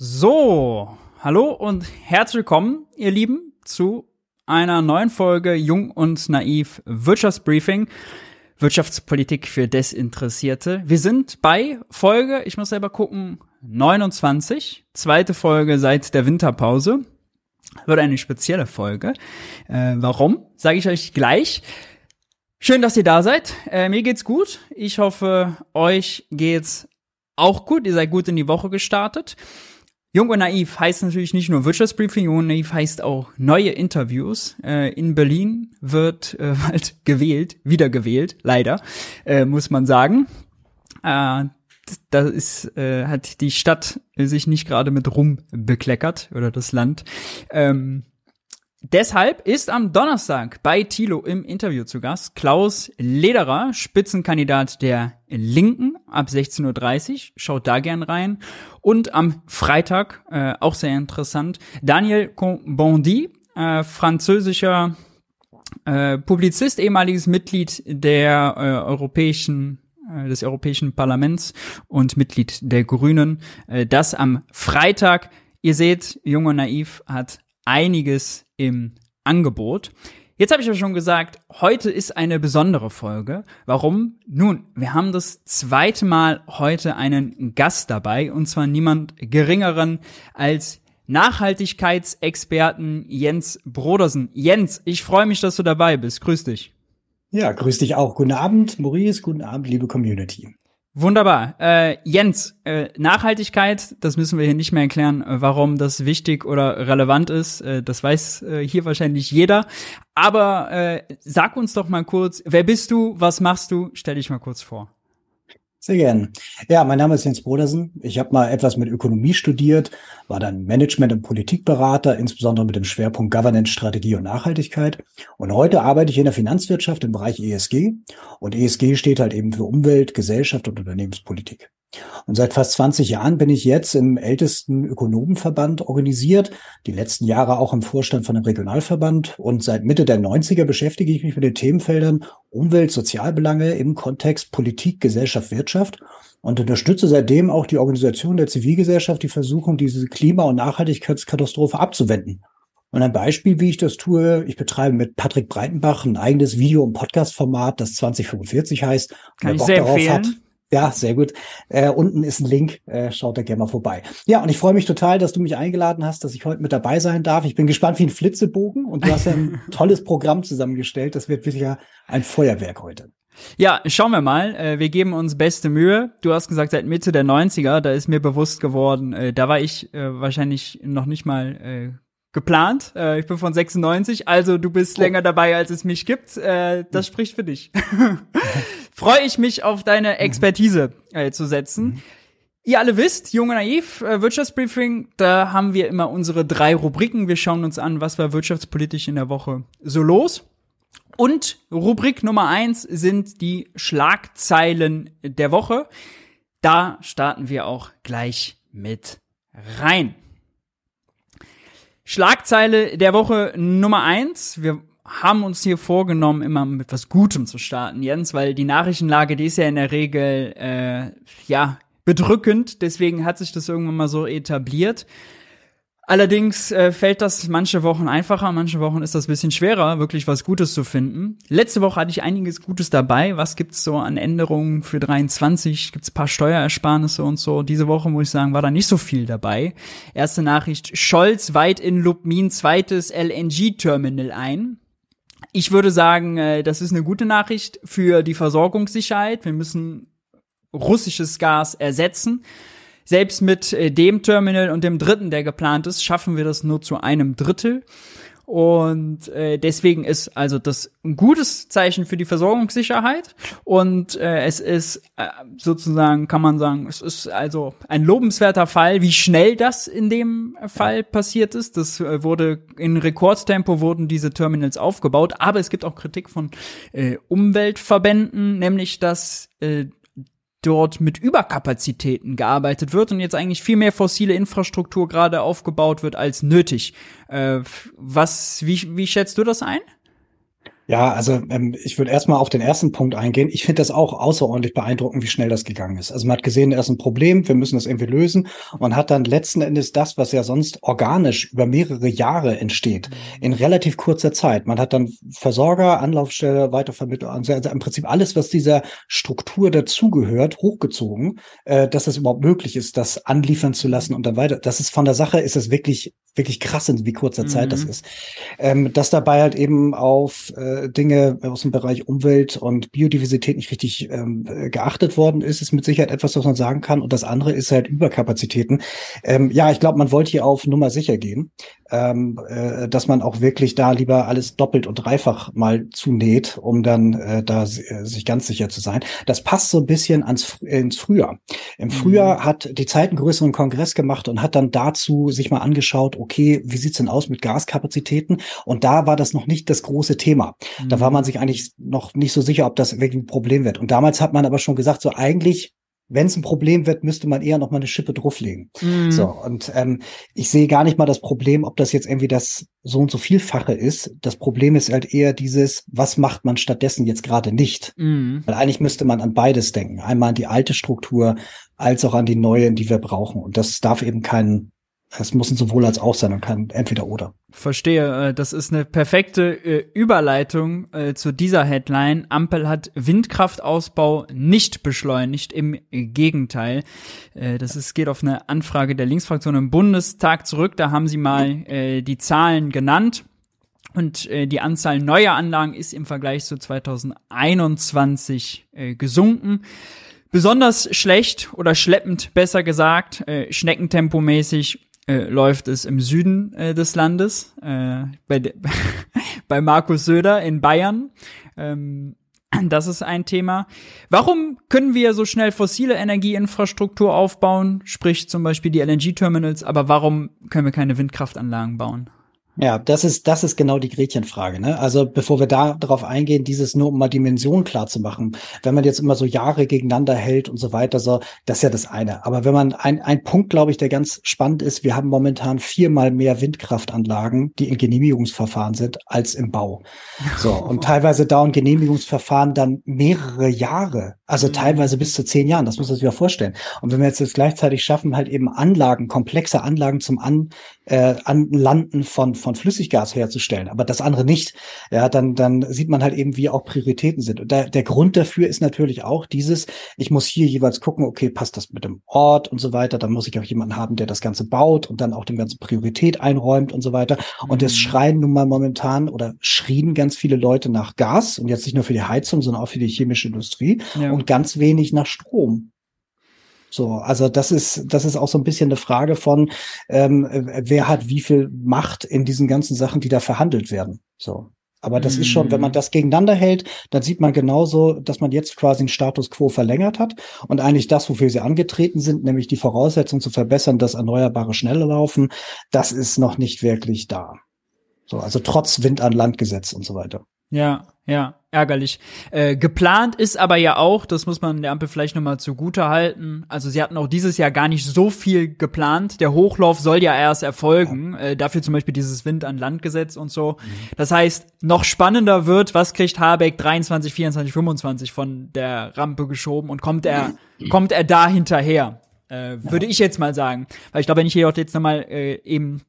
So, hallo und herzlich willkommen, ihr Lieben, zu einer neuen Folge Jung und Naiv Wirtschaftsbriefing. Wirtschaftspolitik für Desinteressierte. Wir sind bei Folge, ich muss selber gucken, 29, zweite Folge seit der Winterpause. Wird eine spezielle Folge. Äh, warum? Sage ich euch gleich. Schön, dass ihr da seid. Äh, mir geht's gut. Ich hoffe, euch geht's auch gut. Ihr seid gut in die Woche gestartet. Jung und Naiv heißt natürlich nicht nur Wirtschaftsbriefing, Jung und Naiv heißt auch neue Interviews. Äh, in Berlin wird äh, halt gewählt, wieder gewählt, leider, äh, muss man sagen. Äh, da ist, äh, hat die Stadt sich nicht gerade mit Rum bekleckert oder das Land. Ähm, Deshalb ist am Donnerstag bei Thilo im Interview zu Gast Klaus Lederer, Spitzenkandidat der Linken ab 16.30 Uhr. Schaut da gern rein. Und am Freitag, äh, auch sehr interessant, Daniel Cohn-Bondy, äh, französischer äh, Publizist, ehemaliges Mitglied der äh, europäischen äh, des Europäischen Parlaments und Mitglied der Grünen. Äh, das am Freitag. Ihr seht, Jung und Naiv hat einiges im Angebot. Jetzt habe ich ja schon gesagt, heute ist eine besondere Folge. Warum? Nun, wir haben das zweite Mal heute einen Gast dabei und zwar niemand geringeren als Nachhaltigkeitsexperten Jens Brodersen. Jens, ich freue mich, dass du dabei bist. Grüß dich. Ja, grüß dich auch. Guten Abend, Maurice. Guten Abend, liebe Community. Wunderbar. Äh, Jens, äh, Nachhaltigkeit, das müssen wir hier nicht mehr erklären, äh, warum das wichtig oder relevant ist. Äh, das weiß äh, hier wahrscheinlich jeder. Aber äh, sag uns doch mal kurz, wer bist du, was machst du? Stell dich mal kurz vor. Sehr gern. Ja, mein Name ist Jens Brodersen. Ich habe mal etwas mit Ökonomie studiert, war dann Management- und Politikberater, insbesondere mit dem Schwerpunkt Governance, Strategie und Nachhaltigkeit. Und heute arbeite ich in der Finanzwirtschaft im Bereich ESG. Und ESG steht halt eben für Umwelt, Gesellschaft und Unternehmenspolitik. Und seit fast 20 Jahren bin ich jetzt im ältesten Ökonomenverband organisiert, die letzten Jahre auch im Vorstand von einem Regionalverband. Und seit Mitte der 90er beschäftige ich mich mit den Themenfeldern Umwelt, Sozialbelange im Kontext Politik, Gesellschaft, Wirtschaft und unterstütze seitdem auch die Organisation der Zivilgesellschaft, die versuchen, diese Klima- und Nachhaltigkeitskatastrophe abzuwenden. Und ein Beispiel, wie ich das tue, ich betreibe mit Patrick Breitenbach ein eigenes Video- und Podcast-Format, das 2045 heißt. Kann ich sehr empfehlen. Hat, ja, sehr gut. Äh, unten ist ein Link, äh, schaut da gerne mal vorbei. Ja, und ich freue mich total, dass du mich eingeladen hast, dass ich heute mit dabei sein darf. Ich bin gespannt wie ein Flitzebogen und du hast ja ein tolles Programm zusammengestellt. Das wird wirklich ein Feuerwerk heute. Ja, schauen wir mal. Äh, wir geben uns beste Mühe. Du hast gesagt, seit Mitte der 90er, da ist mir bewusst geworden, äh, da war ich äh, wahrscheinlich noch nicht mal geplant. Ich bin von 96, also du bist oh. länger dabei, als es mich gibt. Das spricht für dich. Freue ich mich auf deine mhm. Expertise äh, zu setzen. Mhm. Ihr alle wisst, Junge Naiv, äh, Wirtschaftsbriefing, da haben wir immer unsere drei Rubriken. Wir schauen uns an, was war wirtschaftspolitisch in der Woche so los. Und Rubrik Nummer eins sind die Schlagzeilen der Woche. Da starten wir auch gleich mit rein. Schlagzeile der Woche Nummer eins. Wir haben uns hier vorgenommen, immer mit was Gutem zu starten, Jens, weil die Nachrichtenlage, die ist ja in der Regel, äh, ja, bedrückend. Deswegen hat sich das irgendwann mal so etabliert. Allerdings äh, fällt das manche Wochen einfacher, manche Wochen ist das bisschen schwerer, wirklich was Gutes zu finden. Letzte Woche hatte ich einiges Gutes dabei. Was gibt's so an Änderungen für 23? Gibt's paar Steuerersparnisse und so? Diese Woche muss ich sagen, war da nicht so viel dabei. Erste Nachricht: Scholz weit in Lubmin zweites LNG-Terminal ein. Ich würde sagen, äh, das ist eine gute Nachricht für die Versorgungssicherheit. Wir müssen russisches Gas ersetzen. Selbst mit äh, dem Terminal und dem dritten, der geplant ist, schaffen wir das nur zu einem Drittel. Und äh, deswegen ist also das ein gutes Zeichen für die Versorgungssicherheit. Und äh, es ist äh, sozusagen, kann man sagen, es ist also ein lobenswerter Fall, wie schnell das in dem Fall passiert ist. Das äh, wurde in Rekordtempo wurden diese Terminals aufgebaut. Aber es gibt auch Kritik von äh, Umweltverbänden, nämlich dass äh, dort mit Überkapazitäten gearbeitet wird und jetzt eigentlich viel mehr fossile Infrastruktur gerade aufgebaut wird als nötig. Äh, was, wie, wie schätzt du das ein? Ja, also ähm, ich würde erstmal auf den ersten Punkt eingehen. Ich finde das auch außerordentlich beeindruckend, wie schnell das gegangen ist. Also man hat gesehen, da ist ein Problem, wir müssen das irgendwie lösen und hat dann letzten Endes das, was ja sonst organisch über mehrere Jahre entsteht, mhm. in relativ kurzer Zeit. Man hat dann Versorger, Anlaufstelle, Weitervermittler, also im Prinzip alles, was dieser Struktur dazugehört, hochgezogen, äh, dass es überhaupt möglich ist, das anliefern zu lassen und dann weiter. Das ist von der Sache, ist es wirklich wirklich krass in wie kurzer mhm. Zeit das mhm. ist. Ähm, dass dabei halt eben auf äh, Dinge aus dem Bereich Umwelt und Biodiversität nicht richtig ähm, geachtet worden ist, ist mit Sicherheit etwas, was man sagen kann. Und das andere ist halt Überkapazitäten. Ähm, ja, ich glaube, man wollte hier auf Nummer sicher gehen, ähm, äh, dass man auch wirklich da lieber alles doppelt und dreifach mal zunäht, um dann äh, da äh, sich ganz sicher zu sein. Das passt so ein bisschen ans, ins Frühjahr. Im Frühjahr mhm. hat die Zeit einen größeren Kongress gemacht und hat dann dazu sich mal angeschaut, okay, wie sieht's denn aus mit Gaskapazitäten? Und da war das noch nicht das große Thema. Mhm. Da war man sich eigentlich noch nicht so sicher, ob das wirklich ein Problem wird. Und damals hat man aber schon gesagt, so eigentlich wenn es ein Problem wird, müsste man eher noch mal eine Schippe drauflegen. Mm. So und ähm, ich sehe gar nicht mal das Problem, ob das jetzt irgendwie das so und so vielfache ist. Das Problem ist halt eher dieses, was macht man stattdessen jetzt gerade nicht? Mm. Weil eigentlich müsste man an beides denken, einmal an die alte Struktur als auch an die neue, die wir brauchen. Und das darf eben kein es muss ein sowohl als auch sein und kein entweder oder. Verstehe. Äh, das ist eine perfekte äh, Überleitung äh, zu dieser Headline. Ampel hat Windkraftausbau nicht beschleunigt. Im Gegenteil. Das ist, geht auf eine Anfrage der Linksfraktion im Bundestag zurück. Da haben sie mal die Zahlen genannt. Und die Anzahl neuer Anlagen ist im Vergleich zu 2021 gesunken. Besonders schlecht oder schleppend, besser gesagt, äh, schneckentempomäßig äh, läuft es im Süden äh, des Landes, äh, bei, bei Markus Söder in Bayern. Ähm, das ist ein Thema. Warum können wir so schnell fossile Energieinfrastruktur aufbauen, sprich zum Beispiel die LNG-Terminals, aber warum können wir keine Windkraftanlagen bauen? Ja, das ist, das ist genau die Gretchenfrage. Ne? Also bevor wir da darauf eingehen, dieses nur um mal Dimensionen klar zu machen, wenn man jetzt immer so Jahre gegeneinander hält und so weiter, so, das ist ja das eine. Aber wenn man ein, ein Punkt, glaube ich, der ganz spannend ist, wir haben momentan viermal mehr Windkraftanlagen, die in Genehmigungsverfahren sind, als im Bau. So, und teilweise dauern Genehmigungsverfahren dann mehrere Jahre, also mhm. teilweise bis zu zehn Jahren, das muss man sich ja vorstellen. Und wenn wir jetzt, jetzt gleichzeitig schaffen, halt eben Anlagen, komplexe Anlagen zum An, äh, Anlanden von, von Flüssiggas herzustellen, aber das andere nicht, ja, dann, dann sieht man halt eben, wie auch Prioritäten sind. Und der, der Grund dafür ist natürlich auch dieses, ich muss hier jeweils gucken, okay, passt das mit dem Ort und so weiter, dann muss ich auch jemanden haben, der das Ganze baut und dann auch dem ganzen Priorität einräumt und so weiter. Und es mhm. schreien nun mal momentan oder schrien ganz viele Leute nach Gas und jetzt nicht nur für die Heizung, sondern auch für die chemische Industrie ja. und ganz wenig nach Strom. So, also das ist, das ist auch so ein bisschen eine Frage von, ähm, wer hat wie viel Macht in diesen ganzen Sachen, die da verhandelt werden. So. Aber das ist schon, wenn man mhm. das gegeneinander hält, dann sieht man genauso, dass man jetzt quasi den Status quo verlängert hat und eigentlich das, wofür sie angetreten sind, nämlich die Voraussetzung zu verbessern, dass Erneuerbare schneller laufen, das ist noch nicht wirklich da. So, also trotz Wind an Landgesetz und so weiter. Ja, ja, ärgerlich. Äh, geplant ist aber ja auch, das muss man der Ampel vielleicht nochmal zugute halten. Also sie hatten auch dieses Jahr gar nicht so viel geplant. Der Hochlauf soll ja erst erfolgen. Äh, dafür zum Beispiel dieses Wind an Landgesetz und so. Mhm. Das heißt, noch spannender wird, was kriegt Habeck 23, 24, 25 von der Rampe geschoben und kommt er, mhm. kommt er da hinterher? Äh. Würde ich jetzt mal sagen. Weil ich glaube, wenn ich hier auch jetzt nochmal äh, eben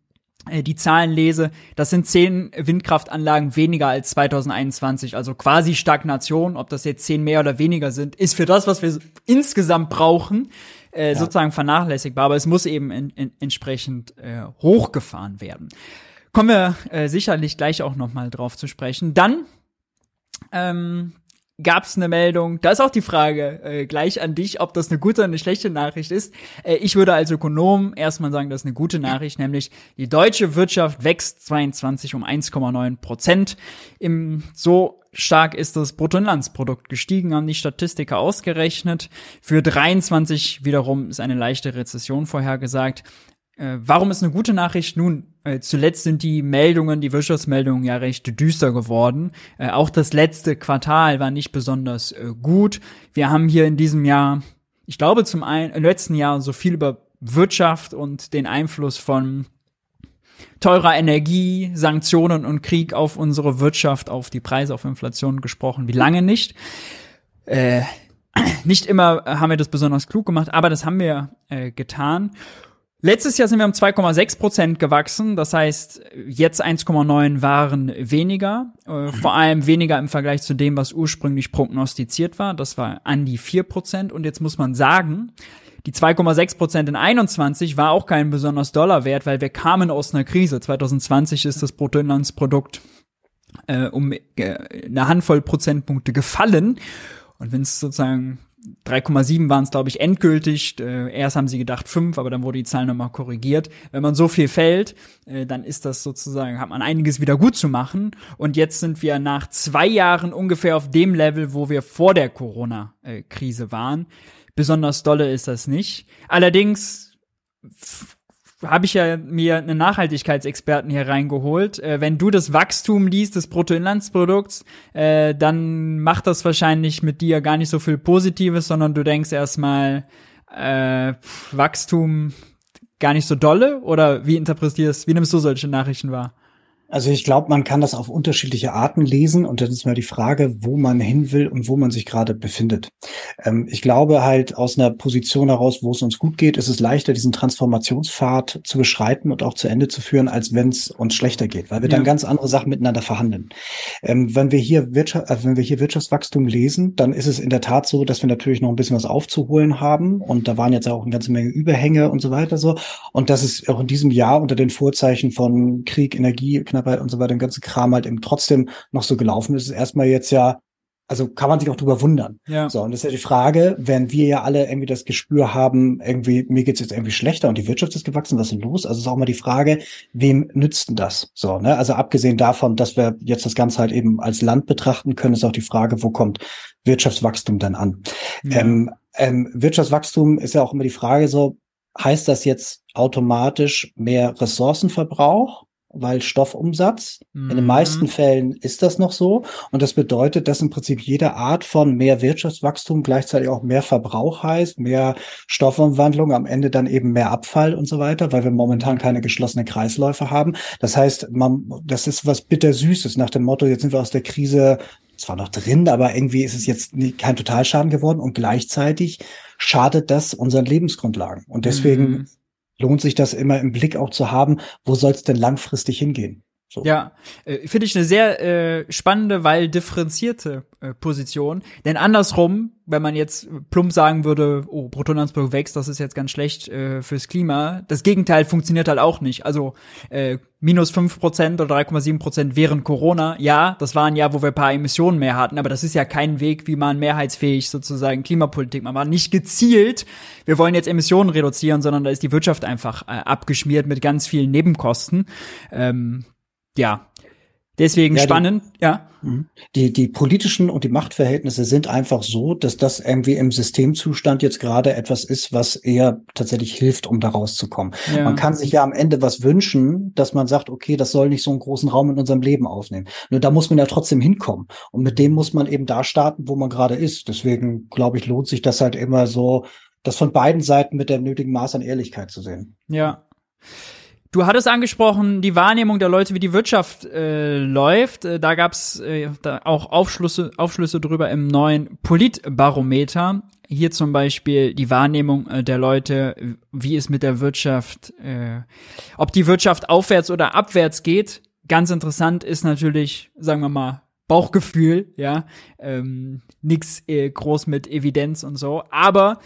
die Zahlen lese, das sind zehn Windkraftanlagen weniger als 2021, also quasi Stagnation. Ob das jetzt zehn mehr oder weniger sind, ist für das, was wir insgesamt brauchen, äh, ja. sozusagen vernachlässigbar. Aber es muss eben in, in, entsprechend äh, hochgefahren werden. Kommen wir äh, sicherlich gleich auch noch mal drauf zu sprechen. Dann ähm, gab es eine Meldung. Da ist auch die Frage äh, gleich an dich, ob das eine gute oder eine schlechte Nachricht ist. Äh, ich würde als Ökonom erstmal sagen, das ist eine gute Nachricht, nämlich die deutsche Wirtschaft wächst 22 um 1,9 Prozent. Im so stark ist das Bruttoinlandsprodukt gestiegen, haben die Statistiker ausgerechnet. Für 23 wiederum ist eine leichte Rezession vorhergesagt. Äh, warum ist eine gute Nachricht? Nun, äh, zuletzt sind die Meldungen, die Wirtschaftsmeldungen ja recht düster geworden. Äh, auch das letzte Quartal war nicht besonders äh, gut. Wir haben hier in diesem Jahr, ich glaube zum einen, im letzten Jahr so viel über Wirtschaft und den Einfluss von teurer Energie, Sanktionen und Krieg auf unsere Wirtschaft, auf die Preise, auf Inflation gesprochen. Wie lange nicht? Äh, nicht immer haben wir das besonders klug gemacht, aber das haben wir äh, getan. Letztes Jahr sind wir um 2,6 Prozent gewachsen. Das heißt, jetzt 1,9 waren weniger. Äh, vor allem weniger im Vergleich zu dem, was ursprünglich prognostiziert war. Das war an die 4 Prozent. Und jetzt muss man sagen, die 2,6 Prozent in 21 war auch kein besonders Dollar wert, weil wir kamen aus einer Krise. 2020 ist das Bruttoinlandsprodukt äh, um äh, eine Handvoll Prozentpunkte gefallen. Und wenn es sozusagen 3,7 waren es, glaube ich, endgültig. Äh, erst haben sie gedacht 5, aber dann wurde die Zahl nochmal korrigiert. Wenn man so viel fällt, äh, dann ist das sozusagen, hat man einiges wieder gut zu machen. Und jetzt sind wir nach zwei Jahren ungefähr auf dem Level, wo wir vor der Corona-Krise waren. Besonders dolle ist das nicht. Allerdings habe ich ja mir einen Nachhaltigkeitsexperten hier reingeholt. Äh, wenn du das Wachstum liest des Bruttoinlandsprodukts, äh, dann macht das wahrscheinlich mit dir gar nicht so viel Positives, sondern du denkst erstmal äh, Wachstum gar nicht so dolle oder wie interpretierst, wie nimmst du solche Nachrichten wahr? Also ich glaube, man kann das auf unterschiedliche Arten lesen und dann ist mal die Frage, wo man hin will und wo man sich gerade befindet. Ähm, ich glaube halt aus einer Position heraus, wo es uns gut geht, ist es leichter, diesen Transformationspfad zu beschreiten und auch zu Ende zu führen, als wenn es uns schlechter geht, weil wir ja. dann ganz andere Sachen miteinander verhandeln. Ähm, wenn wir hier Wirtschaft, äh, wenn wir hier Wirtschaftswachstum lesen, dann ist es in der Tat so, dass wir natürlich noch ein bisschen was aufzuholen haben und da waren jetzt auch eine ganze Menge Überhänge und so weiter so und das ist auch in diesem Jahr unter den Vorzeichen von Krieg, Energie, Knappheit und so weiter, den ganzen Kram halt eben trotzdem noch so gelaufen ist, ist erstmal jetzt ja, also kann man sich auch drüber wundern. Ja. So, und das ist ja die Frage, wenn wir ja alle irgendwie das Gespür haben, irgendwie, mir geht's jetzt irgendwie schlechter und die Wirtschaft ist gewachsen, was ist denn los? Also ist auch mal die Frage, wem nützt denn das? So, ne? Also abgesehen davon, dass wir jetzt das Ganze halt eben als Land betrachten können, ist auch die Frage, wo kommt Wirtschaftswachstum dann an? Ja. Ähm, ähm, Wirtschaftswachstum ist ja auch immer die Frage so, heißt das jetzt automatisch mehr Ressourcenverbrauch? Weil Stoffumsatz. Mhm. In den meisten mhm. Fällen ist das noch so. Und das bedeutet, dass im Prinzip jede Art von mehr Wirtschaftswachstum gleichzeitig auch mehr Verbrauch heißt, mehr Stoffumwandlung, am Ende dann eben mehr Abfall und so weiter, weil wir momentan keine geschlossenen Kreisläufe haben. Das heißt, man, das ist was bittersüßes nach dem Motto, jetzt sind wir aus der Krise zwar noch drin, aber irgendwie ist es jetzt kein Totalschaden geworden und gleichzeitig schadet das unseren Lebensgrundlagen. Und deswegen mhm lohnt sich das immer im Blick auch zu haben, wo soll es denn langfristig hingehen? So. Ja, äh, finde ich eine sehr äh, spannende, weil differenzierte äh, Position. Denn andersrum, wenn man jetzt plump sagen würde, oh, Bruttoinlandsprodukt wächst, das ist jetzt ganz schlecht äh, fürs Klima. Das Gegenteil funktioniert halt auch nicht. Also äh, minus fünf Prozent oder 3,7 Prozent während Corona, ja, das war ein Jahr, wo wir ein paar Emissionen mehr hatten, aber das ist ja kein Weg, wie man mehrheitsfähig sozusagen Klimapolitik macht. Man war nicht gezielt, wir wollen jetzt Emissionen reduzieren, sondern da ist die Wirtschaft einfach äh, abgeschmiert mit ganz vielen Nebenkosten. Ähm, ja, deswegen ja, spannend, die, ja. Mhm. Die, die politischen und die Machtverhältnisse sind einfach so, dass das irgendwie im Systemzustand jetzt gerade etwas ist, was eher tatsächlich hilft, um da rauszukommen. Ja. Man kann sich ja am Ende was wünschen, dass man sagt, okay, das soll nicht so einen großen Raum in unserem Leben aufnehmen. Nur da muss man ja trotzdem hinkommen. Und mit dem muss man eben da starten, wo man gerade ist. Deswegen, glaube ich, lohnt sich das halt immer so, das von beiden Seiten mit dem nötigen Maß an Ehrlichkeit zu sehen. Ja. Du hattest angesprochen, die Wahrnehmung der Leute, wie die Wirtschaft äh, läuft. Äh, da gab's äh, da auch Aufschlüsse, Aufschlüsse drüber im neuen Politbarometer. Hier zum Beispiel die Wahrnehmung äh, der Leute, wie es mit der Wirtschaft, äh, ob die Wirtschaft aufwärts oder abwärts geht. Ganz interessant ist natürlich, sagen wir mal, Bauchgefühl, ja, ähm, nix äh, groß mit Evidenz und so. Aber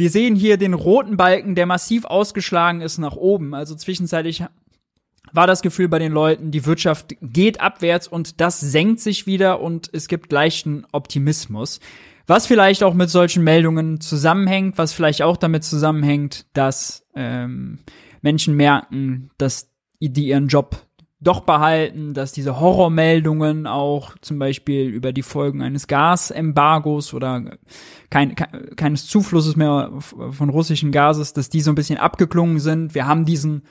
wir sehen hier den roten Balken, der massiv ausgeschlagen ist nach oben. Also zwischenzeitlich war das Gefühl bei den Leuten, die Wirtschaft geht abwärts und das senkt sich wieder und es gibt leichten Optimismus. Was vielleicht auch mit solchen Meldungen zusammenhängt, was vielleicht auch damit zusammenhängt, dass ähm, Menschen merken, dass die ihren Job doch behalten, dass diese Horrormeldungen auch zum Beispiel über die Folgen eines Gasembargos oder kein, kein, keines Zuflusses mehr von russischen Gases, dass die so ein bisschen abgeklungen sind. Wir haben diesen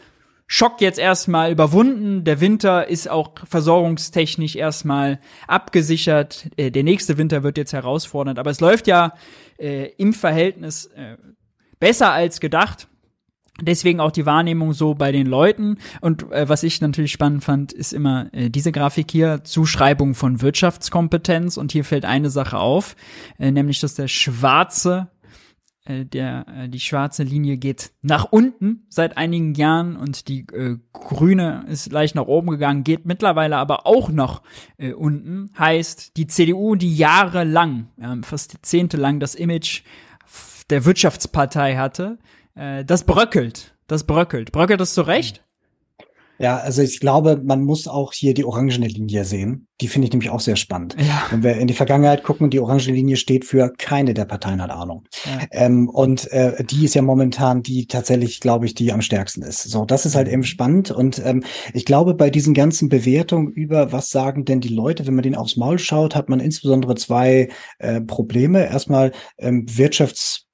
Schock jetzt erstmal überwunden. Der Winter ist auch versorgungstechnisch erstmal abgesichert. Äh, der nächste Winter wird jetzt herausfordernd. Aber es läuft ja äh, im Verhältnis äh, besser als gedacht. Deswegen auch die Wahrnehmung so bei den Leuten. Und äh, was ich natürlich spannend fand, ist immer äh, diese Grafik hier, Zuschreibung von Wirtschaftskompetenz. Und hier fällt eine Sache auf, äh, nämlich dass der schwarze äh, der, äh, die schwarze Linie geht nach unten seit einigen Jahren und die äh, grüne ist leicht nach oben gegangen, geht mittlerweile aber auch noch äh, unten. Heißt, die CDU, die jahrelang, äh, fast zehntelang das Image der Wirtschaftspartei hatte, äh, das bröckelt. Das bröckelt. Bröckelt das zu Recht? Ja, also ich glaube, man muss auch hier die orangene Linie sehen. Die finde ich nämlich auch sehr spannend. Ja. Wenn wir in die Vergangenheit gucken, die orangene Linie steht für keine der Parteien hat Ahnung. Ja. Ähm, und äh, die ist ja momentan die tatsächlich, glaube ich, die am stärksten ist. So, das ist halt eben spannend. Und ähm, ich glaube, bei diesen ganzen Bewertungen über, was sagen denn die Leute, wenn man denen aufs Maul schaut, hat man insbesondere zwei äh, Probleme. Erstmal ähm, Wirtschafts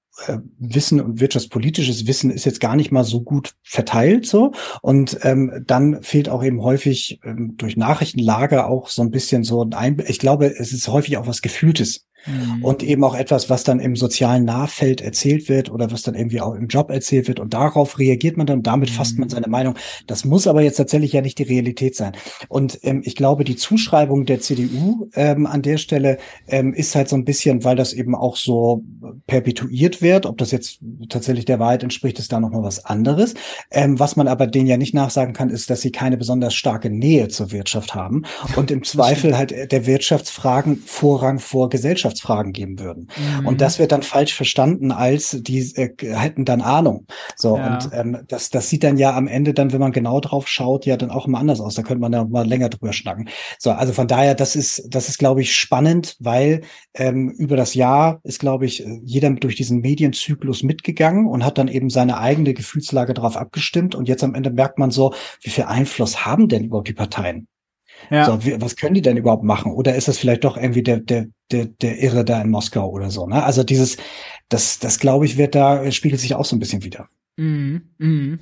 Wissen und wirtschaftspolitisches Wissen ist jetzt gar nicht mal so gut verteilt so und ähm, dann fehlt auch eben häufig ähm, durch Nachrichtenlager auch so ein bisschen so ein Einblick. Ich glaube, es ist häufig auch was Gefühltes Mhm. Und eben auch etwas, was dann im sozialen Nahfeld erzählt wird oder was dann irgendwie auch im Job erzählt wird. Und darauf reagiert man dann, damit fasst man mhm. seine Meinung. Das muss aber jetzt tatsächlich ja nicht die Realität sein. Und ähm, ich glaube, die Zuschreibung der CDU ähm, an der Stelle ähm, ist halt so ein bisschen, weil das eben auch so perpetuiert wird. Ob das jetzt tatsächlich der Wahrheit entspricht, ist da nochmal was anderes. Ähm, was man aber denen ja nicht nachsagen kann, ist, dass sie keine besonders starke Nähe zur Wirtschaft haben und im Zweifel halt der Wirtschaftsfragen Vorrang vor Gesellschaft Wirtschaftsfragen geben würden. Mhm. Und das wird dann falsch verstanden, als die äh, hätten dann Ahnung. So, ja. und ähm, das, das sieht dann ja am Ende dann, wenn man genau drauf schaut, ja dann auch immer anders aus. Da könnte man ja mal länger drüber schnacken. So, also von daher, das ist, das ist, glaube ich, spannend, weil ähm, über das Jahr ist, glaube ich, jeder durch diesen Medienzyklus mitgegangen und hat dann eben seine eigene Gefühlslage darauf abgestimmt. Und jetzt am Ende merkt man so, wie viel Einfluss haben denn überhaupt die Parteien? Ja. So, wie, was können die denn überhaupt machen? Oder ist das vielleicht doch irgendwie der, der, der, der Irre da in Moskau oder so? Ne? Also dieses, das, das glaube ich, wird da, spiegelt sich auch so ein bisschen wieder. Mhm. Mhm.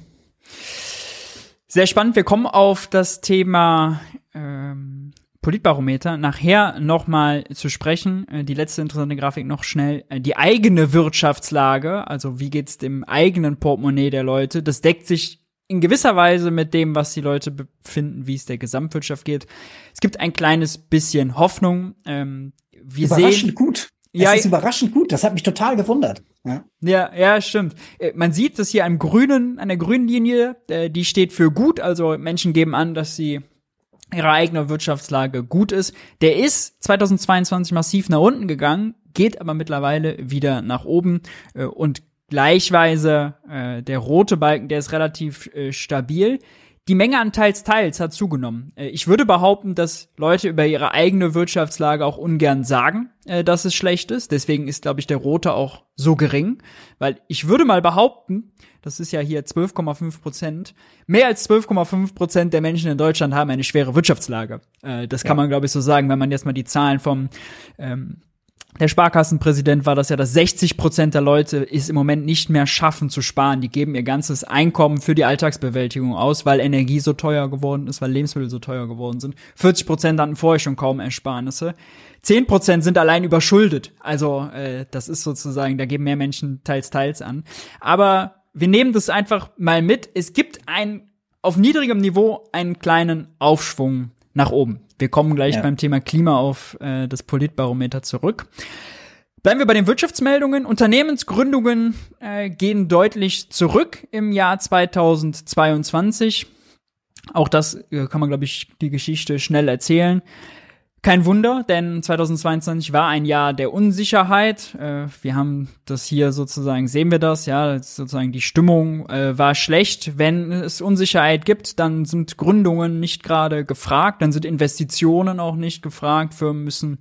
Sehr spannend. Wir kommen auf das Thema ähm, Politbarometer nachher nochmal zu sprechen. Äh, die letzte interessante Grafik noch schnell. Äh, die eigene Wirtschaftslage, also wie geht's dem eigenen Portemonnaie der Leute, das deckt sich in gewisser Weise mit dem, was die Leute befinden, wie es der Gesamtwirtschaft geht. Es gibt ein kleines bisschen Hoffnung. Ähm, wir überraschend sehen, gut. Ja, es ist überraschend gut. Das hat mich total gewundert. Ja, ja, ja stimmt. Äh, man sieht dass hier am grünen, an der grünen Linie, äh, die steht für gut. Also Menschen geben an, dass sie ihre eigene Wirtschaftslage gut ist. Der ist 2022 massiv nach unten gegangen, geht aber mittlerweile wieder nach oben äh, und Gleichweise der rote Balken, der ist relativ stabil. Die Menge an Teils-Teils hat zugenommen. Äh, ich würde behaupten, dass Leute über ihre eigene Wirtschaftslage auch ungern sagen, äh, dass es schlecht ist. Deswegen ist, glaube ich, der rote auch so gering. Weil ich würde mal behaupten, das ist ja hier 12,5 Prozent, mehr als 12,5 Prozent der Menschen in Deutschland haben eine schwere Wirtschaftslage. Äh, das kann ja. man, glaube ich, so sagen, wenn man jetzt mal die Zahlen vom ähm, der Sparkassenpräsident war das ja, dass 60 Prozent der Leute es im Moment nicht mehr schaffen zu sparen. Die geben ihr ganzes Einkommen für die Alltagsbewältigung aus, weil Energie so teuer geworden ist, weil Lebensmittel so teuer geworden sind. 40 Prozent hatten vorher schon kaum Ersparnisse. 10 Prozent sind allein überschuldet. Also äh, das ist sozusagen, da geben mehr Menschen teils, teils an. Aber wir nehmen das einfach mal mit. Es gibt ein auf niedrigem Niveau einen kleinen Aufschwung nach oben. Wir kommen gleich ja. beim Thema Klima auf äh, das Politbarometer zurück. Bleiben wir bei den Wirtschaftsmeldungen. Unternehmensgründungen äh, gehen deutlich zurück im Jahr 2022. Auch das äh, kann man, glaube ich, die Geschichte schnell erzählen. Kein Wunder, denn 2022 war ein Jahr der Unsicherheit. Äh, wir haben das hier sozusagen, sehen wir das, ja, sozusagen die Stimmung äh, war schlecht. Wenn es Unsicherheit gibt, dann sind Gründungen nicht gerade gefragt, dann sind Investitionen auch nicht gefragt. Firmen müssen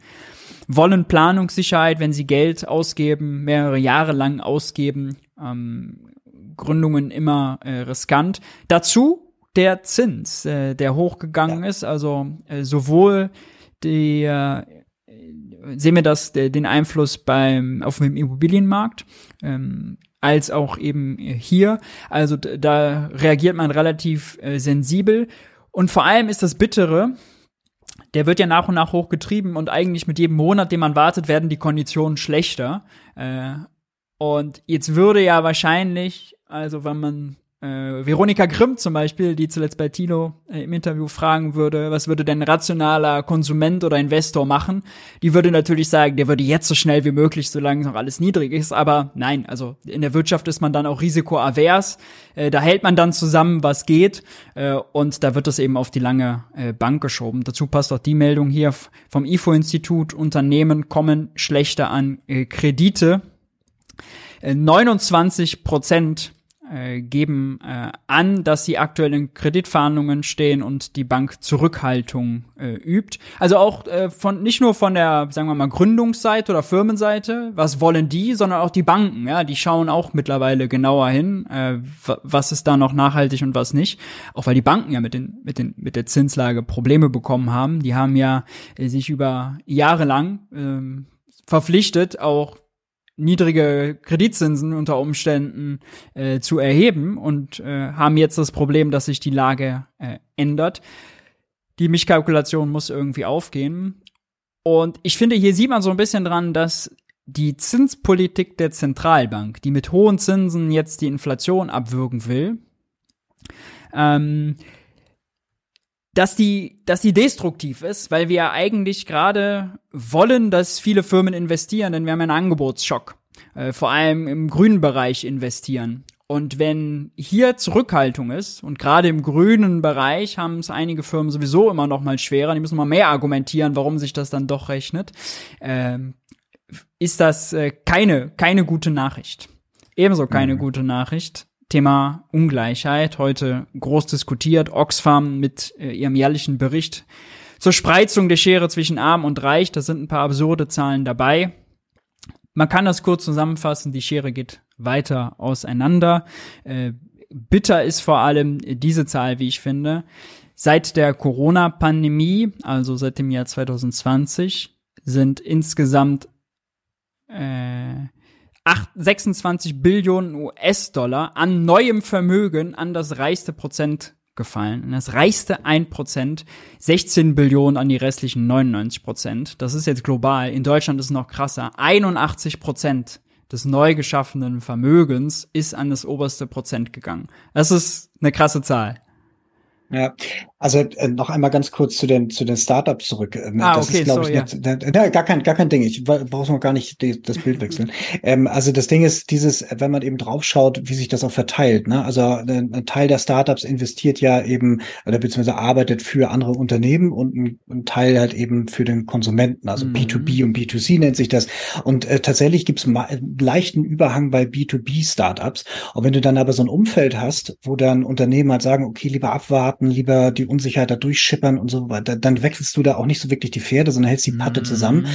wollen Planungssicherheit, wenn sie Geld ausgeben, mehrere Jahre lang ausgeben. Ähm, Gründungen immer äh, riskant. Dazu der Zins, äh, der hochgegangen ja. ist, also äh, sowohl die, äh, sehen wir das, den Einfluss beim, auf dem Immobilienmarkt, ähm, als auch eben hier. Also da reagiert man relativ äh, sensibel. Und vor allem ist das Bittere, der wird ja nach und nach hochgetrieben und eigentlich mit jedem Monat, den man wartet, werden die Konditionen schlechter. Äh, und jetzt würde ja wahrscheinlich, also wenn man äh, Veronika Grimm zum Beispiel, die zuletzt bei Tino äh, im Interview fragen würde, was würde denn rationaler Konsument oder Investor machen? Die würde natürlich sagen, der würde jetzt so schnell wie möglich, solange noch alles niedrig ist. Aber nein, also in der Wirtschaft ist man dann auch risikoavers. Äh, da hält man dann zusammen, was geht. Äh, und da wird das eben auf die lange äh, Bank geschoben. Dazu passt auch die Meldung hier vom IFO-Institut. Unternehmen kommen schlechter an äh, Kredite. 29 äh, Prozent äh, geben äh, an, dass sie aktuell in Kreditverhandlungen stehen und die Bank Zurückhaltung äh, übt. Also auch äh, von nicht nur von der, sagen wir mal, Gründungsseite oder Firmenseite, was wollen die, sondern auch die Banken, ja, die schauen auch mittlerweile genauer hin, äh, was ist da noch nachhaltig und was nicht. Auch weil die Banken ja mit den mit den mit der Zinslage Probleme bekommen haben. Die haben ja äh, sich über Jahre lang äh, verpflichtet, auch niedrige Kreditzinsen unter Umständen äh, zu erheben und äh, haben jetzt das Problem, dass sich die Lage äh, ändert. Die Mischkalkulation muss irgendwie aufgehen. Und ich finde, hier sieht man so ein bisschen dran, dass die Zinspolitik der Zentralbank, die mit hohen Zinsen jetzt die Inflation abwürgen will, ähm, dass die, dass die destruktiv ist, weil wir eigentlich gerade wollen, dass viele Firmen investieren, denn wir haben einen Angebotsschock. Äh, vor allem im grünen Bereich investieren. Und wenn hier Zurückhaltung ist, und gerade im grünen Bereich haben es einige Firmen sowieso immer noch mal schwerer, die müssen mal mehr argumentieren, warum sich das dann doch rechnet, äh, ist das äh, keine, keine gute Nachricht. Ebenso keine mhm. gute Nachricht. Thema Ungleichheit, heute groß diskutiert. Oxfam mit äh, ihrem jährlichen Bericht zur Spreizung der Schere zwischen Arm und Reich. Da sind ein paar absurde Zahlen dabei. Man kann das kurz zusammenfassen. Die Schere geht weiter auseinander. Äh, bitter ist vor allem diese Zahl, wie ich finde. Seit der Corona-Pandemie, also seit dem Jahr 2020, sind insgesamt äh, 8, 26 Billionen US-Dollar an neuem Vermögen an das reichste Prozent gefallen. Das reichste 1%, 16 Billionen an die restlichen 99 Prozent. Das ist jetzt global. In Deutschland ist es noch krasser. 81 Prozent des neu geschaffenen Vermögens ist an das oberste Prozent gegangen. Das ist eine krasse Zahl. Ja, also äh, noch einmal ganz kurz zu den zu den Startups zurück. Ähm, ah, das okay, ist, glaube so, ich, ja. nicht, äh, gar kein gar kein Ding. Ich brauche noch gar nicht die, das Bild wechseln. ähm, also das Ding ist dieses, wenn man eben draufschaut, wie sich das auch verteilt. Ne? Also ein, ein Teil der Startups investiert ja eben oder beziehungsweise arbeitet für andere Unternehmen und ein, ein Teil halt eben für den Konsumenten. Also mhm. B2B und B2C nennt sich das. Und äh, tatsächlich gibt es einen leichten Überhang bei B2B Startups. Und wenn du dann aber so ein Umfeld hast, wo dann Unternehmen halt sagen, okay, lieber abwarten warten, lieber die Unsicherheit da durchschippern und so weiter, dann wechselst du da auch nicht so wirklich die Pferde, sondern hältst die Patte mhm. zusammen.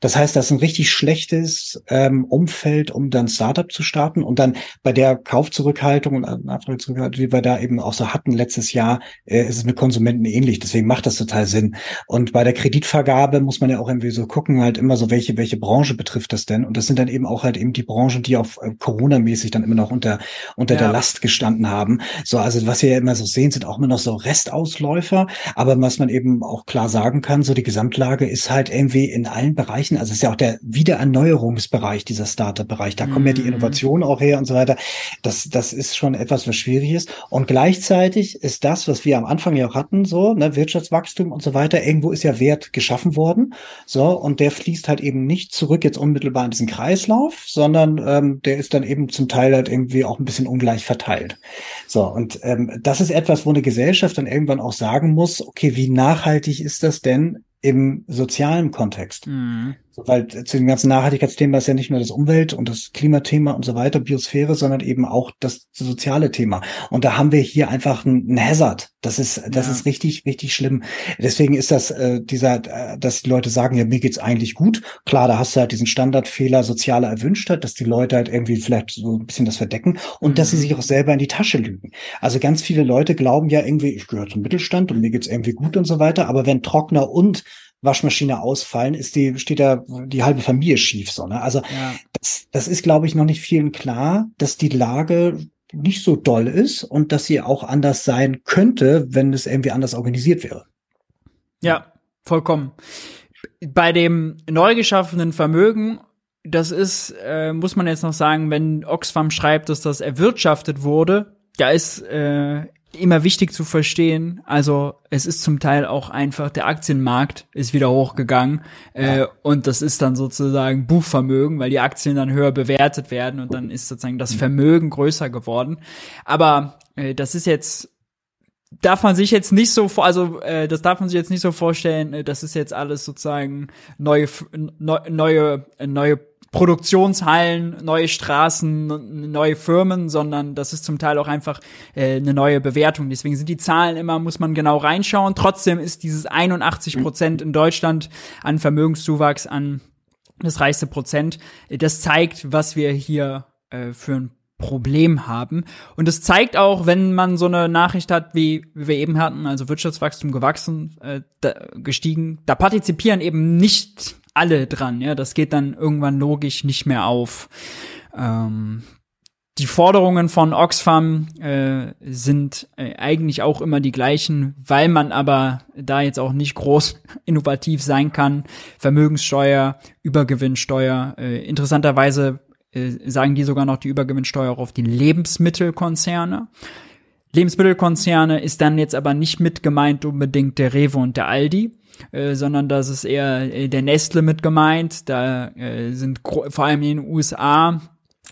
Das heißt, das ist ein richtig schlechtes ähm, Umfeld, um dann Startup zu starten und dann bei der Kaufzurückhaltung und Nachfragezurückhaltung, wie wir da eben auch so hatten letztes Jahr, äh, ist es mit Konsumenten ähnlich. Deswegen macht das total Sinn. Und bei der Kreditvergabe muss man ja auch irgendwie so gucken, halt immer so, welche, welche Branche betrifft das denn? Und das sind dann eben auch halt eben die Branchen, die auf äh, Corona-mäßig dann immer noch unter, unter ja. der Last gestanden haben. So, also was wir ja immer so sehen, sind auch immer noch so Restausläufer. Aber was man eben auch klar sagen kann, so die Gesamtlage ist halt irgendwie in allen Bereichen, also es ist ja auch der Wiedererneuerungsbereich, dieser Startup-Bereich. Da mhm. kommen ja die mhm. Innovationen auch her und so weiter. Das, das ist schon etwas, was schwierig ist. Und gleichzeitig ist das, was wir am Anfang ja auch hatten, so, ne, Wirtschaftswachstum und so weiter, irgendwo ist ja Wert geschaffen worden. So, und der fließt halt eben nicht zurück jetzt unmittelbar in diesen Kreislauf, sondern ähm, der ist dann eben zum Teil halt irgendwie auch ein bisschen ungleich verteilt. So, und ähm, das ist etwas, wo eine Gesellschaft Gesellschaft dann irgendwann auch sagen muss, okay, wie nachhaltig ist das denn im sozialen Kontext? Mhm. So, weil zu dem ganzen Nachhaltigkeitsthema ist ja nicht nur das Umwelt- und das Klimathema und so weiter, Biosphäre, sondern eben auch das soziale Thema. Und da haben wir hier einfach einen Hazard. Das ist, das ja. ist richtig, richtig schlimm. Deswegen ist das äh, dieser, äh, dass die Leute sagen, ja, mir geht's eigentlich gut. Klar, da hast du halt diesen Standardfehler sozialer Erwünschtheit, dass die Leute halt irgendwie vielleicht so ein bisschen das verdecken und mhm. dass sie mhm. sich auch selber in die Tasche lügen. Also ganz viele Leute glauben ja irgendwie, ich gehöre zum Mittelstand und mir geht's irgendwie gut und so weiter. Aber wenn Trockner und Waschmaschine ausfallen, ist die, steht da die halbe Familie schief, so, ne? Also, ja. das, das ist, glaube ich, noch nicht vielen klar, dass die Lage nicht so doll ist und dass sie auch anders sein könnte, wenn es irgendwie anders organisiert wäre. Ja, vollkommen. Bei dem neu geschaffenen Vermögen, das ist, äh, muss man jetzt noch sagen, wenn Oxfam schreibt, dass das erwirtschaftet wurde, da ist äh, immer wichtig zu verstehen. Also es ist zum Teil auch einfach, der Aktienmarkt ist wieder hochgegangen äh, und das ist dann sozusagen Buchvermögen, weil die Aktien dann höher bewertet werden und dann ist sozusagen das Vermögen größer geworden. Aber äh, das ist jetzt darf man sich jetzt nicht so vor, also äh, das darf man sich jetzt nicht so vorstellen, äh, das ist jetzt alles sozusagen neue neu, neue neue Produktionshallen, neue Straßen, neue Firmen, sondern das ist zum Teil auch einfach äh, eine neue Bewertung. Deswegen sind die Zahlen immer, muss man genau reinschauen. Trotzdem ist dieses 81 Prozent in Deutschland an Vermögenszuwachs an das reichste Prozent. Das zeigt, was wir hier äh, für ein Problem haben. Und es zeigt auch, wenn man so eine Nachricht hat, wie, wie wir eben hatten, also Wirtschaftswachstum gewachsen, äh, da, gestiegen, da partizipieren eben nicht alle dran, ja, das geht dann irgendwann logisch nicht mehr auf. Ähm, die Forderungen von Oxfam äh, sind äh, eigentlich auch immer die gleichen, weil man aber da jetzt auch nicht groß innovativ sein kann. Vermögenssteuer, Übergewinnsteuer. Äh, interessanterweise äh, sagen die sogar noch die Übergewinnsteuer auch auf die Lebensmittelkonzerne. Lebensmittelkonzerne ist dann jetzt aber nicht mit gemeint unbedingt der Rewe und der Aldi, äh, sondern das ist eher äh, der Nestle mit gemeint. Da äh, sind vor allem in den USA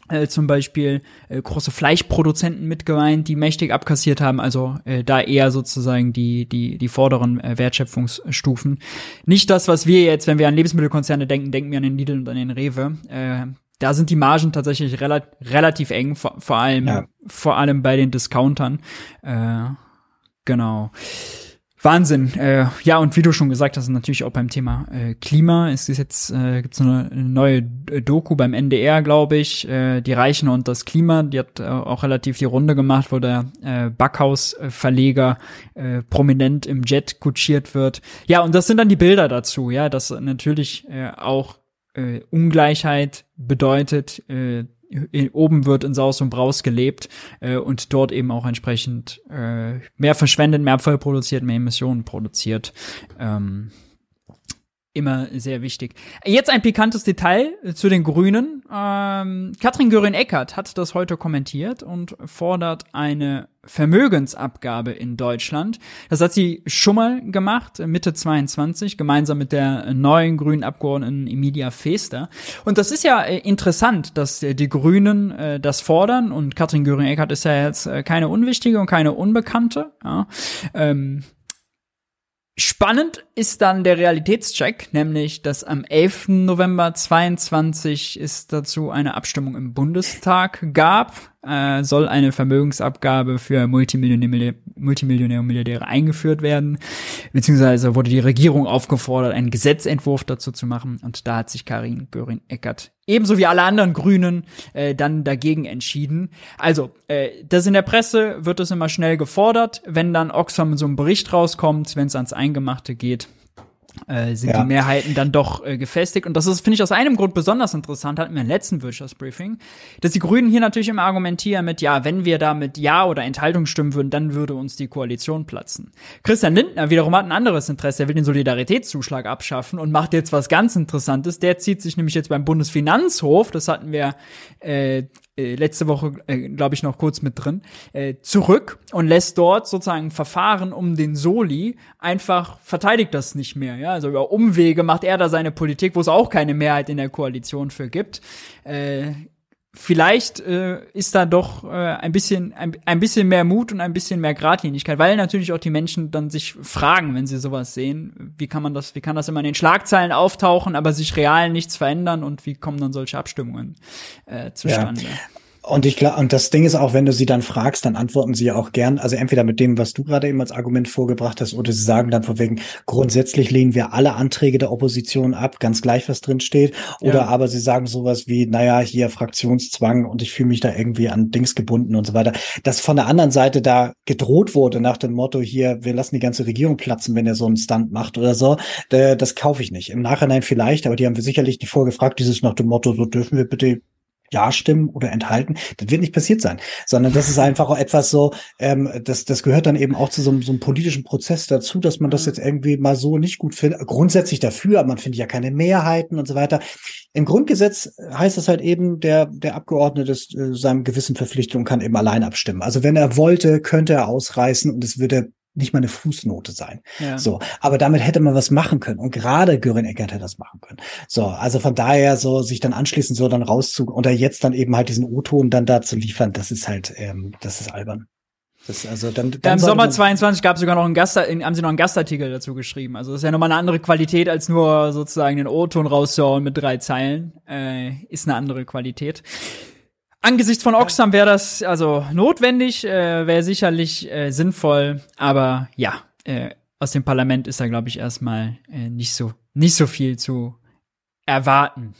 äh, zum Beispiel äh, große Fleischproduzenten mit gemeint, die mächtig abkassiert haben, also äh, da eher sozusagen die die die vorderen äh, Wertschöpfungsstufen. Nicht das, was wir jetzt, wenn wir an Lebensmittelkonzerne denken, denken wir an den Lidl und an den Rewe. Äh, da sind die Margen tatsächlich rela relativ eng, vor, vor allem ja. vor allem bei den Discountern. Äh, genau. Wahnsinn. Äh, ja, und wie du schon gesagt hast, natürlich auch beim Thema äh, Klima. Es ist jetzt äh, gibt's eine neue Doku beim NDR, glaube ich, äh, die Reichen und das Klima. Die hat äh, auch relativ die Runde gemacht, wo der äh, Backhaus-Verleger äh, prominent im Jet kutschiert wird. Ja, und das sind dann die Bilder dazu. Ja, dass natürlich äh, auch äh, Ungleichheit bedeutet, äh, oben wird in Saus und Braus gelebt äh, und dort eben auch entsprechend äh, mehr verschwendet, mehr Abfall produziert, mehr Emissionen produziert. Ähm, immer sehr wichtig. Jetzt ein pikantes Detail zu den Grünen. Ähm, Katrin Göring-Eckardt hat das heute kommentiert und fordert eine Vermögensabgabe in Deutschland. Das hat sie schon mal gemacht, Mitte 22, gemeinsam mit der neuen grünen Abgeordneten Emilia Feester. Und das ist ja äh, interessant, dass die Grünen äh, das fordern und Katrin Göring-Eckardt ist ja jetzt äh, keine unwichtige und keine Unbekannte. Ja. Ähm, Spannend ist dann der Realitätscheck, nämlich dass am 11. November 22 es dazu eine Abstimmung im Bundestag gab äh, soll eine Vermögensabgabe für Multimillionäre und Milliardäre eingeführt werden, beziehungsweise wurde die Regierung aufgefordert, einen Gesetzentwurf dazu zu machen und da hat sich Karin Göring-Eckert ebenso wie alle anderen Grünen äh, dann dagegen entschieden. Also, äh, das in der Presse wird es immer schnell gefordert, wenn dann Oxfam so einem Bericht rauskommt, wenn es ans Eingemachte geht, äh, sind ja. die Mehrheiten dann doch äh, gefestigt. Und das ist, finde ich, aus einem Grund besonders interessant, hatten wir im letzten Wirtschaftsbriefing, dass die Grünen hier natürlich immer argumentieren mit, ja, wenn wir da mit Ja oder Enthaltung stimmen würden, dann würde uns die Koalition platzen. Christian Lindner wiederum hat ein anderes Interesse, er will den Solidaritätszuschlag abschaffen und macht jetzt was ganz Interessantes. Der zieht sich nämlich jetzt beim Bundesfinanzhof, das hatten wir äh, äh, letzte Woche, äh, glaube ich, noch kurz mit drin, äh, zurück und lässt dort sozusagen Verfahren um den Soli einfach verteidigt das nicht mehr. Ja? Also über Umwege macht er da seine Politik, wo es auch keine Mehrheit in der Koalition für gibt. Äh, vielleicht äh, ist da doch äh, ein bisschen ein, ein bisschen mehr Mut und ein bisschen mehr Gradlinigkeit, weil natürlich auch die Menschen dann sich fragen, wenn sie sowas sehen, wie kann man das, wie kann das immer in den Schlagzeilen auftauchen, aber sich real nichts verändern und wie kommen dann solche Abstimmungen äh, zustande? Ja. Und ich glaube, und das Ding ist auch, wenn du sie dann fragst, dann antworten sie ja auch gern, also entweder mit dem, was du gerade eben als Argument vorgebracht hast, oder sie sagen dann von wegen, grundsätzlich lehnen wir alle Anträge der Opposition ab, ganz gleich, was drin steht. Oder ja. aber sie sagen sowas wie, naja, hier Fraktionszwang und ich fühle mich da irgendwie an Dings gebunden und so weiter. Dass von der anderen Seite da gedroht wurde nach dem Motto, hier, wir lassen die ganze Regierung platzen, wenn er so einen Stunt macht oder so, das kaufe ich nicht. Im Nachhinein vielleicht, aber die haben wir sicherlich nicht vorgefragt, dieses nach dem Motto, so dürfen wir bitte Ja stimmen oder enthalten. Das wird nicht passiert sein, sondern das ist einfach auch etwas so, ähm, das, das gehört dann eben auch zu so, einem, so einem politischen Prozess dazu, dass man das jetzt irgendwie mal so nicht gut findet. Grundsätzlich dafür, aber man findet ja keine Mehrheiten und so weiter. Im Grundgesetz heißt es halt eben, der, der Abgeordnete ist äh, seinem gewissen Verpflichtungen kann eben allein abstimmen. Also wenn er wollte, könnte er ausreißen und es würde nicht mal eine Fußnote sein. Ja. So, aber damit hätte man was machen können und gerade Göring Eckert hätte das machen können. So, also von daher so sich dann anschließend so dann rauszu oder jetzt dann eben halt diesen O-Ton dann da zu liefern, das ist halt, ähm, das ist albern. Das, also dann, dann ja, Im Sommer 22 gab es sogar noch einen Gast, haben sie noch einen Gastartikel dazu geschrieben. Also das ist ja nochmal eine andere Qualität, als nur sozusagen den O-Ton rauszuhauen mit drei Zeilen. Äh, ist eine andere Qualität. Angesichts von Oxfam wäre das also notwendig, äh, wäre sicherlich äh, sinnvoll, aber ja, äh, aus dem Parlament ist da, glaube ich, erstmal äh, nicht so nicht so viel zu erwarten.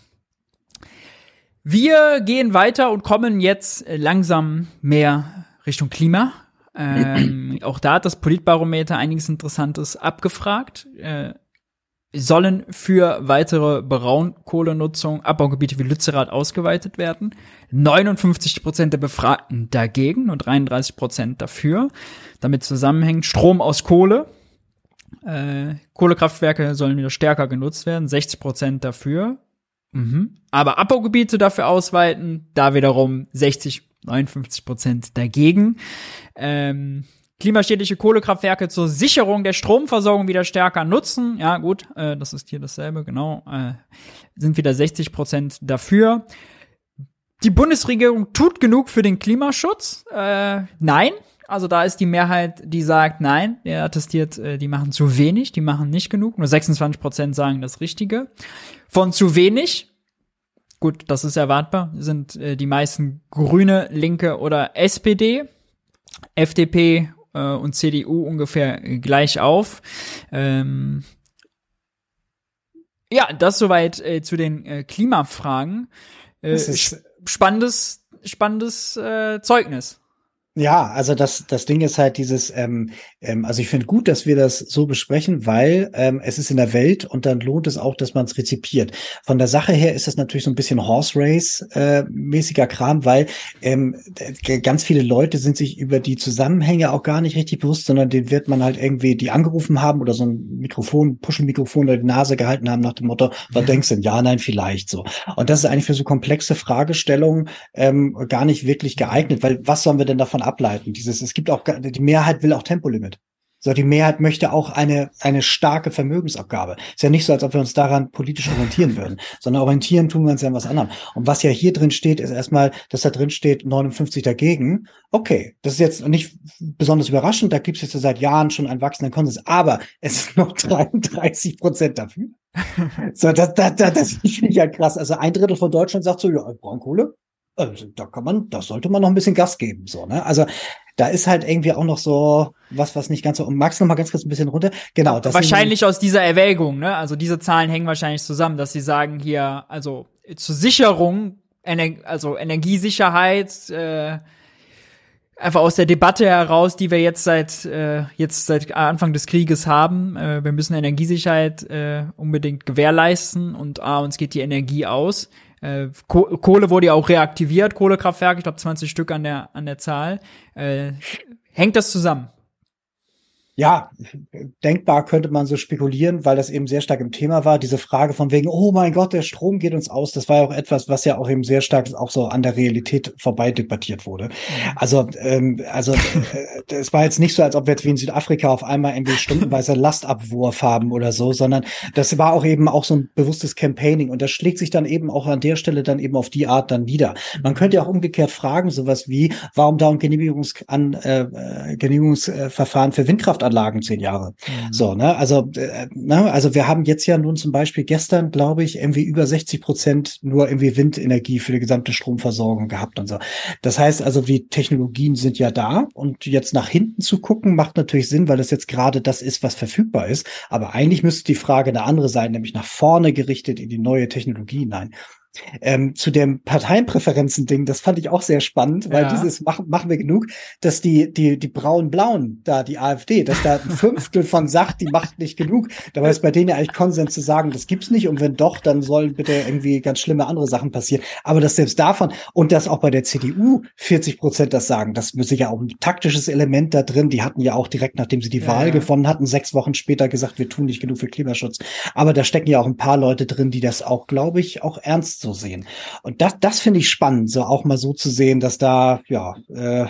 Wir gehen weiter und kommen jetzt äh, langsam mehr Richtung Klima. Ähm, auch da hat das Politbarometer einiges Interessantes abgefragt. Äh, sollen für weitere Braunkohlenutzung Abbaugebiete wie Lützerath ausgeweitet werden. 59 Prozent der Befragten dagegen und 33 Prozent dafür. Damit zusammenhängt Strom aus Kohle. Äh, Kohlekraftwerke sollen wieder stärker genutzt werden. 60 Prozent dafür. Mhm. Aber Abbaugebiete dafür ausweiten, da wiederum 60, 59 Prozent dagegen. Ähm, klimaschädliche Kohlekraftwerke zur Sicherung der Stromversorgung wieder stärker nutzen. Ja, gut, äh, das ist hier dasselbe, genau. Äh, sind wieder 60 Prozent dafür. Die Bundesregierung tut genug für den Klimaschutz. Äh, nein. Also da ist die Mehrheit, die sagt, nein, der attestiert, äh, die machen zu wenig, die machen nicht genug. Nur 26 Prozent sagen das Richtige. Von zu wenig, gut, das ist erwartbar, sind äh, die meisten Grüne, Linke oder SPD. FDP äh, und CDU ungefähr gleich auf. Ähm, ja, das soweit äh, zu den äh, Klimafragen. Äh, spannendes, spannendes äh, Zeugnis. Ja, also das, das Ding ist halt dieses, ähm, ähm, also ich finde gut, dass wir das so besprechen, weil ähm, es ist in der Welt und dann lohnt es auch, dass man es rezipiert. Von der Sache her ist das natürlich so ein bisschen Horse Race äh, mäßiger Kram, weil ähm, ganz viele Leute sind sich über die Zusammenhänge auch gar nicht richtig bewusst, sondern den wird man halt irgendwie die angerufen haben oder so ein Mikrofon, Puschelmikrofon oder die Nase gehalten haben nach dem Motto, was denkst du denn? Ja, nein, vielleicht so. Und das ist eigentlich für so komplexe Fragestellungen ähm, gar nicht wirklich geeignet, weil was sollen wir denn davon ableiten. Dieses, es gibt auch, die Mehrheit will auch Tempolimit. So, die Mehrheit möchte auch eine, eine starke Vermögensabgabe. Ist ja nicht so, als ob wir uns daran politisch orientieren würden, sondern orientieren tun wir uns ja an was anderem. Und was ja hier drin steht, ist erstmal, dass da drin steht 59 dagegen. Okay, das ist jetzt nicht besonders überraschend. Da gibt es jetzt seit Jahren schon einen wachsenden Konsens. Aber es ist noch 33 Prozent dafür. so, das, das, das, das finde ich ja krass. Also ein Drittel von Deutschland sagt so, ja, Braunkohle, also, da kann man, da sollte man noch ein bisschen Gas geben, so, ne? Also, da ist halt irgendwie auch noch so was, was nicht ganz so. Und Max noch mal ganz kurz ein bisschen runter. Genau. Das wahrscheinlich aus dieser Erwägung, ne? Also diese Zahlen hängen wahrscheinlich zusammen, dass sie sagen hier, also zur Sicherung, Ener also Energiesicherheit, äh, einfach aus der Debatte heraus, die wir jetzt seit äh, jetzt seit Anfang des Krieges haben. Äh, wir müssen Energiesicherheit äh, unbedingt gewährleisten und ah, uns geht die Energie aus. Äh, Kohle wurde ja auch reaktiviert, Kohlekraftwerke, ich glaube 20 Stück an der, an der Zahl. Äh, hängt das zusammen? Ja, denkbar könnte man so spekulieren, weil das eben sehr stark im Thema war. Diese Frage von wegen, oh mein Gott, der Strom geht uns aus. Das war ja auch etwas, was ja auch eben sehr stark auch so an der Realität vorbei debattiert wurde. Mhm. Also, ähm, also äh, es war jetzt nicht so, als ob wir jetzt wie in Südafrika auf einmal irgendwie stundenweise Lastabwurf haben oder so, sondern das war auch eben auch so ein bewusstes Campaigning und das schlägt sich dann eben auch an der Stelle dann eben auf die Art dann nieder. Man könnte ja auch umgekehrt fragen, sowas wie, warum da ein Genehmigungs an, äh, äh Genehmigungsverfahren für Windkraft Kraftanlagen zehn Jahre. Mhm. So, ne? Also, äh, ne? also wir haben jetzt ja nun zum Beispiel gestern, glaube ich, irgendwie über 60 Prozent nur irgendwie Windenergie für die gesamte Stromversorgung gehabt und so. Das heißt also, die Technologien sind ja da und jetzt nach hinten zu gucken, macht natürlich Sinn, weil das jetzt gerade das ist, was verfügbar ist. Aber eigentlich müsste die Frage eine andere sein, nämlich nach vorne gerichtet in die neue Technologie hinein. Ähm, zu dem Parteienpräferenzen-Ding, das fand ich auch sehr spannend, weil ja. dieses machen, machen wir genug, dass die, die, die braun-blauen, da die AfD, dass da ein Fünftel von sagt, die macht nicht genug. Dabei ist bei denen ja eigentlich Konsens zu sagen, das gibt's nicht und wenn doch, dann sollen bitte irgendwie ganz schlimme andere Sachen passieren. Aber dass selbst davon und dass auch bei der CDU 40 Prozent das sagen, das ist sicher auch ein taktisches Element da drin. Die hatten ja auch direkt, nachdem sie die ja, Wahl ja. gewonnen hatten, sechs Wochen später gesagt, wir tun nicht genug für Klimaschutz. Aber da stecken ja auch ein paar Leute drin, die das auch, glaube ich, auch ernst so sehen. Und das, das finde ich spannend, so auch mal so zu sehen, dass da ja äh,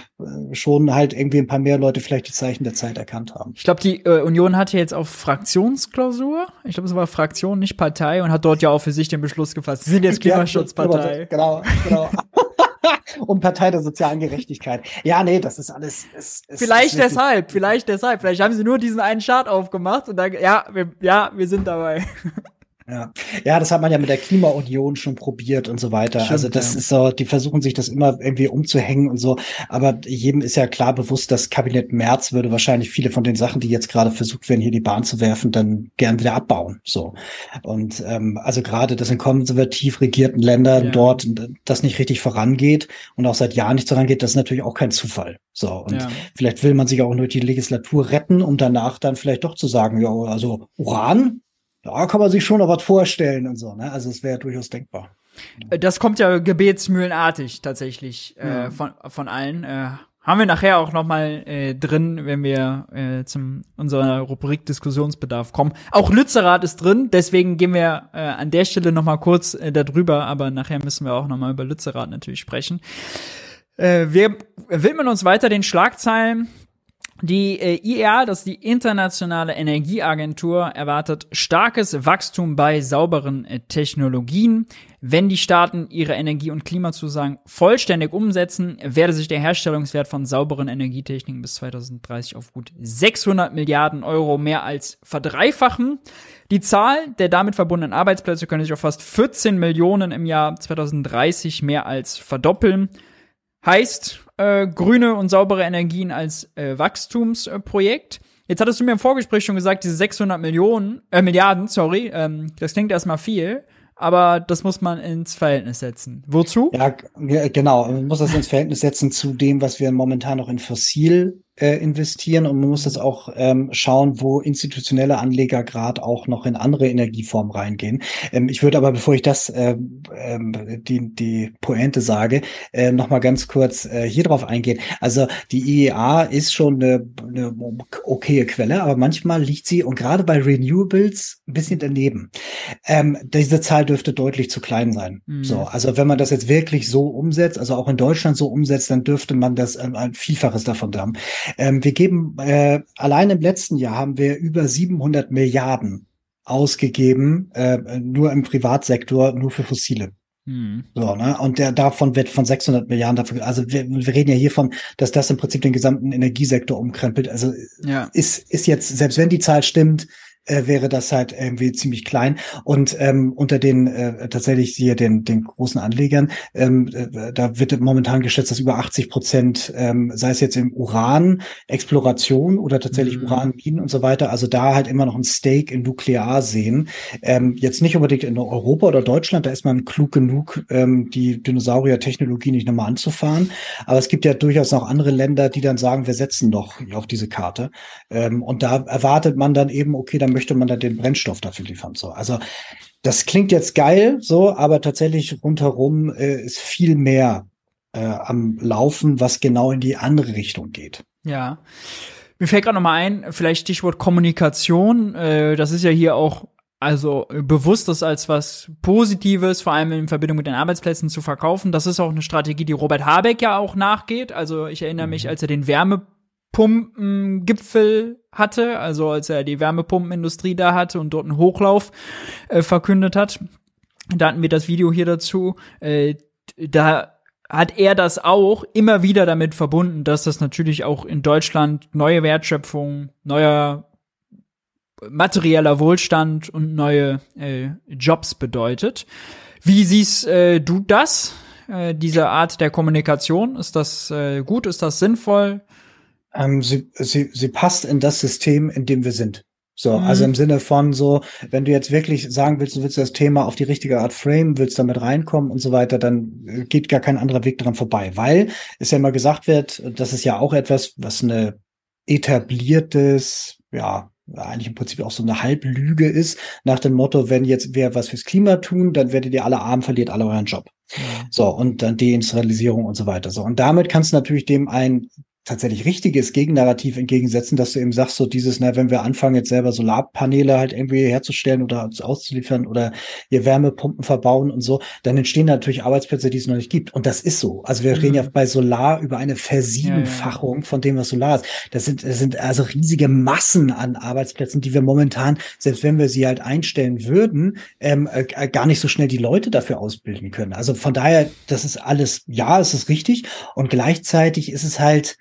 schon halt irgendwie ein paar mehr Leute vielleicht die Zeichen der Zeit erkannt haben. Ich glaube, die äh, Union hatte jetzt auch Fraktionsklausur. Ich glaube, es war Fraktion, nicht Partei, und hat dort ja auch für sich den Beschluss gefasst. Sie sind jetzt Klimaschutzpartei. genau, genau. und Partei der sozialen Gerechtigkeit. Ja, nee, das ist alles. Ist, ist, vielleicht ist deshalb, vielleicht deshalb. Vielleicht haben sie nur diesen einen Chart aufgemacht und dann, ja, wir, ja, wir sind dabei. Ja. ja, das hat man ja mit der Klimaunion schon probiert und so weiter. Stimmt, also das ja. ist so, die versuchen sich das immer irgendwie umzuhängen und so. Aber jedem ist ja klar bewusst, das Kabinett Merz würde wahrscheinlich viele von den Sachen, die jetzt gerade versucht werden, hier die Bahn zu werfen, dann gern wieder abbauen. So. Und ähm, also gerade, dass in konservativ regierten Ländern ja. dort das nicht richtig vorangeht und auch seit Jahren nicht vorangeht, das ist natürlich auch kein Zufall. So. Und ja. vielleicht will man sich auch nur die Legislatur retten, um danach dann vielleicht doch zu sagen, ja, also Uran, da kann man sich schon noch was vorstellen und so. Ne? Also es wäre durchaus denkbar. Äh, das kommt ja gebetsmühlenartig tatsächlich äh, ja. von, von allen. Äh, haben wir nachher auch noch mal äh, drin, wenn wir äh, zum unserer Rubrik Diskussionsbedarf kommen. Auch Lützerath ist drin, deswegen gehen wir äh, an der Stelle noch mal kurz äh, darüber, aber nachher müssen wir auch noch mal über Lützerath natürlich sprechen. Äh, wir widmen uns weiter den Schlagzeilen die äh, IEA, das ist die Internationale Energieagentur, erwartet starkes Wachstum bei sauberen äh, Technologien. Wenn die Staaten ihre Energie- und Klimazusagen vollständig umsetzen, werde sich der Herstellungswert von sauberen Energietechniken bis 2030 auf gut 600 Milliarden Euro mehr als verdreifachen. Die Zahl der damit verbundenen Arbeitsplätze könnte sich auf fast 14 Millionen im Jahr 2030 mehr als verdoppeln. Heißt, äh, grüne und saubere Energien als äh, Wachstumsprojekt. Jetzt hattest du mir im Vorgespräch schon gesagt, diese 600 Millionen, äh, Milliarden, sorry, ähm, das klingt erstmal viel, aber das muss man ins Verhältnis setzen. Wozu? Ja, genau. Man muss das ins Verhältnis setzen zu dem, was wir momentan noch in Fossil äh, investieren und man muss das auch ähm, schauen, wo institutionelle Anleger gerade auch noch in andere Energieformen reingehen. Ähm, ich würde aber, bevor ich das äh, ähm, die die Pointe sage, äh, noch mal ganz kurz äh, hier drauf eingehen. Also die IEA ist schon eine, eine okaye Quelle, aber manchmal liegt sie und gerade bei Renewables ein bisschen daneben. Ähm, diese Zahl dürfte deutlich zu klein sein. Mhm. So, also wenn man das jetzt wirklich so umsetzt, also auch in Deutschland so umsetzt, dann dürfte man das ähm, ein Vielfaches davon haben. Ähm, wir geben, äh, allein im letzten Jahr haben wir über 700 Milliarden ausgegeben, äh, nur im Privatsektor, nur für Fossile. Hm. So, ne? Und der, davon wird von 600 Milliarden dafür, also wir, wir reden ja hiervon, dass das im Prinzip den gesamten Energiesektor umkrempelt. Also ja. ist, ist jetzt, selbst wenn die Zahl stimmt, äh, wäre das halt irgendwie ziemlich klein. Und ähm, unter den äh, tatsächlich hier den, den großen Anlegern, ähm, äh, da wird momentan geschätzt, dass über 80 Prozent, ähm, sei es jetzt im Uran, Exploration oder tatsächlich mhm. Uranminen und so weiter, also da halt immer noch ein Stake in Nuklear sehen. Ähm, jetzt nicht unbedingt in Europa oder Deutschland, da ist man klug genug, ähm, die Dinosaurier-Technologie nicht nochmal anzufahren. Aber es gibt ja durchaus noch andere Länder, die dann sagen, wir setzen doch auf diese Karte. Ähm, und da erwartet man dann eben, okay, dann möchte man dann den Brennstoff dafür liefern. So, also das klingt jetzt geil, so, aber tatsächlich rundherum äh, ist viel mehr äh, am Laufen, was genau in die andere Richtung geht. Ja. Mir fällt gerade noch mal ein, vielleicht Stichwort Kommunikation. Äh, das ist ja hier auch also bewusst das als was Positives, vor allem in Verbindung mit den Arbeitsplätzen zu verkaufen. Das ist auch eine Strategie, die Robert Habeck ja auch nachgeht. Also ich erinnere mich, mhm. als er den Wärme Wärmepumpengipfel hatte, also als er die Wärmepumpenindustrie da hatte und dort einen Hochlauf äh, verkündet hat. Da hatten wir das Video hier dazu. Äh, da hat er das auch immer wieder damit verbunden, dass das natürlich auch in Deutschland neue Wertschöpfung, neuer materieller Wohlstand und neue äh, Jobs bedeutet. Wie siehst äh, du das, äh, diese Art der Kommunikation? Ist das äh, gut? Ist das sinnvoll? Ähm, sie, sie, sie passt in das System, in dem wir sind. So, mhm. also im Sinne von so, wenn du jetzt wirklich sagen willst, du willst das Thema auf die richtige Art frame, willst damit reinkommen und so weiter, dann äh, geht gar kein anderer Weg dran vorbei, weil es ja immer gesagt wird, das ist ja auch etwas, was eine etabliertes, ja, eigentlich im Prinzip auch so eine Halblüge ist, nach dem Motto, wenn jetzt wir was fürs Klima tun, dann werdet ihr alle arm, verliert alle euren Job. So, und dann Deindustrialisierung und so weiter. So, und damit kannst du natürlich dem ein tatsächlich richtiges Gegennarrativ entgegensetzen, dass du eben sagst, so dieses, na, wenn wir anfangen, jetzt selber Solarpaneele halt irgendwie herzustellen oder auszuliefern oder ihr Wärmepumpen verbauen und so, dann entstehen natürlich Arbeitsplätze, die es noch nicht gibt. Und das ist so. Also wir mhm. reden ja bei Solar über eine Versiebenfachung ja, ja. von dem, was Solar ist. Das sind, das sind also riesige Massen an Arbeitsplätzen, die wir momentan, selbst wenn wir sie halt einstellen würden, ähm, äh, gar nicht so schnell die Leute dafür ausbilden können. Also von daher, das ist alles, ja, es ist richtig. Und gleichzeitig ist es halt,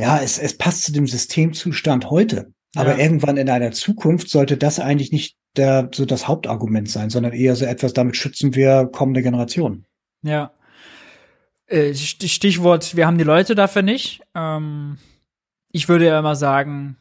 ja, es, es passt zu dem Systemzustand heute. Aber ja. irgendwann in einer Zukunft sollte das eigentlich nicht der, so das Hauptargument sein, sondern eher so etwas, damit schützen wir kommende Generationen. Ja. Äh, Stichwort, wir haben die Leute dafür nicht. Ähm, ich würde ja immer sagen,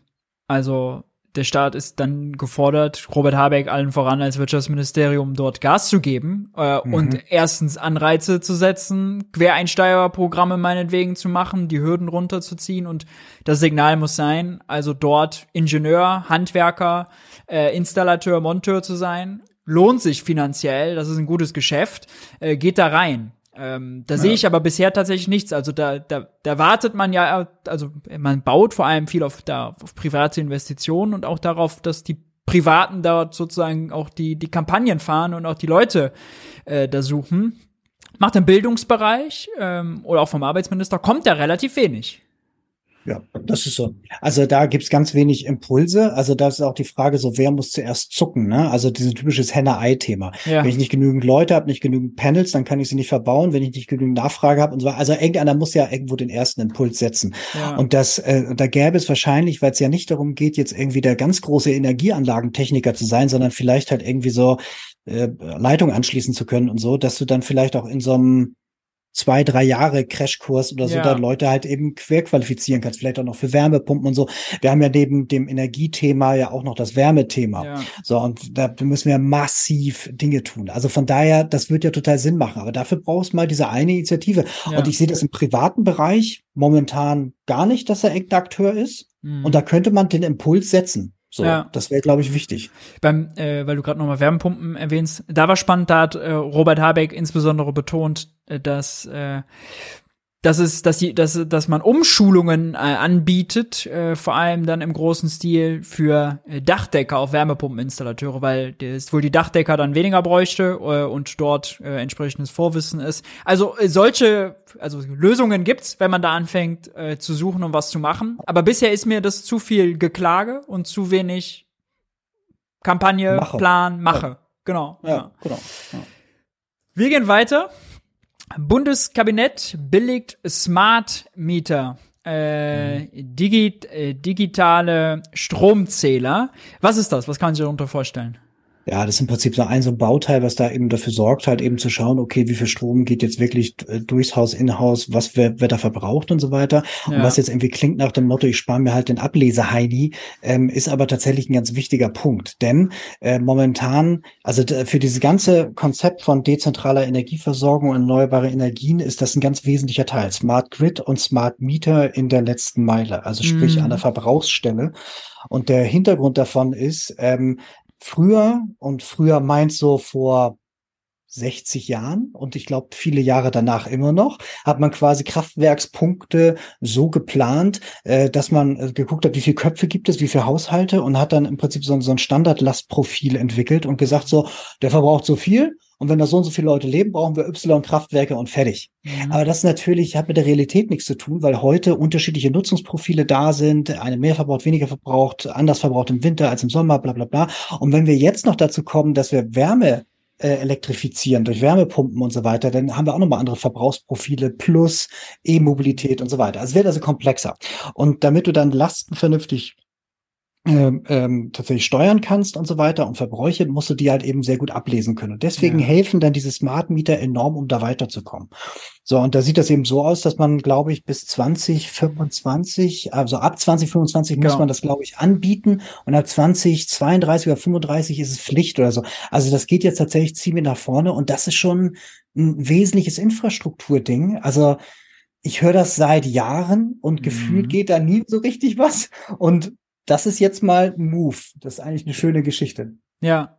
also der Staat ist dann gefordert, Robert Habeck allen voran als Wirtschaftsministerium dort Gas zu geben äh, mhm. und erstens Anreize zu setzen, Quereinsteigerprogramme meinetwegen zu machen, die Hürden runterzuziehen und das Signal muss sein, also dort Ingenieur, Handwerker, äh, Installateur, Monteur zu sein, lohnt sich finanziell, das ist ein gutes Geschäft, äh, geht da rein. Ähm, da ja. sehe ich aber bisher tatsächlich nichts. Also da, da, da wartet man ja, also man baut vor allem viel auf, da, auf private Investitionen und auch darauf, dass die Privaten dort sozusagen auch die, die Kampagnen fahren und auch die Leute äh, da suchen. Macht im Bildungsbereich ähm, oder auch vom Arbeitsminister kommt da relativ wenig. Ja, das ist so. Also da gibt's ganz wenig Impulse. Also da ist auch die Frage so, wer muss zuerst zucken, ne? Also dieses typisches Henne-Ei-Thema. Ja. Wenn ich nicht genügend Leute habe, nicht genügend Panels, dann kann ich sie nicht verbauen. Wenn ich nicht genügend Nachfrage habe und so weiter. Also irgendeiner muss ja irgendwo den ersten Impuls setzen. Ja. Und das, äh, da gäbe es wahrscheinlich, weil es ja nicht darum geht, jetzt irgendwie der ganz große Energieanlagentechniker zu sein, sondern vielleicht halt irgendwie so äh, Leitung anschließen zu können und so, dass du dann vielleicht auch in so einem zwei, drei Jahre Crashkurs oder so, ja. da Leute halt eben querqualifizieren kannst, vielleicht auch noch für Wärmepumpen und so. Wir haben ja neben dem Energiethema ja auch noch das Wärmethema. Ja. So, und da müssen wir massiv Dinge tun. Also von daher, das wird ja total Sinn machen. Aber dafür brauchst du mal diese eine Initiative. Ja. Und ich sehe das im privaten Bereich momentan gar nicht, dass er Akteur ist. Mhm. Und da könnte man den Impuls setzen. So, ja. das wäre, glaube ich, wichtig. Beim, äh, weil du gerade nochmal Wärmepumpen erwähnst, da war spannend, da hat äh, Robert Habeck insbesondere betont, dass äh, dass es, dass die, dass, dass man Umschulungen äh, anbietet, äh, vor allem dann im großen Stil für äh, Dachdecker auf Wärmepumpeninstallateure, weil es wohl die Dachdecker dann weniger bräuchte äh, und dort äh, entsprechendes Vorwissen ist. Also äh, solche, also Lösungen gibt's, wenn man da anfängt äh, zu suchen und was zu machen. Aber bisher ist mir das zu viel Geklage und zu wenig Kampagne, mache. Plan, Mache. Ja. Genau. Ja, ja. genau. Ja. Wir gehen weiter. Bundeskabinett billigt Smart Meter. Äh, digi äh, digitale Stromzähler. Was ist das? Was kann man sich darunter vorstellen? Ja, das ist im Prinzip so ein so ein Bauteil, was da eben dafür sorgt, halt eben zu schauen, okay, wie viel Strom geht jetzt wirklich äh, durchs Haus, in Haus, was wird, wird da verbraucht und so weiter. Ja. Und was jetzt irgendwie klingt nach dem Motto, ich spare mir halt den Ableseheini, ähm, ist aber tatsächlich ein ganz wichtiger Punkt. Denn äh, momentan, also für dieses ganze Konzept von dezentraler Energieversorgung und erneuerbare Energien ist das ein ganz wesentlicher Teil. Smart Grid und Smart Meter in der letzten Meile, also sprich mhm. an der Verbrauchsstelle. Und der Hintergrund davon ist, ähm, früher und früher meint so vor 60 Jahren und ich glaube viele Jahre danach immer noch, hat man quasi Kraftwerkspunkte so geplant, äh, dass man äh, geguckt hat, wie viele Köpfe gibt es, wie viele Haushalte und hat dann im Prinzip so, so ein Standardlastprofil entwickelt und gesagt so, der verbraucht so viel und wenn da so und so viele Leute leben, brauchen wir Y-Kraftwerke und fertig. Mhm. Aber das natürlich hat mit der Realität nichts zu tun, weil heute unterschiedliche Nutzungsprofile da sind. Eine mehr verbraucht, weniger verbraucht, anders verbraucht im Winter als im Sommer, bla bla bla. Und wenn wir jetzt noch dazu kommen, dass wir Wärme äh, elektrifizieren durch Wärmepumpen und so weiter, dann haben wir auch nochmal andere Verbrauchsprofile plus E-Mobilität und so weiter. Also es wird also komplexer. Und damit du dann Lasten vernünftig ähm, ähm, tatsächlich steuern kannst und so weiter und Verbräuche, musst du die halt eben sehr gut ablesen können. Und deswegen ja. helfen dann diese Smart Meter enorm, um da weiterzukommen. So, und da sieht das eben so aus, dass man, glaube ich, bis 2025, also ab 2025 genau. muss man das, glaube ich, anbieten und ab 2032 oder 35 ist es Pflicht oder so. Also das geht jetzt tatsächlich ziemlich nach vorne und das ist schon ein wesentliches Infrastrukturding. Also ich höre das seit Jahren und mhm. gefühlt geht da nie so richtig was. Und das ist jetzt mal ein Move. Das ist eigentlich eine schöne Geschichte. Ja.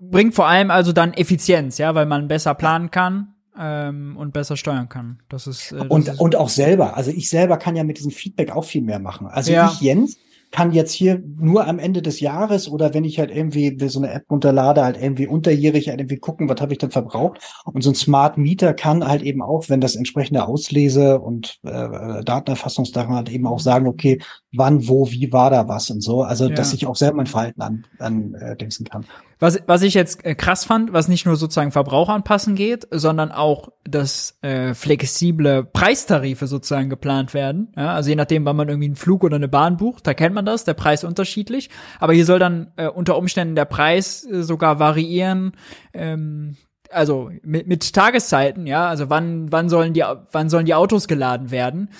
Bringt vor allem also dann Effizienz, ja, weil man besser planen kann ähm, und besser steuern kann. Das ist, äh, das und ist und auch selber. Also ich selber kann ja mit diesem Feedback auch viel mehr machen. Also ja. ich Jens kann jetzt hier nur am Ende des Jahres oder wenn ich halt irgendwie so eine App runterlade, halt irgendwie unterjährig halt irgendwie gucken, was habe ich denn verbraucht. Und so ein Smart Meter kann halt eben auch, wenn das entsprechende Auslese und äh, Datenerfassungsdaten halt eben auch sagen, okay, wann, wo, wie war da was und so. Also, ja. dass ich auch selber mein Verhalten an, an äh, denken kann. Was, was ich jetzt äh, krass fand, was nicht nur sozusagen Verbrauch anpassen geht, sondern auch, dass äh, flexible Preistarife sozusagen geplant werden. Ja, also je nachdem, wann man irgendwie einen Flug oder eine Bahn bucht, da kennt man das, der Preis unterschiedlich. Aber hier soll dann äh, unter Umständen der Preis äh, sogar variieren. Ähm, also mit, mit Tageszeiten, ja, also wann wann sollen die wann sollen die Autos geladen werden?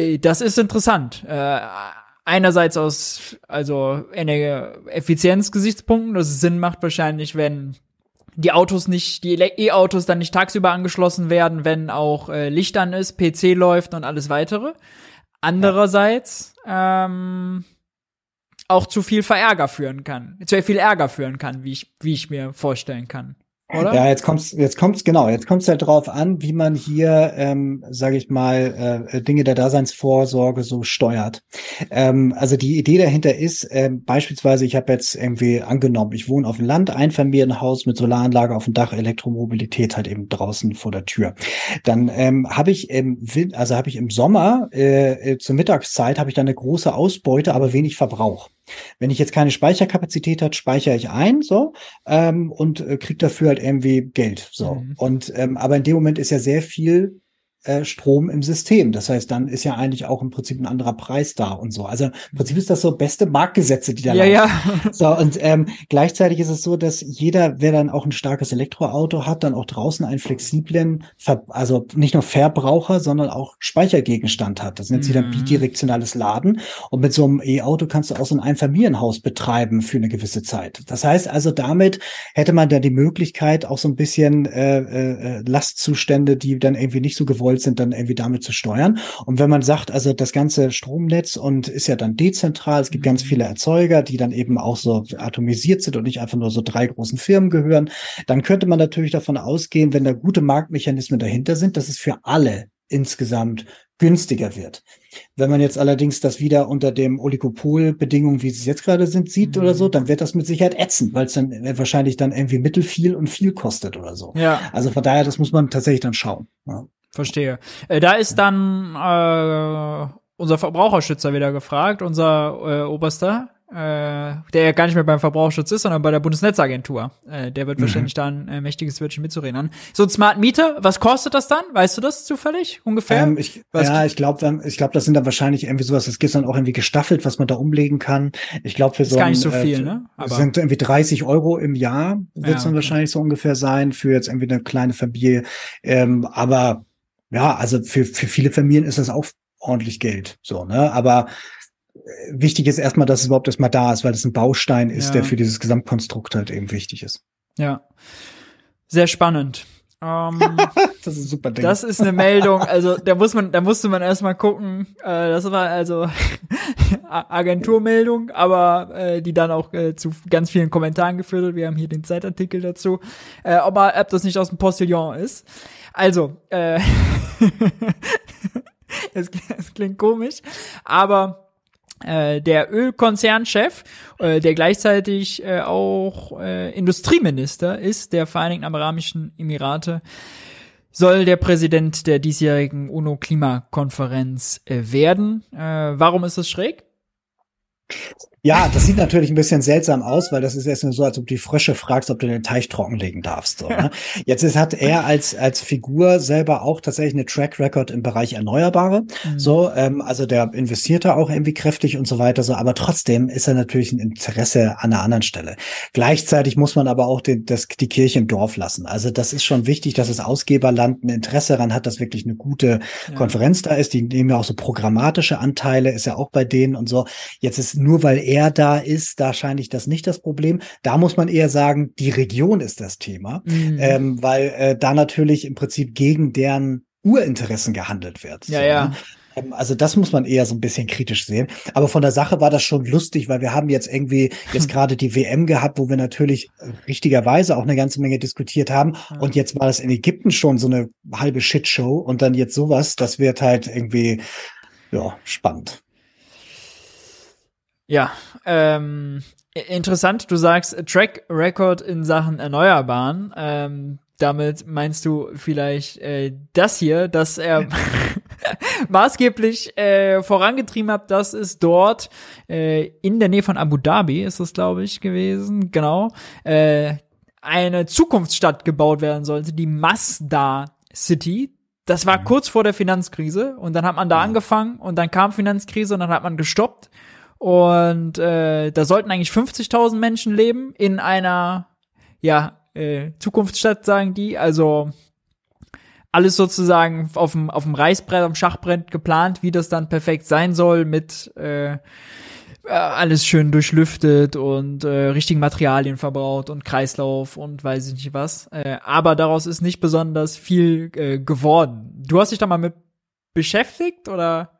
Äh, das ist interessant. Äh, einerseits aus also Effizienzgesichtspunkten, dass es Sinn macht wahrscheinlich, wenn die Autos nicht, die E-Autos dann nicht tagsüber angeschlossen werden, wenn auch äh, Licht an ist, PC läuft und alles weitere. Andererseits ähm, auch zu viel Verärger führen kann, zu viel Ärger führen kann, wie ich, wie ich mir vorstellen kann. Oder? Ja, jetzt kommt's, jetzt kommt's genau, jetzt kommt's halt drauf an, wie man hier, ähm, sage ich mal, äh, Dinge der Daseinsvorsorge so steuert. Ähm, also die Idee dahinter ist, ähm, beispielsweise, ich habe jetzt irgendwie angenommen, ich wohne auf dem Land, Einfamilienhaus mit Solaranlage auf dem Dach, Elektromobilität halt eben draußen vor der Tür. Dann ähm, habe ich im Wind, also habe ich im Sommer äh, äh zur Mittagszeit habe ich dann eine große Ausbeute, aber wenig Verbrauch. Wenn ich jetzt keine Speicherkapazität hat, speichere ich ein, so ähm, und äh, kriege dafür halt irgendwie Geld, so. Mhm. Und ähm, aber in dem Moment ist ja sehr viel äh, Strom im System. Das heißt, dann ist ja eigentlich auch im Prinzip ein anderer Preis da und so. Also im Prinzip ist das so beste Marktgesetze, die da ja, laufen. Ja. So, und ähm, gleichzeitig ist es so, dass jeder, wer dann auch ein starkes Elektroauto hat, dann auch draußen einen flexiblen, Ver also nicht nur Verbraucher, sondern auch Speichergegenstand hat. Das nennt sich dann mhm. bidirektionales Laden. Und mit so einem E-Auto kannst du auch so ein Einfamilienhaus betreiben für eine gewisse Zeit. Das heißt also, damit hätte man da die Möglichkeit, auch so ein bisschen äh, äh, Lastzustände, die dann irgendwie nicht so gewollt gewollt sind, dann irgendwie damit zu steuern. Und wenn man sagt, also das ganze Stromnetz und ist ja dann dezentral, es gibt ganz mhm. viele Erzeuger, die dann eben auch so atomisiert sind und nicht einfach nur so drei großen Firmen gehören, dann könnte man natürlich davon ausgehen, wenn da gute Marktmechanismen dahinter sind, dass es für alle insgesamt günstiger wird. Wenn man jetzt allerdings das wieder unter dem Oligopol-Bedingungen, wie sie jetzt gerade sind, sieht mhm. oder so, dann wird das mit Sicherheit ätzend, weil es dann wahrscheinlich dann irgendwie mittel viel und viel kostet oder so. Ja. Also von daher, das muss man tatsächlich dann schauen. Ja. Verstehe. Äh, da ist dann äh, unser Verbraucherschützer wieder gefragt, unser äh, Oberster, äh, der ja gar nicht mehr beim Verbraucherschutz ist, sondern bei der Bundesnetzagentur. Äh, der wird mhm. wahrscheinlich da ein äh, mächtiges Wörtchen mitzureden haben. So ein Smart Meter, was kostet das dann? Weißt du das zufällig ungefähr? Ähm, ich, ja, ich glaube, ich glaube, das sind dann wahrscheinlich irgendwie sowas, das gibt dann auch irgendwie gestaffelt, was man da umlegen kann. Ich glaube, für so ist gar nicht so äh, viel, äh, ne? Aber sind irgendwie 30 Euro im Jahr, wird es ja, dann okay. wahrscheinlich so ungefähr sein, für jetzt irgendwie eine kleine Familie. Ähm, aber ja, also für, für viele Familien ist das auch ordentlich Geld. So, ne? Aber äh, wichtig ist erstmal, dass es überhaupt erstmal da ist, weil es ein Baustein ist, ja. der für dieses Gesamtkonstrukt halt eben wichtig ist. Ja. Sehr spannend. Ähm, das ist super Ding. Das ist eine Meldung, also da muss man, da musste man erstmal gucken. Äh, das war also Agenturmeldung, aber äh, die dann auch äh, zu ganz vielen Kommentaren geführt hat. Wir haben hier den Zeitartikel dazu. Äh, ob, ob das nicht aus dem Postillon ist. Also, äh, es, es klingt komisch, aber äh, der Ölkonzernchef, äh, der gleichzeitig äh, auch äh, Industrieminister ist der Vereinigten Arabischen Emirate, soll der Präsident der diesjährigen UNO-Klimakonferenz äh, werden. Äh, warum ist das schräg? Ja, das sieht natürlich ein bisschen seltsam aus, weil das ist erst so, als ob du die Frösche fragst, ob du den Teich trockenlegen darfst. So, ne? Jetzt ist, hat er als, als Figur selber auch tatsächlich eine Track Record im Bereich Erneuerbare. Mhm. So, ähm, also der investiert da auch irgendwie kräftig und so weiter. So, aber trotzdem ist er natürlich ein Interesse an einer anderen Stelle. Gleichzeitig muss man aber auch den, das, die Kirche im Dorf lassen. Also das ist schon wichtig, dass das Ausgeberland ein Interesse daran hat, dass wirklich eine gute ja. Konferenz da ist. Die nehmen ja auch so programmatische Anteile, ist ja auch bei denen und so. Jetzt ist nur, weil er da ist, da scheine ich das nicht das Problem. Da muss man eher sagen, die Region ist das Thema, mhm. ähm, weil äh, da natürlich im Prinzip gegen deren Urinteressen gehandelt wird. Ja, so, ja. Ne? Ähm, also das muss man eher so ein bisschen kritisch sehen. Aber von der Sache war das schon lustig, weil wir haben jetzt irgendwie jetzt gerade die WM gehabt, wo wir natürlich richtigerweise auch eine ganze Menge diskutiert haben. Und jetzt war das in Ägypten schon so eine halbe Shitshow und dann jetzt sowas. Das wird halt irgendwie, ja, spannend. Ja, ähm, interessant, du sagst Track Record in Sachen Erneuerbaren. Ähm, damit meinst du vielleicht äh, das hier, dass er maßgeblich äh, vorangetrieben hat, dass es dort äh, in der Nähe von Abu Dhabi ist es, glaube ich, gewesen, genau, äh, eine Zukunftsstadt gebaut werden sollte, die Mazda City. Das war mhm. kurz vor der Finanzkrise und dann hat man da mhm. angefangen und dann kam Finanzkrise und dann hat man gestoppt und äh, da sollten eigentlich 50.000 Menschen leben in einer, ja, äh, Zukunftsstadt, sagen die. Also alles sozusagen auf dem, auf dem Reißbrett, am Schachbrett geplant, wie das dann perfekt sein soll, mit äh, äh, alles schön durchlüftet und äh, richtigen Materialien verbraucht und Kreislauf und weiß ich nicht was. Äh, aber daraus ist nicht besonders viel äh, geworden. Du hast dich da mal mit beschäftigt oder?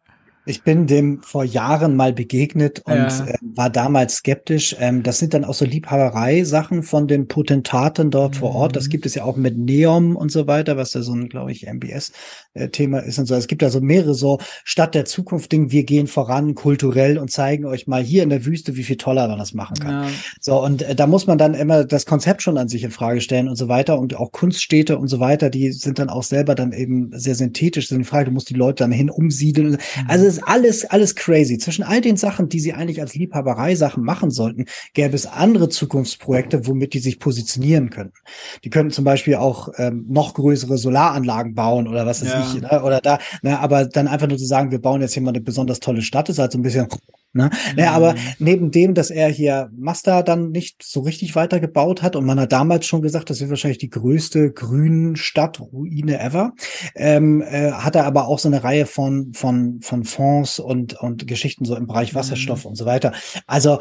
Ich bin dem vor Jahren mal begegnet und ja. äh, war damals skeptisch. Ähm, das sind dann auch so Liebhaberei-Sachen von den Potentaten dort mhm. vor Ort. Das mhm. gibt es ja auch mit Neom und so weiter, was da so ein, glaube ich, MBS-Thema äh, ist und so. Es gibt da so mehrere so Stadt der Zukunft Dinge. Wir gehen voran kulturell und zeigen euch mal hier in der Wüste, wie viel toller man das machen kann. Ja. So und äh, da muss man dann immer das Konzept schon an sich in Frage stellen und so weiter und auch Kunststädte und so weiter. Die sind dann auch selber dann eben sehr synthetisch. Ist eine Frage. Du musst die Leute dann hin umsiedeln. Mhm. Also es alles, alles crazy. Zwischen all den Sachen, die sie eigentlich als Liebhaberei-Sachen machen sollten, gäbe es andere Zukunftsprojekte, womit die sich positionieren könnten. Die könnten zum Beispiel auch ähm, noch größere Solaranlagen bauen oder was weiß ja. ich, ne? oder da, ne? aber dann einfach nur zu sagen, wir bauen jetzt hier mal eine besonders tolle Stadt, ist halt so ein bisschen Ne? Mhm. Ja, aber neben dem, dass er hier Mazda dann nicht so richtig weitergebaut hat und man hat damals schon gesagt, das wird wahrscheinlich die größte grünen Stadtruine ever, ähm, äh, hat er aber auch so eine Reihe von von von Fonds und und Geschichten so im Bereich Wasserstoff mhm. und so weiter. Also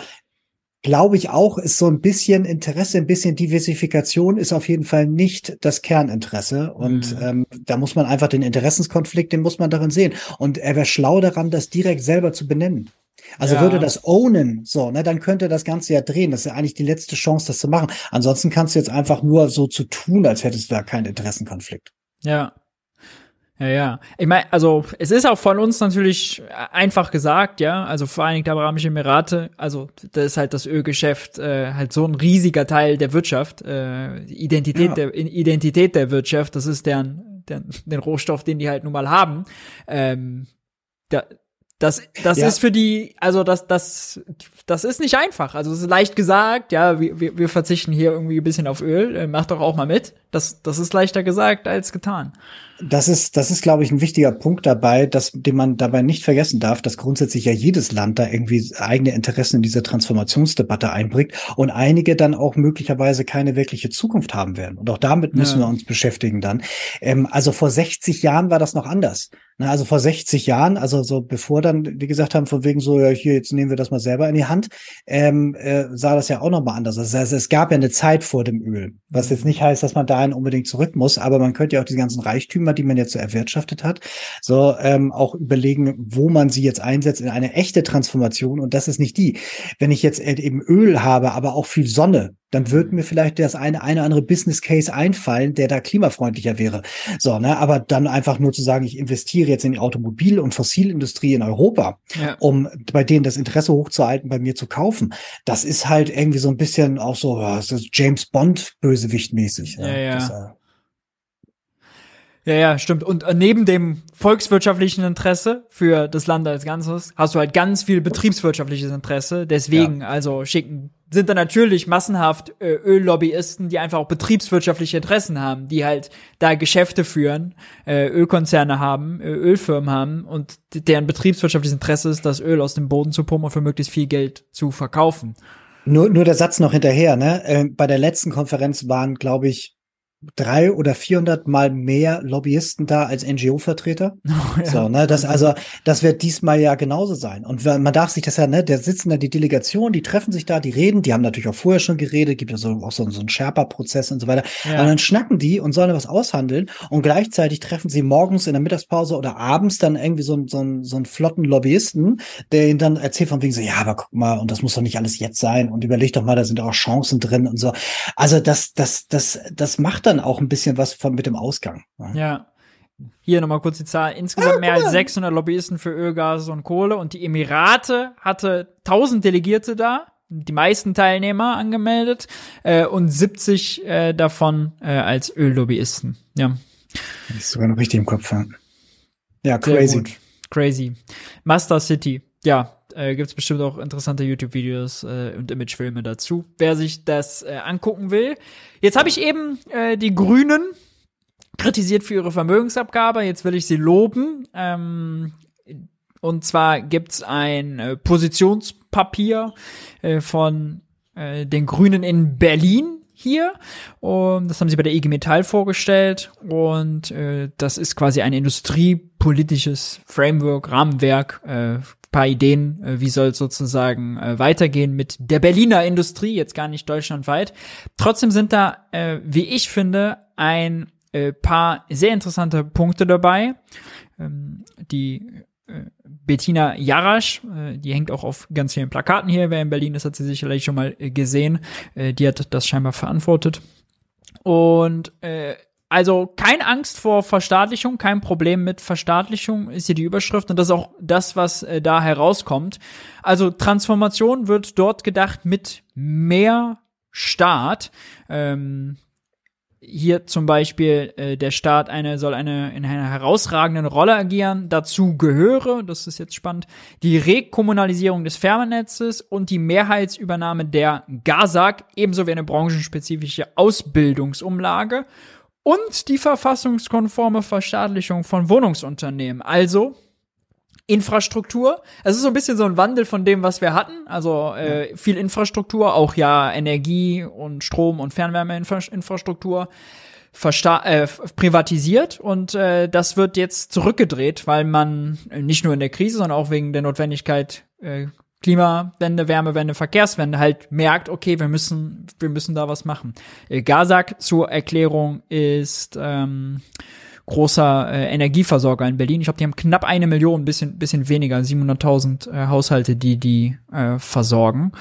glaube ich auch, ist so ein bisschen Interesse, ein bisschen Diversifikation ist auf jeden Fall nicht das Kerninteresse. Und mhm. ähm, da muss man einfach den Interessenskonflikt, den muss man darin sehen. Und er wäre schlau daran, das direkt selber zu benennen. Also ja. würde das ownen, so, ne, dann könnte das Ganze ja drehen. Das ist ja eigentlich die letzte Chance, das zu machen. Ansonsten kannst du jetzt einfach nur so zu tun, als hättest du da keinen Interessenkonflikt. Ja. Ja, ja. Ich meine, also es ist auch von uns natürlich einfach gesagt, ja. Also Vereinigte Arabische Emirate, also das ist halt das Ölgeschäft äh, halt so ein riesiger Teil der Wirtschaft, äh, Identität ja. der Identität der Wirtschaft. Das ist deren, deren den Rohstoff, den die halt nun mal haben. Ähm, da, das, das ja. ist für die, also das, das, das ist nicht einfach. Also es ist leicht gesagt, ja, wir, wir verzichten hier irgendwie ein bisschen auf Öl, äh, mach doch auch mal mit. Das, das ist leichter gesagt als getan. Das ist, das ist, glaube ich, ein wichtiger Punkt dabei, dass, den man dabei nicht vergessen darf, dass grundsätzlich ja jedes Land da irgendwie eigene Interessen in diese Transformationsdebatte einbringt und einige dann auch möglicherweise keine wirkliche Zukunft haben werden. Und auch damit müssen ja. wir uns beschäftigen dann. Ähm, also vor 60 Jahren war das noch anders. Na, also vor 60 Jahren, also so bevor dann die gesagt haben, von wegen so, ja, hier, jetzt nehmen wir das mal selber in die Hand, ähm, äh, sah das ja auch nochmal anders. Also es gab ja eine Zeit vor dem Öl, was jetzt nicht heißt, dass man dahin unbedingt zurück muss, aber man könnte ja auch die ganzen Reichtümer, die man jetzt so erwirtschaftet hat, so ähm, auch überlegen, wo man sie jetzt einsetzt in eine echte Transformation und das ist nicht die. Wenn ich jetzt eben Öl habe, aber auch viel Sonne, dann wird mir vielleicht das eine, eine andere Business Case einfallen, der da klimafreundlicher wäre. So, ne, aber dann einfach nur zu sagen, ich investiere jetzt in die Automobil- und Fossilindustrie in Europa, ja. um bei denen das Interesse hochzuhalten, bei mir zu kaufen. Das ist halt irgendwie so ein bisschen auch so, ist James Bond Bösewicht mäßig. Ne? Ja, ja. Das, äh, Ja, ja, stimmt. Und äh, neben dem volkswirtschaftlichen Interesse für das Land als Ganzes hast du halt ganz viel betriebswirtschaftliches Interesse. Deswegen, ja. also schicken, sind da natürlich massenhaft äh, Öllobbyisten, die einfach auch betriebswirtschaftliche Interessen haben, die halt da Geschäfte führen, äh, Ölkonzerne haben, äh, Ölfirmen haben und deren betriebswirtschaftliches Interesse ist, das Öl aus dem Boden zu pumpen und für möglichst viel Geld zu verkaufen. Nur, nur der Satz noch hinterher, ne? Äh, bei der letzten Konferenz waren, glaube ich, drei oder vierhundert Mal mehr Lobbyisten da als NGO-Vertreter. Oh, ja. So, ne, das also, das wird diesmal ja genauso sein. Und man darf sich das ja, ne, der sitzen da die Delegation, die treffen sich da, die reden, die haben natürlich auch vorher schon geredet, gibt ja so auch so, so einen Sherpa-Prozess und so weiter. Ja. Und dann schnacken die und sollen was aushandeln und gleichzeitig treffen sie morgens in der Mittagspause oder abends dann irgendwie so, so, so einen flotten Lobbyisten, der ihnen dann erzählt von wegen so, ja, aber guck mal, und das muss doch nicht alles jetzt sein und überleg doch mal, da sind auch Chancen drin und so. Also das, das, das, das macht dann auch ein bisschen was von mit dem Ausgang. Ja. ja. Hier nochmal kurz die Zahl. Insgesamt ah, mehr als 600 Lobbyisten für Öl, Gas und Kohle. Und die Emirate hatte 1000 Delegierte da, die meisten Teilnehmer angemeldet äh, und 70 äh, davon äh, als Öllobbyisten. Ja. Das ist sogar noch richtig im Kopf. Ja, ja crazy. Crazy. Master City. Ja, äh, gibt es bestimmt auch interessante YouTube-Videos äh, und Imagefilme dazu, wer sich das äh, angucken will. Jetzt habe ich eben äh, die Grünen kritisiert für ihre Vermögensabgabe. Jetzt will ich sie loben. Ähm, und zwar gibt's ein äh, Positionspapier äh, von äh, den Grünen in Berlin hier. Und das haben sie bei der IG Metall vorgestellt. Und äh, das ist quasi ein industriepolitisches Framework, Rahmenwerk äh, paar Ideen, äh, wie soll sozusagen äh, weitergehen mit der Berliner Industrie, jetzt gar nicht deutschlandweit. Trotzdem sind da, äh, wie ich finde, ein paar sehr interessante Punkte dabei. Ähm, die Bettina Jarasch, die hängt auch auf ganz vielen Plakaten hier. Wer in Berlin ist, hat sie sicherlich schon mal gesehen. Die hat das scheinbar verantwortet. Und äh, also keine Angst vor Verstaatlichung, kein Problem mit Verstaatlichung ist hier die Überschrift und das ist auch das, was äh, da herauskommt. Also Transformation wird dort gedacht mit mehr Staat. Ähm, hier zum Beispiel äh, der Staat eine soll eine in einer herausragenden Rolle agieren. Dazu gehöre, das ist jetzt spannend, die Rekommunalisierung des Fernnetzes und die Mehrheitsübernahme der GASAG, ebenso wie eine branchenspezifische Ausbildungsumlage und die verfassungskonforme Verstaatlichung von Wohnungsunternehmen. Also Infrastruktur. Es ist so ein bisschen so ein Wandel von dem, was wir hatten. Also äh, viel Infrastruktur, auch ja Energie und Strom und Fernwärmeinfrastruktur äh, privatisiert und äh, das wird jetzt zurückgedreht, weil man nicht nur in der Krise, sondern auch wegen der Notwendigkeit äh, Klimawende, Wärmewende, Verkehrswende halt merkt, okay, wir müssen, wir müssen da was machen. Äh, Gazak zur Erklärung ist ähm, großer äh, Energieversorger in Berlin. Ich glaube, die haben knapp eine Million, bisschen, bisschen weniger, 700.000 äh, Haushalte, die die äh, versorgen.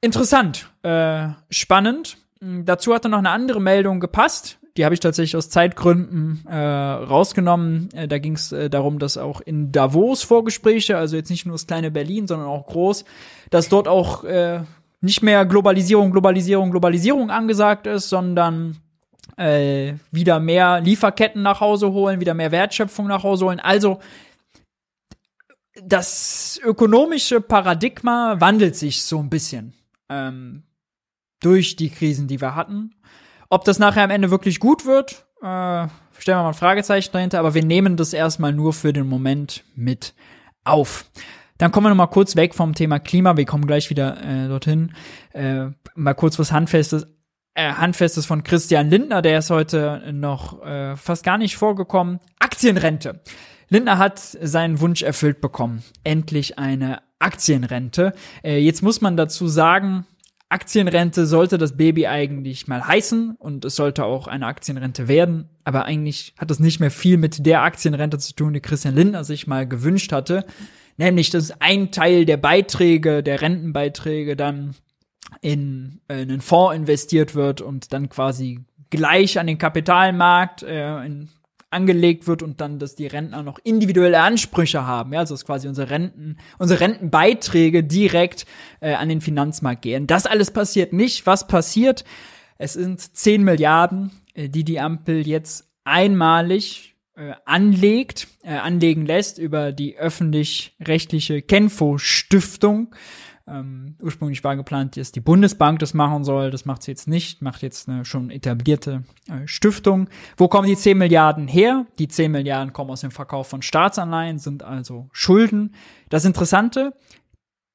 Interessant, äh, spannend. Dazu hat er noch eine andere Meldung gepasst die habe ich tatsächlich aus Zeitgründen äh, rausgenommen. Äh, da ging es äh, darum, dass auch in Davos Vorgespräche, also jetzt nicht nur das kleine Berlin, sondern auch groß, dass dort auch äh, nicht mehr Globalisierung, Globalisierung, Globalisierung angesagt ist, sondern äh, wieder mehr Lieferketten nach Hause holen, wieder mehr Wertschöpfung nach Hause holen. Also das ökonomische Paradigma wandelt sich so ein bisschen ähm, durch die Krisen, die wir hatten. Ob das nachher am Ende wirklich gut wird, äh, stellen wir mal ein Fragezeichen dahinter, aber wir nehmen das erstmal nur für den Moment mit auf. Dann kommen wir noch mal kurz weg vom Thema Klima. Wir kommen gleich wieder äh, dorthin. Äh, mal kurz was Handfestes. Äh, Handfestes von Christian Lindner, der ist heute noch äh, fast gar nicht vorgekommen. Aktienrente. Lindner hat seinen Wunsch erfüllt bekommen. Endlich eine Aktienrente. Äh, jetzt muss man dazu sagen, Aktienrente sollte das Baby eigentlich mal heißen und es sollte auch eine Aktienrente werden, aber eigentlich hat das nicht mehr viel mit der Aktienrente zu tun, die Christian Lindner sich mal gewünscht hatte, nämlich dass ein Teil der Beiträge, der Rentenbeiträge dann in, äh, in einen Fonds investiert wird und dann quasi gleich an den Kapitalmarkt äh, in angelegt wird und dann, dass die Rentner noch individuelle Ansprüche haben. Ja, also dass quasi unsere Renten, unsere Rentenbeiträge direkt äh, an den Finanzmarkt gehen. Das alles passiert nicht. Was passiert? Es sind 10 Milliarden, äh, die die Ampel jetzt einmalig äh, anlegt, äh, anlegen lässt über die öffentlich-rechtliche Kenfo-Stiftung. Ähm, ursprünglich war geplant, dass die Bundesbank das machen soll. Das macht sie jetzt nicht, macht jetzt eine schon etablierte äh, Stiftung. Wo kommen die 10 Milliarden her? Die 10 Milliarden kommen aus dem Verkauf von Staatsanleihen, sind also Schulden. Das Interessante,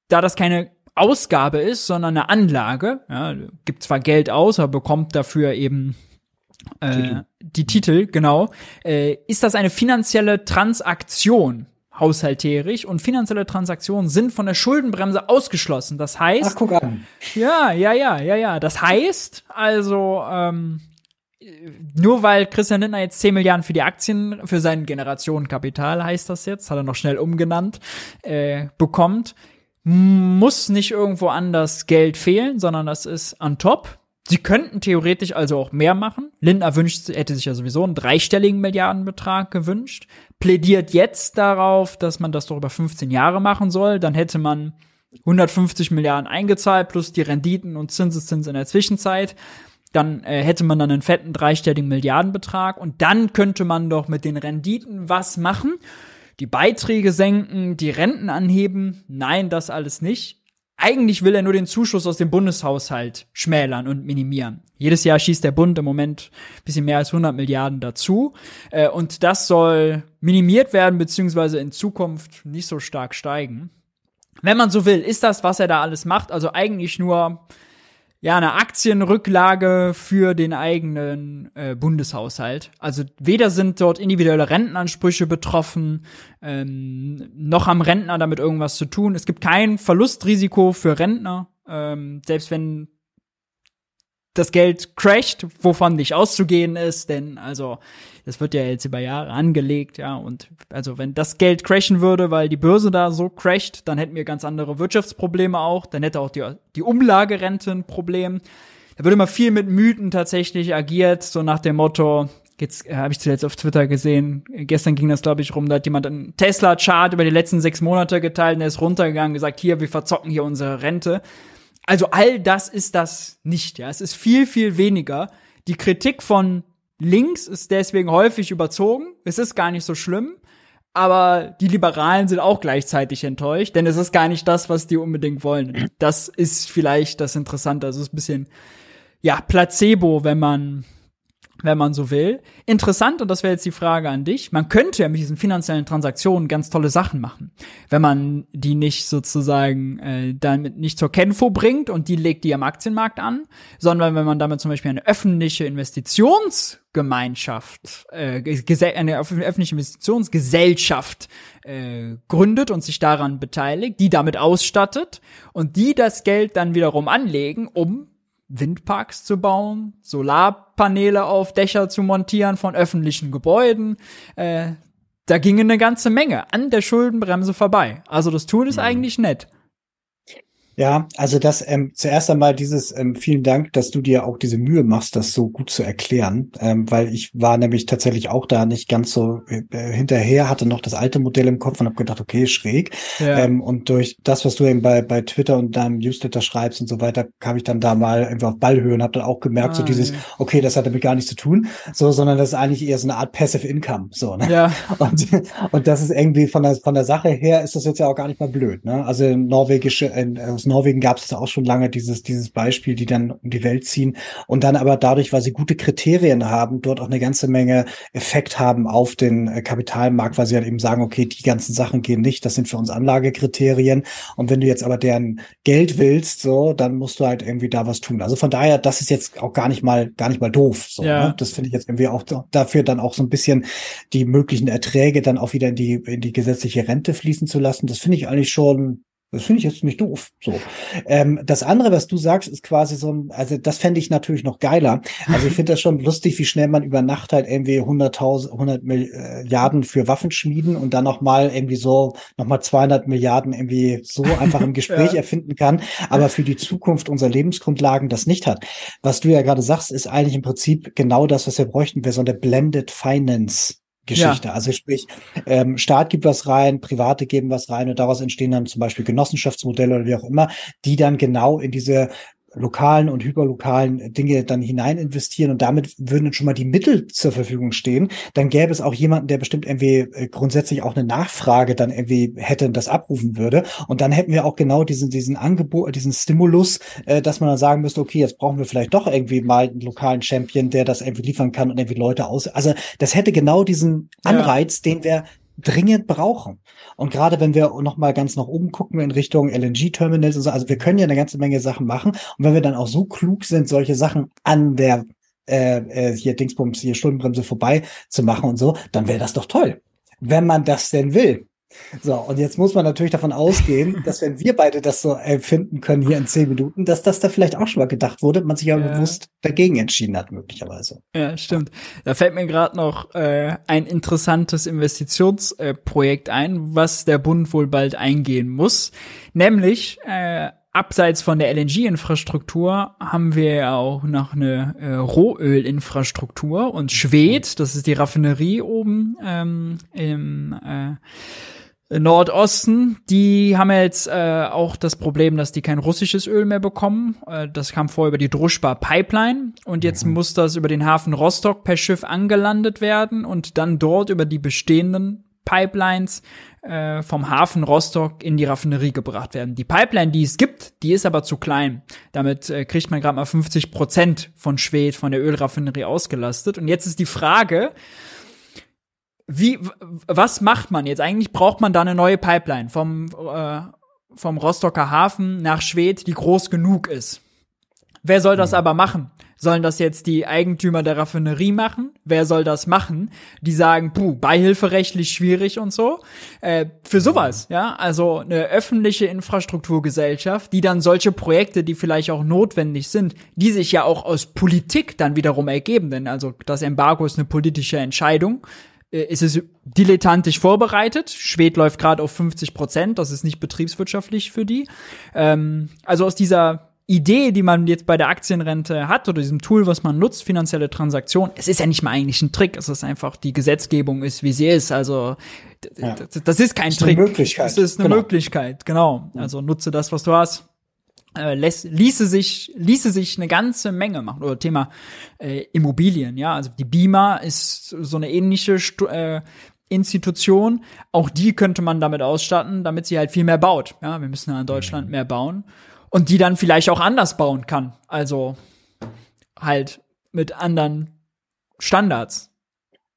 da das keine Ausgabe ist, sondern eine Anlage, ja, gibt zwar Geld aus, aber bekommt dafür eben äh, Titel. die Titel, genau, äh, ist das eine finanzielle Transaktion haushalterisch und finanzielle Transaktionen sind von der Schuldenbremse ausgeschlossen. Das heißt, Ach, guck an. Ja, ja, ja, ja, ja. Das heißt, also ähm, nur weil Christian Lindner jetzt 10 Milliarden für die Aktien, für sein Generationenkapital heißt das jetzt, hat er noch schnell umgenannt, äh, bekommt, muss nicht irgendwo anders Geld fehlen, sondern das ist on top. Sie könnten theoretisch also auch mehr machen. Lindner wünscht, hätte sich ja sowieso einen dreistelligen Milliardenbetrag gewünscht. Plädiert jetzt darauf, dass man das doch über 15 Jahre machen soll. Dann hätte man 150 Milliarden eingezahlt plus die Renditen und Zinseszins in der Zwischenzeit. Dann äh, hätte man dann einen fetten dreistelligen Milliardenbetrag und dann könnte man doch mit den Renditen was machen. Die Beiträge senken, die Renten anheben. Nein, das alles nicht. Eigentlich will er nur den Zuschuss aus dem Bundeshaushalt schmälern und minimieren. Jedes Jahr schießt der Bund im Moment bisschen mehr als 100 Milliarden dazu. Äh, und das soll minimiert werden, beziehungsweise in Zukunft nicht so stark steigen. Wenn man so will, ist das, was er da alles macht, also eigentlich nur ja eine Aktienrücklage für den eigenen äh, Bundeshaushalt. Also weder sind dort individuelle Rentenansprüche betroffen, ähm, noch haben Rentner damit irgendwas zu tun. Es gibt kein Verlustrisiko für Rentner, ähm, selbst wenn das Geld crasht, wovon nicht auszugehen ist, denn also das wird ja jetzt über Jahre angelegt, ja, und also wenn das Geld crashen würde, weil die Börse da so crasht, dann hätten wir ganz andere Wirtschaftsprobleme auch, dann hätte auch die, die Umlagerente ein Problem. Da würde immer viel mit Mythen tatsächlich agiert, so nach dem Motto, jetzt äh, habe ich zuletzt auf Twitter gesehen, gestern ging das glaube ich rum, da hat jemand einen Tesla-Chart über die letzten sechs Monate geteilt und der ist runtergegangen, gesagt, hier, wir verzocken hier unsere Rente. Also all das ist das nicht, ja. Es ist viel, viel weniger. Die Kritik von links ist deswegen häufig überzogen. Es ist gar nicht so schlimm. Aber die Liberalen sind auch gleichzeitig enttäuscht, denn es ist gar nicht das, was die unbedingt wollen. Das ist vielleicht das Interessante. Also es ist ein bisschen, ja, Placebo, wenn man wenn man so will. Interessant, und das wäre jetzt die Frage an dich, man könnte ja mit diesen finanziellen Transaktionen ganz tolle Sachen machen, wenn man die nicht sozusagen äh, damit nicht zur Kenfo bringt und die legt die am Aktienmarkt an, sondern wenn man damit zum Beispiel eine öffentliche Investitionsgemeinschaft, äh, eine öffentliche Investitionsgesellschaft äh, gründet und sich daran beteiligt, die damit ausstattet und die das Geld dann wiederum anlegen, um Windparks zu bauen, Solarpaneele auf Dächer zu montieren von öffentlichen Gebäuden. Äh, da ginge eine ganze Menge an der Schuldenbremse vorbei. Also das Tool ist mhm. eigentlich nett. Ja, also das ähm, zuerst einmal dieses ähm, vielen Dank, dass du dir auch diese Mühe machst, das so gut zu erklären, ähm, weil ich war nämlich tatsächlich auch da nicht ganz so äh, hinterher, hatte noch das alte Modell im Kopf und habe gedacht, okay, schräg. Ja. Ähm, und durch das, was du eben bei bei Twitter und deinem Newsletter schreibst und so weiter, kam ich dann da mal irgendwie auf Ballhöhe und habe dann auch gemerkt, ah, so dieses, ja. okay, das hat damit gar nichts zu tun, so, sondern das ist eigentlich eher so eine Art Passive Income, so. Ne? Ja. Und und das ist irgendwie von der von der Sache her ist das jetzt ja auch gar nicht mal blöd, ne? Also norwegische in, aus Norwegen gab es auch schon lange dieses, dieses Beispiel, die dann um die Welt ziehen und dann aber dadurch, weil sie gute Kriterien haben, dort auch eine ganze Menge Effekt haben auf den äh, Kapitalmarkt, weil sie halt eben sagen, okay, die ganzen Sachen gehen nicht, das sind für uns Anlagekriterien. Und wenn du jetzt aber deren Geld willst, so, dann musst du halt irgendwie da was tun. Also von daher, das ist jetzt auch gar nicht mal, gar nicht mal doof. So, ja. ne? Das finde ich jetzt irgendwie auch dafür dann auch so ein bisschen die möglichen Erträge dann auch wieder in die, in die gesetzliche Rente fließen zu lassen. Das finde ich eigentlich schon das finde ich jetzt nicht doof. So. Ähm, das andere, was du sagst, ist quasi so ein, also das fände ich natürlich noch geiler. Also ich finde das schon lustig, wie schnell man über Nacht halt irgendwie 100.000, 100 Milliarden für Waffen schmieden und dann nochmal irgendwie so, nochmal 200 Milliarden irgendwie so einfach im Gespräch ja. erfinden kann, aber für die Zukunft unserer Lebensgrundlagen das nicht hat. Was du ja gerade sagst, ist eigentlich im Prinzip genau das, was wir bräuchten, wäre so eine Blended Finance Geschichte. Ja. Also sprich, ähm, Staat gibt was rein, Private geben was rein und daraus entstehen dann zum Beispiel Genossenschaftsmodelle oder wie auch immer, die dann genau in diese lokalen und hyperlokalen Dinge dann hinein investieren und damit würden schon mal die Mittel zur Verfügung stehen, dann gäbe es auch jemanden, der bestimmt irgendwie äh, grundsätzlich auch eine Nachfrage dann irgendwie hätte und das abrufen würde. Und dann hätten wir auch genau diesen, diesen Angebot, diesen Stimulus, äh, dass man dann sagen müsste, okay, jetzt brauchen wir vielleicht doch irgendwie mal einen lokalen Champion, der das irgendwie liefern kann und irgendwie Leute aus. Also das hätte genau diesen Anreiz, ja. den wir dringend brauchen. Und gerade wenn wir noch mal ganz nach oben gucken in Richtung LNG-Terminals und so, also wir können ja eine ganze Menge Sachen machen. Und wenn wir dann auch so klug sind, solche Sachen an der äh, äh, hier Dingsbums, hier Stundenbremse vorbei zu machen und so, dann wäre das doch toll. Wenn man das denn will. So, und jetzt muss man natürlich davon ausgehen, dass wenn wir beide das so empfinden können hier in zehn Minuten, dass das da vielleicht auch schon mal gedacht wurde, man sich aber ja. bewusst dagegen entschieden hat, möglicherweise. Ja, stimmt. Da fällt mir gerade noch äh, ein interessantes Investitionsprojekt äh, ein, was der Bund wohl bald eingehen muss. Nämlich äh, abseits von der LNG-Infrastruktur haben wir ja auch noch eine äh, Rohöl-Infrastruktur und Schwed, das ist die Raffinerie oben ähm, im äh, Nordosten, die haben jetzt äh, auch das Problem, dass die kein russisches Öl mehr bekommen. Äh, das kam vorher über die Druschba Pipeline und jetzt mhm. muss das über den Hafen Rostock per Schiff angelandet werden und dann dort über die bestehenden Pipelines äh, vom Hafen Rostock in die Raffinerie gebracht werden. Die Pipeline, die es gibt, die ist aber zu klein. Damit äh, kriegt man gerade mal 50 Prozent von Schwed, von der Ölraffinerie ausgelastet. Und jetzt ist die Frage, wie, was macht man jetzt? Eigentlich braucht man da eine neue Pipeline vom, äh, vom Rostocker Hafen nach Schwedt, die groß genug ist. Wer soll das mhm. aber machen? Sollen das jetzt die Eigentümer der Raffinerie machen? Wer soll das machen? Die sagen, puh, beihilferechtlich schwierig und so. Äh, für sowas, ja, also eine öffentliche Infrastrukturgesellschaft, die dann solche Projekte, die vielleicht auch notwendig sind, die sich ja auch aus Politik dann wiederum ergeben, denn also das Embargo ist eine politische Entscheidung, äh, ist es dilettantisch vorbereitet. Schwed läuft gerade auf 50 Prozent, das ist nicht betriebswirtschaftlich für die. Ähm, also aus dieser Idee, die man jetzt bei der Aktienrente hat oder diesem Tool, was man nutzt, finanzielle Transaktion, es ist ja nicht mal eigentlich ein Trick, es ist einfach, die Gesetzgebung ist, wie sie ist. Also ja. das, ist kein das ist Trick. Eine Möglichkeit. Das ist eine genau. Möglichkeit, genau. Also nutze das, was du hast äh, lässt, ließe sich ließe sich eine ganze Menge machen. Oder Thema äh, Immobilien ja. Also die Bima ist so eine ähnliche Stu äh, Institution. Auch die könnte man damit ausstatten damit sie halt viel mehr baut ja. Wir müssen ja in Deutschland mhm. mehr bauen. Und die dann vielleicht auch anders bauen kann. Also halt mit anderen Standards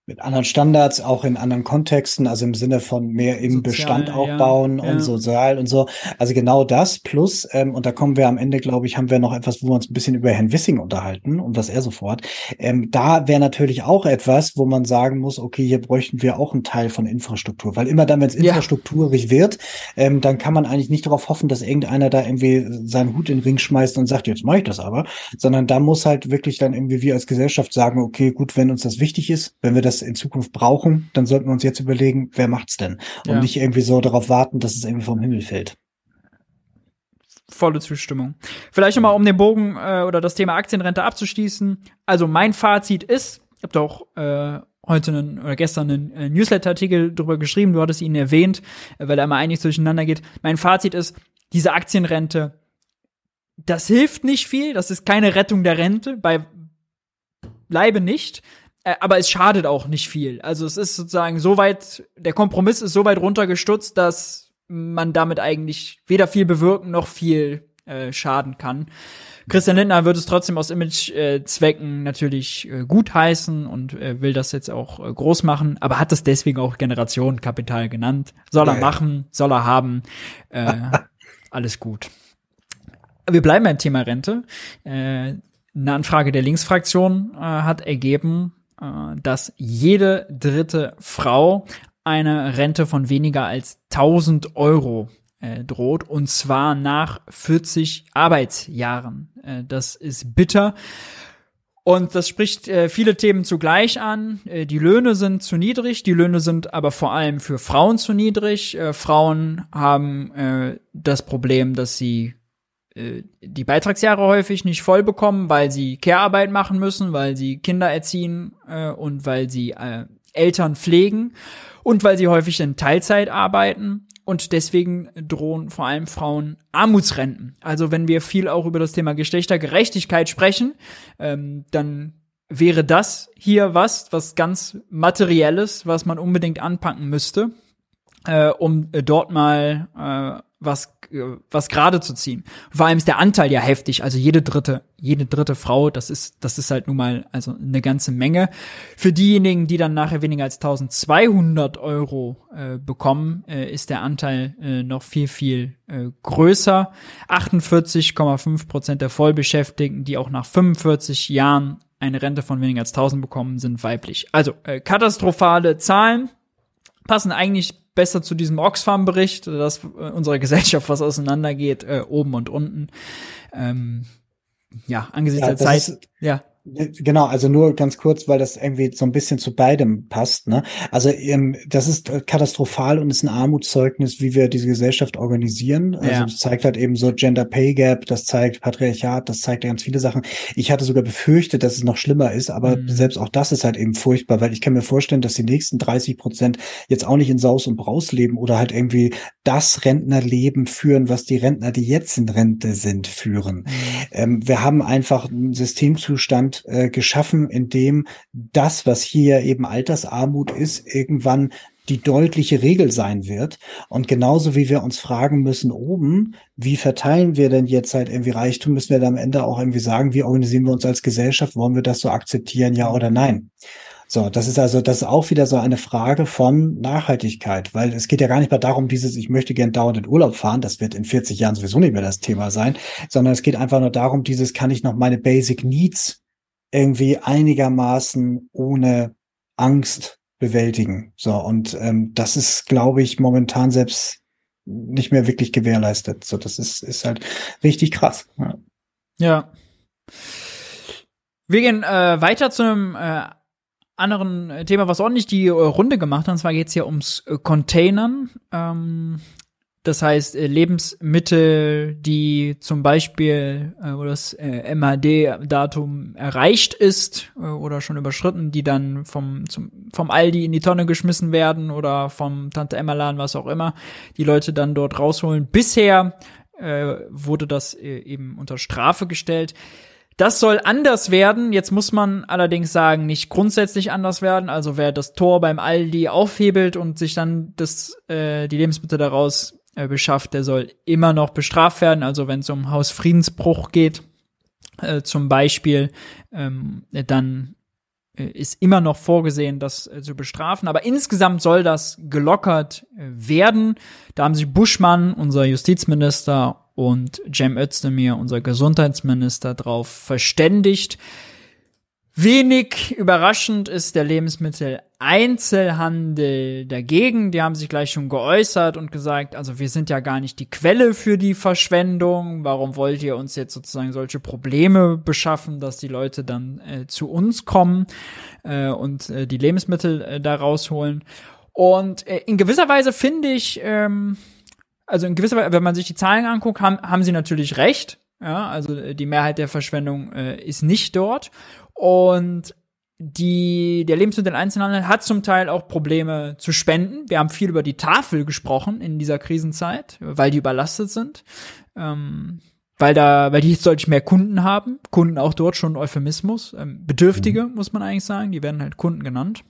mit anderen Standards, auch in anderen Kontexten, also im Sinne von mehr im sozial, Bestand auch ja, bauen ja. und sozial und so. Also genau das plus, ähm, und da kommen wir am Ende, glaube ich, haben wir noch etwas, wo wir uns ein bisschen über Herrn Wissing unterhalten und was er sofort. Ähm, da wäre natürlich auch etwas, wo man sagen muss, okay, hier bräuchten wir auch einen Teil von Infrastruktur, weil immer dann, wenn es infrastrukturig ja. wird, ähm, dann kann man eigentlich nicht darauf hoffen, dass irgendeiner da irgendwie seinen Hut in den Ring schmeißt und sagt, jetzt mache ich das aber, sondern da muss halt wirklich dann irgendwie wir als Gesellschaft sagen, okay, gut, wenn uns das wichtig ist, wenn wir das in Zukunft brauchen, dann sollten wir uns jetzt überlegen, wer macht's denn? Und ja. nicht irgendwie so darauf warten, dass es irgendwie vom Himmel fällt. Volle Zustimmung. Vielleicht nochmal, um den Bogen äh, oder das Thema Aktienrente abzuschließen. Also mein Fazit ist, ich habe doch äh, heute einen, oder gestern einen äh, Newsletter-Artikel darüber geschrieben, du hattest ihn erwähnt, äh, weil er immer einiges durcheinander geht. Mein Fazit ist, diese Aktienrente, das hilft nicht viel, das ist keine Rettung der Rente, bei bleibe nicht. Äh, aber es schadet auch nicht viel. Also es ist sozusagen so weit, der Kompromiss ist so weit runtergestutzt, dass man damit eigentlich weder viel bewirken noch viel äh, schaden kann. Christian Lindner wird es trotzdem aus Image-Zwecken äh, natürlich äh, gut heißen und äh, will das jetzt auch äh, groß machen, aber hat das deswegen auch Generationenkapital genannt. Soll er ja, machen, soll er haben, äh, alles gut. Wir bleiben beim Thema Rente. Äh, eine Anfrage der Linksfraktion äh, hat ergeben, dass jede dritte Frau eine Rente von weniger als 1000 Euro äh, droht und zwar nach 40 Arbeitsjahren. Äh, das ist bitter. Und das spricht äh, viele Themen zugleich an. Äh, die Löhne sind zu niedrig, die Löhne sind aber vor allem für Frauen zu niedrig. Äh, Frauen haben äh, das Problem, dass sie äh, die Beitragsjahre häufig nicht voll bekommen, weil sie Care-Arbeit machen müssen, weil sie Kinder erziehen äh, und weil sie äh, Eltern pflegen und weil sie häufig in Teilzeit arbeiten. und deswegen drohen vor allem Frauen Armutsrenten. Also wenn wir viel auch über das Thema Geschlechtergerechtigkeit sprechen, ähm, dann wäre das hier was, was ganz materielles, was man unbedingt anpacken müsste, äh, um dort mal äh, was was gerade zu ziehen. Vor allem ist der Anteil ja heftig, also jede dritte jede dritte Frau, das ist das ist halt nun mal also eine ganze Menge. Für diejenigen, die dann nachher weniger als 1200 Euro äh, bekommen, äh, ist der Anteil äh, noch viel viel äh, größer. 48,5 Prozent der Vollbeschäftigten, die auch nach 45 Jahren eine Rente von weniger als 1000 bekommen, sind weiblich. Also äh, katastrophale Zahlen passen eigentlich besser zu diesem Oxfam-Bericht, dass äh, unsere Gesellschaft was auseinandergeht, äh, oben und unten. Ähm, ja, angesichts ja, der Zeit. Ist, ja. Genau, also nur ganz kurz, weil das irgendwie so ein bisschen zu beidem passt. Ne? Also ähm, das ist äh, katastrophal und ist ein Armutszeugnis, wie wir diese Gesellschaft organisieren. Also ja. das zeigt halt eben so Gender Pay Gap, das zeigt Patriarchat, das zeigt ganz viele Sachen. Ich hatte sogar befürchtet, dass es noch schlimmer ist, aber mhm. selbst auch das ist halt eben furchtbar, weil ich kann mir vorstellen, dass die nächsten 30 Prozent jetzt auch nicht in Saus und Braus leben oder halt irgendwie das Rentnerleben führen, was die Rentner, die jetzt in Rente sind, führen. Mhm. Ähm, wir haben einfach einen Systemzustand, äh, geschaffen, das, was hier eben Altersarmut ist, irgendwann die deutliche Regel sein wird. Und genauso wie wir uns fragen müssen oben, wie verteilen wir denn jetzt halt irgendwie Reichtum, müssen wir dann am Ende auch irgendwie sagen, wie organisieren wir uns als Gesellschaft, wollen wir das so akzeptieren, ja oder nein? So, das ist also, das ist auch wieder so eine Frage von Nachhaltigkeit, weil es geht ja gar nicht mehr darum, dieses, ich möchte gern dauernd in Urlaub fahren, das wird in 40 Jahren sowieso nicht mehr das Thema sein, sondern es geht einfach nur darum, dieses, kann ich noch meine Basic Needs irgendwie einigermaßen ohne Angst bewältigen. So, und ähm, das ist, glaube ich, momentan selbst nicht mehr wirklich gewährleistet. So, das ist, ist halt richtig krass. Ja. ja. Wir gehen äh, weiter zu einem äh, anderen Thema, was ordentlich die äh, Runde gemacht hat. Und zwar geht es hier ums äh, Containern. Ähm, das heißt, äh, Lebensmittel, die zum Beispiel, äh, wo das äh, MHD-Datum erreicht ist äh, oder schon überschritten, die dann vom, zum, vom Aldi in die Tonne geschmissen werden oder vom Tante Emma-Laden, was auch immer, die Leute dann dort rausholen. Bisher äh, wurde das äh, eben unter Strafe gestellt. Das soll anders werden. Jetzt muss man allerdings sagen, nicht grundsätzlich anders werden. Also wer das Tor beim Aldi aufhebelt und sich dann das, äh, die Lebensmittel daraus äh, beschafft, der soll immer noch bestraft werden. Also wenn es um Hausfriedensbruch geht, äh, zum Beispiel, ähm, dann äh, ist immer noch vorgesehen, das äh, zu bestrafen. Aber insgesamt soll das gelockert werden. Da haben sich Buschmann, unser Justizminister, und Cem Özdemir, unser Gesundheitsminister, darauf verständigt. Wenig überraschend ist der Lebensmitteleinzelhandel dagegen. Die haben sich gleich schon geäußert und gesagt, also wir sind ja gar nicht die Quelle für die Verschwendung. Warum wollt ihr uns jetzt sozusagen solche Probleme beschaffen, dass die Leute dann äh, zu uns kommen äh, und äh, die Lebensmittel äh, da rausholen? Und äh, in gewisser Weise finde ich, ähm, also in gewisser Weise, wenn man sich die Zahlen anguckt, haben, haben sie natürlich recht. Ja, also äh, die Mehrheit der Verschwendung äh, ist nicht dort. Und die, der Lebensmitteleinzelhandel hat zum Teil auch Probleme zu spenden. Wir haben viel über die Tafel gesprochen in dieser Krisenzeit, weil die überlastet sind. Ähm, weil da, weil die jetzt deutlich mehr Kunden haben. Kunden auch dort schon Euphemismus. Ähm, Bedürftige, mhm. muss man eigentlich sagen. Die werden halt Kunden genannt.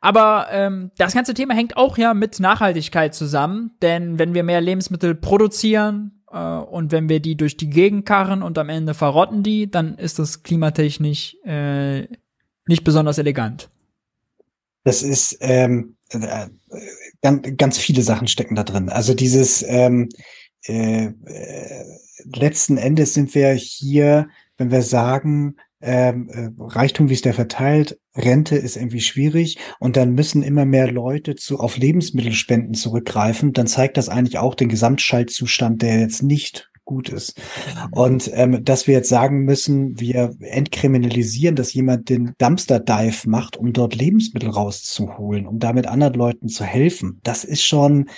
Aber ähm, das ganze Thema hängt auch ja mit Nachhaltigkeit zusammen, denn wenn wir mehr Lebensmittel produzieren, und wenn wir die durch die Gegend karren und am Ende verrotten die, dann ist das klimatechnisch äh, nicht besonders elegant. Das ist ähm, äh, ganz, ganz viele Sachen stecken da drin. Also dieses ähm, äh, äh, letzten Endes sind wir hier, wenn wir sagen, ähm, äh, Reichtum, wie ist der verteilt, Rente ist irgendwie schwierig und dann müssen immer mehr Leute zu, auf Lebensmittelspenden zurückgreifen, dann zeigt das eigentlich auch den Gesamtschaltzustand, der jetzt nicht gut ist. Und ähm, dass wir jetzt sagen müssen, wir entkriminalisieren, dass jemand den Dumpster Dive macht, um dort Lebensmittel rauszuholen, um damit anderen Leuten zu helfen, das ist schon,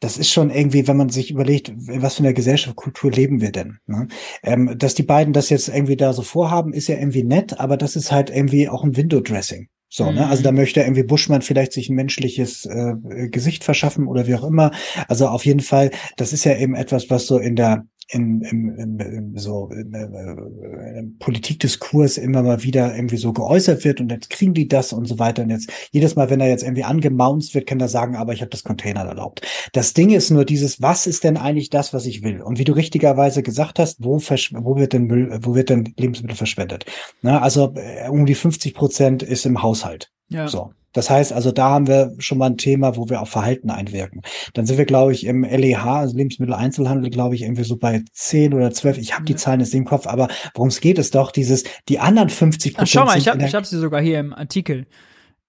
das ist schon irgendwie, wenn man sich überlegt, was für eine Gesellschaft, Kultur leben wir denn? Ne? Ähm, dass die beiden das jetzt irgendwie da so vorhaben, ist ja irgendwie nett, aber das ist halt irgendwie auch ein Window-Dressing. So, ne? Also da mhm. möchte irgendwie Buschmann vielleicht sich ein menschliches äh, Gesicht verschaffen oder wie auch immer. Also auf jeden Fall, das ist ja eben etwas, was so in der im, im, im, im so im, im Politikdiskurs immer mal wieder irgendwie so geäußert wird und jetzt kriegen die das und so weiter und jetzt jedes Mal, wenn er jetzt irgendwie angemaunzt wird, kann er sagen, aber ich habe das Container erlaubt. Das Ding ist nur dieses, was ist denn eigentlich das, was ich will? Und wie du richtigerweise gesagt hast, wo, wo wird denn Müll, wo wird denn Lebensmittel verschwendet? Na, also äh, um die 50 Prozent ist im Haushalt. Ja. So. Das heißt also, da haben wir schon mal ein Thema, wo wir auf Verhalten einwirken. Dann sind wir, glaube ich, im LEH, also Lebensmitteleinzelhandel, glaube ich, irgendwie so bei 10 oder 12. Ich habe die Zahlen jetzt im Kopf, aber worum es geht, ist doch dieses, die anderen 50 Prozent. Schau mal, ich habe hab sie sogar hier im Artikel.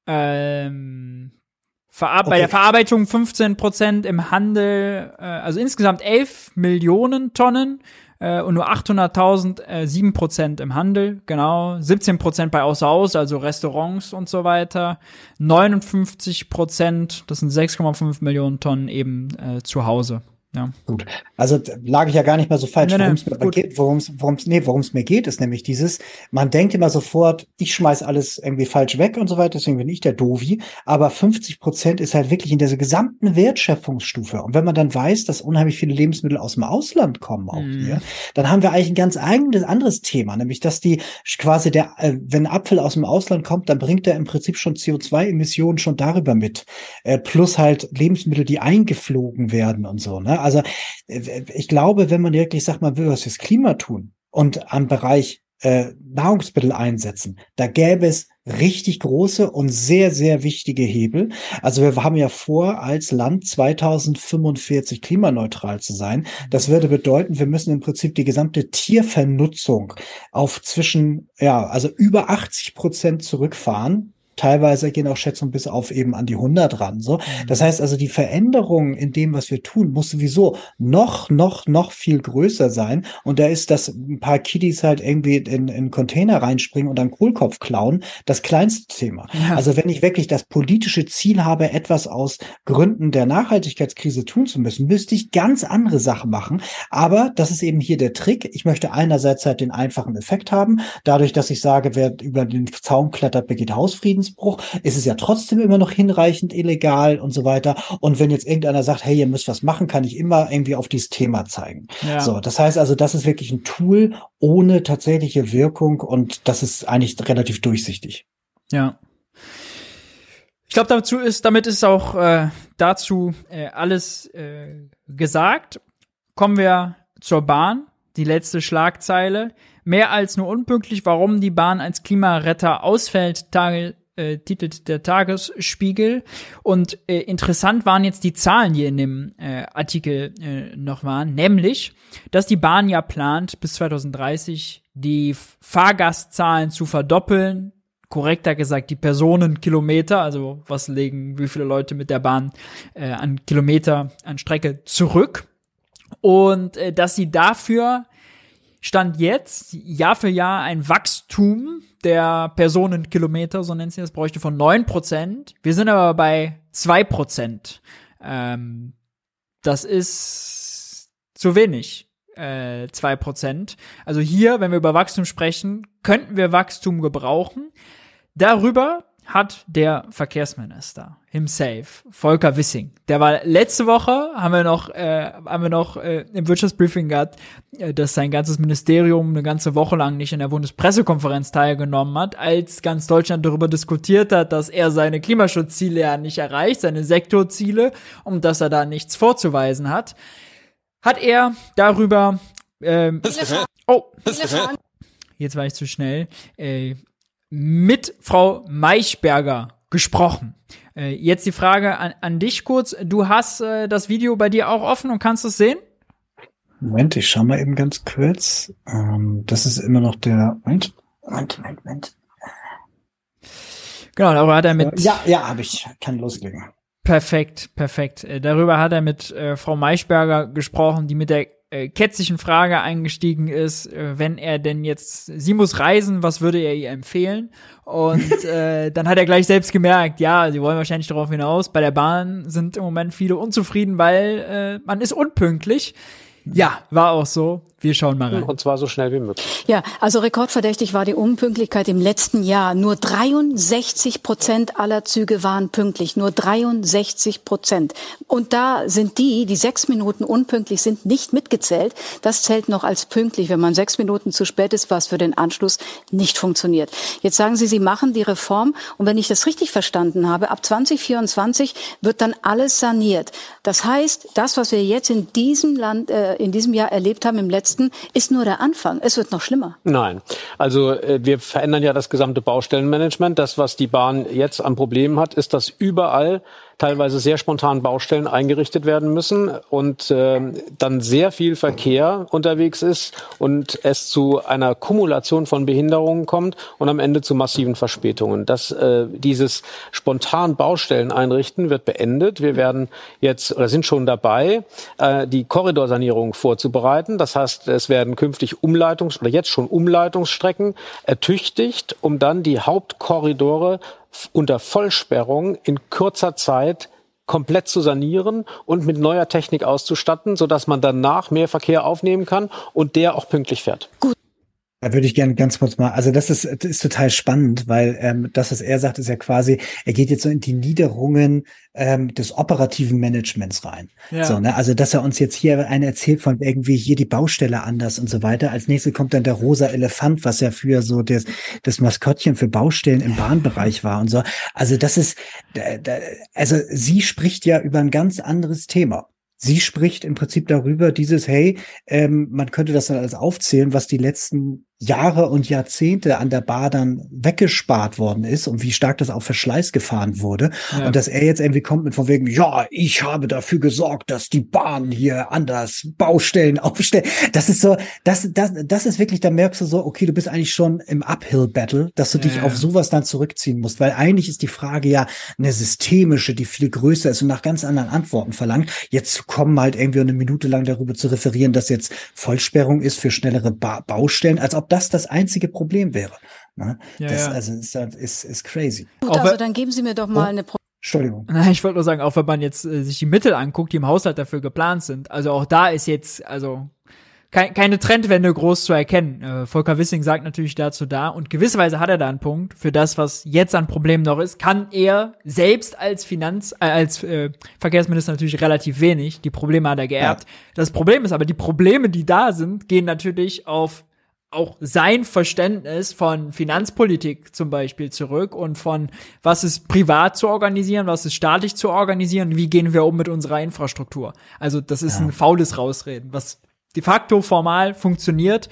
Ähm, Verar okay. Bei der Verarbeitung 15 Prozent im Handel, äh, also insgesamt 11 Millionen Tonnen äh, und nur 800.000, äh, 7% im Handel, genau, 17% bei Außer-Haus, also Restaurants und so weiter, 59%, das sind 6,5 Millionen Tonnen eben äh, zu Hause. Ja. Gut. Also lag ich ja gar nicht mal so falsch. Nee, worum es nee, mir geht, ist nämlich dieses, man denkt immer sofort, ich schmeiß alles irgendwie falsch weg und so weiter, deswegen bin ich der Dovi. Aber 50 Prozent ist halt wirklich in dieser gesamten Wertschöpfungsstufe. Und wenn man dann weiß, dass unheimlich viele Lebensmittel aus dem Ausland kommen auch mhm. hier, dann haben wir eigentlich ein ganz eigenes anderes Thema, nämlich dass die quasi der, äh, wenn Apfel aus dem Ausland kommt, dann bringt er im Prinzip schon CO2-Emissionen schon darüber mit. Äh, plus halt Lebensmittel, die eingeflogen werden und so. Ne? Also äh, ich glaube, wenn man wirklich, sag mal, will was fürs Klima tun und am Bereich äh, Nahrungsmittel einsetzen, da gäbe es richtig große und sehr, sehr wichtige Hebel. Also wir haben ja vor, als Land 2045 klimaneutral zu sein. Das würde bedeuten, wir müssen im Prinzip die gesamte Tiervernutzung auf zwischen, ja, also über 80 Prozent zurückfahren Teilweise gehen auch Schätzungen bis auf eben an die 100 ran. So, mhm. das heißt also, die Veränderung in dem, was wir tun, muss sowieso noch, noch, noch viel größer sein. Und da ist, dass ein paar Kiddies halt irgendwie in, in Container reinspringen und dann Kohlkopf klauen, das kleinste Thema. Ja. Also wenn ich wirklich das politische Ziel habe, etwas aus Gründen der Nachhaltigkeitskrise tun zu müssen, müsste ich ganz andere Sachen machen. Aber das ist eben hier der Trick. Ich möchte einerseits halt den einfachen Effekt haben, dadurch, dass ich sage, wer über den Zaun klettert, begeht Hausfriedens Rechtsbruch, ist es ja trotzdem immer noch hinreichend illegal und so weiter. Und wenn jetzt irgendeiner sagt, hey, ihr müsst was machen, kann ich immer irgendwie auf dieses Thema zeigen. Ja. So, das heißt also, das ist wirklich ein Tool ohne tatsächliche Wirkung und das ist eigentlich relativ durchsichtig. Ja. Ich glaube, dazu ist, damit ist auch äh, dazu äh, alles äh, gesagt. Kommen wir zur Bahn, die letzte Schlagzeile. Mehr als nur unpünktlich, warum die Bahn als Klimaretter ausfällt, Tage, äh, titelt der Tagesspiegel. Und äh, interessant waren jetzt die Zahlen, die in dem äh, Artikel äh, noch waren, nämlich, dass die Bahn ja plant, bis 2030 die Fahrgastzahlen zu verdoppeln. Korrekter gesagt, die Personenkilometer, also was legen wie viele Leute mit der Bahn äh, an Kilometer, an Strecke zurück. Und äh, dass sie dafür Stand jetzt Jahr für Jahr ein Wachstum der Personenkilometer, so nennt sie das, bräuchte von neun Prozent. Wir sind aber bei zwei Prozent. Ähm, das ist zu wenig, äh, zwei Prozent. Also hier, wenn wir über Wachstum sprechen, könnten wir Wachstum gebrauchen. Darüber hat der Verkehrsminister himself, Volker Wissing, der war letzte Woche, haben wir noch, äh, haben wir noch äh, im Wirtschaftsbriefing gehabt, äh, dass sein ganzes Ministerium eine ganze Woche lang nicht in der Bundespressekonferenz teilgenommen hat, als ganz Deutschland darüber diskutiert hat, dass er seine Klimaschutzziele ja nicht erreicht, seine Sektorziele, und dass er da nichts vorzuweisen hat, hat er darüber ähm, Oh, jetzt war ich zu schnell. Äh, mit Frau Maichberger gesprochen. Äh, jetzt die Frage an, an dich kurz. Du hast äh, das Video bei dir auch offen und kannst es sehen? Moment, ich schau mal eben ganz kurz. Ähm, das ist immer noch der. Moment, Moment, Moment, Moment. Genau, darüber hat er mit. Ja, ja, habe ich. Kann loslegen. Perfekt, perfekt. Äh, darüber hat er mit äh, Frau Maischberger gesprochen, die mit der äh, ketzischen Frage eingestiegen ist, äh, wenn er denn jetzt, sie muss reisen, was würde er ihr empfehlen? Und äh, dann hat er gleich selbst gemerkt, ja, sie wollen wahrscheinlich darauf hinaus, bei der Bahn sind im Moment viele unzufrieden, weil äh, man ist unpünktlich. Ja, war auch so. Wir schauen mal rein. Und zwar so schnell wie möglich. Ja, also rekordverdächtig war die Unpünktlichkeit im letzten Jahr. Nur 63 Prozent aller Züge waren pünktlich. Nur 63 Prozent. Und da sind die, die sechs Minuten unpünktlich sind, nicht mitgezählt. Das zählt noch als pünktlich, wenn man sechs Minuten zu spät ist, was für den Anschluss nicht funktioniert. Jetzt sagen Sie, Sie machen die Reform. Und wenn ich das richtig verstanden habe, ab 2024 wird dann alles saniert. Das heißt, das, was wir jetzt in diesem Land, äh, in diesem Jahr erlebt haben, im letzten letzten ist nur der Anfang. Es wird noch schlimmer. Nein. Also äh, wir verändern ja das gesamte Baustellenmanagement. Das, was die Bahn jetzt an Problemen hat, ist, dass überall teilweise sehr spontan Baustellen eingerichtet werden müssen und äh, dann sehr viel Verkehr unterwegs ist und es zu einer Kumulation von Behinderungen kommt und am Ende zu massiven Verspätungen. Das, äh, dieses spontan Baustellen einrichten wird beendet. Wir werden jetzt oder sind schon dabei, äh, die Korridorsanierung vorzubereiten. Das heißt, es werden künftig Umleitungs- oder jetzt schon Umleitungsstrecken ertüchtigt, um dann die Hauptkorridore unter Vollsperrung in kurzer Zeit komplett zu sanieren und mit neuer Technik auszustatten, sodass man danach mehr Verkehr aufnehmen kann und der auch pünktlich fährt. Gut. Da würde ich gerne ganz kurz mal, also das ist, das ist total spannend, weil ähm, das, was er sagt, ist ja quasi, er geht jetzt so in die Niederungen ähm, des operativen Managements rein. Ja. So, ne? Also, dass er uns jetzt hier eine erzählt von irgendwie hier die Baustelle anders und so weiter. Als nächstes kommt dann der rosa Elefant, was ja für so das, das Maskottchen für Baustellen im Bahnbereich war und so. Also, das ist, also sie spricht ja über ein ganz anderes Thema. Sie spricht im Prinzip darüber, dieses, hey, ähm, man könnte das dann alles aufzählen, was die letzten Jahre und Jahrzehnte an der Bar dann weggespart worden ist und wie stark das auf Verschleiß gefahren wurde. Ja. Und dass er jetzt irgendwie kommt mit von wegen, ja, ich habe dafür gesorgt, dass die Bahn hier anders Baustellen aufstellt. Das ist so, das, das, das ist wirklich, da merkst du so, okay, du bist eigentlich schon im Uphill-Battle, dass du ja, dich auf sowas dann zurückziehen musst, weil eigentlich ist die Frage ja eine systemische, die viel größer ist und nach ganz anderen Antworten verlangt. Jetzt zu kommen, halt irgendwie eine Minute lang darüber zu referieren, dass jetzt Vollsperrung ist für schnellere ba Baustellen, als ob das das einzige Problem wäre. Ne? Ja, das, ja. Also ist, ist, ist crazy. Gut, also dann geben Sie mir doch mal oh. eine Pro Entschuldigung. Ich wollte nur sagen, auch wenn man jetzt äh, sich die Mittel anguckt, die im Haushalt dafür geplant sind, also auch da ist jetzt, also kein, keine Trendwende groß zu erkennen. Äh, Volker Wissing sagt natürlich dazu da und gewisserweise hat er da einen Punkt. Für das, was jetzt an Problemen noch ist, kann er selbst als Finanz, äh, als äh, Verkehrsminister natürlich relativ wenig. Die Probleme hat er geerbt. Ja. Das Problem ist aber, die Probleme, die da sind, gehen natürlich auf auch sein Verständnis von Finanzpolitik zum Beispiel zurück und von was ist privat zu organisieren, was ist staatlich zu organisieren, wie gehen wir um mit unserer Infrastruktur. Also das ist ja. ein faules Rausreden, was de facto formal funktioniert,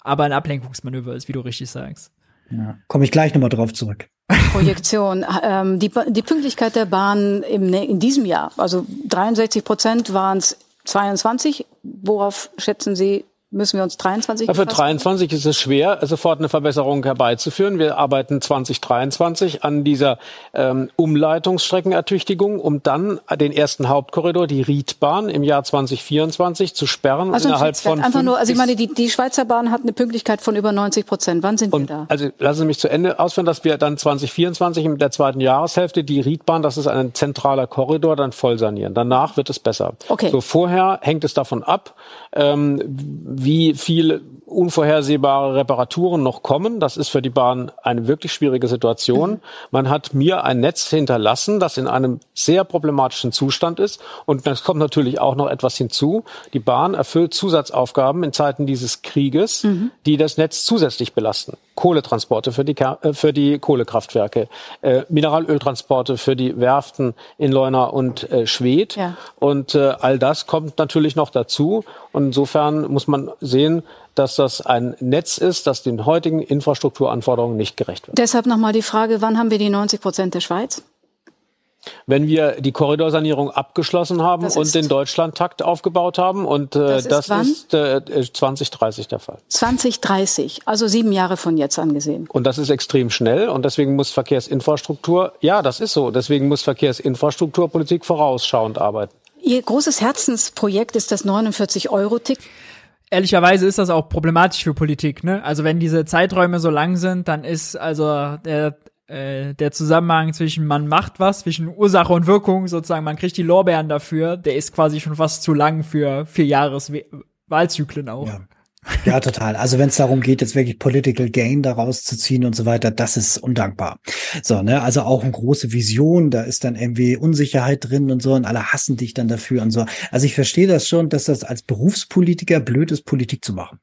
aber ein Ablenkungsmanöver ist, wie du richtig sagst. Ja. Komme ich gleich nochmal drauf zurück. Projektion. ähm, die, die Pünktlichkeit der Bahn im, in diesem Jahr, also 63 Prozent waren es 22. Worauf schätzen Sie, müssen wir uns 23 ja, Für 23 ist es schwer, sofort eine Verbesserung herbeizuführen. Wir arbeiten 2023 an dieser ähm, Umleitungsstreckenertüchtigung, um dann den ersten Hauptkorridor, die Riedbahn, im Jahr 2024 zu sperren. Also innerhalb von einfach nur, also ich meine, die, die Schweizer Bahn hat eine Pünktlichkeit von über 90 Prozent. Wann sind wir da? Also lassen Sie mich zu Ende ausführen, dass wir dann 2024 in der zweiten Jahreshälfte die Riedbahn, das ist ein zentraler Korridor, dann voll sanieren. Danach wird es besser. Okay. So vorher hängt es davon ab, ähm, wie viel unvorhersehbare Reparaturen noch kommen. Das ist für die Bahn eine wirklich schwierige Situation. Mhm. Man hat mir ein Netz hinterlassen, das in einem sehr problematischen Zustand ist. Und es kommt natürlich auch noch etwas hinzu. Die Bahn erfüllt Zusatzaufgaben in Zeiten dieses Krieges, mhm. die das Netz zusätzlich belasten. Kohletransporte für die, äh, für die Kohlekraftwerke, äh, Mineralöltransporte für die Werften in Leuna und äh, Schwedt. Ja. Und äh, all das kommt natürlich noch dazu. Und insofern muss man sehen, dass das ein Netz ist, das den heutigen Infrastrukturanforderungen nicht gerecht wird. Deshalb nochmal die Frage, wann haben wir die 90 Prozent der Schweiz? Wenn wir die Korridorsanierung abgeschlossen haben das und den Deutschlandtakt aufgebaut haben und äh, das, das ist, äh, 2030 der Fall. 2030, also sieben Jahre von jetzt angesehen. Und das ist extrem schnell und deswegen muss Verkehrsinfrastruktur, ja, das ist so, deswegen muss Verkehrsinfrastrukturpolitik vorausschauend arbeiten. Ihr großes Herzensprojekt ist das 49-Euro-Ticket ehrlicherweise ist das auch problematisch für Politik, ne? Also wenn diese Zeiträume so lang sind, dann ist also der äh, der Zusammenhang zwischen man macht was, zwischen Ursache und Wirkung, sozusagen, man kriegt die Lorbeeren dafür, der ist quasi schon fast zu lang für vier Jahres Wahlzyklen auch. Ja. Ja, total. Also wenn es darum geht, jetzt wirklich Political Gain daraus zu ziehen und so weiter, das ist undankbar. So, ne, also auch eine große Vision, da ist dann irgendwie Unsicherheit drin und so und alle hassen dich dann dafür und so. Also ich verstehe das schon, dass das als Berufspolitiker blöd ist, Politik zu machen.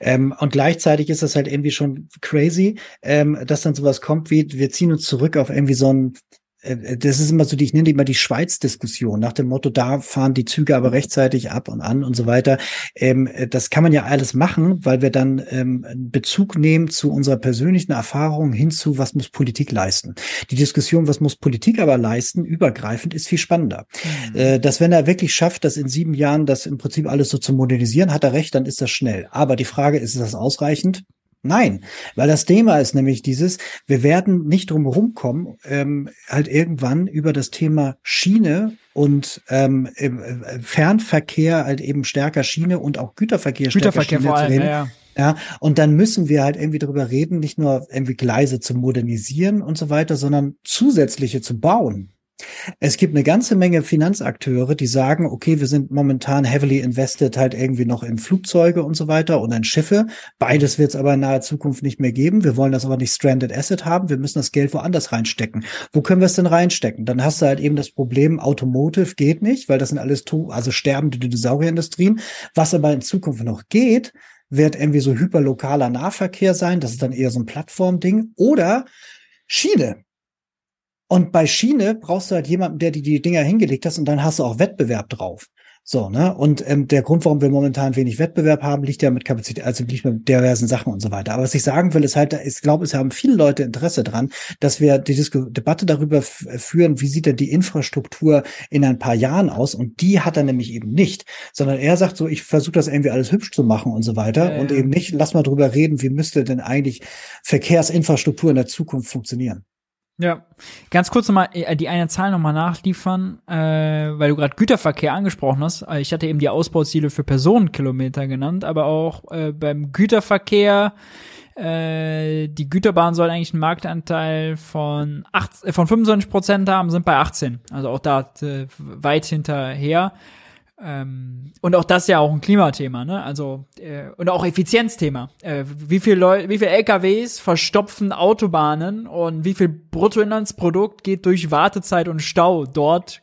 Ähm, und gleichzeitig ist das halt irgendwie schon crazy, ähm, dass dann sowas kommt wie, wir ziehen uns zurück auf irgendwie so ein das ist immer so, die, ich nenne die immer die Schweiz-Diskussion, nach dem Motto, da fahren die Züge aber rechtzeitig ab und an und so weiter. Ähm, das kann man ja alles machen, weil wir dann ähm, Bezug nehmen zu unserer persönlichen Erfahrung hinzu, was muss Politik leisten. Die Diskussion, was muss Politik aber leisten, übergreifend, ist viel spannender. Mhm. Äh, dass wenn er wirklich schafft, das in sieben Jahren das im Prinzip alles so zu modernisieren, hat er recht, dann ist das schnell. Aber die Frage, ist das ausreichend? Nein, weil das Thema ist nämlich dieses, wir werden nicht drum rumkommen, ähm, halt irgendwann über das Thema Schiene und ähm, äh, Fernverkehr halt eben stärker Schiene und auch Güterverkehr, Güterverkehr stärker Schiene zu reden. Ja, ja. Ja, und dann müssen wir halt irgendwie darüber reden, nicht nur irgendwie Gleise zu modernisieren und so weiter, sondern zusätzliche zu bauen. Es gibt eine ganze Menge Finanzakteure, die sagen, okay, wir sind momentan heavily invested halt irgendwie noch in Flugzeuge und so weiter und in Schiffe. Beides wird es aber in naher Zukunft nicht mehr geben. Wir wollen das aber nicht stranded asset haben. Wir müssen das Geld woanders reinstecken. Wo können wir es denn reinstecken? Dann hast du halt eben das Problem, Automotive geht nicht, weil das sind alles, also sterbende Dinosaurierindustrien. Was aber in Zukunft noch geht, wird irgendwie so hyperlokaler Nahverkehr sein. Das ist dann eher so ein Plattformding. Oder Schiene. Und bei Schiene brauchst du halt jemanden, der die, die Dinger hingelegt hast und dann hast du auch Wettbewerb drauf. So, ne? Und ähm, der Grund, warum wir momentan wenig Wettbewerb haben, liegt ja mit Kapazität, also liegt mit diversen Sachen und so weiter. Aber was ich sagen will, ist halt, ich glaube, es haben viele Leute Interesse dran, dass wir die Disku Debatte darüber führen, wie sieht denn die Infrastruktur in ein paar Jahren aus? Und die hat er nämlich eben nicht, sondern er sagt so, ich versuche das irgendwie alles hübsch zu machen und so weiter. Ja, ja. Und eben nicht, lass mal drüber reden, wie müsste denn eigentlich Verkehrsinfrastruktur in der Zukunft funktionieren. Ja, ganz kurz nochmal äh, die eine Zahl nochmal nachliefern, äh, weil du gerade Güterverkehr angesprochen hast. Äh, ich hatte eben die Ausbauziele für Personenkilometer genannt, aber auch äh, beim Güterverkehr, äh, die Güterbahn soll eigentlich einen Marktanteil von, acht, äh, von 25 Prozent haben, sind bei 18. Also auch da äh, weit hinterher. Ähm, und auch das ist ja auch ein Klimathema, ne? Also äh, und auch Effizienzthema. Äh, wie viel Leute, wie viele LKWs verstopfen Autobahnen und wie viel Bruttoinlandsprodukt geht durch Wartezeit und Stau dort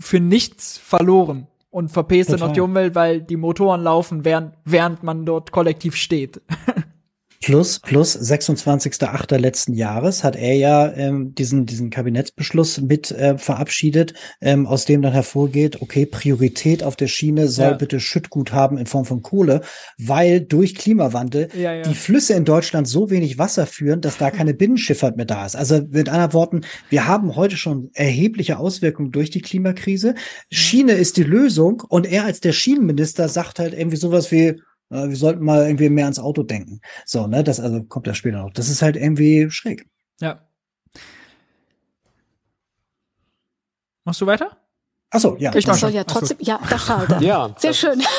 für nichts verloren und verpest dann noch die Umwelt, weil die Motoren laufen, während während man dort kollektiv steht. Plus, plus 26.8. letzten Jahres hat er ja ähm, diesen, diesen Kabinettsbeschluss mit äh, verabschiedet, ähm, aus dem dann hervorgeht, okay, Priorität auf der Schiene soll ja. bitte Schüttgut haben in Form von Kohle, weil durch Klimawandel ja, ja. die Flüsse in Deutschland so wenig Wasser führen, dass da keine Binnenschifffahrt mehr da ist. Also mit anderen Worten, wir haben heute schon erhebliche Auswirkungen durch die Klimakrise. Schiene ist die Lösung und er als der Schienenminister sagt halt irgendwie sowas wie, äh, wir sollten mal irgendwie mehr ans Auto denken. So, ne, das also kommt ja später noch. Das ist halt irgendwie schräg. Ja. Machst du weiter? Ach so, ja. Ich das soll ja trotzdem, ja, das schade. ja. Sehr schön.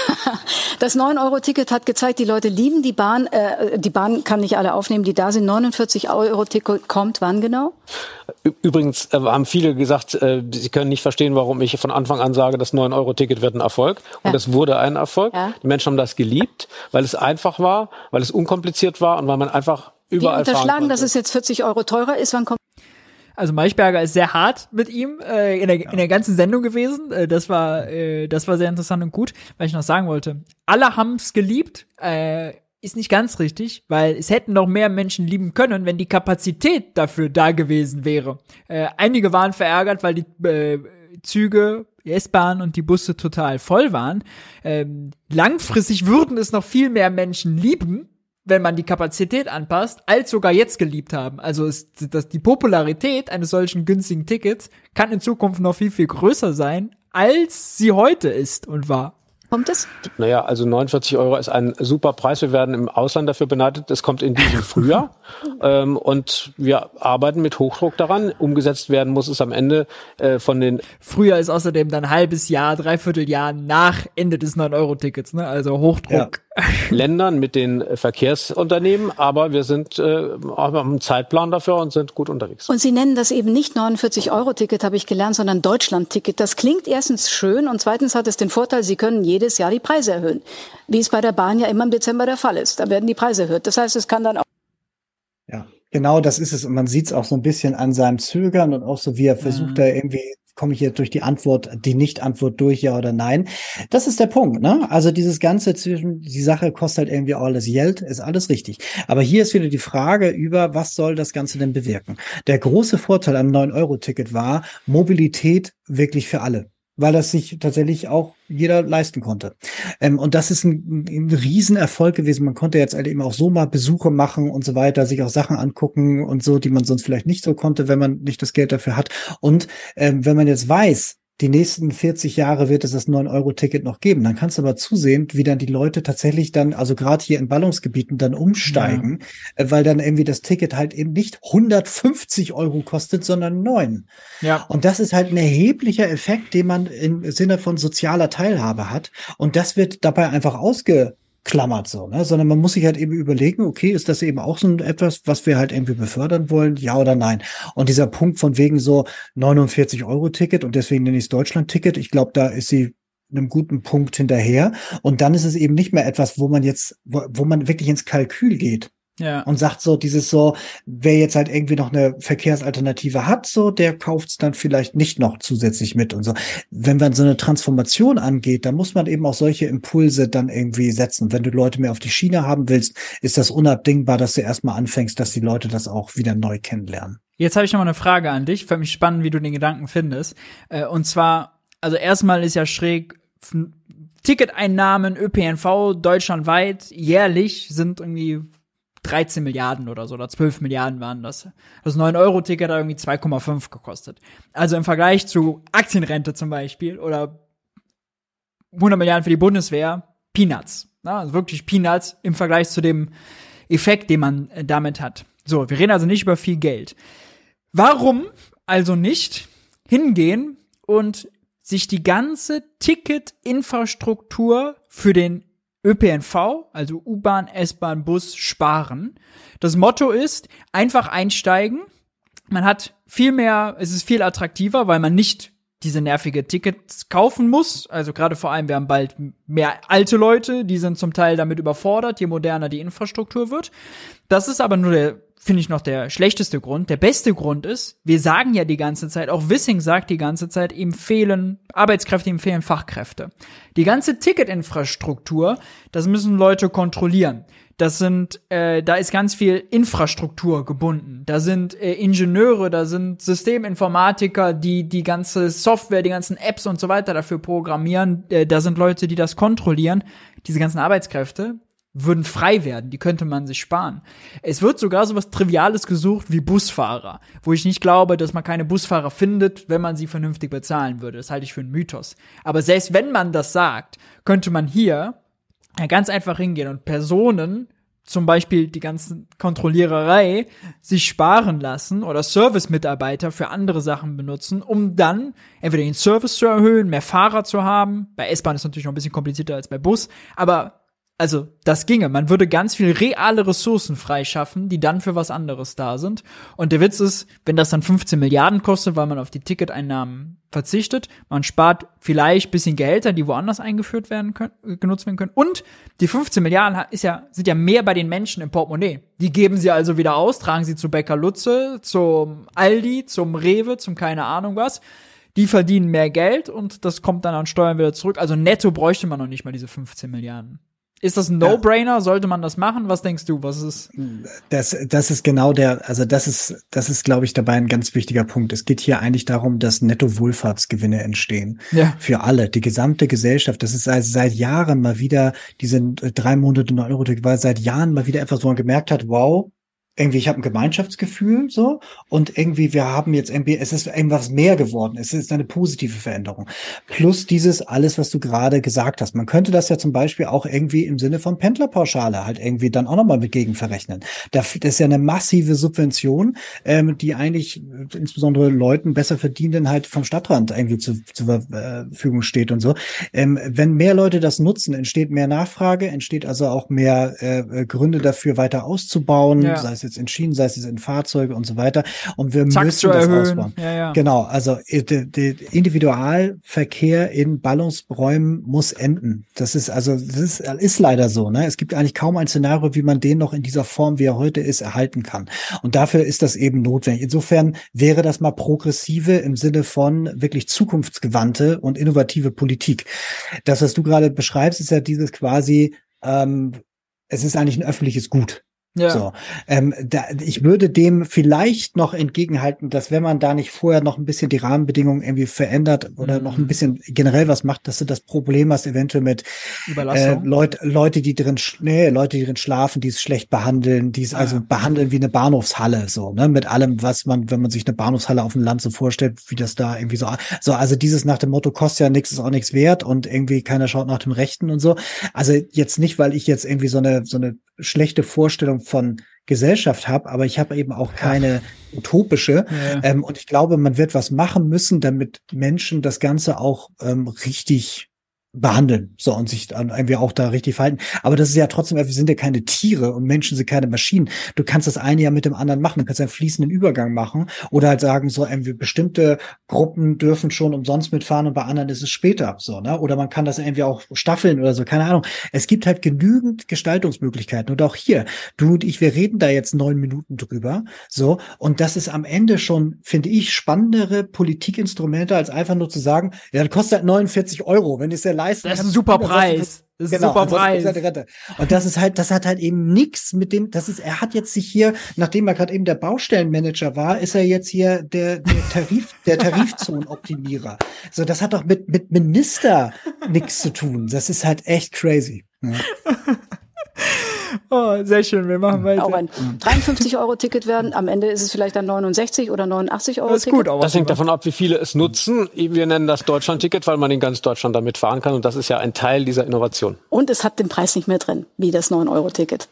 Das 9-Euro-Ticket hat gezeigt, die Leute lieben die Bahn. Äh, die Bahn kann nicht alle aufnehmen, die da sind. 49-Euro-Ticket kommt wann genau? Übrigens äh, haben viele gesagt, äh, sie können nicht verstehen, warum ich von Anfang an sage, das 9-Euro-Ticket wird ein Erfolg. Und es wurde ein Erfolg. Ja. Die Menschen haben das geliebt, weil es einfach war, weil es unkompliziert war und weil man einfach überall Die unterschlagen, dass es jetzt 40 Euro teurer ist. Wann kommt also Maichberger ist sehr hart mit ihm äh, in, der, ja. in der ganzen Sendung gewesen. Äh, das war äh, das war sehr interessant und gut, weil ich noch sagen wollte. Alle haben's geliebt. Äh, ist nicht ganz richtig, weil es hätten noch mehr Menschen lieben können, wenn die Kapazität dafür da gewesen wäre. Äh, einige waren verärgert, weil die äh, Züge, die S-Bahn und die Busse total voll waren. Ähm, langfristig würden es noch viel mehr Menschen lieben, wenn man die Kapazität anpasst, als sogar jetzt geliebt haben. Also ist, dass die Popularität eines solchen günstigen Tickets kann in Zukunft noch viel, viel größer sein, als sie heute ist und war. Kommt es? Naja, also 49 Euro ist ein super Preis. Wir werden im Ausland dafür beneidet. Das kommt in diesem Frühjahr. ähm, und wir arbeiten mit Hochdruck daran. Umgesetzt werden muss es am Ende äh, von den. Frühjahr ist außerdem dann ein halbes Jahr, dreiviertel Jahr nach Ende des 9-Euro-Tickets. Ne? Also Hochdruck. Ländern, mit den Verkehrsunternehmen, aber wir sind äh, haben einen Zeitplan dafür und sind gut unterwegs. Und Sie nennen das eben nicht 49-Euro-Ticket, habe ich gelernt, sondern Deutschland-Ticket. Das klingt erstens schön und zweitens hat es den Vorteil, Sie können jedes Jahr die Preise erhöhen, wie es bei der Bahn ja immer im Dezember der Fall ist. Da werden die Preise erhöht. Das heißt, es kann dann auch ja, genau das ist es. Und man sieht es auch so ein bisschen an seinem Zögern und auch so, wie er versucht, ja. da irgendwie komme ich jetzt durch die Antwort, die Nicht-Antwort durch, ja oder nein. Das ist der Punkt, ne? Also dieses Ganze zwischen, die Sache kostet halt irgendwie alles Geld, ist alles richtig. Aber hier ist wieder die Frage über, was soll das Ganze denn bewirken? Der große Vorteil am 9-Euro-Ticket war Mobilität wirklich für alle weil das sich tatsächlich auch jeder leisten konnte. Ähm, und das ist ein, ein Riesenerfolg gewesen. Man konnte jetzt halt eben auch so mal Besuche machen und so weiter, sich auch Sachen angucken und so, die man sonst vielleicht nicht so konnte, wenn man nicht das Geld dafür hat. Und ähm, wenn man jetzt weiß, die nächsten 40 Jahre wird es das 9-Euro-Ticket noch geben. Dann kannst du aber zusehen, wie dann die Leute tatsächlich dann, also gerade hier in Ballungsgebieten, dann umsteigen, ja. Äh, weil dann irgendwie das Ticket halt eben nicht 150 Euro kostet, sondern 9. Ja. Und das ist halt ein erheblicher Effekt, den man im Sinne von sozialer Teilhabe hat. Und das wird dabei einfach ausge klammert so, ne? sondern man muss sich halt eben überlegen, okay, ist das eben auch so etwas, was wir halt irgendwie befördern wollen, ja oder nein? Und dieser Punkt von wegen so 49 Euro Ticket und deswegen nenne ich es Deutschland Ticket, ich glaube, da ist sie einem guten Punkt hinterher. Und dann ist es eben nicht mehr etwas, wo man jetzt, wo, wo man wirklich ins Kalkül geht. Ja. Und sagt so, dieses so, wer jetzt halt irgendwie noch eine Verkehrsalternative hat, so, der kauft's dann vielleicht nicht noch zusätzlich mit und so. Wenn man so eine Transformation angeht, dann muss man eben auch solche Impulse dann irgendwie setzen. Wenn du Leute mehr auf die Schiene haben willst, ist das unabdingbar, dass du erstmal anfängst, dass die Leute das auch wieder neu kennenlernen. Jetzt habe ich noch mal eine Frage an dich. Fällt mich spannend, wie du den Gedanken findest. Äh, und zwar, also erstmal ist ja schräg, Ticketeinnahmen ÖPNV deutschlandweit jährlich sind irgendwie 13 Milliarden oder so, oder 12 Milliarden waren das. Das 9-Euro-Ticket hat irgendwie 2,5 gekostet. Also im Vergleich zu Aktienrente zum Beispiel oder 100 Milliarden für die Bundeswehr, Peanuts. Also wirklich Peanuts im Vergleich zu dem Effekt, den man äh, damit hat. So, wir reden also nicht über viel Geld. Warum also nicht hingehen und sich die ganze Ticketinfrastruktur für den ÖPNV, also U-Bahn, S-Bahn, Bus, sparen. Das Motto ist, einfach einsteigen. Man hat viel mehr, es ist viel attraktiver, weil man nicht diese nervige Tickets kaufen muss. Also gerade vor allem, wir haben bald mehr alte Leute, die sind zum Teil damit überfordert, je moderner die Infrastruktur wird. Das ist aber nur der finde ich noch der schlechteste Grund. Der beste Grund ist, wir sagen ja die ganze Zeit, auch Wissing sagt die ganze Zeit, ihm fehlen Arbeitskräfte, ihm fehlen Fachkräfte. Die ganze Ticketinfrastruktur, das müssen Leute kontrollieren. Das sind, äh, da ist ganz viel Infrastruktur gebunden. Da sind äh, Ingenieure, da sind Systeminformatiker, die die ganze Software, die ganzen Apps und so weiter dafür programmieren. Äh, da sind Leute, die das kontrollieren. Diese ganzen Arbeitskräfte, würden frei werden, die könnte man sich sparen. Es wird sogar so was Triviales gesucht wie Busfahrer, wo ich nicht glaube, dass man keine Busfahrer findet, wenn man sie vernünftig bezahlen würde. Das halte ich für einen Mythos. Aber selbst wenn man das sagt, könnte man hier ganz einfach hingehen und Personen, zum Beispiel die ganzen Kontrolliererei, sich sparen lassen oder Service-Mitarbeiter für andere Sachen benutzen, um dann entweder den Service zu erhöhen, mehr Fahrer zu haben. Bei S-Bahn ist es natürlich noch ein bisschen komplizierter als bei Bus, aber also das ginge. Man würde ganz viel reale Ressourcen freischaffen, die dann für was anderes da sind. Und der Witz ist, wenn das dann 15 Milliarden kostet, weil man auf die Ticketeinnahmen verzichtet, man spart vielleicht bisschen Gehälter, die woanders eingeführt werden können, genutzt werden können. Und die 15 Milliarden ist ja, sind ja mehr bei den Menschen im Portemonnaie. Die geben sie also wieder aus, tragen sie zu Bäcker Lutze, zum Aldi, zum Rewe, zum keine Ahnung was die verdienen mehr Geld und das kommt dann an Steuern wieder zurück. Also netto bräuchte man noch nicht mal diese 15 Milliarden. Ist das ein No-Brainer? Sollte man das machen? Was denkst du? Was ist? Das, das ist genau der, also das ist, das ist, glaube ich, dabei ein ganz wichtiger Punkt. Es geht hier eigentlich darum, dass Netto-Wohlfahrtsgewinne entstehen. Ja. Für alle. Die gesamte Gesellschaft. Das ist seit, seit Jahren mal wieder, diese drei Monate 9 Euro, war seit Jahren mal wieder etwas, wo man gemerkt hat, wow, irgendwie, ich habe ein Gemeinschaftsgefühl so und irgendwie, wir haben jetzt irgendwie, es ist irgendwas mehr geworden. Es ist eine positive Veränderung. Plus dieses alles, was du gerade gesagt hast. Man könnte das ja zum Beispiel auch irgendwie im Sinne von Pendlerpauschale halt irgendwie dann auch nochmal mit gegen verrechnen. Das ist ja eine massive Subvention, ähm, die eigentlich äh, insbesondere Leuten besser verdienen halt vom Stadtrand irgendwie zu, zur Verfügung steht und so. Ähm, wenn mehr Leute das nutzen, entsteht mehr Nachfrage, entsteht also auch mehr äh, Gründe dafür weiter auszubauen, ja. sei es jetzt in Schienen, sei es jetzt in Fahrzeuge und so weiter. Und wir Zack müssen das ausbauen. Ja, ja. Genau, also äh, der Individualverkehr in Ballungsräumen muss enden. Das ist also das ist, ist leider so. Ne? Es gibt eigentlich kaum ein Szenario, wie man den noch in dieser Form, wie er heute ist, erhalten kann. Und dafür ist das eben notwendig. Insofern wäre das mal progressive im Sinne von wirklich zukunftsgewandte und innovative Politik. Das, was du gerade beschreibst, ist ja dieses quasi ähm, es ist eigentlich ein öffentliches Gut. Ja. So, ähm, da, ich würde dem vielleicht noch entgegenhalten, dass wenn man da nicht vorher noch ein bisschen die Rahmenbedingungen irgendwie verändert oder mhm. noch ein bisschen generell was macht, dass du das Problem hast eventuell mit äh, Leut, Leute, die drin, nee, Leute, die drin schlafen, die es schlecht behandeln, die es ah. also behandeln wie eine Bahnhofshalle, so, ne, mit allem, was man, wenn man sich eine Bahnhofshalle auf dem Land so vorstellt, wie das da irgendwie so, so, also dieses nach dem Motto kostet ja nichts, ist auch nichts wert und irgendwie keiner schaut nach dem Rechten und so. Also jetzt nicht, weil ich jetzt irgendwie so eine, so eine schlechte Vorstellung von Gesellschaft habe, aber ich habe eben auch keine utopische. Ja. Ähm, und ich glaube, man wird was machen müssen, damit Menschen das Ganze auch ähm, richtig behandeln, so und sich dann irgendwie auch da richtig verhalten. Aber das ist ja trotzdem, wir sind ja keine Tiere und Menschen sind keine Maschinen. Du kannst das eine ja mit dem anderen machen. Du kannst einen fließenden Übergang machen oder halt sagen, so irgendwie bestimmte Gruppen dürfen schon umsonst mitfahren und bei anderen ist es später, so, ne? Oder man kann das irgendwie auch staffeln oder so, keine Ahnung. Es gibt halt genügend Gestaltungsmöglichkeiten und auch hier, du und ich, wir reden da jetzt neun Minuten drüber, so und das ist am Ende schon, finde ich, spannendere Politikinstrumente als einfach nur zu sagen, ja, das kostet halt 49 Euro, wenn es ja leisten Das ist ein super Preis. Das ist genau, super Preis. Und das ist halt, das hat halt eben nichts mit dem, das ist, er hat jetzt sich hier, nachdem er gerade eben der Baustellenmanager war, ist er jetzt hier der, der Tarif, der Tarifzonenoptimierer. So, das hat doch mit, mit Minister nichts zu tun. Das ist halt echt crazy. Ja. Oh, sehr schön, wir machen weiter. Auch ein 53-Euro-Ticket werden. Am Ende ist es vielleicht dann 69 oder 89 Euro. Das ist gut, aber das hängt davon ab, wie viele es nutzen. Wir nennen das Deutschland-Ticket, weil man in ganz Deutschland damit fahren kann. Und das ist ja ein Teil dieser Innovation. Und es hat den Preis nicht mehr drin, wie das 9-Euro-Ticket.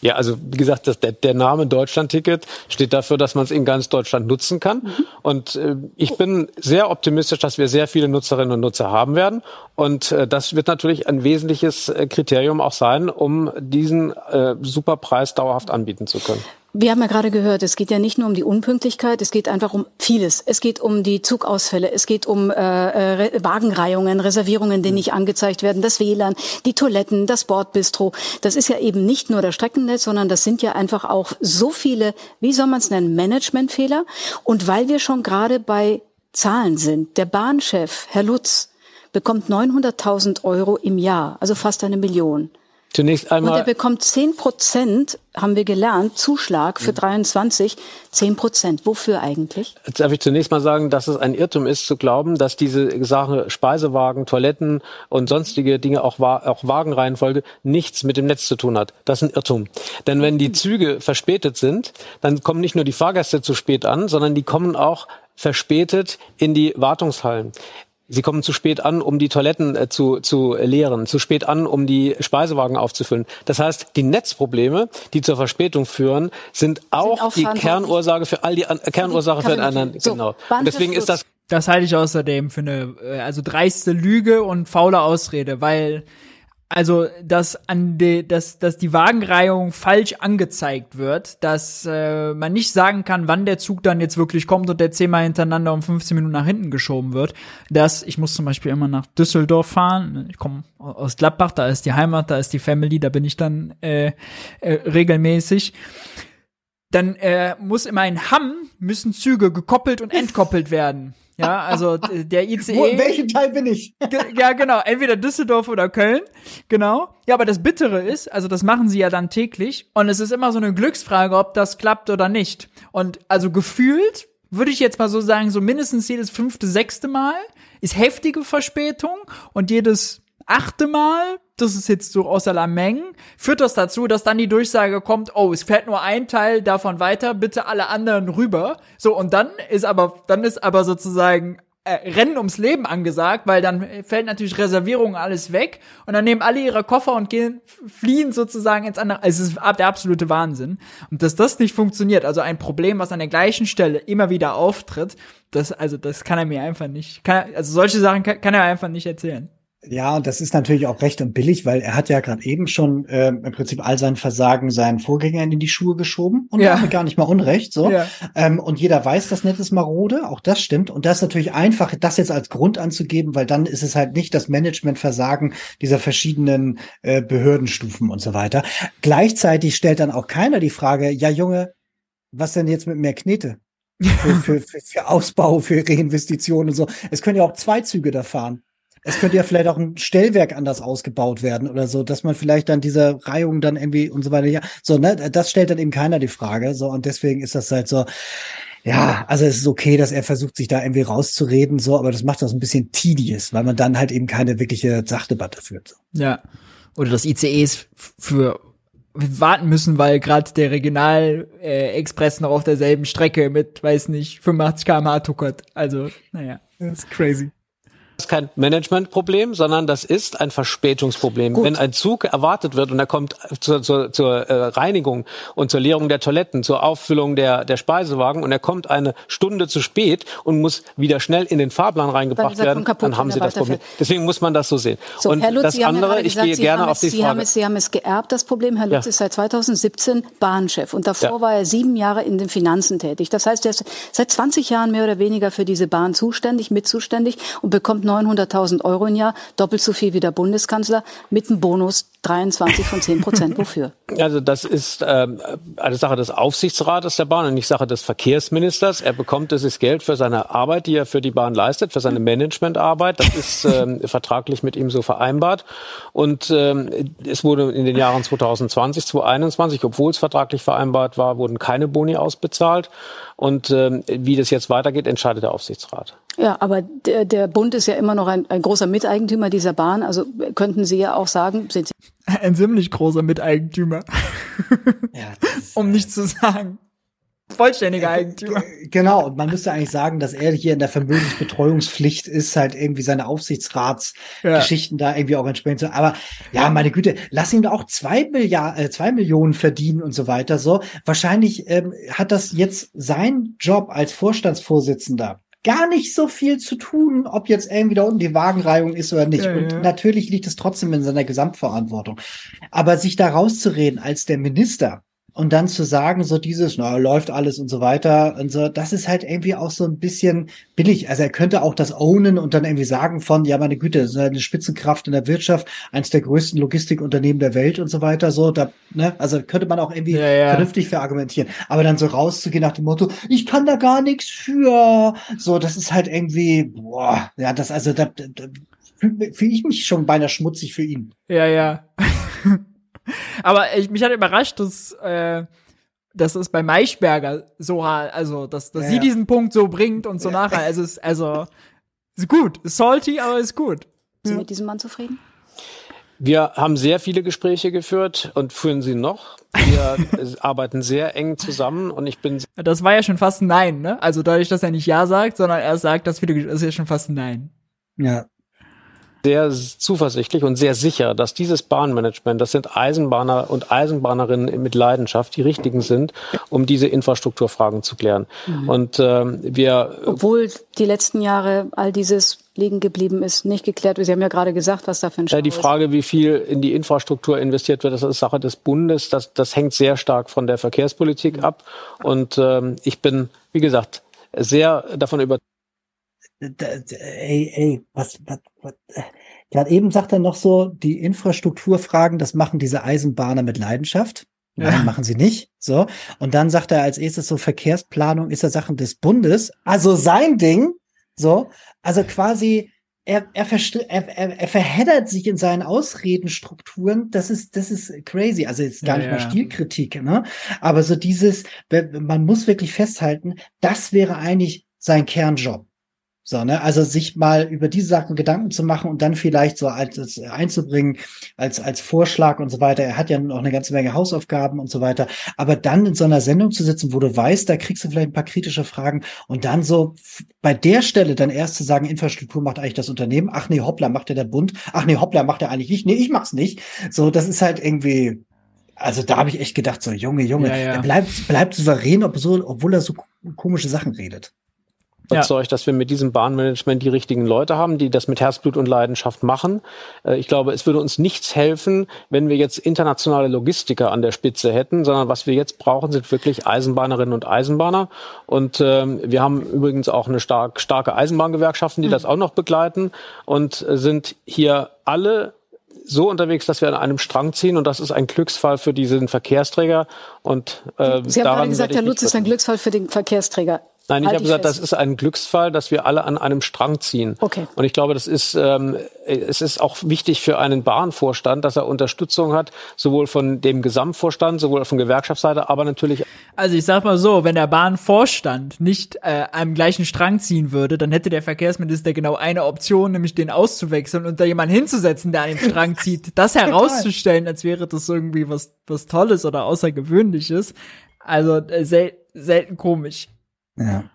Ja, also wie gesagt, das, der, der Name Deutschland-Ticket steht dafür, dass man es in ganz Deutschland nutzen kann. Mhm. Und äh, ich bin sehr optimistisch, dass wir sehr viele Nutzerinnen und Nutzer haben werden. Und äh, das wird natürlich ein wesentliches äh, Kriterium auch sein, um diesen äh, Superpreis dauerhaft anbieten zu können. Wir haben ja gerade gehört, es geht ja nicht nur um die Unpünktlichkeit, es geht einfach um vieles. Es geht um die Zugausfälle, es geht um äh, äh, Wagenreihungen, Reservierungen, die nicht angezeigt werden, das WLAN, die Toiletten, das Bordbistro. Das ist ja eben nicht nur das Streckennetz, sondern das sind ja einfach auch so viele, wie soll man es nennen, Managementfehler. Und weil wir schon gerade bei Zahlen sind, der Bahnchef, Herr Lutz, bekommt 900.000 Euro im Jahr, also fast eine Million. Zunächst einmal. Und er bekommt 10 Prozent, haben wir gelernt, Zuschlag für 23, 10 Prozent. Wofür eigentlich? Jetzt darf ich zunächst mal sagen, dass es ein Irrtum ist, zu glauben, dass diese Sache Speisewagen, Toiletten und sonstige Dinge, auch, auch Wagenreihenfolge, nichts mit dem Netz zu tun hat. Das ist ein Irrtum. Denn wenn die Züge verspätet sind, dann kommen nicht nur die Fahrgäste zu spät an, sondern die kommen auch verspätet in die Wartungshallen. Sie kommen zu spät an, um die Toiletten äh, zu, zu leeren, zu spät an, um die Speisewagen aufzufüllen. Das heißt, die Netzprobleme, die zur Verspätung führen, sind auch, sind auch die Kernursache für all die äh, Kernursache für einen so, genau. Und deswegen ist das das halte ich außerdem für eine äh, also dreiste Lüge und faule Ausrede, weil also dass an de, dass dass die Wagenreihung falsch angezeigt wird, dass äh, man nicht sagen kann, wann der Zug dann jetzt wirklich kommt und der zehnmal hintereinander um 15 Minuten nach hinten geschoben wird. Das ich muss zum Beispiel immer nach Düsseldorf fahren. Ich komme aus Gladbach, da ist die Heimat, da ist die Family, da bin ich dann äh, äh, regelmäßig. Dann äh, muss immer in Hamm müssen Züge gekoppelt und entkoppelt werden. Ja, also der ICE. Wo, welchen Teil bin ich? ja, genau. Entweder Düsseldorf oder Köln. Genau. Ja, aber das Bittere ist, also das machen sie ja dann täglich. Und es ist immer so eine Glücksfrage, ob das klappt oder nicht. Und also gefühlt würde ich jetzt mal so sagen, so mindestens jedes fünfte, sechste Mal ist heftige Verspätung und jedes achte Mal, das ist jetzt so aus aller Mengen, führt das dazu, dass dann die Durchsage kommt, oh, es fährt nur ein Teil davon weiter, bitte alle anderen rüber. So, und dann ist aber, dann ist aber sozusagen äh, Rennen ums Leben angesagt, weil dann fällt natürlich Reservierung alles weg und dann nehmen alle ihre Koffer und gehen, fliehen sozusagen ins andere. Also es ist der absolute Wahnsinn. Und dass das nicht funktioniert, also ein Problem, was an der gleichen Stelle immer wieder auftritt, das, also das kann er mir einfach nicht, kann, also solche Sachen kann, kann er einfach nicht erzählen. Ja, und das ist natürlich auch recht und billig, weil er hat ja gerade eben schon äh, im Prinzip all sein Versagen seinen Vorgängern in die Schuhe geschoben und ja. gar nicht mal Unrecht. So. Ja. Ähm, und jeder weiß, das Net ist marode, auch das stimmt. Und das ist natürlich einfach, das jetzt als Grund anzugeben, weil dann ist es halt nicht das Managementversagen dieser verschiedenen äh, Behördenstufen und so weiter. Gleichzeitig stellt dann auch keiner die Frage, ja Junge, was denn jetzt mit mehr Knete? für, für, für, für Ausbau, für Reinvestitionen und so. Es können ja auch zwei Züge da fahren. Es könnte ja vielleicht auch ein Stellwerk anders ausgebaut werden oder so, dass man vielleicht dann diese Reihung dann irgendwie und so weiter, ja, so, ne, das stellt dann eben keiner die Frage, so, und deswegen ist das halt so, ja, also es ist okay, dass er versucht, sich da irgendwie rauszureden, so, aber das macht das ein bisschen tedious, weil man dann halt eben keine wirkliche Sachdebatte führt. So. Ja. Oder das ICEs für warten müssen, weil gerade der Regional-Express äh, noch auf derselben Strecke mit, weiß nicht, 85 km/h tuckert. Also, naja, das ist crazy. Das ist kein Managementproblem, sondern das ist ein Verspätungsproblem. Gut. Wenn ein Zug erwartet wird und er kommt zur, zur, zur äh, Reinigung und zur Leerung der Toiletten, zur Auffüllung der, der Speisewagen und er kommt eine Stunde zu spät und muss wieder schnell in den Fahrplan reingebracht werden, kaputt, dann haben Sie das Problem. Deswegen muss man das so sehen. So, und Herr Lutz, das Sie andere, ich gehe gerne auf die Sie Frage. Haben es, Sie haben es geerbt, das Problem. Herr Lutz ja. ist seit 2017 Bahnchef und davor ja. war er sieben Jahre in den Finanzen tätig. Das heißt, er ist seit 20 Jahren mehr oder weniger für diese Bahn zuständig, mit zuständig und bekommt 900.000 Euro im Jahr, doppelt so viel wie der Bundeskanzler, mit einem Bonus 23 von 10 Prozent. Wofür? Also das ist ähm, eine Sache des Aufsichtsrates der Bahn und nicht Sache des Verkehrsministers. Er bekommt dieses Geld für seine Arbeit, die er für die Bahn leistet, für seine Managementarbeit. Das ist ähm, vertraglich mit ihm so vereinbart. Und ähm, es wurde in den Jahren 2020, 2021, obwohl es vertraglich vereinbart war, wurden keine Boni ausbezahlt. Und ähm, wie das jetzt weitergeht, entscheidet der Aufsichtsrat. Ja, aber der, der Bund ist ja immer noch ein, ein großer Miteigentümer dieser Bahn. Also könnten Sie ja auch sagen, sind Sie ein ziemlich großer Miteigentümer. Ja, um nicht zu sagen vollständiger Eigentümer. Genau, und man müsste eigentlich sagen, dass er hier in der Vermögensbetreuungspflicht ist, halt irgendwie seine Aufsichtsratsgeschichten ja. da irgendwie auch entsprechend so. Aber ja, meine Güte, lass ihn auch zwei Milliarden, äh, zwei Millionen verdienen und so weiter. So, wahrscheinlich ähm, hat das jetzt sein Job als Vorstandsvorsitzender gar nicht so viel zu tun, ob jetzt irgendwie da unten die Wagenreihung ist oder nicht. Ja, und ja. natürlich liegt es trotzdem in seiner Gesamtverantwortung. Aber sich da rauszureden als der Minister, und dann zu sagen, so dieses, na, läuft alles und so weiter und so, das ist halt irgendwie auch so ein bisschen billig. Also er könnte auch das ownen und dann irgendwie sagen von, ja, meine Güte, das ist eine Spitzenkraft in der Wirtschaft, eines der größten Logistikunternehmen der Welt und so weiter, so, da, ne, also könnte man auch irgendwie ja, ja. vernünftig verargumentieren. Aber dann so rauszugehen nach dem Motto, ich kann da gar nichts für, so, das ist halt irgendwie, boah, ja, das, also, da, da, da fühle fühl ich mich schon beinahe schmutzig für ihn. Ja, ja. Aber ich, mich hat überrascht, dass, äh, dass es bei Maischberger so, also, dass, dass ja, sie ja. diesen Punkt so bringt und so ja. nachher. Also, ist, also, ist gut. Ist salty, aber ist gut. Sind Sie mit diesem Mann zufrieden? Wir haben sehr viele Gespräche geführt und führen sie noch. Wir arbeiten sehr eng zusammen und ich bin. Das war ja schon fast ein Nein, ne? Also dadurch, dass er nicht Ja sagt, sondern er sagt, dass viele, das ist ja schon fast ein Nein. Ja sehr zuversichtlich und sehr sicher, dass dieses Bahnmanagement, das sind Eisenbahner und Eisenbahnerinnen mit Leidenschaft, die richtigen sind, um diese Infrastrukturfragen zu klären. Mhm. Und ähm, wir, obwohl die letzten Jahre all dieses liegen geblieben ist, nicht geklärt wird. Sie haben ja gerade gesagt, was da für ein Stau ja, Die Frage, wie viel in die Infrastruktur investiert wird, das ist Sache des Bundes. Das, das hängt sehr stark von der Verkehrspolitik ab. Und ähm, ich bin, wie gesagt, sehr davon überzeugt, ey, ey, was, was, was äh, gerade eben sagt er noch so, die Infrastrukturfragen, das machen diese Eisenbahner mit Leidenschaft. Nein, ja. machen sie nicht. So. Und dann sagt er als erstes so, Verkehrsplanung ist ja Sachen des Bundes. Also sein Ding. So. Also quasi, er, er, er, er, er verheddert sich in seinen Ausredenstrukturen. Das ist, das ist crazy. Also jetzt gar ja, nicht mal Stilkritik, ne? Aber so dieses, man muss wirklich festhalten, das wäre eigentlich sein Kernjob. So, ne? Also sich mal über diese Sachen Gedanken zu machen und dann vielleicht so als, einzubringen, als, als Vorschlag und so weiter. Er hat ja noch eine ganze Menge Hausaufgaben und so weiter. Aber dann in so einer Sendung zu sitzen, wo du weißt, da kriegst du vielleicht ein paar kritische Fragen und dann so bei der Stelle dann erst zu sagen, Infrastruktur macht eigentlich das Unternehmen. Ach nee, hoppla, macht der der Bund. Ach nee, hoppla, macht er eigentlich nicht. Nee, ich mach's nicht. So, das ist halt irgendwie, also da habe ich echt gedacht, so Junge, Junge, ja, ja. er bleibt, bleibt souverän, obwohl er so komische Sachen redet überzeugt, ja. dass wir mit diesem Bahnmanagement die richtigen Leute haben, die das mit Herzblut und Leidenschaft machen. Äh, ich glaube, es würde uns nichts helfen, wenn wir jetzt internationale Logistiker an der Spitze hätten, sondern was wir jetzt brauchen, sind wirklich Eisenbahnerinnen und Eisenbahner. Und ähm, wir haben übrigens auch eine stark, starke Eisenbahngewerkschaften, die mhm. das auch noch begleiten und sind hier alle so unterwegs, dass wir an einem Strang ziehen und das ist ein Glücksfall für diesen Verkehrsträger. Und äh, Sie haben gerade gesagt, Herr Lutz ist ein Glücksfall für den Verkehrsträger. Nein, ich halt habe gesagt, fest. das ist ein Glücksfall, dass wir alle an einem Strang ziehen. Okay. Und ich glaube, das ist, ähm, es ist auch wichtig für einen Bahnvorstand, dass er Unterstützung hat, sowohl von dem Gesamtvorstand, sowohl von Gewerkschaftsseite, aber natürlich. Also ich sag mal so, wenn der Bahnvorstand nicht äh, am gleichen Strang ziehen würde, dann hätte der Verkehrsminister genau eine Option, nämlich den auszuwechseln und da jemanden hinzusetzen, der an dem Strang zieht. Das herauszustellen, als wäre das irgendwie was, was Tolles oder Außergewöhnliches. Also äh, sel selten komisch. Ja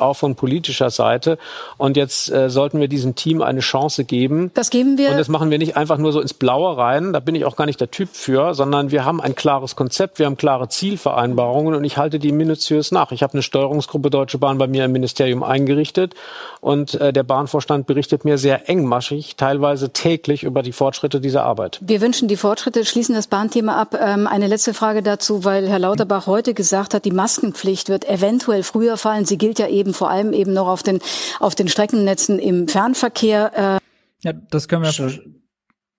auch von politischer Seite. Und jetzt äh, sollten wir diesem Team eine Chance geben. Das geben wir. Und das machen wir nicht einfach nur so ins Blaue rein. Da bin ich auch gar nicht der Typ für, sondern wir haben ein klares Konzept, wir haben klare Zielvereinbarungen und ich halte die minutiös nach. Ich habe eine Steuerungsgruppe Deutsche Bahn bei mir im Ministerium eingerichtet und äh, der Bahnvorstand berichtet mir sehr engmaschig, teilweise täglich über die Fortschritte dieser Arbeit. Wir wünschen die Fortschritte, schließen das Bahnthema ab. Ähm, eine letzte Frage dazu, weil Herr Lauterbach heute gesagt hat, die Maskenpflicht wird eventuell früher fallen. Sie gilt ja eben vor allem eben noch auf den, auf den Streckennetzen im Fernverkehr. Äh ja, das können wir.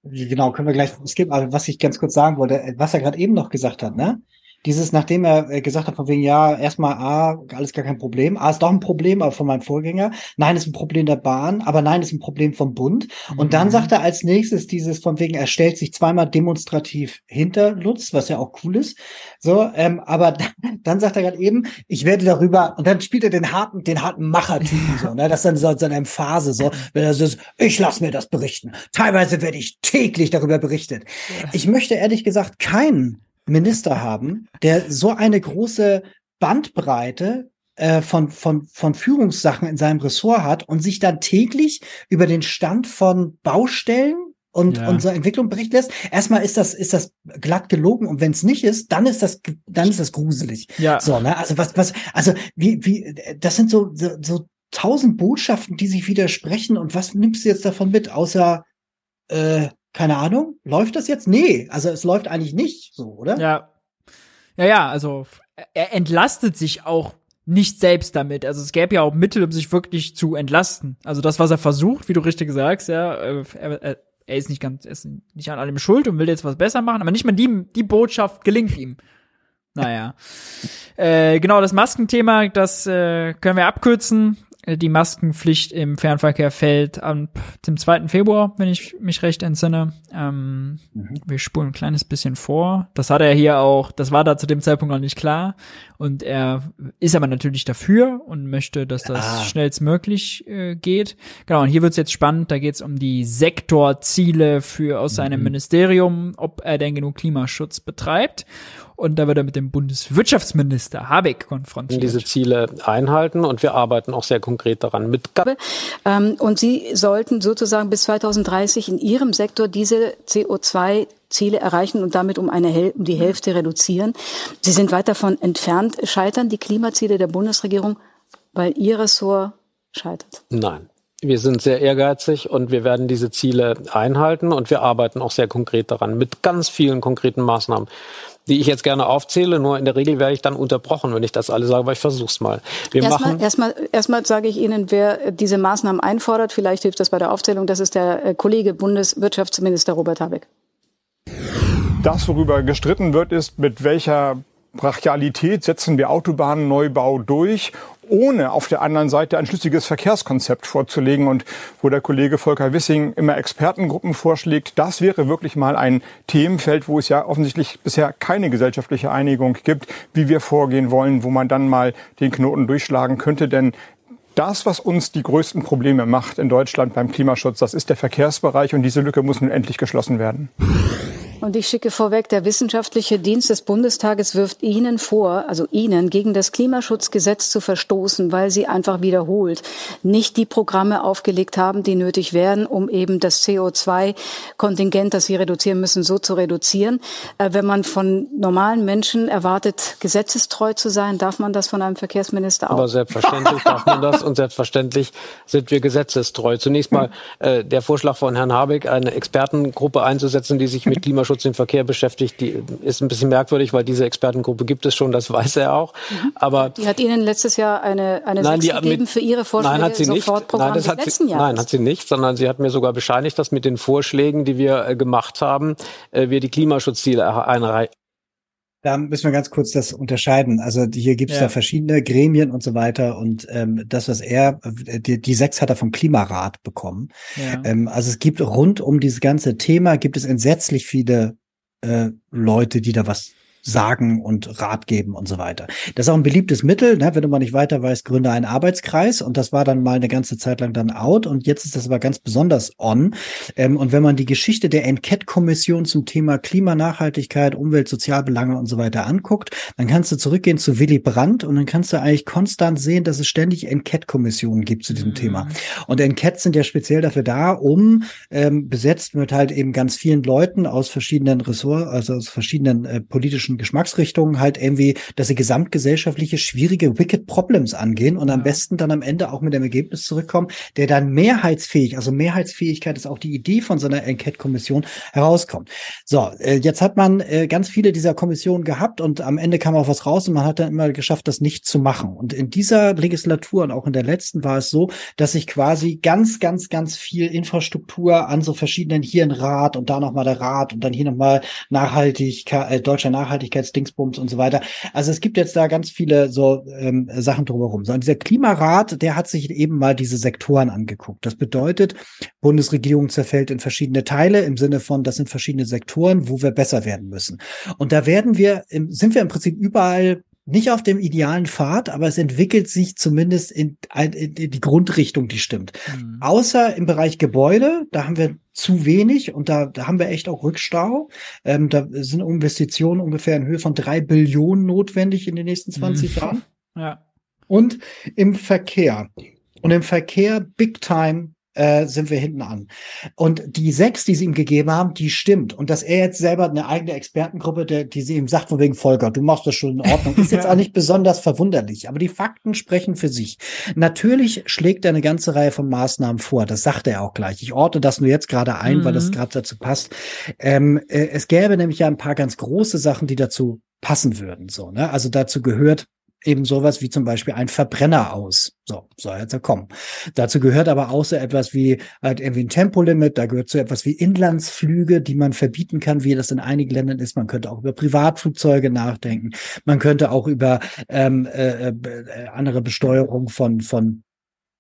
Genau, können wir gleich Es gibt, Aber was ich ganz kurz sagen wollte, was er gerade eben noch gesagt hat, ne? Dieses, nachdem er äh, gesagt hat, von wegen, ja, erstmal A, alles gar kein Problem. A ist doch ein Problem, aber von meinem Vorgänger. Nein, ist ein Problem der Bahn, aber nein, ist ein Problem vom Bund. Und mhm. dann sagt er als nächstes dieses von wegen, er stellt sich zweimal demonstrativ hinter Lutz, was ja auch cool ist. So, ähm, aber dann, dann sagt er gerade eben, ich werde darüber, und dann spielt er den harten, den harten Machertypen so, ne? Das ist dann so seine Emphase, so, wenn er so ist, ich lass mir das berichten. Teilweise werde ich täglich darüber berichtet. Ich möchte ehrlich gesagt keinen Minister haben, der so eine große Bandbreite äh, von, von, von Führungssachen in seinem Ressort hat und sich dann täglich über den Stand von Baustellen und ja. unsere Entwicklung berichten lässt. Erstmal ist das ist das glatt gelogen und wenn es nicht ist, dann ist das dann ist das gruselig. Ja. So, ne? Also was was also wie wie das sind so so, so tausend Botschaften, die sich widersprechen und was nimmst du jetzt davon mit außer äh, keine Ahnung, läuft das jetzt? Nee, also es läuft eigentlich nicht so, oder? Ja. Ja, ja, also er entlastet sich auch nicht selbst damit. Also es gäbe ja auch Mittel, um sich wirklich zu entlasten. Also das, was er versucht, wie du richtig sagst, ja, äh, er, er, er ist nicht ganz, er ist nicht an allem schuld und will jetzt was besser machen, aber nicht mal die, die Botschaft gelingt ihm. Naja. äh, genau, das Maskenthema, das äh, können wir abkürzen. Die Maskenpflicht im Fernverkehr fällt am dem 2. Februar, wenn ich mich recht entsinne. Ähm, mhm. Wir spulen ein kleines bisschen vor. Das hat er hier auch, das war da zu dem Zeitpunkt noch nicht klar. Und er ist aber natürlich dafür und möchte, dass das ah. schnellstmöglich äh, geht. Genau, und hier wird's jetzt spannend. Da geht's um die Sektorziele für aus seinem mhm. Ministerium, ob er denn genug Klimaschutz betreibt. Und da wird er mit dem Bundeswirtschaftsminister Habeck konfrontiert. Diese Ziele einhalten und wir arbeiten auch sehr konkret daran mit. Ähm, und Sie sollten sozusagen bis 2030 in Ihrem Sektor diese CO2 Ziele erreichen und damit um eine um die Hälfte reduzieren. Sie sind weit davon entfernt. Scheitern die Klimaziele der Bundesregierung, weil Ihr Ressort scheitert? Nein. Wir sind sehr ehrgeizig und wir werden diese Ziele einhalten und wir arbeiten auch sehr konkret daran mit ganz vielen konkreten Maßnahmen die ich jetzt gerne aufzähle. Nur in der Regel werde ich dann unterbrochen, wenn ich das alles sage, aber ich versuche es mal. Wir erstmal, machen erstmal, erstmal sage ich Ihnen, wer diese Maßnahmen einfordert. Vielleicht hilft das bei der Aufzählung. Das ist der äh, Kollege Bundeswirtschaftsminister Robert Habeck. Das, worüber gestritten wird, ist, mit welcher Brachialität setzen wir Autobahnneubau durch ohne auf der anderen Seite ein schlüssiges Verkehrskonzept vorzulegen. Und wo der Kollege Volker Wissing immer Expertengruppen vorschlägt, das wäre wirklich mal ein Themenfeld, wo es ja offensichtlich bisher keine gesellschaftliche Einigung gibt, wie wir vorgehen wollen, wo man dann mal den Knoten durchschlagen könnte, denn Das, was uns die größten Probleme macht in Deutschland beim Klimaschutz, das ist der Verkehrsbereich. Und diese Lücke muss nun endlich geschlossen werden. Und ich schicke vorweg, der wissenschaftliche Dienst des Bundestages wirft Ihnen vor, also Ihnen, gegen das Klimaschutzgesetz zu verstoßen, weil Sie einfach wiederholt nicht die Programme aufgelegt haben, die nötig wären, um eben das CO2-Kontingent, das Sie reduzieren müssen, so zu reduzieren. Äh, wenn man von normalen Menschen erwartet, gesetzestreu zu sein, darf man das von einem Verkehrsminister auch. Aber selbstverständlich darf man das und selbstverständlich sind wir gesetzestreu. Zunächst mal äh, der Vorschlag von Herrn Habeck, eine Expertengruppe einzusetzen, die sich mit Klimaschutz Klimaschutz im Verkehr beschäftigt, die ist ein bisschen merkwürdig, weil diese Expertengruppe gibt es schon, das weiß er auch. Mhm. Aber die hat Ihnen letztes Jahr eine eine nein, die, gegeben mit, für Ihre Vorschläge nein, hat sie nicht. Nein, das hat sie, nein, hat sie nicht, sondern sie hat mir sogar bescheinigt, dass mit den Vorschlägen, die wir äh, gemacht haben, äh, wir die Klimaschutzziele einreichen da müssen wir ganz kurz das unterscheiden. Also hier gibt es ja. da verschiedene Gremien und so weiter. Und ähm, das, was er, die, die sechs hat er vom Klimarat bekommen. Ja. Ähm, also es gibt rund um dieses ganze Thema gibt es entsetzlich viele äh, Leute, die da was sagen und Rat geben und so weiter. Das ist auch ein beliebtes Mittel, ne? wenn du mal nicht weiter weißt, gründe einen Arbeitskreis und das war dann mal eine ganze Zeit lang dann out und jetzt ist das aber ganz besonders on. Ähm, und wenn man die Geschichte der Enquete-Kommission zum Thema Klimanachhaltigkeit, Umwelt, Sozialbelange und so weiter anguckt, dann kannst du zurückgehen zu Willy Brandt und dann kannst du eigentlich konstant sehen, dass es ständig Enquete-Kommissionen gibt zu diesem mhm. Thema. Und Enquetes sind ja speziell dafür da, um ähm, besetzt mit halt eben ganz vielen Leuten aus verschiedenen Ressorts, also aus verschiedenen äh, politischen unterschiedlichen Geschmacksrichtungen halt irgendwie, dass sie gesamtgesellschaftliche schwierige Wicked Problems angehen und am besten dann am Ende auch mit dem Ergebnis zurückkommen, der dann mehrheitsfähig, also Mehrheitsfähigkeit ist auch die Idee von so einer Enquete-Kommission herauskommt. So, äh, jetzt hat man äh, ganz viele dieser Kommissionen gehabt und am Ende kam auch was raus und man hat dann immer geschafft, das nicht zu machen. Und in dieser Legislatur und auch in der letzten war es so, dass sich quasi ganz, ganz, ganz viel Infrastruktur an so verschiedenen hier ein Rat und da nochmal der Rat und dann hier nochmal Nachhaltigkeit, äh, deutscher Nachhaltigkeit Nachhaltigkeitsdingsbums und so weiter. Also es gibt jetzt da ganz viele so ähm, Sachen drumherum. So, und dieser Klimarat, der hat sich eben mal diese Sektoren angeguckt. Das bedeutet, Bundesregierung zerfällt in verschiedene Teile im Sinne von, das sind verschiedene Sektoren, wo wir besser werden müssen. Und da werden wir, sind wir im Prinzip überall nicht auf dem idealen Pfad, aber es entwickelt sich zumindest in, in, in die Grundrichtung, die stimmt. Mhm. Außer im Bereich Gebäude, da haben wir zu wenig und da, da haben wir echt auch Rückstau. Ähm, da sind Investitionen ungefähr in Höhe von drei Billionen notwendig in den nächsten 20 mhm. Jahren. Ja. Und im Verkehr. Und im Verkehr Big Time äh, sind wir hinten an. Und die sechs, die sie ihm gegeben haben, die stimmt. Und dass er jetzt selber eine eigene Expertengruppe, der, die sie ihm sagt, von wegen Volker, du machst das schon in Ordnung, ist jetzt auch nicht besonders verwunderlich. Aber die Fakten sprechen für sich. Natürlich schlägt er eine ganze Reihe von Maßnahmen vor. Das sagt er auch gleich. Ich orte das nur jetzt gerade ein, mhm. weil das mhm. gerade dazu passt. Ähm, äh, es gäbe nämlich ja ein paar ganz große Sachen, die dazu passen würden. So, ne? Also dazu gehört eben sowas wie zum Beispiel ein Verbrenner aus. So, soll jetzt ja kommen. Dazu gehört aber auch so etwas wie halt irgendwie ein Tempolimit, da gehört so etwas wie Inlandsflüge, die man verbieten kann, wie das in einigen Ländern ist. Man könnte auch über Privatflugzeuge nachdenken. Man könnte auch über ähm, äh, äh, andere Besteuerung von, von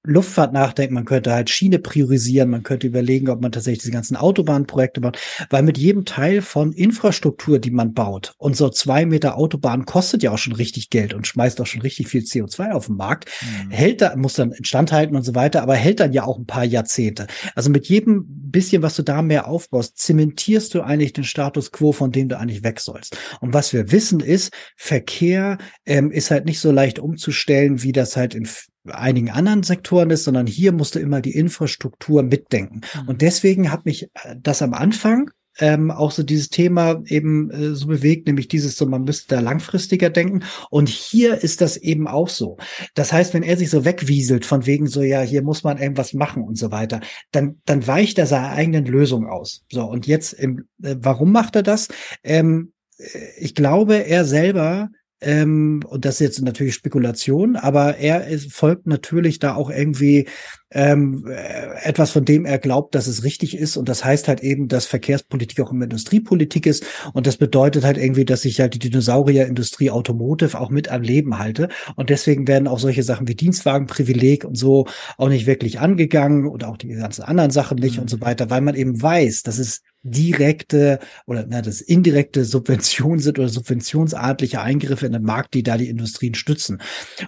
Luftfahrt nachdenken, man könnte halt Schiene priorisieren, man könnte überlegen, ob man tatsächlich diese ganzen Autobahnprojekte macht, weil mit jedem Teil von Infrastruktur, die man baut, und so zwei Meter Autobahn kostet ja auch schon richtig Geld und schmeißt auch schon richtig viel CO2 auf den Markt, mhm. hält da, muss dann instand halten und so weiter, aber hält dann ja auch ein paar Jahrzehnte. Also mit jedem bisschen, was du da mehr aufbaust, zementierst du eigentlich den Status quo, von dem du eigentlich weg sollst. Und was wir wissen ist, Verkehr ähm, ist halt nicht so leicht umzustellen, wie das halt in einigen anderen Sektoren ist, sondern hier musst du immer die Infrastruktur mitdenken. Mhm. Und deswegen hat mich äh, das am Anfang ähm, auch so dieses Thema eben äh, so bewegt, nämlich dieses so, man müsste da langfristiger denken. Und hier ist das eben auch so. Das heißt, wenn er sich so wegwieselt von wegen so, ja, hier muss man irgendwas machen und so weiter, dann, dann weicht er seiner eigenen Lösung aus. So, und jetzt, im, äh, warum macht er das? Ähm, äh, ich glaube, er selber ähm, und das ist jetzt natürlich Spekulation, aber er ist, folgt natürlich da auch irgendwie ähm, äh, etwas, von dem er glaubt, dass es richtig ist. Und das heißt halt eben, dass Verkehrspolitik auch immer Industriepolitik ist. Und das bedeutet halt irgendwie, dass ich halt die Dinosaurierindustrie Automotive auch mit am Leben halte. Und deswegen werden auch solche Sachen wie Dienstwagenprivileg und so auch nicht wirklich angegangen und auch die ganzen anderen Sachen nicht mhm. und so weiter, weil man eben weiß, dass es direkte oder na, das indirekte Subventionen sind oder subventionsartliche Eingriffe in den Markt, die da die Industrien stützen.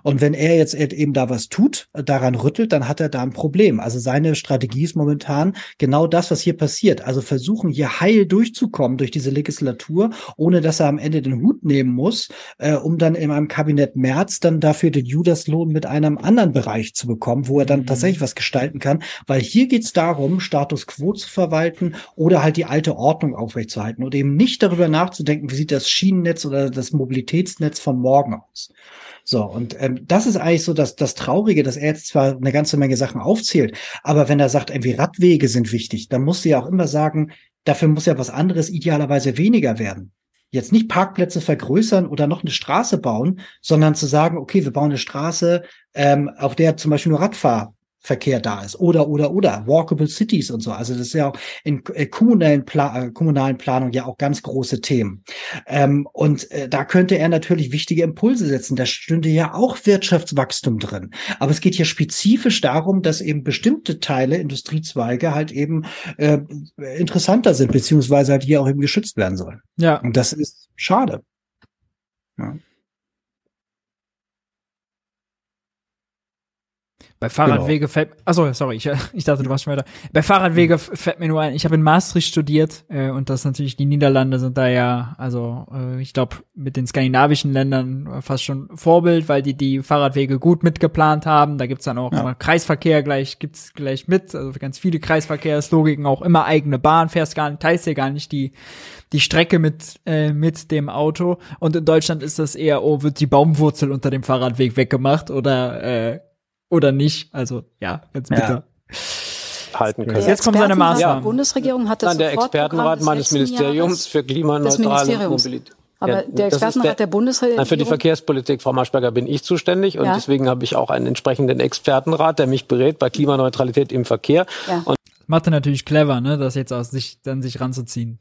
Und wenn er jetzt eben da was tut, daran rüttelt, dann hat er da ein Problem. Also seine Strategie ist momentan genau das, was hier passiert. Also versuchen hier heil durchzukommen durch diese Legislatur, ohne dass er am Ende den Hut nehmen muss, äh, um dann in einem Kabinett März dann dafür den Judaslohn mit einem anderen Bereich zu bekommen, wo er dann mhm. tatsächlich was gestalten kann. Weil hier geht es darum, Status quo zu verwalten oder halt die alte Ordnung aufrechtzuerhalten und eben nicht darüber nachzudenken, wie sieht das Schienennetz oder das Mobilitätsnetz von morgen aus. So, und ähm, das ist eigentlich so das, das Traurige, dass er jetzt zwar eine ganze Menge Sachen aufzählt, aber wenn er sagt, irgendwie Radwege sind wichtig, dann muss sie ja auch immer sagen, dafür muss ja was anderes idealerweise weniger werden. Jetzt nicht Parkplätze vergrößern oder noch eine Straße bauen, sondern zu sagen, okay, wir bauen eine Straße, ähm, auf der zum Beispiel nur Radfahr Verkehr da ist. Oder, oder, oder. Walkable Cities und so. Also das ist ja auch in äh, kommunalen, Pla äh, kommunalen Planung ja auch ganz große Themen. Ähm, und äh, da könnte er natürlich wichtige Impulse setzen. Da stünde ja auch Wirtschaftswachstum drin. Aber es geht hier spezifisch darum, dass eben bestimmte Teile, Industriezweige halt eben äh, interessanter sind, beziehungsweise halt hier auch eben geschützt werden sollen. Ja. Und das ist schade. Ja. Bei Fahrradwege genau. fällt, achso, sorry, ich, ich dachte, du warst schon weiter. Bei Fahrradwege mhm. fällt mir nur ein, ich habe in Maastricht studiert äh, und das natürlich, die Niederlande sind da ja, also äh, ich glaube, mit den skandinavischen Ländern fast schon Vorbild, weil die die Fahrradwege gut mitgeplant haben. Da gibt's dann auch ja. immer Kreisverkehr gleich, gibt's gleich mit, also ganz viele Kreisverkehrslogiken, auch immer eigene Bahn, fährst gar nicht, teilst dir gar nicht die die Strecke mit äh, mit dem Auto und in Deutschland ist das eher oh wird die Baumwurzel unter dem Fahrradweg weggemacht oder äh, oder nicht. Also ja, ganz bitter. Ja. halten können. Jetzt kommt seine Maßnahmen. Die Bundesregierung hat das Nein, der Expertenrat meines Ministeriums für klimaneutrale Mobilität. Aber ja, der Expertenrat der, der Bundesregierung. Für die Verkehrspolitik, Frau Maschberger, bin ich zuständig und ja. deswegen habe ich auch einen entsprechenden Expertenrat, der mich berät bei Klimaneutralität im Verkehr. Ja. Und Mathe natürlich clever, ne, das jetzt aus sich dann sich ranzuziehen.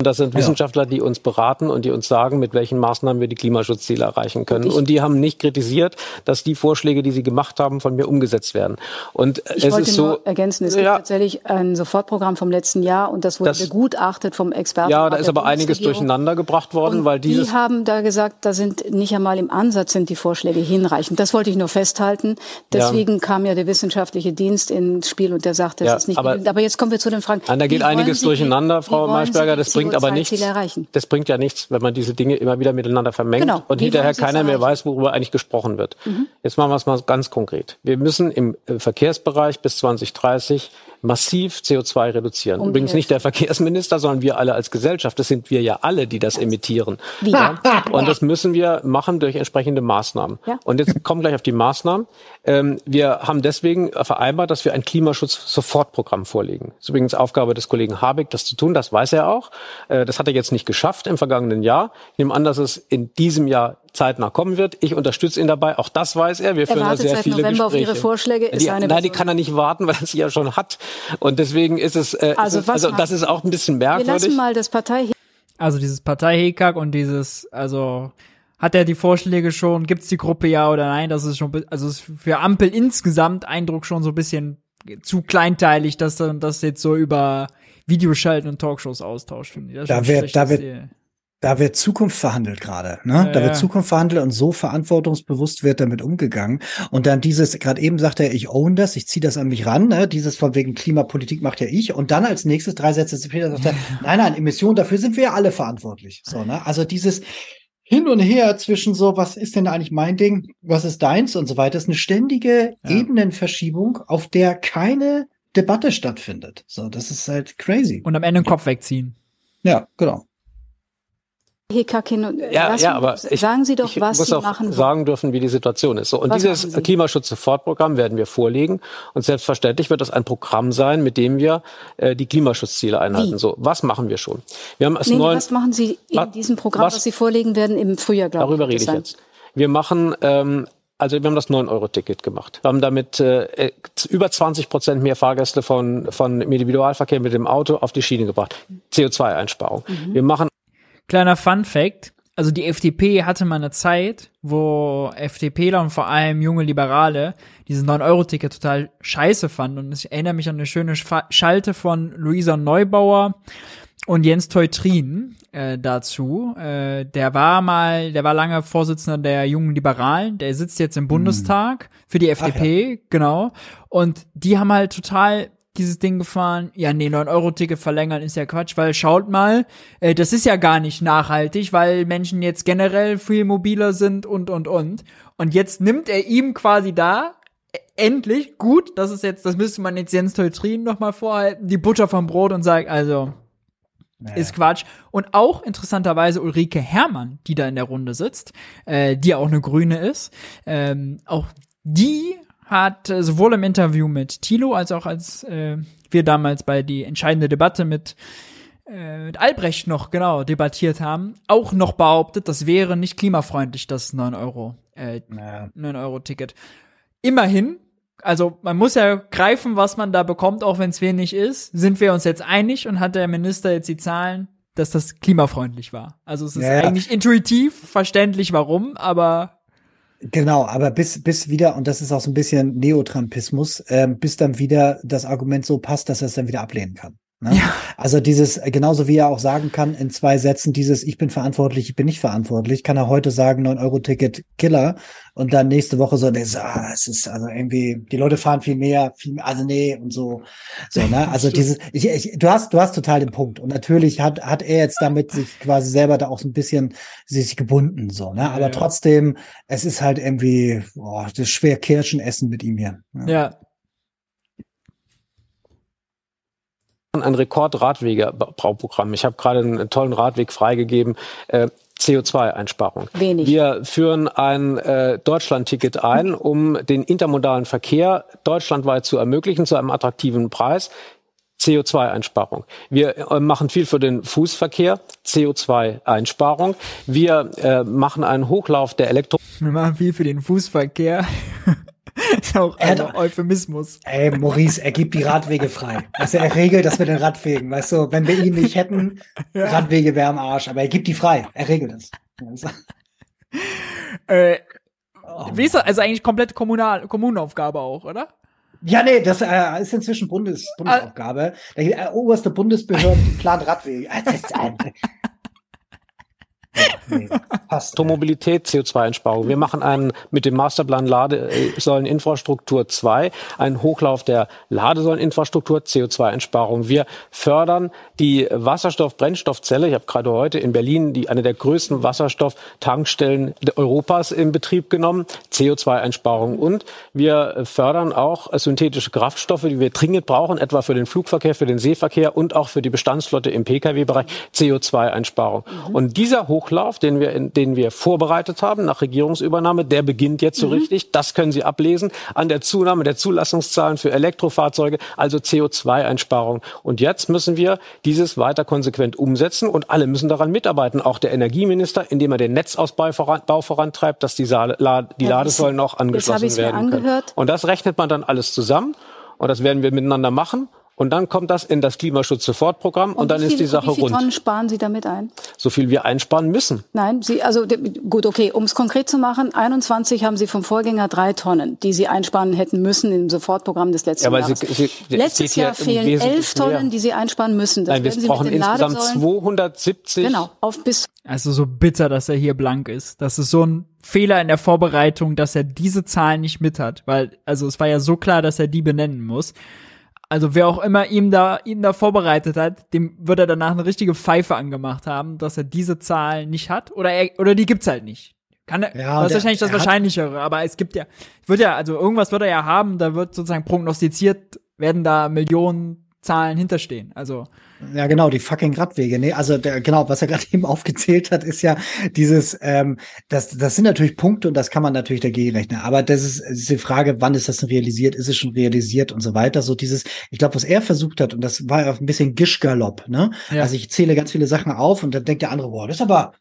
Das sind Wissenschaftler, die uns beraten und die uns sagen, mit welchen Maßnahmen wir die Klimaschutzziele erreichen können. Ich, und die haben nicht kritisiert, dass die Vorschläge, die sie gemacht haben, von mir umgesetzt werden. Und ich es wollte ist nur so, ergänzen, es ja, gibt tatsächlich ein Sofortprogramm vom letzten Jahr und das wurde das, begutachtet vom Experten. Ja, da ist aber einiges durcheinander gebracht worden, und weil dieses. Die haben da gesagt, da sind nicht einmal im Ansatz sind die Vorschläge hinreichend. Das wollte ich nur festhalten. Deswegen ja. kam ja der wissenschaftliche Dienst ins Spiel und der sagte, das ja, ist nicht aber, genügend. Aber jetzt kommen wir zu den Fragen. Nein, da geht einiges durcheinander, Frau Maischberger. Das bringt bringt aber nichts. Das bringt ja nichts, wenn man diese Dinge immer wieder miteinander vermengt genau. und Wie hinterher keiner mehr weiß, worüber eigentlich gesprochen wird. Mhm. Jetzt machen wir es mal ganz konkret. Wir müssen im äh, Verkehrsbereich bis 2030 massiv CO2 reduzieren. Um Übrigens nicht der Verkehrsminister, sondern wir alle als Gesellschaft. Das sind wir ja alle, die das emittieren. Ja? Und das müssen wir machen durch entsprechende Maßnahmen. Ja. Und jetzt kommen gleich auf die Maßnahmen. Ähm, wir haben deswegen vereinbart, dass wir ein Klimaschutz-Sofortprogramm vorlegen. Das ist übrigens Aufgabe des Kollegen Habeck, das zu tun. Das weiß er auch. Äh, das hat er jetzt nicht geschafft im vergangenen Jahr. Ich nehme an, dass es in diesem Jahr zeitnah kommen wird. Ich unterstütze ihn dabei. Auch das weiß er. Wir führen da sehr viele November Gespräche. Auf Ihre Vorschläge die, nein, die kann er nicht warten, weil er sie ja schon hat. Und deswegen ist es, äh, also, ist es, also das ist auch ein bisschen merkwürdig. Wir lassen mal das Partei. Also dieses Parteihickhack und dieses, also hat er die Vorschläge schon, gibt es die Gruppe ja oder nein? Das ist schon, also ist für Ampel insgesamt Eindruck schon so ein bisschen zu kleinteilig, dass dann das jetzt so über Videoschalten und Talkshows austauscht. Da wird, da wird, da wird Zukunft verhandelt gerade, ne? Ja, da wird. Zukunft verhandelt und so verantwortungsbewusst wird damit umgegangen. Und dann dieses, gerade eben sagt er, ich own das, ich ziehe das an mich ran, ne? Dieses von wegen Klimapolitik macht ja ich. Und dann als nächstes drei Sätze später sagt er, nein, nein, Emissionen, dafür sind wir ja alle verantwortlich. So, ne? Also dieses hin und her zwischen so, was ist denn eigentlich mein Ding, was ist deins und so weiter, ist eine ständige ja. Ebenenverschiebung, auf der keine Debatte stattfindet. So, das ist halt crazy. Und am Ende den Kopf wegziehen. Ja, genau. Hekakin, ja, ja, aber ich, sagen Sie doch, ich was muss Sie auch machen sagen dürfen, wie die Situation ist. So, und was dieses Klimaschutz-Sofortprogramm werden wir vorlegen. Und selbstverständlich wird das ein Programm sein, mit dem wir äh, die Klimaschutzziele einhalten. Wie? So, was machen wir schon? Wir haben nee, neuen, was machen Sie in diesem Programm, was, was Sie vorlegen werden im Frühjahr, glaube ich? Darüber rede ich jetzt. Wir machen ähm, Also wir haben das 9-Euro-Ticket gemacht. Wir haben damit äh, über 20 Prozent mehr Fahrgäste von, von Individualverkehr mit dem Auto auf die Schiene gebracht. CO2-Einsparung. Mhm. Wir machen Kleiner Fun Fact. Also die FDP hatte mal eine Zeit, wo FDPler und vor allem junge Liberale dieses 9-Euro-Ticket total scheiße fanden. Und ich erinnere mich an eine schöne Schalte von Luisa Neubauer und Jens Teutrin äh, dazu. Äh, der war mal, der war lange Vorsitzender der jungen Liberalen, der sitzt jetzt im mhm. Bundestag für die FDP, ja. genau. Und die haben halt total dieses Ding gefahren, ja, nee, 9-Euro-Ticket verlängern ist ja Quatsch, weil schaut mal, äh, das ist ja gar nicht nachhaltig, weil Menschen jetzt generell viel mobiler sind und, und, und. Und jetzt nimmt er ihm quasi da äh, endlich, gut, das ist jetzt, das müsste man jetzt Jens Teutrin nochmal vorhalten, die Butter vom Brot und sagt, also, naja. Ist Quatsch. Und auch interessanterweise Ulrike Herrmann, die da in der Runde sitzt, äh, die auch eine Grüne ist, ähm, auch die hat äh, sowohl im Interview mit Thilo als auch als äh, wir damals bei die entscheidende Debatte mit äh, mit Albrecht noch genau debattiert haben, auch noch behauptet, das wäre nicht klimafreundlich, das 9 Euro, äh, naja. 9 Euro Ticket. Immerhin also man muss ja greifen, was man da bekommt, auch wenn es wenig ist. Sind wir uns jetzt einig und hat der Minister jetzt die Zahlen, dass das klimafreundlich war? Also es ist ja, eigentlich intuitiv verständlich, warum, aber Genau, aber bis, bis wieder, und das ist auch so ein bisschen Neotrampismus, ähm, bis dann wieder das Argument so passt, dass er es dann wieder ablehnen kann. Ne? Ja. Also dieses, genauso wie er auch sagen kann in zwei Sätzen, dieses Ich bin verantwortlich, ich bin nicht verantwortlich, kann er heute sagen, 9-Euro-Ticket Killer und dann nächste Woche so, das, ah, es ist also irgendwie, die Leute fahren viel mehr, viel mehr, also nee und so. So, ne? Also dieses, ich, ich, du hast, du hast total den Punkt. Und natürlich hat, hat er jetzt damit sich quasi selber da auch so ein bisschen sich gebunden, so, ne? Aber ja. trotzdem, es ist halt irgendwie, boah, das ist schwer Kirschen essen mit ihm hier. Ne? Ja, ein Rekord-Radwegebrauprogramm. Ich habe gerade einen tollen Radweg freigegeben. Äh, CO2-Einsparung. Wenig. Wir führen ein äh, Deutschland-Ticket ein, um den intermodalen Verkehr deutschlandweit zu ermöglichen zu einem attraktiven Preis. CO2-Einsparung. Wir äh, machen viel für den Fußverkehr, CO2-Einsparung. Wir äh, machen einen Hochlauf der Elektro. Wir machen viel für den Fußverkehr. ist auch ein Euphemismus. Ey, Maurice, er gibt die Radwege frei. Also er regelt das mit den Radwegen. Weißt du, wenn wir ihn nicht hätten, ja. Radwege wäre am Arsch. Aber er gibt die frei. Er regelt das. äh, oh. Wie ist das? Also eigentlich komplett Kommunal Kommunenaufgabe auch, oder? Ja, nee, das äh, ist inzwischen Bundes Bundesaufgabe. Der äh, oberste Bundesbehörde plant Radwege. Das ist, äh, nee, passt. Mobilität, CO2-Einsparung. Wir machen einen mit dem Masterplan Ladesäuleninfrastruktur 2, einen Hochlauf der Ladesäuleninfrastruktur, CO2-Einsparung. Wir fördern die Wasserstoff-Brennstoffzelle. Ich habe gerade heute in Berlin die, eine der größten Wasserstofftankstellen Europas in Betrieb genommen, CO2-Einsparung. Und wir fördern auch synthetische Kraftstoffe, die wir dringend brauchen, etwa für den Flugverkehr, für den Seeverkehr und auch für die Bestandsflotte im Pkw-Bereich, CO2-Einsparung. Mhm. Und dieser Hochlauf Hochlauf, den wir, den wir vorbereitet haben nach Regierungsübernahme, der beginnt jetzt so mhm. richtig. Das können Sie ablesen an der Zunahme der Zulassungszahlen für Elektrofahrzeuge, also CO2-Einsparung. Und jetzt müssen wir dieses weiter konsequent umsetzen und alle müssen daran mitarbeiten. Auch der Energieminister, indem er den Netzausbau voran, vorantreibt, dass die, Saal, die ja, Ladesäulen auch angeschlossen werden können. Und das rechnet man dann alles zusammen. Und das werden wir miteinander machen. Und dann kommt das in das Klimaschutz-Sofortprogramm und, und dann viel, ist die Sache rund. Wie viele Tonnen sparen Sie damit ein? So viel wir einsparen müssen. Nein, Sie, also gut, okay, um es konkret zu machen, 21 haben Sie vom Vorgänger drei Tonnen, die Sie einsparen hätten müssen im Sofortprogramm des letzten ja, aber Jahres. Sie, Sie, Letztes Jahr fehlen elf Tonnen, die Sie einsparen müssen. Das Nein, wir brauchen insgesamt 270. Genau, auf bis. Also so bitter, dass er hier blank ist. Das ist so ein Fehler in der Vorbereitung, dass er diese Zahlen nicht mit hat, weil also es war ja so klar, dass er die benennen muss. Also wer auch immer ihm da, ihn da vorbereitet hat, dem wird er danach eine richtige Pfeife angemacht haben, dass er diese Zahl nicht hat. Oder er, oder die gibt's halt nicht. Kann er, ja, das ist wahrscheinlich das Wahrscheinlichere, aber es gibt ja, wird ja, also irgendwas wird er ja haben, da wird sozusagen prognostiziert, werden da Millionen Zahlen hinterstehen. Also ja, genau, die fucking Radwege. Nee, also der, genau, was er gerade eben aufgezählt hat, ist ja dieses, ähm, das, das sind natürlich Punkte und das kann man natürlich dagegen rechnen. Aber das ist, ist die Frage, wann ist das denn realisiert? Ist es schon realisiert und so weiter? So dieses, ich glaube, was er versucht hat, und das war ja ein bisschen Gischgalopp, ne? Ja. Also ich zähle ganz viele Sachen auf und dann denkt der andere, boah, das ist aber,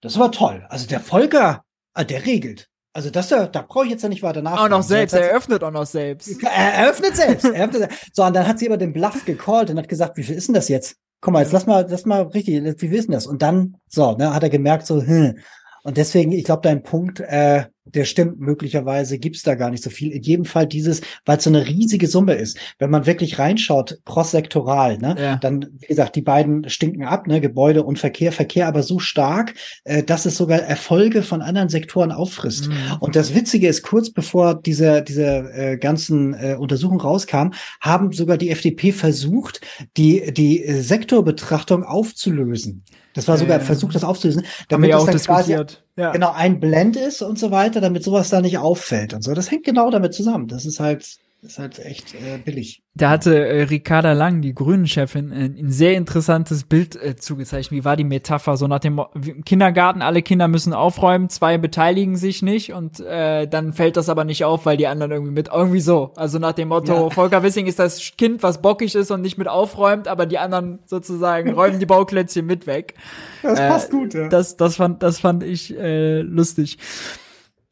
das ist aber toll. Also der Volker, ah, der regelt. Also das, da brauche ich jetzt ja nicht weiter nachfragen. Auch noch selbst, er eröffnet auch noch selbst. Er eröffnet selbst. er öffnet selbst. So, und dann hat sie aber den Bluff gecallt und hat gesagt, wie viel ist denn das jetzt? Guck mal, jetzt lass mal, lass mal richtig, wie viel ist denn das? Und dann, so, ne, hat er gemerkt, so, hm. Und deswegen, ich glaube, dein Punkt, äh, der stimmt möglicherweise, gibt's da gar nicht so viel. In jedem Fall dieses, weil es so eine riesige Summe ist. Wenn man wirklich reinschaut, cross-sektoral, ne, ja. dann, wie gesagt, die beiden stinken ab, ne, Gebäude und Verkehr, Verkehr aber so stark, äh, dass es sogar Erfolge von anderen Sektoren auffrisst. Mhm. Und das Witzige ist, kurz bevor diese, diese äh, ganzen äh, Untersuchungen rauskamen, haben sogar die FDP versucht, die, die Sektorbetrachtung aufzulösen. Das war sogar ein Versuch, das aufzulösen, damit das dann quasi ja. genau ein Blend ist und so weiter, damit sowas da nicht auffällt und so. Das hängt genau damit zusammen. Das ist halt ist halt echt äh, billig. Da hatte äh, Ricarda Lang, die Grünen-Chefin, äh, ein sehr interessantes Bild äh, zugezeichnet. Wie war die Metapher? So nach dem im Kindergarten, alle Kinder müssen aufräumen, zwei beteiligen sich nicht und äh, dann fällt das aber nicht auf, weil die anderen irgendwie mit, irgendwie so. Also nach dem Motto, ja. Volker Wissing ist das Kind, was bockig ist und nicht mit aufräumt, aber die anderen sozusagen räumen die Bauklötzchen mit weg. Das passt äh, gut, ja. Das, das, fand, das fand ich äh, lustig.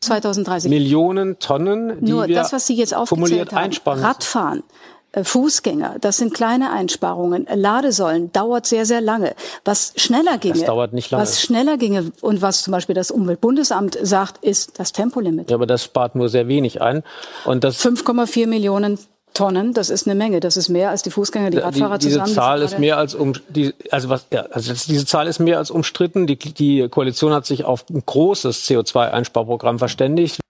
2030. Millionen Tonnen, die Nur wir das, was Sie jetzt aufgezählt haben, einsparen. Radfahren, äh, Fußgänger, das sind kleine Einsparungen. Ladesäulen dauert sehr, sehr lange. Was schneller ginge, das dauert nicht lange. was schneller ginge und was zum Beispiel das Umweltbundesamt sagt, ist das Tempolimit. Ja, aber das spart nur sehr wenig ein. Und das 5,4 Millionen Tonnen, das ist eine Menge. Das ist mehr als die Fußgänger, die Radfahrer die, diese zusammen. Diese Zahl ist mehr als um, die, also was, ja, also diese Zahl ist mehr als umstritten. Die, die Koalition hat sich auf ein großes CO2-Einsparprogramm verständigt.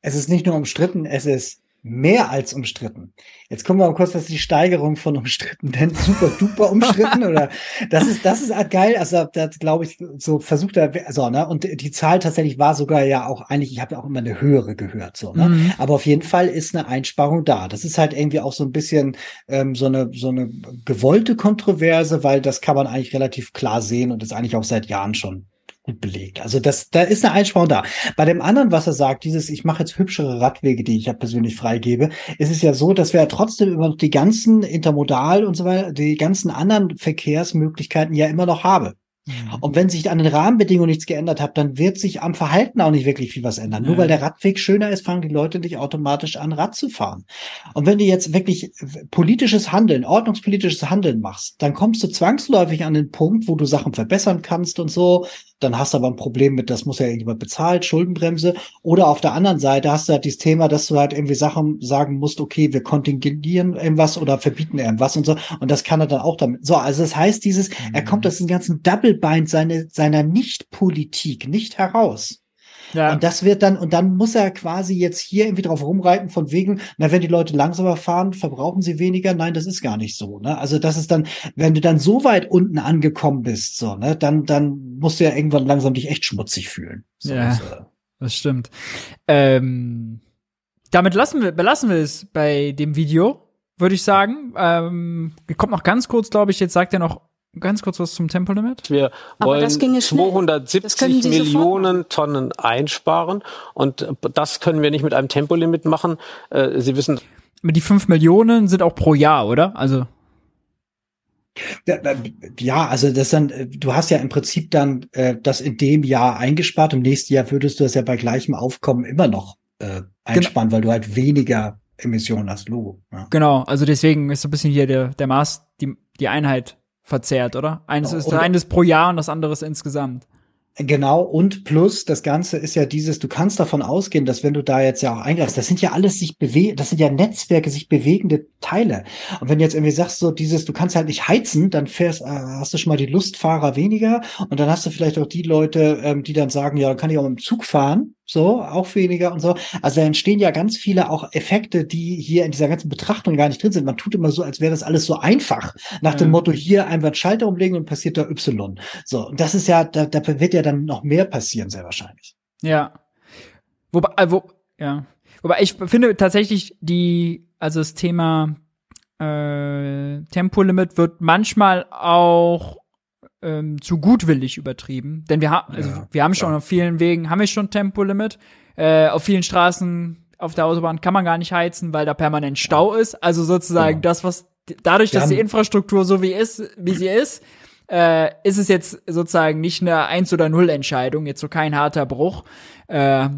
Es ist nicht nur umstritten, es ist mehr als umstritten. Jetzt kommen wir mal kurz, dass die Steigerung von umstritten, denn super duper umstritten oder das ist das ist halt geil. Also das glaube ich so versucht er so ne und die Zahl tatsächlich war sogar ja auch eigentlich ich habe ja auch immer eine höhere gehört so ne. Mhm. Aber auf jeden Fall ist eine Einsparung da. Das ist halt irgendwie auch so ein bisschen ähm, so eine so eine gewollte Kontroverse, weil das kann man eigentlich relativ klar sehen und ist eigentlich auch seit Jahren schon gut belegt. Also das, da ist eine Einsparung da. Bei dem anderen, was er sagt, dieses, ich mache jetzt hübschere Radwege, die ich ja persönlich freigebe, ist es ja so, dass wir ja trotzdem immer noch die ganzen Intermodal und so weiter, die ganzen anderen Verkehrsmöglichkeiten ja immer noch habe. Mhm. Und wenn sich an den Rahmenbedingungen nichts geändert hat, dann wird sich am Verhalten auch nicht wirklich viel was ändern. Ja. Nur weil der Radweg schöner ist, fangen die Leute nicht automatisch an, Rad zu fahren. Und wenn du jetzt wirklich politisches Handeln, ordnungspolitisches Handeln machst, dann kommst du zwangsläufig an den Punkt, wo du Sachen verbessern kannst und so. Dann hast du aber ein Problem mit, das muss ja irgendjemand bezahlt, Schuldenbremse. Oder auf der anderen Seite hast du halt dieses Thema, dass du halt irgendwie Sachen sagen musst, okay, wir kontingentieren irgendwas oder verbieten irgendwas und so. Und das kann er dann auch damit. So, also das heißt, dieses, mhm. er kommt aus dem ganzen Doublebind seine, seiner Nicht-Politik nicht heraus. Ja. Und das wird dann, und dann muss er quasi jetzt hier irgendwie drauf rumreiten, von wegen, na, wenn die Leute langsamer fahren, verbrauchen sie weniger. Nein, das ist gar nicht so. Ne? Also das ist dann, wenn du dann so weit unten angekommen bist, so, ne, dann, dann musst du ja irgendwann langsam dich echt schmutzig fühlen. So, ja, so. das stimmt. Ähm, damit lassen wir, belassen wir es bei dem Video, würde ich sagen. Ähm, kommt noch ganz kurz, glaube ich, jetzt sagt er noch Ganz kurz was zum Tempolimit. Wir wollen 270 Millionen sofort. Tonnen einsparen und das können wir nicht mit einem Tempolimit machen. Äh, Sie wissen. Die 5 Millionen sind auch pro Jahr, oder? Also. Ja, also das dann, du hast ja im Prinzip dann äh, das in dem Jahr eingespart. Im nächsten Jahr würdest du das ja bei gleichem Aufkommen immer noch äh, einsparen, genau. weil du halt weniger Emissionen hast, Logo. Ja. Genau, also deswegen ist so ein bisschen hier der, der Maß, die, die Einheit verzerrt, oder? Eines ist und, eines pro Jahr und das andere ist insgesamt. Genau, und plus das Ganze ist ja dieses, du kannst davon ausgehen, dass wenn du da jetzt ja auch eingreifst, das sind ja alles sich bewegen, das sind ja Netzwerke, sich bewegende Teile. Und wenn du jetzt irgendwie sagst, so dieses, du kannst halt nicht heizen, dann fährst, äh, hast du schon mal die Lustfahrer weniger und dann hast du vielleicht auch die Leute, ähm, die dann sagen, ja, dann kann ich auch mit dem Zug fahren so, auch weniger und so. Also da entstehen ja ganz viele auch Effekte, die hier in dieser ganzen Betrachtung gar nicht drin sind. Man tut immer so, als wäre das alles so einfach. Nach dem Motto, hier einfach einen Schalter umlegen und passiert da Y. So, und das ist ja, da, da wird ja dann noch mehr passieren, sehr wahrscheinlich. Ja. Wobei, äh, wo, ja. Wobei ich finde tatsächlich die, also das Thema äh, Tempolimit wird manchmal auch ähm, zu gutwillig übertrieben. Denn wir, ha also ja, wir haben schon klar. auf vielen Wegen, haben wir schon Tempolimit. Äh, auf vielen Straßen auf der Autobahn kann man gar nicht heizen, weil da permanent Stau ja. ist. Also sozusagen genau. das, was dadurch, dass die Infrastruktur so wie ist, wie sie ist, äh, ist es jetzt sozusagen nicht eine Eins oder Null Entscheidung, jetzt so kein harter Bruch. Äh,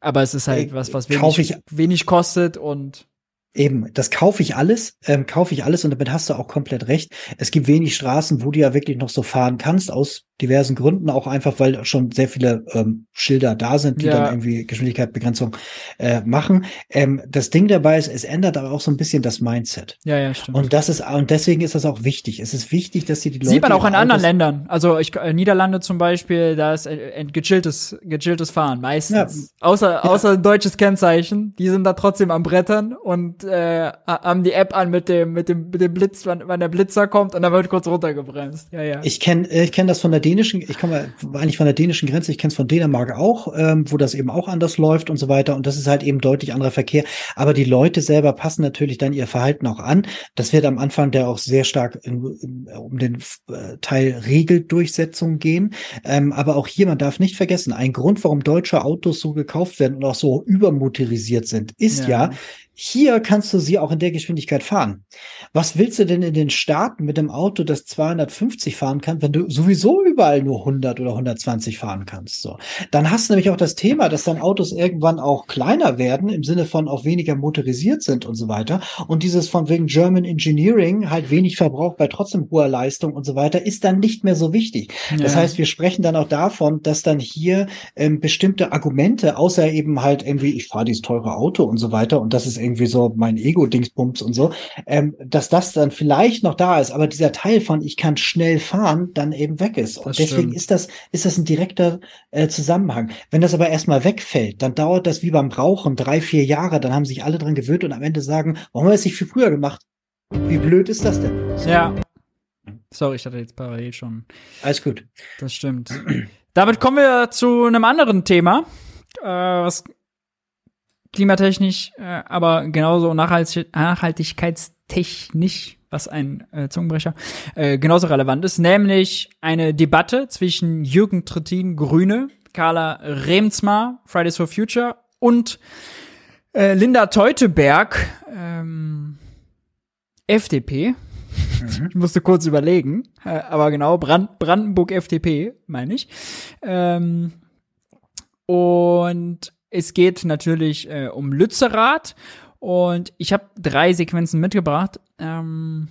Aber es ist halt was, was wenig, wenig kostet und Eben, das kaufe ich alles, ähm, kaufe ich alles und damit hast du auch komplett recht. Es gibt wenig Straßen, wo du ja wirklich noch so fahren kannst, aus diversen Gründen, auch einfach, weil schon sehr viele ähm, Schilder da sind, die ja. dann irgendwie Geschwindigkeitsbegrenzung äh, machen. Ähm, das Ding dabei ist, es ändert aber auch so ein bisschen das Mindset. Ja, ja, stimmt. Und das ist und deswegen ist das auch wichtig. Es ist wichtig, dass die, die Leute sieht man auch in anderen Ländern. Also ich, äh, Niederlande zum Beispiel, da ist äh, gechilltes, gechilltes Fahren meistens. Ja. Außer ja. außer deutsches Kennzeichen, die sind da trotzdem am Brettern und äh, haben die App an mit dem mit dem mit dem Blitz, wann, wann der Blitzer kommt und dann wird kurz runtergebremst. Ja, ja. Ich kenne ich kenne das von der dänischen, ich komme eigentlich von der dänischen Grenze, ich kenne es von Dänemark auch, ähm, wo das eben auch anders läuft und so weiter. Und das ist halt eben deutlich anderer Verkehr. Aber die Leute selber passen natürlich dann ihr Verhalten auch an. Das wird am Anfang der auch sehr stark in, in, um den äh, Teil Regeldurchsetzung gehen. Ähm, aber auch hier, man darf nicht vergessen, ein Grund, warum deutsche Autos so gekauft werden und auch so übermotorisiert sind, ist ja, ja hier kannst du sie auch in der Geschwindigkeit fahren. Was willst du denn in den Staaten mit dem Auto, das 250 fahren kann, wenn du sowieso überall nur 100 oder 120 fahren kannst? So, dann hast du nämlich auch das Thema, dass dann Autos irgendwann auch kleiner werden im Sinne von auch weniger motorisiert sind und so weiter. Und dieses von wegen German Engineering halt wenig Verbrauch bei trotzdem hoher Leistung und so weiter ist dann nicht mehr so wichtig. Ja. Das heißt, wir sprechen dann auch davon, dass dann hier ähm, bestimmte Argumente, außer eben halt irgendwie, ich fahre dieses teure Auto und so weiter und das ist irgendwie so mein Ego-Dingsbums und so, ähm, dass das dann vielleicht noch da ist, aber dieser Teil von ich kann schnell fahren dann eben weg ist. Und das deswegen stimmt. ist das, ist das ein direkter äh, Zusammenhang. Wenn das aber erstmal wegfällt, dann dauert das wie beim Rauchen drei, vier Jahre, dann haben sich alle dran gewöhnt und am Ende sagen, warum haben wir es nicht viel früher gemacht? Wie blöd ist das denn? Ja. Sorry, ich hatte jetzt parallel schon. Alles gut. Das stimmt. Damit kommen wir zu einem anderen Thema, äh, was klimatechnisch, äh, aber genauso Nachhalt nachhaltigkeitstechnisch, was ein äh, Zungenbrecher, äh, genauso relevant ist, nämlich eine Debatte zwischen Jürgen Trittin, Grüne, Carla Remsmar, Fridays for Future und äh, Linda Teuteberg, ähm, FDP. Mhm. Ich musste kurz überlegen, äh, aber genau, Brand Brandenburg FDP, meine ich. Ähm, und es geht natürlich äh, um Lützerath und ich habe drei Sequenzen mitgebracht. Ähm,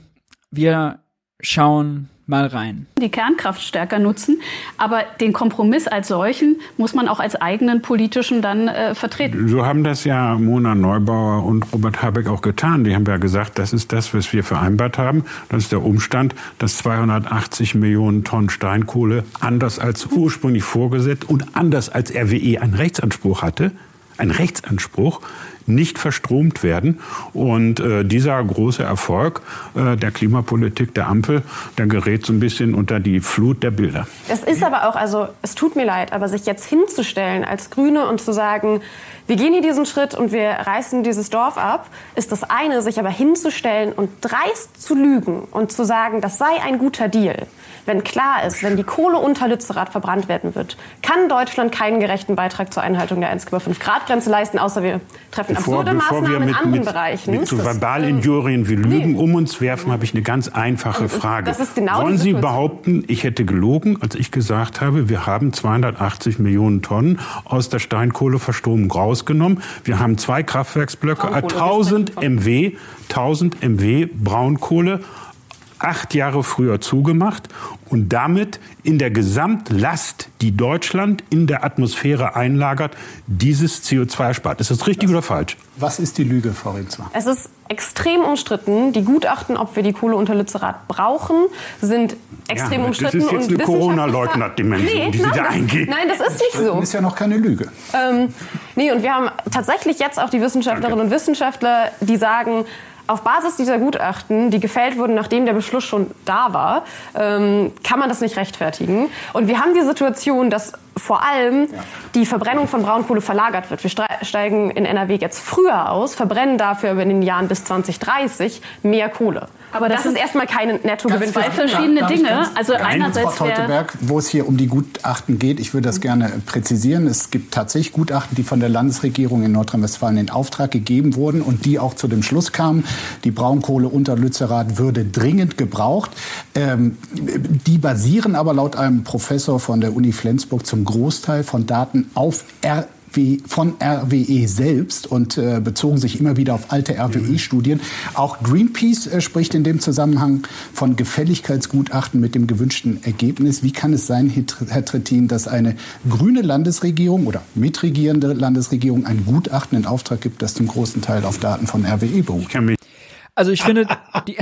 wir schauen mal rein. Die Kernkraft stärker nutzen, aber den Kompromiss als solchen muss man auch als eigenen politischen dann äh, vertreten. So haben das ja Mona Neubauer und Robert Habeck auch getan. Die haben ja gesagt, das ist das, was wir vereinbart haben. Das ist der Umstand, dass 280 Millionen Tonnen Steinkohle anders als ursprünglich vorgesetzt und anders als RWE einen Rechtsanspruch hatte, ein Rechtsanspruch nicht verstromt werden. Und äh, dieser große Erfolg äh, der Klimapolitik der Ampel, der gerät so ein bisschen unter die Flut der Bilder. Es ist aber auch, also es tut mir leid, aber sich jetzt hinzustellen als Grüne und zu sagen, wir gehen hier diesen Schritt und wir reißen dieses Dorf ab, ist das eine, sich aber hinzustellen und dreist zu lügen und zu sagen, das sei ein guter Deal wenn klar ist, wenn die Kohle unter Lützerath verbrannt werden wird, kann Deutschland keinen gerechten Beitrag zur Einhaltung der 1,5 Grad Grenze leisten, außer wir treffen bevor, bevor Maßnahmen mit, mit. Mit so Verbalinjurien wie Lügen nee. um uns werfen, habe ich eine ganz einfache Frage. Das ist genau Wollen Sie behaupten, ich hätte gelogen, als ich gesagt habe, wir haben 280 Millionen Tonnen aus der Steinkohleverstromung rausgenommen. Wir haben zwei Kraftwerksblöcke, 1000 MW, 1000 MW Braunkohle acht Jahre früher zugemacht und damit in der Gesamtlast, die Deutschland in der Atmosphäre einlagert, dieses CO2 spart. Ist das richtig was, oder falsch? Was ist die Lüge, Frau Rinzler? Es ist extrem umstritten. Die Gutachten, ob wir die Kohle unter Lützerath brauchen, sind extrem ja, umstritten. Das ist jetzt eine Corona-Leugner-Dimension, nee, die Sie da eingehen. Nein, das ist nicht so. Das ist ja noch keine Lüge. Ähm, nee, und wir haben tatsächlich jetzt auch die Wissenschaftlerinnen Danke. und Wissenschaftler, die sagen, auf Basis dieser Gutachten, die gefällt wurden, nachdem der Beschluss schon da war, ähm, kann man das nicht rechtfertigen. Und wir haben die Situation, dass vor allem ja. die Verbrennung von Braunkohle verlagert wird. Wir steigen in NRW jetzt früher aus, verbrennen dafür in den Jahren bis 2030 mehr Kohle. Aber das, das ist erstmal kein Nettogewinn. Zwei verschiedene Dinge. Also einerseits Frau Teuteberg, wo es hier um die Gutachten geht, ich würde das gerne präzisieren. Es gibt tatsächlich Gutachten, die von der Landesregierung in Nordrhein-Westfalen in Auftrag gegeben wurden und die auch zu dem Schluss kamen, die Braunkohle unter Lützerath würde dringend gebraucht. Ähm, die basieren aber laut einem Professor von der Uni Flensburg zum Großteil von Daten auf R von RWE selbst und äh, bezogen sich immer wieder auf alte RWE-Studien. Auch Greenpeace äh, spricht in dem Zusammenhang von Gefälligkeitsgutachten mit dem gewünschten Ergebnis. Wie kann es sein, Herr Trittin, dass eine grüne Landesregierung oder mitregierende Landesregierung ein Gutachten in Auftrag gibt, das zum großen Teil auf Daten von RWE beruht? Also ich finde, die,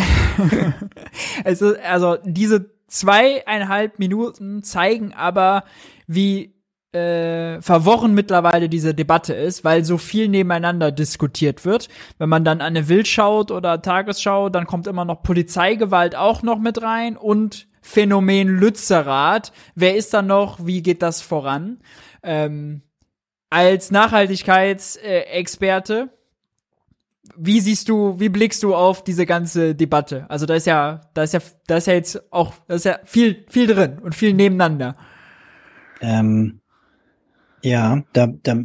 also, also diese zweieinhalb Minuten zeigen aber, wie äh, verworren mittlerweile diese Debatte ist, weil so viel nebeneinander diskutiert wird. Wenn man dann an eine Wild schaut oder Tagesschau, dann kommt immer noch Polizeigewalt auch noch mit rein und Phänomen Lützerath. Wer ist da noch? Wie geht das voran? Ähm, als Nachhaltigkeitsexperte, wie siehst du, wie blickst du auf diese ganze Debatte? Also da ist ja, da ist ja, da ist ja jetzt auch, da ist ja viel, viel drin und viel nebeneinander. Ähm, ja, da, da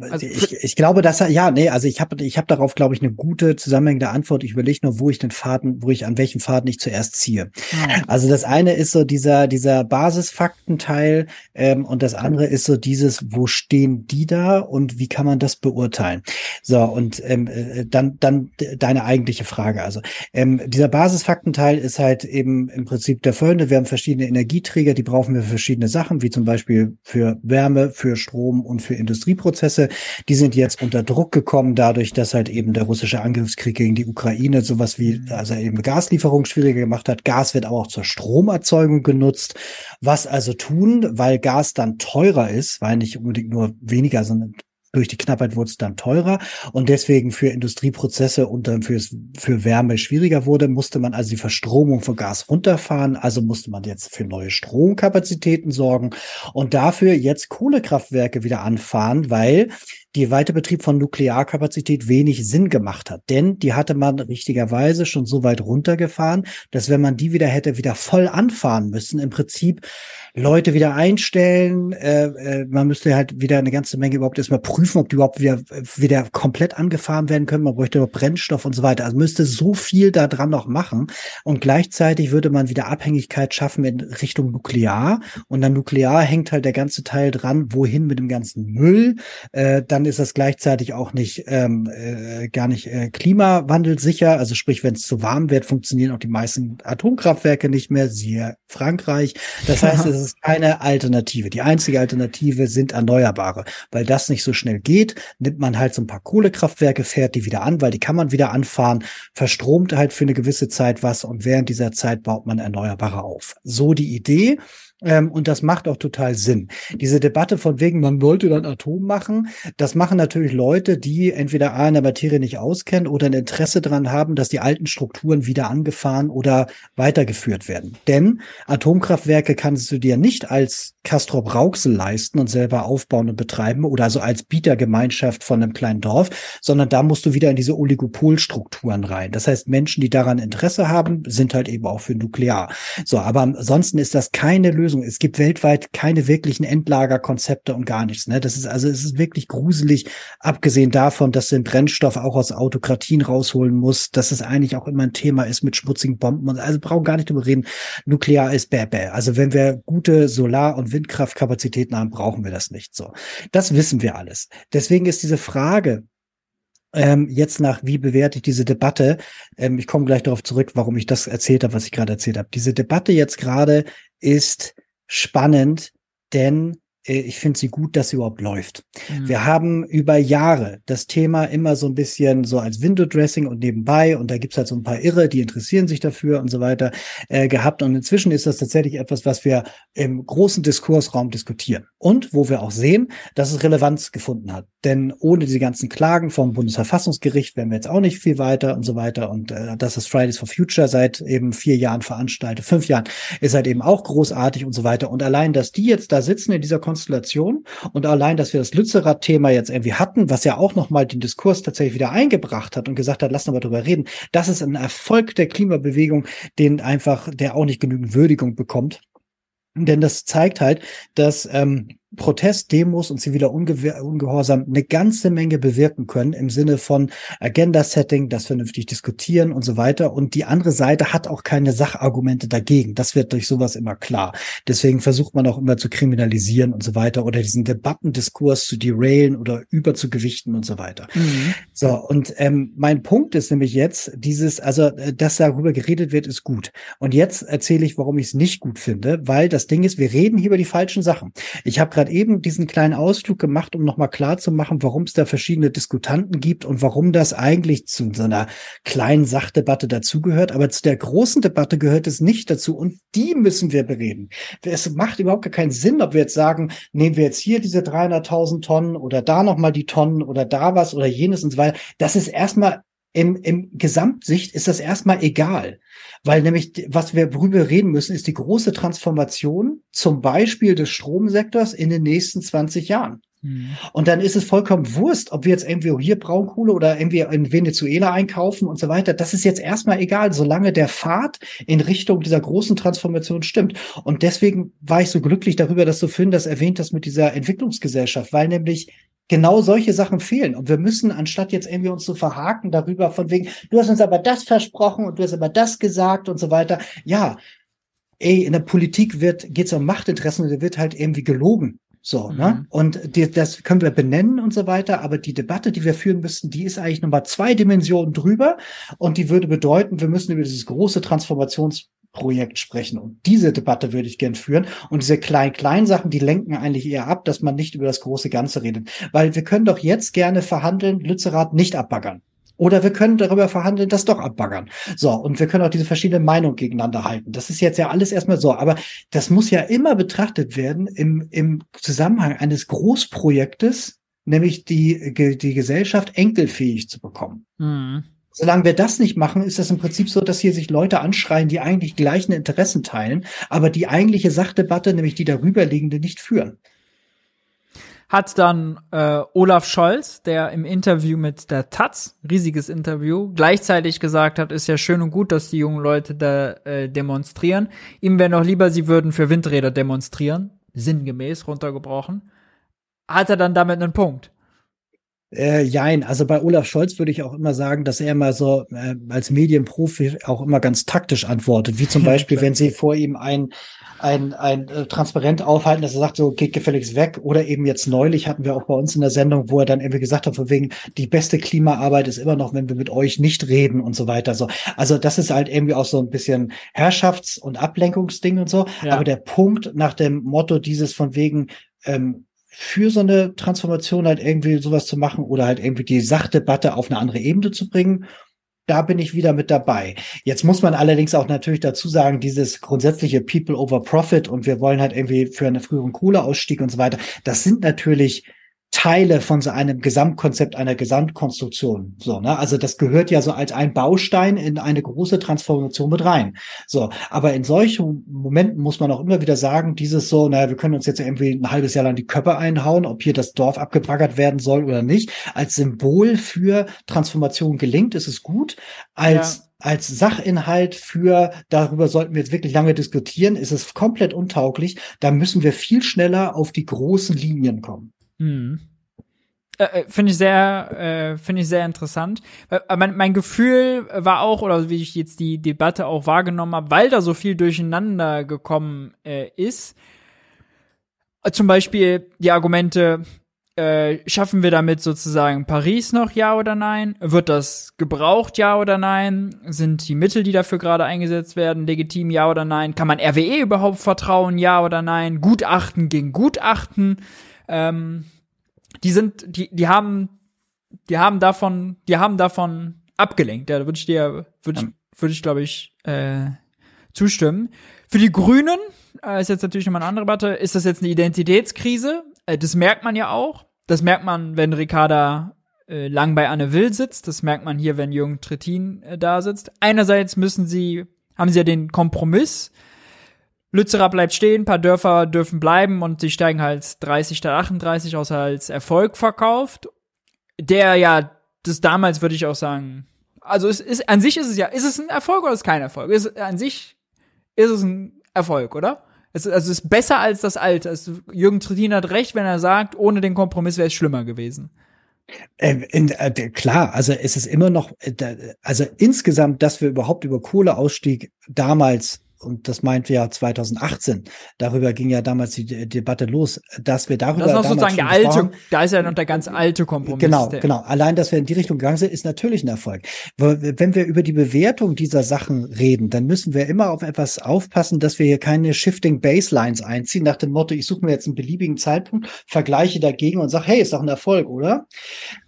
also ich, ich glaube, dass er, ja, nee, also ich habe ich hab darauf, glaube ich, eine gute zusammenhängende Antwort. Ich überlege nur, wo ich den Faden, wo ich an welchem Faden ich zuerst ziehe. Mhm. Also das eine ist so dieser, dieser Basisfaktenteil ähm, und das andere ist so dieses, wo stehen die da und wie kann man das beurteilen? So, und ähm, äh, dann, dann deine eigentliche Frage. Also ähm, dieser Basisfaktenteil ist halt eben im Prinzip der folgende. Wir haben verschiedene Energieträger, die brauchen wir für verschiedene Sachen, wie zum Beispiel für Wärme, für Strom und für Industrieprozesse. Prozesse, die sind jetzt unter Druck gekommen, dadurch, dass halt eben der russische Angriffskrieg gegen die Ukraine sowas wie, also eben Gaslieferung schwieriger gemacht hat. Gas wird auch zur Stromerzeugung genutzt. Was also tun, weil Gas dann teurer ist, weil nicht unbedingt nur weniger, sondern durch die Knappheit wurde es dann teurer und deswegen für Industrieprozesse und dann fürs, für Wärme schwieriger wurde, musste man also die Verstromung von Gas runterfahren. Also musste man jetzt für neue Stromkapazitäten sorgen und dafür jetzt Kohlekraftwerke wieder anfahren, weil die Weiterbetrieb von Nuklearkapazität wenig Sinn gemacht hat. Denn die hatte man richtigerweise schon so weit runtergefahren, dass wenn man die wieder hätte wieder voll anfahren müssen, im Prinzip Leute wieder einstellen. Äh, äh, man müsste halt wieder eine ganze Menge überhaupt erstmal prüfen, ob die überhaupt wieder, wieder komplett angefahren werden können. Man bräuchte Brennstoff und so weiter. Also müsste so viel da dran noch machen. Und gleichzeitig würde man wieder Abhängigkeit schaffen in Richtung Nuklear. Und dann Nuklear hängt halt der ganze Teil dran, wohin mit dem ganzen Müll. Äh, dann ist das gleichzeitig auch nicht ähm, äh, gar nicht äh, klimawandelsicher. Also sprich, wenn es zu warm wird, funktionieren auch die meisten Atomkraftwerke nicht mehr. Siehe Frankreich. Das heißt, es ist keine Alternative. Die einzige Alternative sind Erneuerbare. Weil das nicht so schnell geht, nimmt man halt so ein paar Kohlekraftwerke, fährt die wieder an, weil die kann man wieder anfahren, verstromt halt für eine gewisse Zeit was und während dieser Zeit baut man Erneuerbare auf. So die Idee. Ähm, und das macht auch total Sinn. Diese Debatte von wegen, man wollte dann Atom machen, das machen natürlich Leute, die entweder A in der Materie nicht auskennen oder ein Interesse daran haben, dass die alten Strukturen wieder angefahren oder weitergeführt werden. Denn Atomkraftwerke kannst du dir nicht als Castrop Rauxel leisten und selber aufbauen und betreiben oder also als Bietergemeinschaft von einem kleinen Dorf, sondern da musst du wieder in diese Oligopolstrukturen rein. Das heißt, Menschen, die daran Interesse haben, sind halt eben auch für Nuklear. So, aber ansonsten ist das keine Lösung Lösung. Es gibt weltweit keine wirklichen Endlagerkonzepte und gar nichts. Ne? Das ist also es ist wirklich gruselig, abgesehen davon, dass du den Brennstoff auch aus Autokratien rausholen muss, dass es eigentlich auch immer ein Thema ist mit schmutzigen Bomben. Und also brauchen gar nicht drüber reden. Nuklear ist bäh, bäh. Also wenn wir gute Solar- und Windkraftkapazitäten haben, brauchen wir das nicht so. Das wissen wir alles. Deswegen ist diese Frage, ähm, jetzt nach, wie bewerte ich diese Debatte? Ähm, ich komme gleich darauf zurück, warum ich das erzählt habe, was ich gerade erzählt habe. Diese Debatte jetzt gerade ist spannend, denn ich finde sie gut, dass sie überhaupt läuft. Mhm. Wir haben über Jahre das Thema immer so ein bisschen so als Window Dressing und nebenbei und da gibt's halt so ein paar Irre, die interessieren sich dafür und so weiter äh, gehabt. Und inzwischen ist das tatsächlich etwas, was wir im großen Diskursraum diskutieren und wo wir auch sehen, dass es Relevanz gefunden hat. Denn ohne diese ganzen Klagen vom Bundesverfassungsgericht wären wir jetzt auch nicht viel weiter und so weiter. Und äh, dass das Fridays for Future seit eben vier Jahren veranstaltet, fünf Jahren, ist halt eben auch großartig und so weiter. Und allein, dass die jetzt da sitzen in dieser Konstellation und allein, dass wir das Lützerath-Thema jetzt irgendwie hatten, was ja auch nochmal den Diskurs tatsächlich wieder eingebracht hat und gesagt hat, lass uns mal drüber reden, das ist ein Erfolg der Klimabewegung, den einfach, der auch nicht genügend Würdigung bekommt. Denn das zeigt halt, dass ähm, Protest, Demos und ziviler Unge Ungehorsam eine ganze Menge bewirken können im Sinne von Agenda-Setting, das vernünftig diskutieren und so weiter. Und die andere Seite hat auch keine Sachargumente dagegen. Das wird durch sowas immer klar. Deswegen versucht man auch immer zu kriminalisieren und so weiter oder diesen Debattendiskurs zu derailen oder überzugewichten und so weiter. Mhm. So, und ähm, mein Punkt ist nämlich jetzt, dieses, also, äh, dass darüber geredet wird, ist gut. Und jetzt erzähle ich, warum ich es nicht gut finde, weil das Ding ist, wir reden hier über die falschen Sachen. Ich habe gerade eben diesen kleinen Ausflug gemacht, um nochmal klar zu machen, warum es da verschiedene Diskutanten gibt und warum das eigentlich zu so einer kleinen Sachdebatte dazugehört. Aber zu der großen Debatte gehört es nicht dazu und die müssen wir bereden. Es macht überhaupt gar keinen Sinn, ob wir jetzt sagen, nehmen wir jetzt hier diese 300.000 Tonnen oder da nochmal die Tonnen oder da was oder jenes und so weiter. Das ist erstmal im, im Gesamtsicht ist das erstmal egal. Weil nämlich, was wir worüber reden müssen, ist die große Transformation zum Beispiel des Stromsektors in den nächsten 20 Jahren. Mhm. Und dann ist es vollkommen Wurst, ob wir jetzt irgendwie hier Braunkohle oder irgendwie in Venezuela einkaufen und so weiter. Das ist jetzt erstmal egal, solange der Pfad in Richtung dieser großen Transformation stimmt. Und deswegen war ich so glücklich darüber, dass du Finn das erwähnt hast mit dieser Entwicklungsgesellschaft, weil nämlich genau solche Sachen fehlen. Und wir müssen, anstatt jetzt irgendwie uns zu verhaken darüber, von wegen, du hast uns aber das versprochen und du hast aber das gesagt und so weiter. Ja, ey, in der Politik wird, geht's um Machtinteressen und da wird halt irgendwie gelogen. So, ne? mhm. ne? Und die, das können wir benennen und so weiter, aber die Debatte, die wir führen müssten, die ist eigentlich nochmal zwei Dimensionen drüber und die würde bedeuten, wir müssen über dieses große Transformations Projekt sprechen. Und diese Debatte würde ich gern führen. Und diese kleinen-kleinen Sachen, die lenken eigentlich eher ab, dass man nicht über das große Ganze redet. Weil wir können doch jetzt gerne verhandeln, Lützerath nicht abbaggern. Oder wir können darüber verhandeln, das doch abbaggern. So, und wir können auch diese verschiedenen Meinungen gegeneinander halten. Das ist jetzt ja alles erstmal so. Aber das muss ja immer betrachtet werden im, im Zusammenhang eines Großprojektes, nämlich die, die Gesellschaft enkelfähig zu bekommen. Mhm. Solange wir das nicht machen, ist das im Prinzip so, dass hier sich Leute anschreien, die eigentlich gleichen Interessen teilen, aber die eigentliche Sachdebatte, nämlich die darüberliegende, nicht führen. Hat dann äh, Olaf Scholz, der im Interview mit der Taz, riesiges Interview, gleichzeitig gesagt hat, ist ja schön und gut, dass die jungen Leute da äh, demonstrieren. Ihm wäre noch lieber, sie würden für Windräder demonstrieren, sinngemäß runtergebrochen. Hat er dann damit einen Punkt? Äh, jein, also bei Olaf Scholz würde ich auch immer sagen, dass er mal so äh, als Medienprofi auch immer ganz taktisch antwortet, wie zum Beispiel, wenn sie vor ihm ein ein, ein äh, Transparent aufhalten, dass er sagt, so geht gefälligst weg. Oder eben jetzt neulich hatten wir auch bei uns in der Sendung, wo er dann irgendwie gesagt hat, von wegen, die beste Klimaarbeit ist immer noch, wenn wir mit euch nicht reden und so weiter. So, also das ist halt irgendwie auch so ein bisschen Herrschafts- und Ablenkungsding und so. Ja. Aber der Punkt nach dem Motto dieses von wegen, ähm, für so eine Transformation halt irgendwie sowas zu machen oder halt irgendwie die Sachdebatte auf eine andere Ebene zu bringen. Da bin ich wieder mit dabei. Jetzt muss man allerdings auch natürlich dazu sagen, dieses grundsätzliche People over Profit und wir wollen halt irgendwie für einen früheren Kohleausstieg und so weiter, das sind natürlich Teile von so einem Gesamtkonzept einer Gesamtkonstruktion. So, ne? Also das gehört ja so als ein Baustein in eine große Transformation mit rein. So, aber in solchen Momenten muss man auch immer wieder sagen, dieses so, naja, wir können uns jetzt irgendwie ein halbes Jahr lang die Köpfe einhauen, ob hier das Dorf abgebaggert werden soll oder nicht. Als Symbol für Transformation gelingt, ist es gut. Als ja als Sachinhalt für, darüber sollten wir jetzt wirklich lange diskutieren, ist es komplett untauglich. Da müssen wir viel schneller auf die großen Linien kommen. Hm. Äh, äh, finde ich sehr, äh, finde ich sehr interessant. Äh, mein, mein Gefühl war auch, oder wie ich jetzt die Debatte auch wahrgenommen habe, weil da so viel durcheinander gekommen äh, ist. Zum Beispiel die Argumente, äh, schaffen wir damit sozusagen Paris noch, ja oder nein? Wird das gebraucht, ja oder nein? Sind die Mittel, die dafür gerade eingesetzt werden, legitim, ja oder nein? Kann man RWE überhaupt vertrauen, ja oder nein? Gutachten gegen Gutachten. Ähm, die sind, die, die haben, die haben davon, die haben davon abgelenkt. Ja, da würde ich dir, würde ich, würde ich, glaube ich, äh, zustimmen. Für die Grünen äh, ist jetzt natürlich nochmal eine andere Debatte. Ist das jetzt eine Identitätskrise? Äh, das merkt man ja auch. Das merkt man, wenn Ricarda äh, lang bei Anne Will sitzt. Das merkt man hier, wenn Jürgen Trittin äh, da sitzt. Einerseits müssen sie, haben sie ja den Kompromiss Lützerer bleibt stehen, paar Dörfer dürfen bleiben und sie steigen halt 30 statt 38 aus als Erfolg verkauft. Der ja, das damals würde ich auch sagen, also es ist, an sich ist es ja, ist es ein Erfolg oder ist es kein Erfolg? Ist, an sich ist es ein Erfolg, oder? Es, also es ist besser als das alte. Also Jürgen Trittin hat recht, wenn er sagt, ohne den Kompromiss wäre es schlimmer gewesen. Äh, in, äh, klar, also es ist immer noch, äh, also insgesamt, dass wir überhaupt über Kohleausstieg damals und das meint wir ja 2018, darüber ging ja damals die De Debatte los, dass wir darüber. Das ist noch sozusagen der alte, da ist ja noch der ganz alte Kompromiss. Genau, genau. Allein, dass wir in die Richtung gegangen sind, ist natürlich ein Erfolg. Wenn wir über die Bewertung dieser Sachen reden, dann müssen wir immer auf etwas aufpassen, dass wir hier keine Shifting Baselines einziehen, nach dem Motto, ich suche mir jetzt einen beliebigen Zeitpunkt, vergleiche dagegen und sage, hey, ist doch ein Erfolg, oder?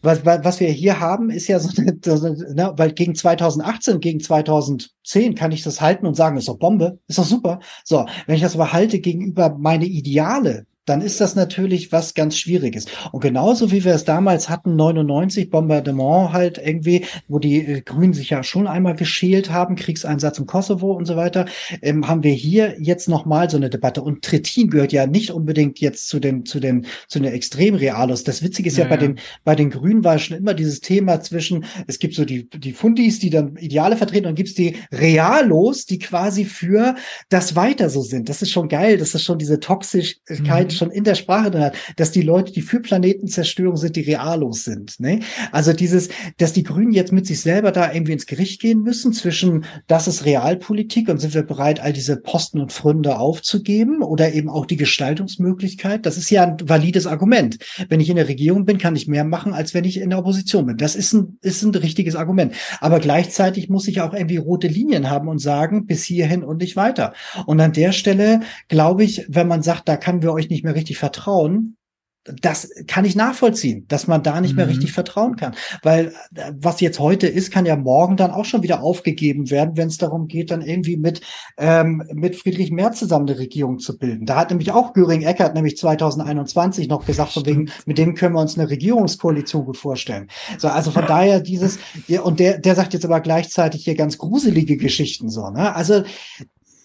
Was, was wir hier haben, ist ja so, eine, so eine, ne, weil gegen 2018, gegen 2010 kann ich das halten und sagen, ist doch Bombe habe, ist doch super. So, wenn ich das aber halte gegenüber meine Ideale, dann ist das natürlich was ganz Schwieriges. Und genauso wie wir es damals hatten, 99 Bombardement halt irgendwie, wo die äh, Grünen sich ja schon einmal geschält haben, Kriegseinsatz im Kosovo und so weiter, ähm, haben wir hier jetzt nochmal so eine Debatte. Und Trittin gehört ja nicht unbedingt jetzt zu den, zu den, zu den Extremrealos. Das Witzige ist ja, ja bei den, bei den Grünen war schon immer dieses Thema zwischen, es gibt so die, die Fundis, die dann Ideale vertreten und gibt's die Realos, die quasi für das weiter so sind. Das ist schon geil. Das ist schon diese Toxischkeit, mhm schon in der Sprache drin hat, dass die Leute, die für Planetenzerstörung sind, die reallos sind. Ne? Also dieses, dass die Grünen jetzt mit sich selber da irgendwie ins Gericht gehen müssen zwischen, das ist Realpolitik und sind wir bereit, all diese Posten und Fründe aufzugeben oder eben auch die Gestaltungsmöglichkeit. Das ist ja ein valides Argument. Wenn ich in der Regierung bin, kann ich mehr machen, als wenn ich in der Opposition bin. Das ist ein, ist ein richtiges Argument. Aber gleichzeitig muss ich auch irgendwie rote Linien haben und sagen, bis hierhin und nicht weiter. Und an der Stelle glaube ich, wenn man sagt, da können wir euch nicht mehr richtig vertrauen, das kann ich nachvollziehen, dass man da nicht mehr mhm. richtig vertrauen kann. Weil äh, was jetzt heute ist, kann ja morgen dann auch schon wieder aufgegeben werden, wenn es darum geht, dann irgendwie mit, ähm, mit Friedrich Merz zusammen eine Regierung zu bilden. Da hat nämlich auch Göring Eckert nämlich 2021 noch gesagt, von wegen, mit dem können wir uns eine Regierungskoalition gut vorstellen. So, also von daher dieses, und der, der sagt jetzt aber gleichzeitig hier ganz gruselige Geschichten so, ne? Also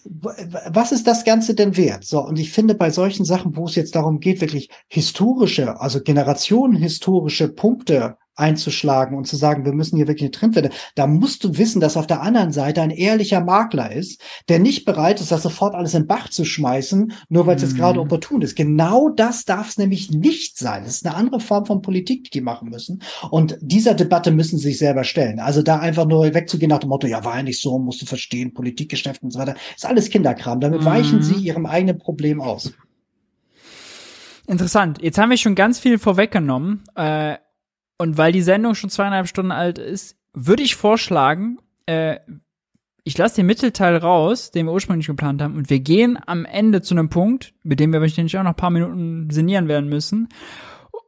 was ist das Ganze denn wert? So, und ich finde bei solchen Sachen, wo es jetzt darum geht, wirklich historische, also generationenhistorische Punkte einzuschlagen und zu sagen, wir müssen hier wirklich eine Trendwende. Da musst du wissen, dass auf der anderen Seite ein ehrlicher Makler ist, der nicht bereit ist, das sofort alles in den Bach zu schmeißen, nur weil es jetzt gerade mhm. opportun ist. Genau das darf es nämlich nicht sein. Das ist eine andere Form von Politik, die die machen müssen. Und dieser Debatte müssen sie sich selber stellen. Also da einfach nur wegzugehen nach dem Motto, ja, war ja nicht so, musst du verstehen, Politikgeschäft und so weiter, ist alles Kinderkram. Damit mhm. weichen sie ihrem eigenen Problem aus. Interessant. Jetzt haben wir schon ganz viel vorweggenommen. Äh und weil die Sendung schon zweieinhalb Stunden alt ist, würde ich vorschlagen, äh, ich lasse den Mittelteil raus, den wir ursprünglich geplant haben, und wir gehen am Ende zu einem Punkt, mit dem wir wahrscheinlich auch noch ein paar Minuten sinnieren werden müssen.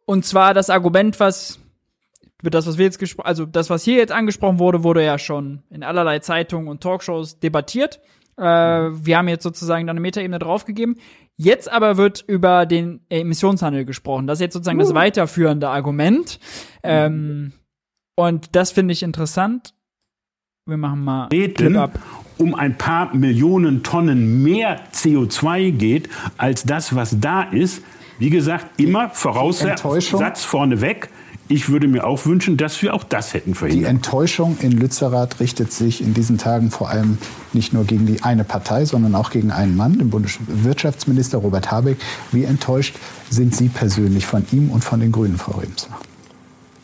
Und zwar das Argument, was das, was wir jetzt also das, was hier jetzt angesprochen wurde, wurde ja schon in allerlei Zeitungen und Talkshows debattiert. Äh, wir haben jetzt sozusagen da eine Metaebene draufgegeben. Jetzt aber wird über den Emissionshandel gesprochen. Das ist jetzt sozusagen uh. das weiterführende Argument. Ähm, und das finde ich interessant. Wir machen mal Reden, ab. um ein paar Millionen Tonnen mehr CO2 geht, als das, was da ist. Wie gesagt, immer Voraussatz vorneweg. Ich würde mir auch wünschen, dass wir auch das hätten verhindert. Die Enttäuschung in Lützerath richtet sich in diesen Tagen vor allem nicht nur gegen die eine Partei, sondern auch gegen einen Mann, den Bundeswirtschaftsminister Robert Habeck. Wie enttäuscht sind Sie persönlich von ihm und von den Grünen, Frau Remsner?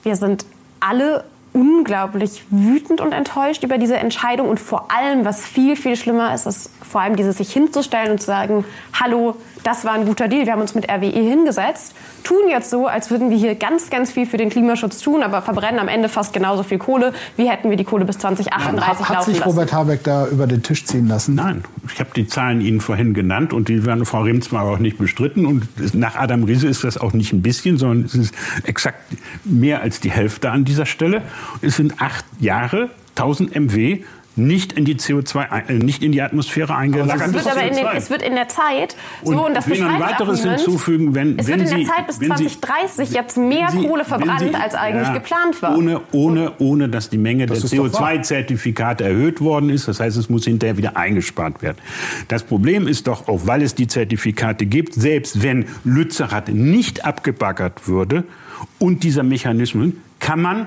Wir sind alle unglaublich wütend und enttäuscht über diese Entscheidung und vor allem, was viel, viel schlimmer ist, ist vor allem dieses sich hinzustellen und zu sagen, hallo, das war ein guter Deal, wir haben uns mit RWE hingesetzt, tun jetzt so, als würden wir hier ganz, ganz viel für den Klimaschutz tun, aber verbrennen am Ende fast genauso viel Kohle, wie hätten wir die Kohle bis 2038 hat, hat laufen sich Robert Habeck da über den Tisch ziehen lassen? Nein, ich habe die Zahlen Ihnen vorhin genannt und die werden Frau Rehm zwar auch nicht bestritten und nach Adam Riese ist das auch nicht ein bisschen, sondern es ist exakt mehr als die Hälfte an dieser Stelle. Es sind acht Jahre, 1000 MW nicht in die CO2, äh, nicht in die Atmosphäre eingelagert. Es wird aber in, den, es wird in der Zeit, so und, und das will ein weiteres hinzufügen, wenn, es wenn wird in der Zeit bis 2030 Sie, jetzt mehr Sie, Kohle verbrannt, Sie, als eigentlich ja, geplant war. Ohne, ohne, ohne, dass die Menge das der CO2-Zertifikate erhöht worden ist. Das heißt, es muss hinterher wieder eingespart werden. Das Problem ist doch, auch weil es die Zertifikate gibt, selbst wenn Lützerath nicht abgebaggert würde und dieser Mechanismus, kann man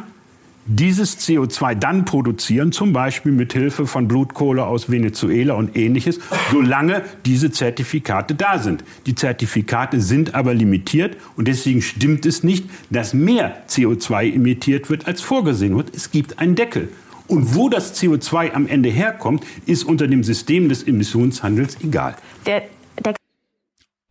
dieses CO2 dann produzieren, zum Beispiel mit Hilfe von Blutkohle aus Venezuela und ähnliches, solange diese Zertifikate da sind. Die Zertifikate sind aber limitiert und deswegen stimmt es nicht, dass mehr CO2 emittiert wird, als vorgesehen wird. Es gibt einen Deckel. Und wo das CO2 am Ende herkommt, ist unter dem System des Emissionshandels egal. Der, der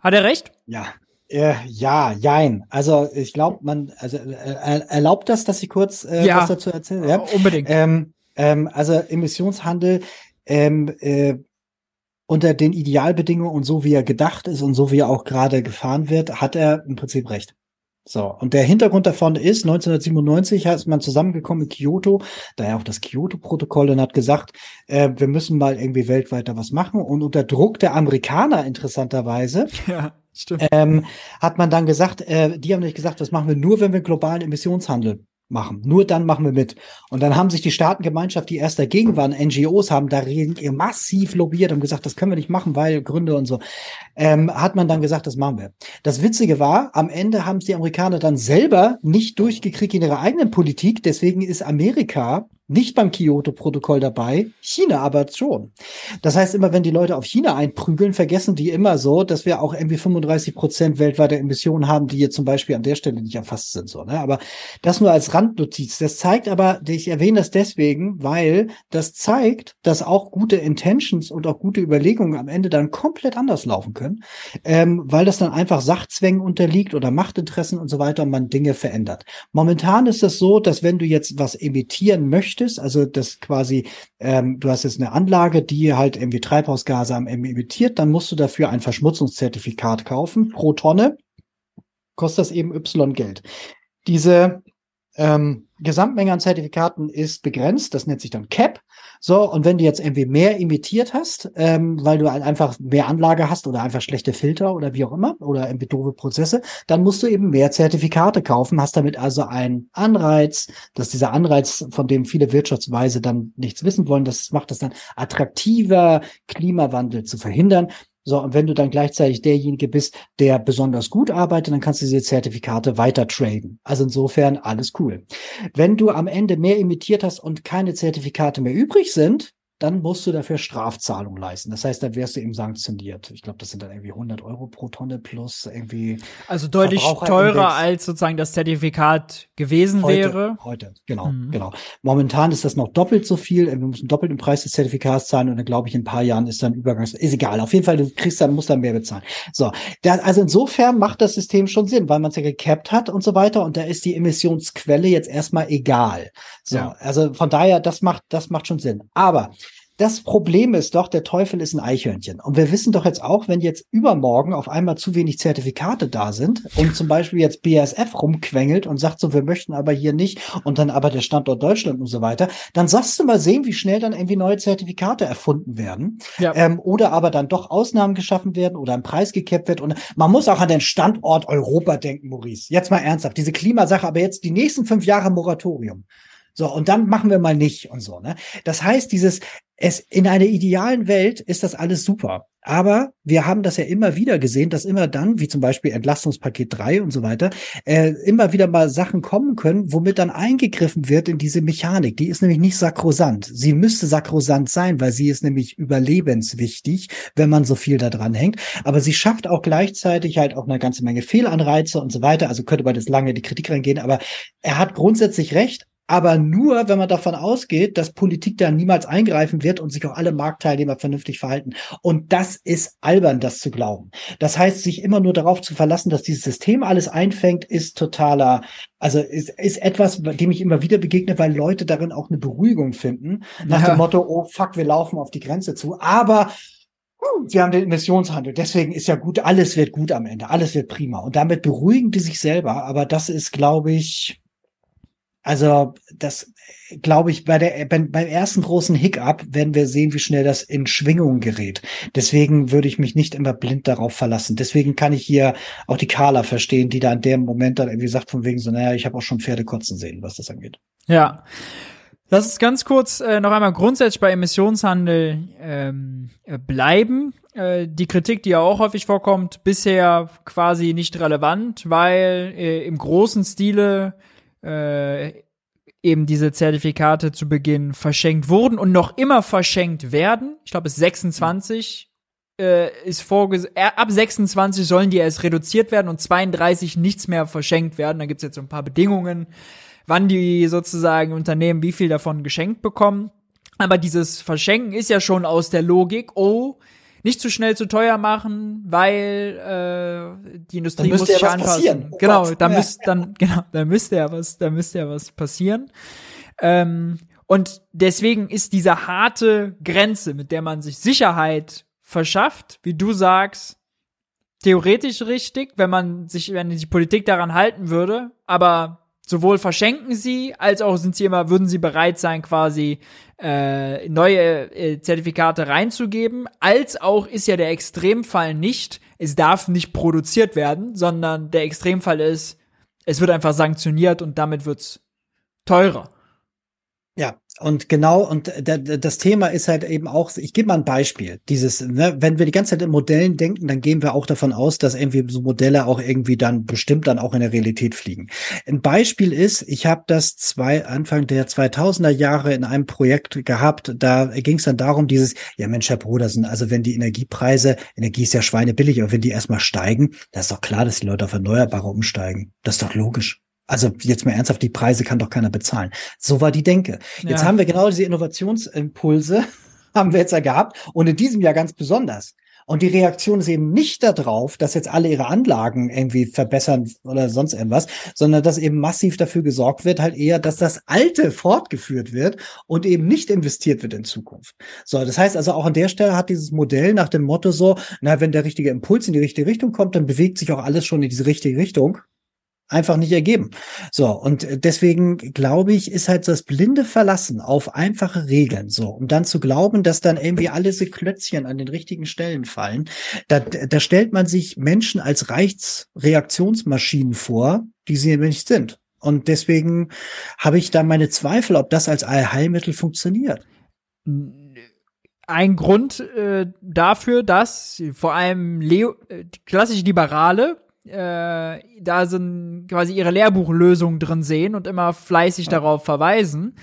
Hat er recht? Ja, äh, ja, jein. Also ich glaube, man also äh, erlaubt das, dass ich kurz äh, ja, was dazu erzähle. Ja, unbedingt. Ähm, ähm, also Emissionshandel ähm, äh, unter den Idealbedingungen und so wie er gedacht ist und so wie er auch gerade gefahren wird, hat er im Prinzip recht. So, und der Hintergrund davon ist, 1997 ist man zusammengekommen in Kyoto, daher auch das Kyoto-Protokoll und hat gesagt, äh, wir müssen mal irgendwie weltweit da was machen. Und unter Druck der Amerikaner interessanterweise ja. Stimmt. Ähm, hat man dann gesagt, äh, die haben nicht gesagt, das machen wir nur, wenn wir globalen Emissionshandel machen. Nur dann machen wir mit. Und dann haben sich die Staatengemeinschaft, die erst dagegen waren, NGOs haben da massiv lobbyiert und gesagt, das können wir nicht machen, weil Gründe und so. Ähm, hat man dann gesagt, das machen wir. Das Witzige war, am Ende haben es die Amerikaner dann selber nicht durchgekriegt in ihrer eigenen Politik. Deswegen ist Amerika nicht beim Kyoto-Protokoll dabei, China aber schon. Das heißt, immer wenn die Leute auf China einprügeln, vergessen die immer so, dass wir auch irgendwie 35 Prozent weltweiter Emissionen haben, die jetzt zum Beispiel an der Stelle nicht erfasst sind. So, ne? Aber das nur als Randnotiz. Das zeigt aber, ich erwähne das deswegen, weil das zeigt, dass auch gute Intentions und auch gute Überlegungen am Ende dann komplett anders laufen können, ähm, weil das dann einfach Sachzwängen unterliegt oder Machtinteressen und so weiter und man Dinge verändert. Momentan ist es so, dass wenn du jetzt was emittieren möchtest, möchtest, also das quasi, ähm, du hast jetzt eine Anlage, die halt irgendwie Treibhausgase am emittiert, dann musst du dafür ein Verschmutzungszertifikat kaufen pro Tonne, kostet das eben Y Geld. Diese ähm, Gesamtmenge an Zertifikaten ist begrenzt, das nennt sich dann CAP. So, und wenn du jetzt irgendwie mehr imitiert hast, ähm, weil du einfach mehr Anlage hast oder einfach schlechte Filter oder wie auch immer oder irgendwie doofe Prozesse, dann musst du eben mehr Zertifikate kaufen, hast damit also einen Anreiz, dass dieser Anreiz, von dem viele Wirtschaftsweise dann nichts wissen wollen, das macht es dann attraktiver, Klimawandel zu verhindern. So, und wenn du dann gleichzeitig derjenige bist, der besonders gut arbeitet, dann kannst du diese Zertifikate weiter traden. Also insofern alles cool. Wenn du am Ende mehr imitiert hast und keine Zertifikate mehr übrig sind, dann musst du dafür Strafzahlung leisten. Das heißt, dann wärst du eben sanktioniert. Ich glaube, das sind dann irgendwie 100 Euro pro Tonne plus irgendwie. Also deutlich teurer als sozusagen das Zertifikat gewesen heute, wäre. Heute, genau, mhm. genau. Momentan ist das noch doppelt so viel. Wir müssen doppelt den Preis des Zertifikats zahlen und dann glaube ich in ein paar Jahren ist dann Übergangs. Ist egal. Auf jeden Fall, du kriegst dann, musst dann mehr bezahlen. So. Da, also insofern macht das System schon Sinn, weil man es ja gecapped hat und so weiter und da ist die Emissionsquelle jetzt erstmal egal. So. Ja. Also von daher, das macht, das macht schon Sinn. Aber das Problem ist doch, der Teufel ist ein Eichhörnchen. Und wir wissen doch jetzt auch, wenn jetzt übermorgen auf einmal zu wenig Zertifikate da sind und zum Beispiel jetzt BASF rumquengelt und sagt so, wir möchten aber hier nicht und dann aber der Standort Deutschland und so weiter, dann sagst du mal sehen, wie schnell dann irgendwie neue Zertifikate erfunden werden. Ja. Ähm, oder aber dann doch Ausnahmen geschaffen werden oder ein Preis gekippt wird. Und man muss auch an den Standort Europa denken, Maurice. Jetzt mal ernsthaft. Diese Klimasache, aber jetzt die nächsten fünf Jahre Moratorium. So, und dann machen wir mal nicht und so, ne? Das heißt, dieses, es, in einer idealen Welt ist das alles super. Aber wir haben das ja immer wieder gesehen, dass immer dann, wie zum Beispiel Entlastungspaket 3 und so weiter, äh, immer wieder mal Sachen kommen können, womit dann eingegriffen wird in diese Mechanik. Die ist nämlich nicht sakrosant. Sie müsste sakrosant sein, weil sie ist nämlich überlebenswichtig, wenn man so viel da dran hängt. Aber sie schafft auch gleichzeitig halt auch eine ganze Menge Fehlanreize und so weiter. Also könnte man das lange in die Kritik reingehen. Aber er hat grundsätzlich recht aber nur, wenn man davon ausgeht, dass Politik da niemals eingreifen wird und sich auch alle Marktteilnehmer vernünftig verhalten. Und das ist albern, das zu glauben. Das heißt, sich immer nur darauf zu verlassen, dass dieses System alles einfängt, ist totaler, also ist, ist etwas, dem ich immer wieder begegne, weil Leute darin auch eine Beruhigung finden. Nach ja. dem Motto, oh fuck, wir laufen auf die Grenze zu. Aber wir haben den Emissionshandel, deswegen ist ja gut, alles wird gut am Ende, alles wird prima. Und damit beruhigen die sich selber. Aber das ist, glaube ich, also das glaube ich, bei der, beim, ersten großen Hiccup werden wir sehen, wie schnell das in Schwingung gerät. Deswegen würde ich mich nicht immer blind darauf verlassen. Deswegen kann ich hier auch die Carla verstehen, die da in dem Moment dann irgendwie sagt von wegen so, naja, ich habe auch schon Pferde kotzen sehen, was das angeht. Ja. Lass uns ganz kurz äh, noch einmal grundsätzlich bei Emissionshandel ähm, bleiben. Äh, die Kritik, die ja auch häufig vorkommt, bisher quasi nicht relevant, weil äh, im großen Stile äh, eben diese Zertifikate zu Beginn verschenkt wurden und noch immer verschenkt werden. Ich glaube, es 26 äh, ist vorgesehen, äh, ab 26 sollen die erst reduziert werden und 32 nichts mehr verschenkt werden. Da gibt's jetzt so ein paar Bedingungen, wann die sozusagen Unternehmen wie viel davon geschenkt bekommen. Aber dieses Verschenken ist ja schon aus der Logik, oh, nicht zu schnell zu teuer machen, weil äh, die Industrie muss sich ja anpassen. Oh genau, Gott. da ja. müsste dann genau, da müsste ja was, da müsste ja was passieren. Ähm, und deswegen ist diese harte Grenze, mit der man sich Sicherheit verschafft, wie du sagst, theoretisch richtig, wenn man sich, wenn die Politik daran halten würde, aber sowohl verschenken sie, als auch sind sie immer, würden sie bereit sein, quasi äh, neue äh, Zertifikate reinzugeben, als auch ist ja der Extremfall nicht, es darf nicht produziert werden, sondern der Extremfall ist, es wird einfach sanktioniert und damit wird's teurer. Und genau, und das Thema ist halt eben auch, ich gebe mal ein Beispiel. Dieses, ne, wenn wir die ganze Zeit in Modellen denken, dann gehen wir auch davon aus, dass irgendwie so Modelle auch irgendwie dann bestimmt dann auch in der Realität fliegen. Ein Beispiel ist, ich habe das zwei, Anfang der 2000er Jahre in einem Projekt gehabt, da ging es dann darum, dieses, ja Mensch, Herr Brodersen, also wenn die Energiepreise, Energie ist ja schweinebillig, aber wenn die erstmal steigen, dann ist doch klar, dass die Leute auf Erneuerbare umsteigen. Das ist doch logisch. Also jetzt mal ernsthaft, die Preise kann doch keiner bezahlen. So war die Denke. Jetzt ja. haben wir genau diese Innovationsimpulse, haben wir jetzt ja gehabt und in diesem Jahr ganz besonders. Und die Reaktion ist eben nicht darauf, dass jetzt alle ihre Anlagen irgendwie verbessern oder sonst irgendwas, sondern dass eben massiv dafür gesorgt wird, halt eher, dass das Alte fortgeführt wird und eben nicht investiert wird in Zukunft. So, das heißt also auch an der Stelle hat dieses Modell nach dem Motto so, na, wenn der richtige Impuls in die richtige Richtung kommt, dann bewegt sich auch alles schon in diese richtige Richtung einfach nicht ergeben. So, und deswegen glaube ich, ist halt das blinde Verlassen auf einfache Regeln so, um dann zu glauben, dass dann irgendwie alle diese Klötzchen an den richtigen Stellen fallen. Da, da stellt man sich Menschen als Rechtsreaktionsmaschinen vor, die sie nicht sind. Und deswegen habe ich da meine Zweifel, ob das als Allheilmittel funktioniert. Ein Grund äh, dafür, dass vor allem Leo, äh, klassische Liberale äh, da sind quasi ihre Lehrbuchlösungen drin sehen und immer fleißig ja. darauf verweisen.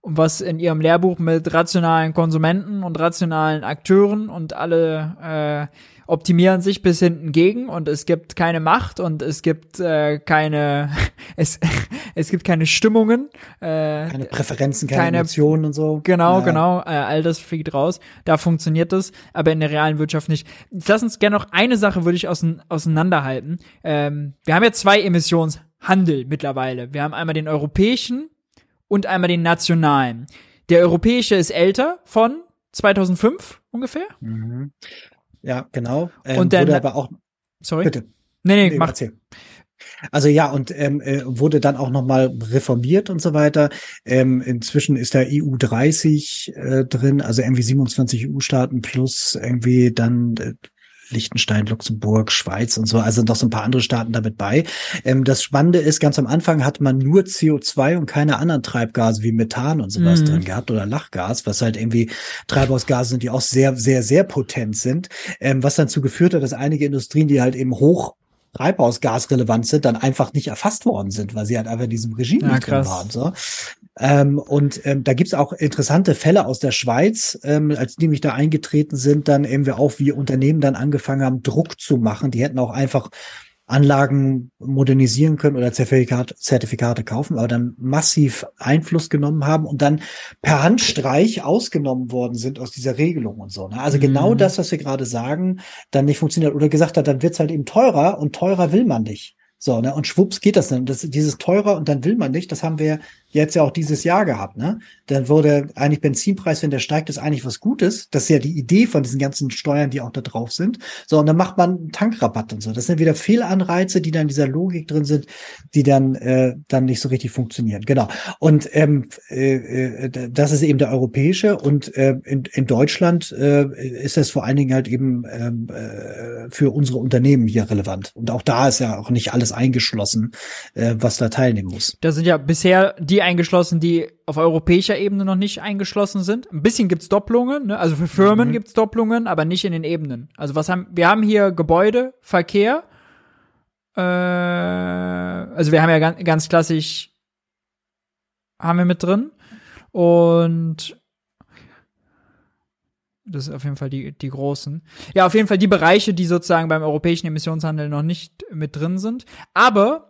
Und was in ihrem Lehrbuch mit rationalen Konsumenten und rationalen Akteuren und alle äh, optimieren sich bis hinten gegen und es gibt keine Macht und es gibt äh, keine es, es gibt keine Stimmungen äh, keine Präferenzen keine, keine Emotionen und so. Genau ja. genau äh, all das fliegt raus. Da funktioniert das aber in der realen Wirtschaft nicht. Lass uns gerne noch eine Sache würde ich ausein auseinanderhalten. Ähm, wir haben ja zwei Emissionshandel mittlerweile. Wir haben einmal den europäischen und einmal den nationalen. Der europäische ist älter von 2005 ungefähr? Mhm. Ja, genau. Ähm, und dann, wurde aber auch. Sorry. Bitte. Nee, nee, nee mach. Erzähl. Also ja, und ähm, äh, wurde dann auch nochmal reformiert und so weiter. Ähm, inzwischen ist da EU 30 äh, drin, also irgendwie 27 EU-Staaten plus irgendwie dann äh, Liechtenstein, Luxemburg, Schweiz und so, also noch so ein paar andere Staaten damit bei. Ähm, das Spannende ist, ganz am Anfang hat man nur CO2 und keine anderen Treibgase wie Methan und sowas mhm. drin gehabt oder Lachgas, was halt irgendwie Treibhausgase sind, die auch sehr, sehr, sehr potent sind, ähm, was dazu geführt hat, dass einige Industrien, die halt eben hoch Treibhausgasrelevant sind, dann einfach nicht erfasst worden sind, weil sie halt einfach in diesem Regime ja, drin waren. So. Ähm, und ähm, da gibt's auch interessante Fälle aus der Schweiz, ähm, als die mich da eingetreten sind, dann eben wir auch wie Unternehmen dann angefangen haben, Druck zu machen. Die hätten auch einfach Anlagen modernisieren können oder Zertifikate, Zertifikate kaufen, aber dann massiv Einfluss genommen haben und dann per Handstreich ausgenommen worden sind aus dieser Regelung und so. Ne? Also genau mhm. genau das, was wir gerade sagen, dann nicht funktioniert oder gesagt hat, dann wird's halt eben teurer und teurer will man nicht. So, ne? Und schwupps geht das dann. Das, dieses teurer und dann will man nicht, das haben wir jetzt ja auch dieses Jahr gehabt, ne? Dann wurde eigentlich Benzinpreis, wenn der steigt, ist eigentlich was Gutes. Das ist ja die Idee von diesen ganzen Steuern, die auch da drauf sind. So, und dann macht man Tankrabatt und so. Das sind wieder Fehlanreize, die dann in dieser Logik drin sind, die dann, äh, dann nicht so richtig funktionieren. Genau. Und ähm, äh, äh das ist eben der europäische und äh, in, in Deutschland äh, ist das vor allen Dingen halt eben ähm, äh, für unsere Unternehmen hier relevant. Und auch da ist ja auch nicht alles eingeschlossen, äh, was da teilnehmen muss. Da sind ja bisher die die eingeschlossen, die auf europäischer Ebene noch nicht eingeschlossen sind. Ein bisschen gibt's Doppelungen, ne? also für Firmen mhm. gibt's Doppelungen, aber nicht in den Ebenen. Also was haben wir haben hier Gebäude, Verkehr. Äh, also wir haben ja ganz, ganz klassisch haben wir mit drin. Und das ist auf jeden Fall die, die großen. Ja, auf jeden Fall die Bereiche, die sozusagen beim europäischen Emissionshandel noch nicht mit drin sind. Aber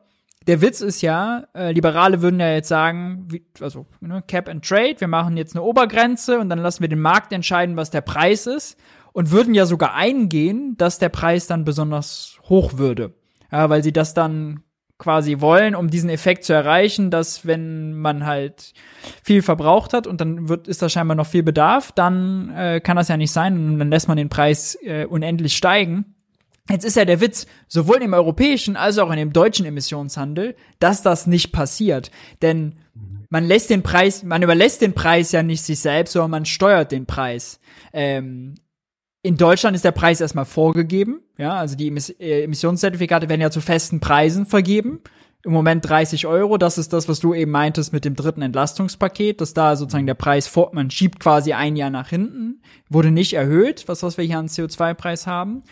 der Witz ist ja, äh, Liberale würden ja jetzt sagen, wie, also ne, Cap and Trade, wir machen jetzt eine Obergrenze und dann lassen wir den Markt entscheiden, was der Preis ist und würden ja sogar eingehen, dass der Preis dann besonders hoch würde. Ja, weil sie das dann quasi wollen, um diesen Effekt zu erreichen, dass wenn man halt viel verbraucht hat und dann wird, ist da scheinbar noch viel Bedarf, dann äh, kann das ja nicht sein und dann lässt man den Preis äh, unendlich steigen. Jetzt ist ja der Witz, sowohl im europäischen als auch in dem deutschen Emissionshandel, dass das nicht passiert. Denn man lässt den Preis, man überlässt den Preis ja nicht sich selbst, sondern man steuert den Preis. Ähm, in Deutschland ist der Preis erstmal vorgegeben. Ja, also die äh, Emissionszertifikate werden ja zu festen Preisen vergeben. Im Moment 30 Euro. Das ist das, was du eben meintest mit dem dritten Entlastungspaket, dass da sozusagen der Preis vor, man schiebt quasi ein Jahr nach hinten, wurde nicht erhöht, was, was wir hier an CO2-Preis haben.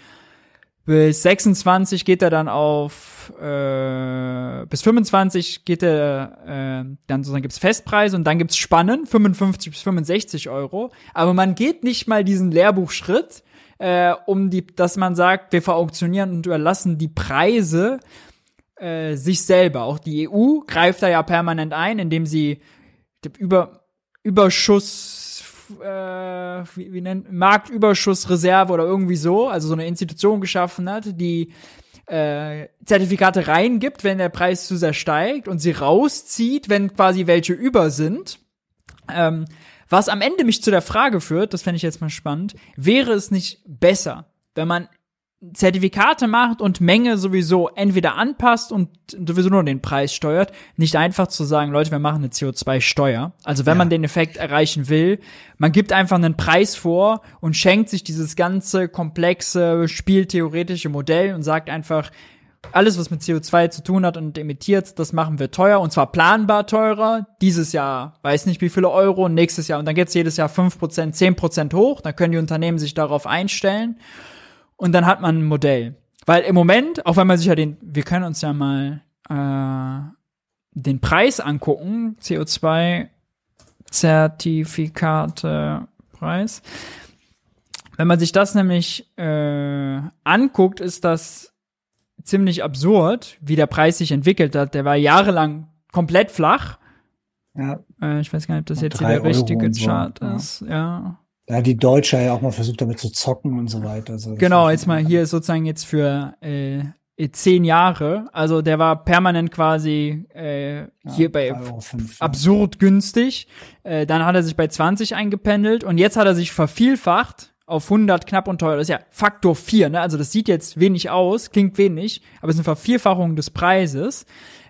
Bis 26 geht er dann auf, äh, bis 25 geht er, äh, dann sozusagen gibt's Festpreise und dann gibt's Spannen, 55 bis 65 Euro. Aber man geht nicht mal diesen Lehrbuchschritt, äh, um die, dass man sagt, wir verauktionieren und überlassen die Preise äh, sich selber. Auch die EU greift da ja permanent ein, indem sie über Überschuss äh, wie, wie nennt, Marktüberschussreserve oder irgendwie so, also so eine Institution geschaffen hat, die äh, Zertifikate reingibt, wenn der Preis zu sehr steigt und sie rauszieht, wenn quasi welche über sind. Ähm, was am Ende mich zu der Frage führt, das fände ich jetzt mal spannend, wäre es nicht besser, wenn man Zertifikate macht und Menge sowieso entweder anpasst und sowieso nur den Preis steuert, nicht einfach zu sagen, Leute, wir machen eine CO2-Steuer. Also wenn ja. man den Effekt erreichen will, man gibt einfach einen Preis vor und schenkt sich dieses ganze komplexe spieltheoretische Modell und sagt einfach, alles, was mit CO2 zu tun hat und emittiert, das machen wir teuer und zwar planbar teurer. Dieses Jahr weiß nicht wie viele Euro, nächstes Jahr und dann geht's jedes Jahr fünf Prozent, zehn Prozent hoch, dann können die Unternehmen sich darauf einstellen und dann hat man ein Modell. Weil im Moment, auch wenn man sich ja den, wir können uns ja mal äh, den Preis angucken, CO2-Zertifikate Preis. Wenn man sich das nämlich äh, anguckt, ist das ziemlich absurd, wie der Preis sich entwickelt hat. Der war jahrelang komplett flach. Ja. Äh, ich weiß gar nicht, ob das jetzt hier der richtige so. Chart ist. Ja. Da hat die Deutsche ja auch mal versucht, damit zu zocken und so weiter. Also genau, jetzt mal hier sozusagen jetzt für äh, zehn Jahre. Also der war permanent quasi äh, ja, hier bei 5, absurd günstig. Äh, dann hat er sich bei 20 eingependelt und jetzt hat er sich vervielfacht auf 100 knapp und teuer. Das ist ja Faktor 4, ne? Also das sieht jetzt wenig aus, klingt wenig, aber es ist eine Vervierfachung des Preises.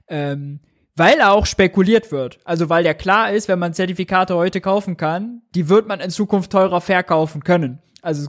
Ähm, weil auch spekuliert wird. Also weil ja klar ist, wenn man Zertifikate heute kaufen kann, die wird man in Zukunft teurer verkaufen können. Also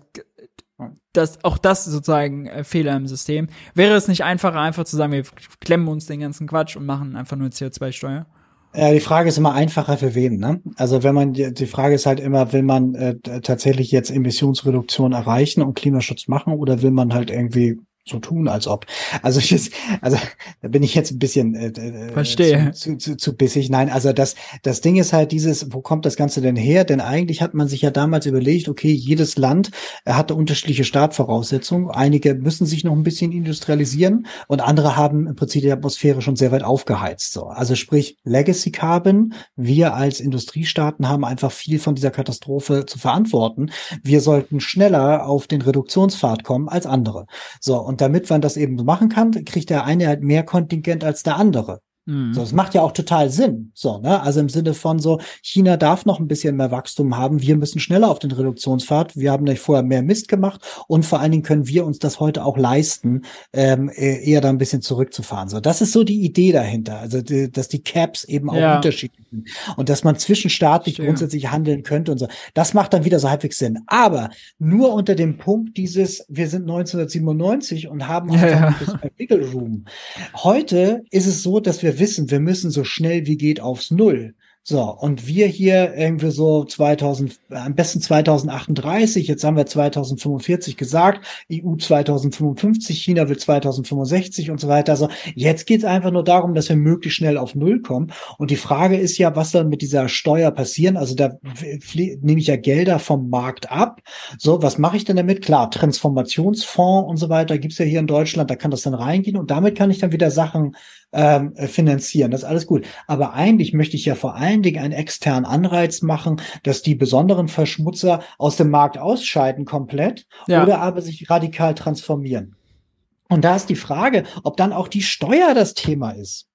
das, auch das sozusagen äh, Fehler im System. Wäre es nicht einfacher, einfach zu sagen, wir klemmen uns den ganzen Quatsch und machen einfach nur CO2-Steuer? Ja, die Frage ist immer einfacher für wen, ne? Also wenn man die Frage ist halt immer, will man äh, tatsächlich jetzt Emissionsreduktion erreichen und Klimaschutz machen oder will man halt irgendwie so tun, als ob. Also ich, also da bin ich jetzt ein bisschen äh, äh, Verstehe. Zu, zu, zu bissig. Nein, also das, das Ding ist halt dieses, wo kommt das Ganze denn her? Denn eigentlich hat man sich ja damals überlegt, okay, jedes Land äh, hatte unterschiedliche Startvoraussetzungen. Einige müssen sich noch ein bisschen industrialisieren und andere haben im Prinzip die Atmosphäre schon sehr weit aufgeheizt. So. Also sprich, Legacy Carbon, wir als Industriestaaten haben einfach viel von dieser Katastrophe zu verantworten. Wir sollten schneller auf den Reduktionspfad kommen als andere. So, und und damit man das eben machen kann, kriegt der eine halt mehr Kontingent als der andere. Mhm. So, das macht ja auch total Sinn. So, ne? Also im Sinne von so, China darf noch ein bisschen mehr Wachstum haben. Wir müssen schneller auf den Reduktionspfad. Wir haben nämlich vorher mehr Mist gemacht und vor allen Dingen können wir uns das heute auch leisten, ähm, e-, eher da ein bisschen zurückzufahren. So, das ist so die Idee dahinter. Also, die, dass die Caps eben auch ja. unterschiedlich sind und dass man zwischenstaatlich Stimmt. grundsätzlich handeln könnte und so. Das macht dann wieder so halbwegs Sinn. Aber nur unter dem Punkt dieses, wir sind 1997 und haben ja, ja. Wiggle Room. Heute ist es so, dass wir wissen, wir müssen so schnell wie geht aufs Null. So, und wir hier irgendwie so 2000, am besten 2038, jetzt haben wir 2045 gesagt, EU 2055, China will 2065 und so weiter. Also jetzt geht's einfach nur darum, dass wir möglichst schnell auf Null kommen. Und die Frage ist ja, was dann mit dieser Steuer passieren? Also da nehme ich ja Gelder vom Markt ab. So, was mache ich denn damit? Klar, Transformationsfonds und so weiter gibt's ja hier in Deutschland, da kann das dann reingehen und damit kann ich dann wieder Sachen ähm, finanzieren. Das ist alles gut. Aber eigentlich möchte ich ja vor allen Dingen einen externen Anreiz machen, dass die besonderen Verschmutzer aus dem Markt ausscheiden komplett ja. oder aber sich radikal transformieren. Und da ist die Frage, ob dann auch die Steuer das Thema ist.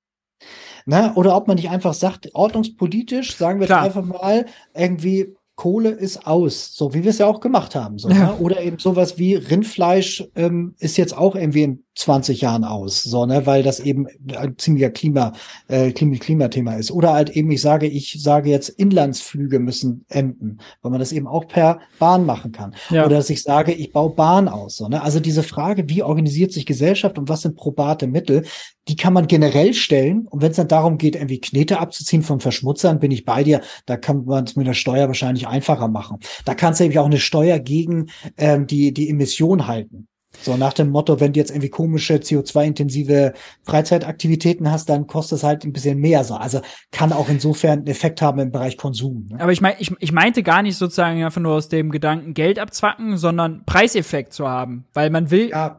Ne? Oder ob man nicht einfach sagt, ordnungspolitisch, sagen wir Klar. einfach mal, irgendwie Kohle ist aus, so wie wir es ja auch gemacht haben. So, ja. ne? Oder eben sowas wie Rindfleisch ähm, ist jetzt auch irgendwie in 20 Jahren aus, so, ne, weil das eben ein ziemlicher Klima, äh, Klimathema ist. Oder halt eben, ich sage, ich sage jetzt, Inlandsflüge müssen enden, weil man das eben auch per Bahn machen kann. Ja. Oder dass ich sage, ich baue Bahn aus, so, ne. Also diese Frage, wie organisiert sich Gesellschaft und was sind probate Mittel, die kann man generell stellen. Und wenn es dann darum geht, irgendwie Knete abzuziehen von Verschmutzern, bin ich bei dir, da kann man es mit der Steuer wahrscheinlich einfacher machen. Da kannst du eben auch eine Steuer gegen ähm, die, die Emission halten. So nach dem Motto, wenn du jetzt irgendwie komische CO2-intensive Freizeitaktivitäten hast, dann kostet es halt ein bisschen mehr. So. Also kann auch insofern einen Effekt haben im Bereich Konsum. Ne? Aber ich meine, ich, ich meinte gar nicht sozusagen einfach nur aus dem Gedanken Geld abzwacken, sondern Preiseffekt zu haben. Weil man will, ja,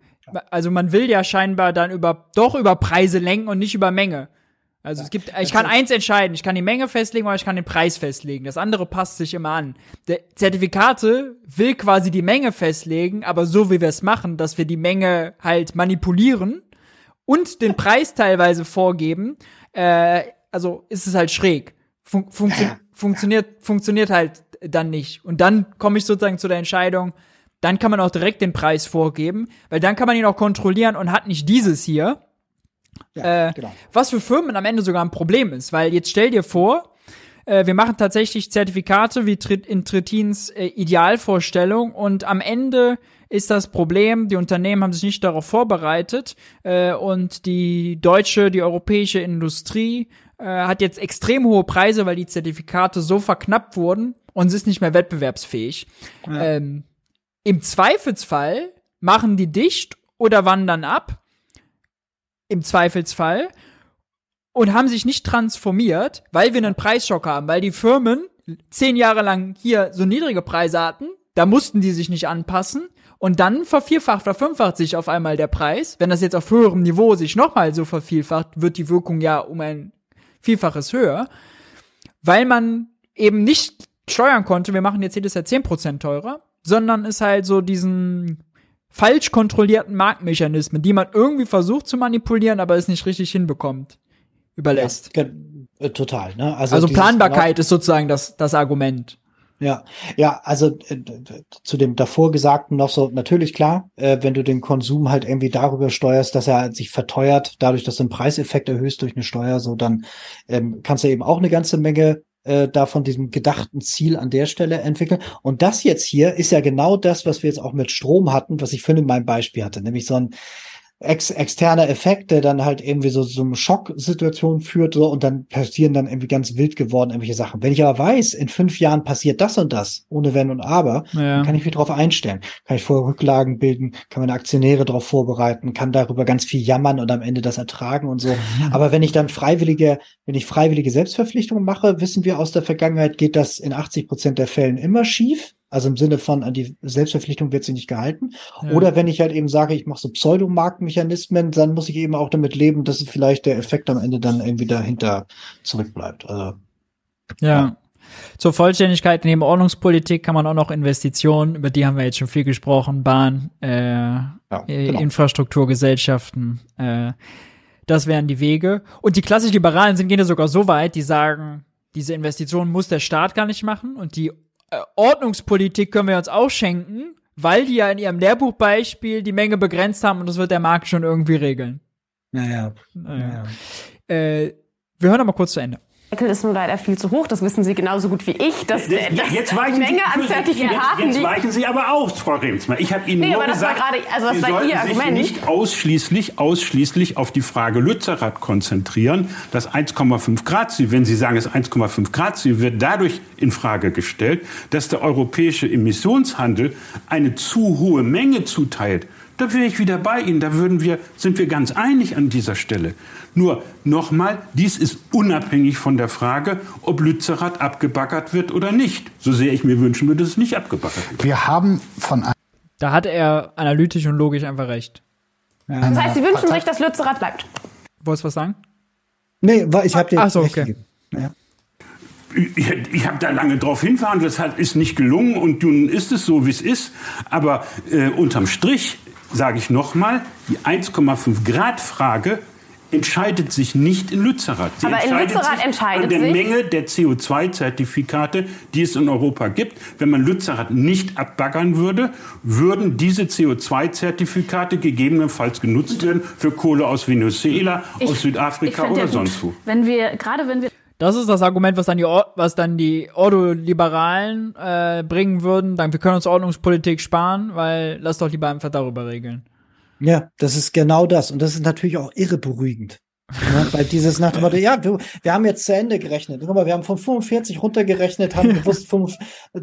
also man will ja scheinbar dann über, doch über Preise lenken und nicht über Menge. Also ja, es gibt, ich kann eins entscheiden, ich kann die Menge festlegen oder ich kann den Preis festlegen. Das andere passt sich immer an. Der Zertifikate will quasi die Menge festlegen, aber so wie wir es machen, dass wir die Menge halt manipulieren und den Preis teilweise vorgeben, äh, also ist es halt schräg. Fun funktio funktioniert, funktioniert halt dann nicht. Und dann komme ich sozusagen zu der Entscheidung, dann kann man auch direkt den Preis vorgeben, weil dann kann man ihn auch kontrollieren und hat nicht dieses hier, ja, äh, genau. Was für Firmen am Ende sogar ein Problem ist, weil jetzt stell dir vor, äh, wir machen tatsächlich Zertifikate wie in Tritins äh, Idealvorstellung und am Ende ist das Problem, die Unternehmen haben sich nicht darauf vorbereitet äh, und die deutsche, die europäische Industrie äh, hat jetzt extrem hohe Preise, weil die Zertifikate so verknappt wurden und sie ist nicht mehr wettbewerbsfähig. Ja. Ähm, Im Zweifelsfall machen die dicht oder wandern ab im Zweifelsfall und haben sich nicht transformiert, weil wir einen Preisschock haben, weil die Firmen zehn Jahre lang hier so niedrige Preise hatten, da mussten die sich nicht anpassen und dann vervierfacht, verfünffacht sich auf einmal der Preis. Wenn das jetzt auf höherem Niveau sich nochmal so vervielfacht, wird die Wirkung ja um ein Vielfaches höher, weil man eben nicht steuern konnte, wir machen jetzt jedes Jahr 10% teurer, sondern ist halt so diesen falsch kontrollierten Marktmechanismen, die man irgendwie versucht zu manipulieren, aber es nicht richtig hinbekommt, überlässt. Ja, äh, total. Ne? Also, also Planbarkeit ist sozusagen das, das Argument. Ja, ja, also äh, zu dem davor Gesagten noch so, natürlich klar, äh, wenn du den Konsum halt irgendwie darüber steuerst, dass er sich verteuert, dadurch, dass du den Preiseffekt erhöhst durch eine Steuer, so dann ähm, kannst du eben auch eine ganze Menge äh, da von diesem gedachten Ziel an der Stelle entwickeln. Und das jetzt hier ist ja genau das, was wir jetzt auch mit Strom hatten, was ich vorhin in meinem Beispiel hatte, nämlich so ein ex externer Effekt, der dann halt irgendwie so, so eine Schocksituation führt so, und dann passieren dann irgendwie ganz wild geworden irgendwelche Sachen. Wenn ich aber weiß, in fünf Jahren passiert das und das, ohne Wenn und Aber, ja. dann kann ich mich darauf einstellen. Kann ich vorher Rücklagen bilden, kann meine Aktionäre darauf vorbereiten, kann darüber ganz viel jammern und am Ende das ertragen und so. Aber wenn ich dann freiwillige, wenn ich freiwillige Selbstverpflichtungen mache, wissen wir aus der Vergangenheit, geht das in 80 Prozent der Fällen immer schief. Also im Sinne von, an die Selbstverpflichtung wird sie nicht gehalten. Ja. Oder wenn ich halt eben sage, ich mache so Pseudomarktmechanismen, dann muss ich eben auch damit leben, dass vielleicht der Effekt am Ende dann irgendwie dahinter zurückbleibt. Also, ja. ja. Zur Vollständigkeit neben Ordnungspolitik kann man auch noch Investitionen, über die haben wir jetzt schon viel gesprochen, Bahn, äh, ja, äh, genau. Infrastrukturgesellschaften, äh, das wären die Wege. Und die klassisch Liberalen sind gehen ja sogar so weit, die sagen, diese Investitionen muss der Staat gar nicht machen und die Ordnungspolitik können wir uns auch schenken, weil die ja in ihrem Lehrbuchbeispiel die Menge begrenzt haben und das wird der Markt schon irgendwie regeln. Naja. naja. Äh, wir hören mal kurz zu Ende. Deckel ist nur leider viel zu hoch. Das wissen Sie genauso gut wie ich. Dass, das, dass jetzt weichen Menge Sie, an Zertifikaten. Jetzt, jetzt weichen Sie aber auch, Frau Remsmann. Ich habe Ihnen nee, nur gesagt, grade, also das Sie Argument. sich nicht ausschließlich, ausschließlich auf die Frage Lützerath konzentrieren. Das 1,5 Grad Ziel, wenn Sie sagen, das 1,5 Grad Ziel wird dadurch in Frage gestellt, dass der europäische Emissionshandel eine zu hohe Menge zuteilt. Da wäre ich wieder bei Ihnen. Da würden wir, sind wir ganz einig an dieser Stelle. Nur nochmal, dies ist unabhängig von der Frage, ob Lützerath abgebaggert wird oder nicht. So sehr ich mir wünschen würde, dass es nicht abgebaggert wird. Wir haben von Da hat er analytisch und logisch einfach recht. Das heißt, Sie wünschen Partei sich, dass Lützerath bleibt. Wolltest du was sagen? Nee, ich habe dir Ach so, okay. Ja. Ich, ich habe da lange drauf hinverhandelt, das hat, ist nicht gelungen und nun ist es so, wie es ist. Aber äh, unterm Strich sage ich nochmal, die 1,5 Grad Frage entscheidet sich nicht in Lützerath. Sie Aber in Lützerath entscheidet sich an der sich Menge der CO2-Zertifikate, die es in Europa gibt. Wenn man Lützerath nicht abbaggern würde, würden diese CO2-Zertifikate gegebenenfalls genutzt werden für Kohle aus Venezuela, ich, aus Südafrika oder sonst wo. Wenn wir gerade wenn wir das ist das Argument, was dann die, was dann die Ordoliberalen äh, bringen würden. Dann, wir können uns Ordnungspolitik sparen, weil lass doch lieber einfach darüber regeln. Ja, das ist genau das. Und das ist natürlich auch irre beruhigend. Ja, weil dieses nach dem Motto, ja, wir, wir haben jetzt zu Ende gerechnet. Guck mal, wir haben von 45 runtergerechnet, haben gewusst, 5,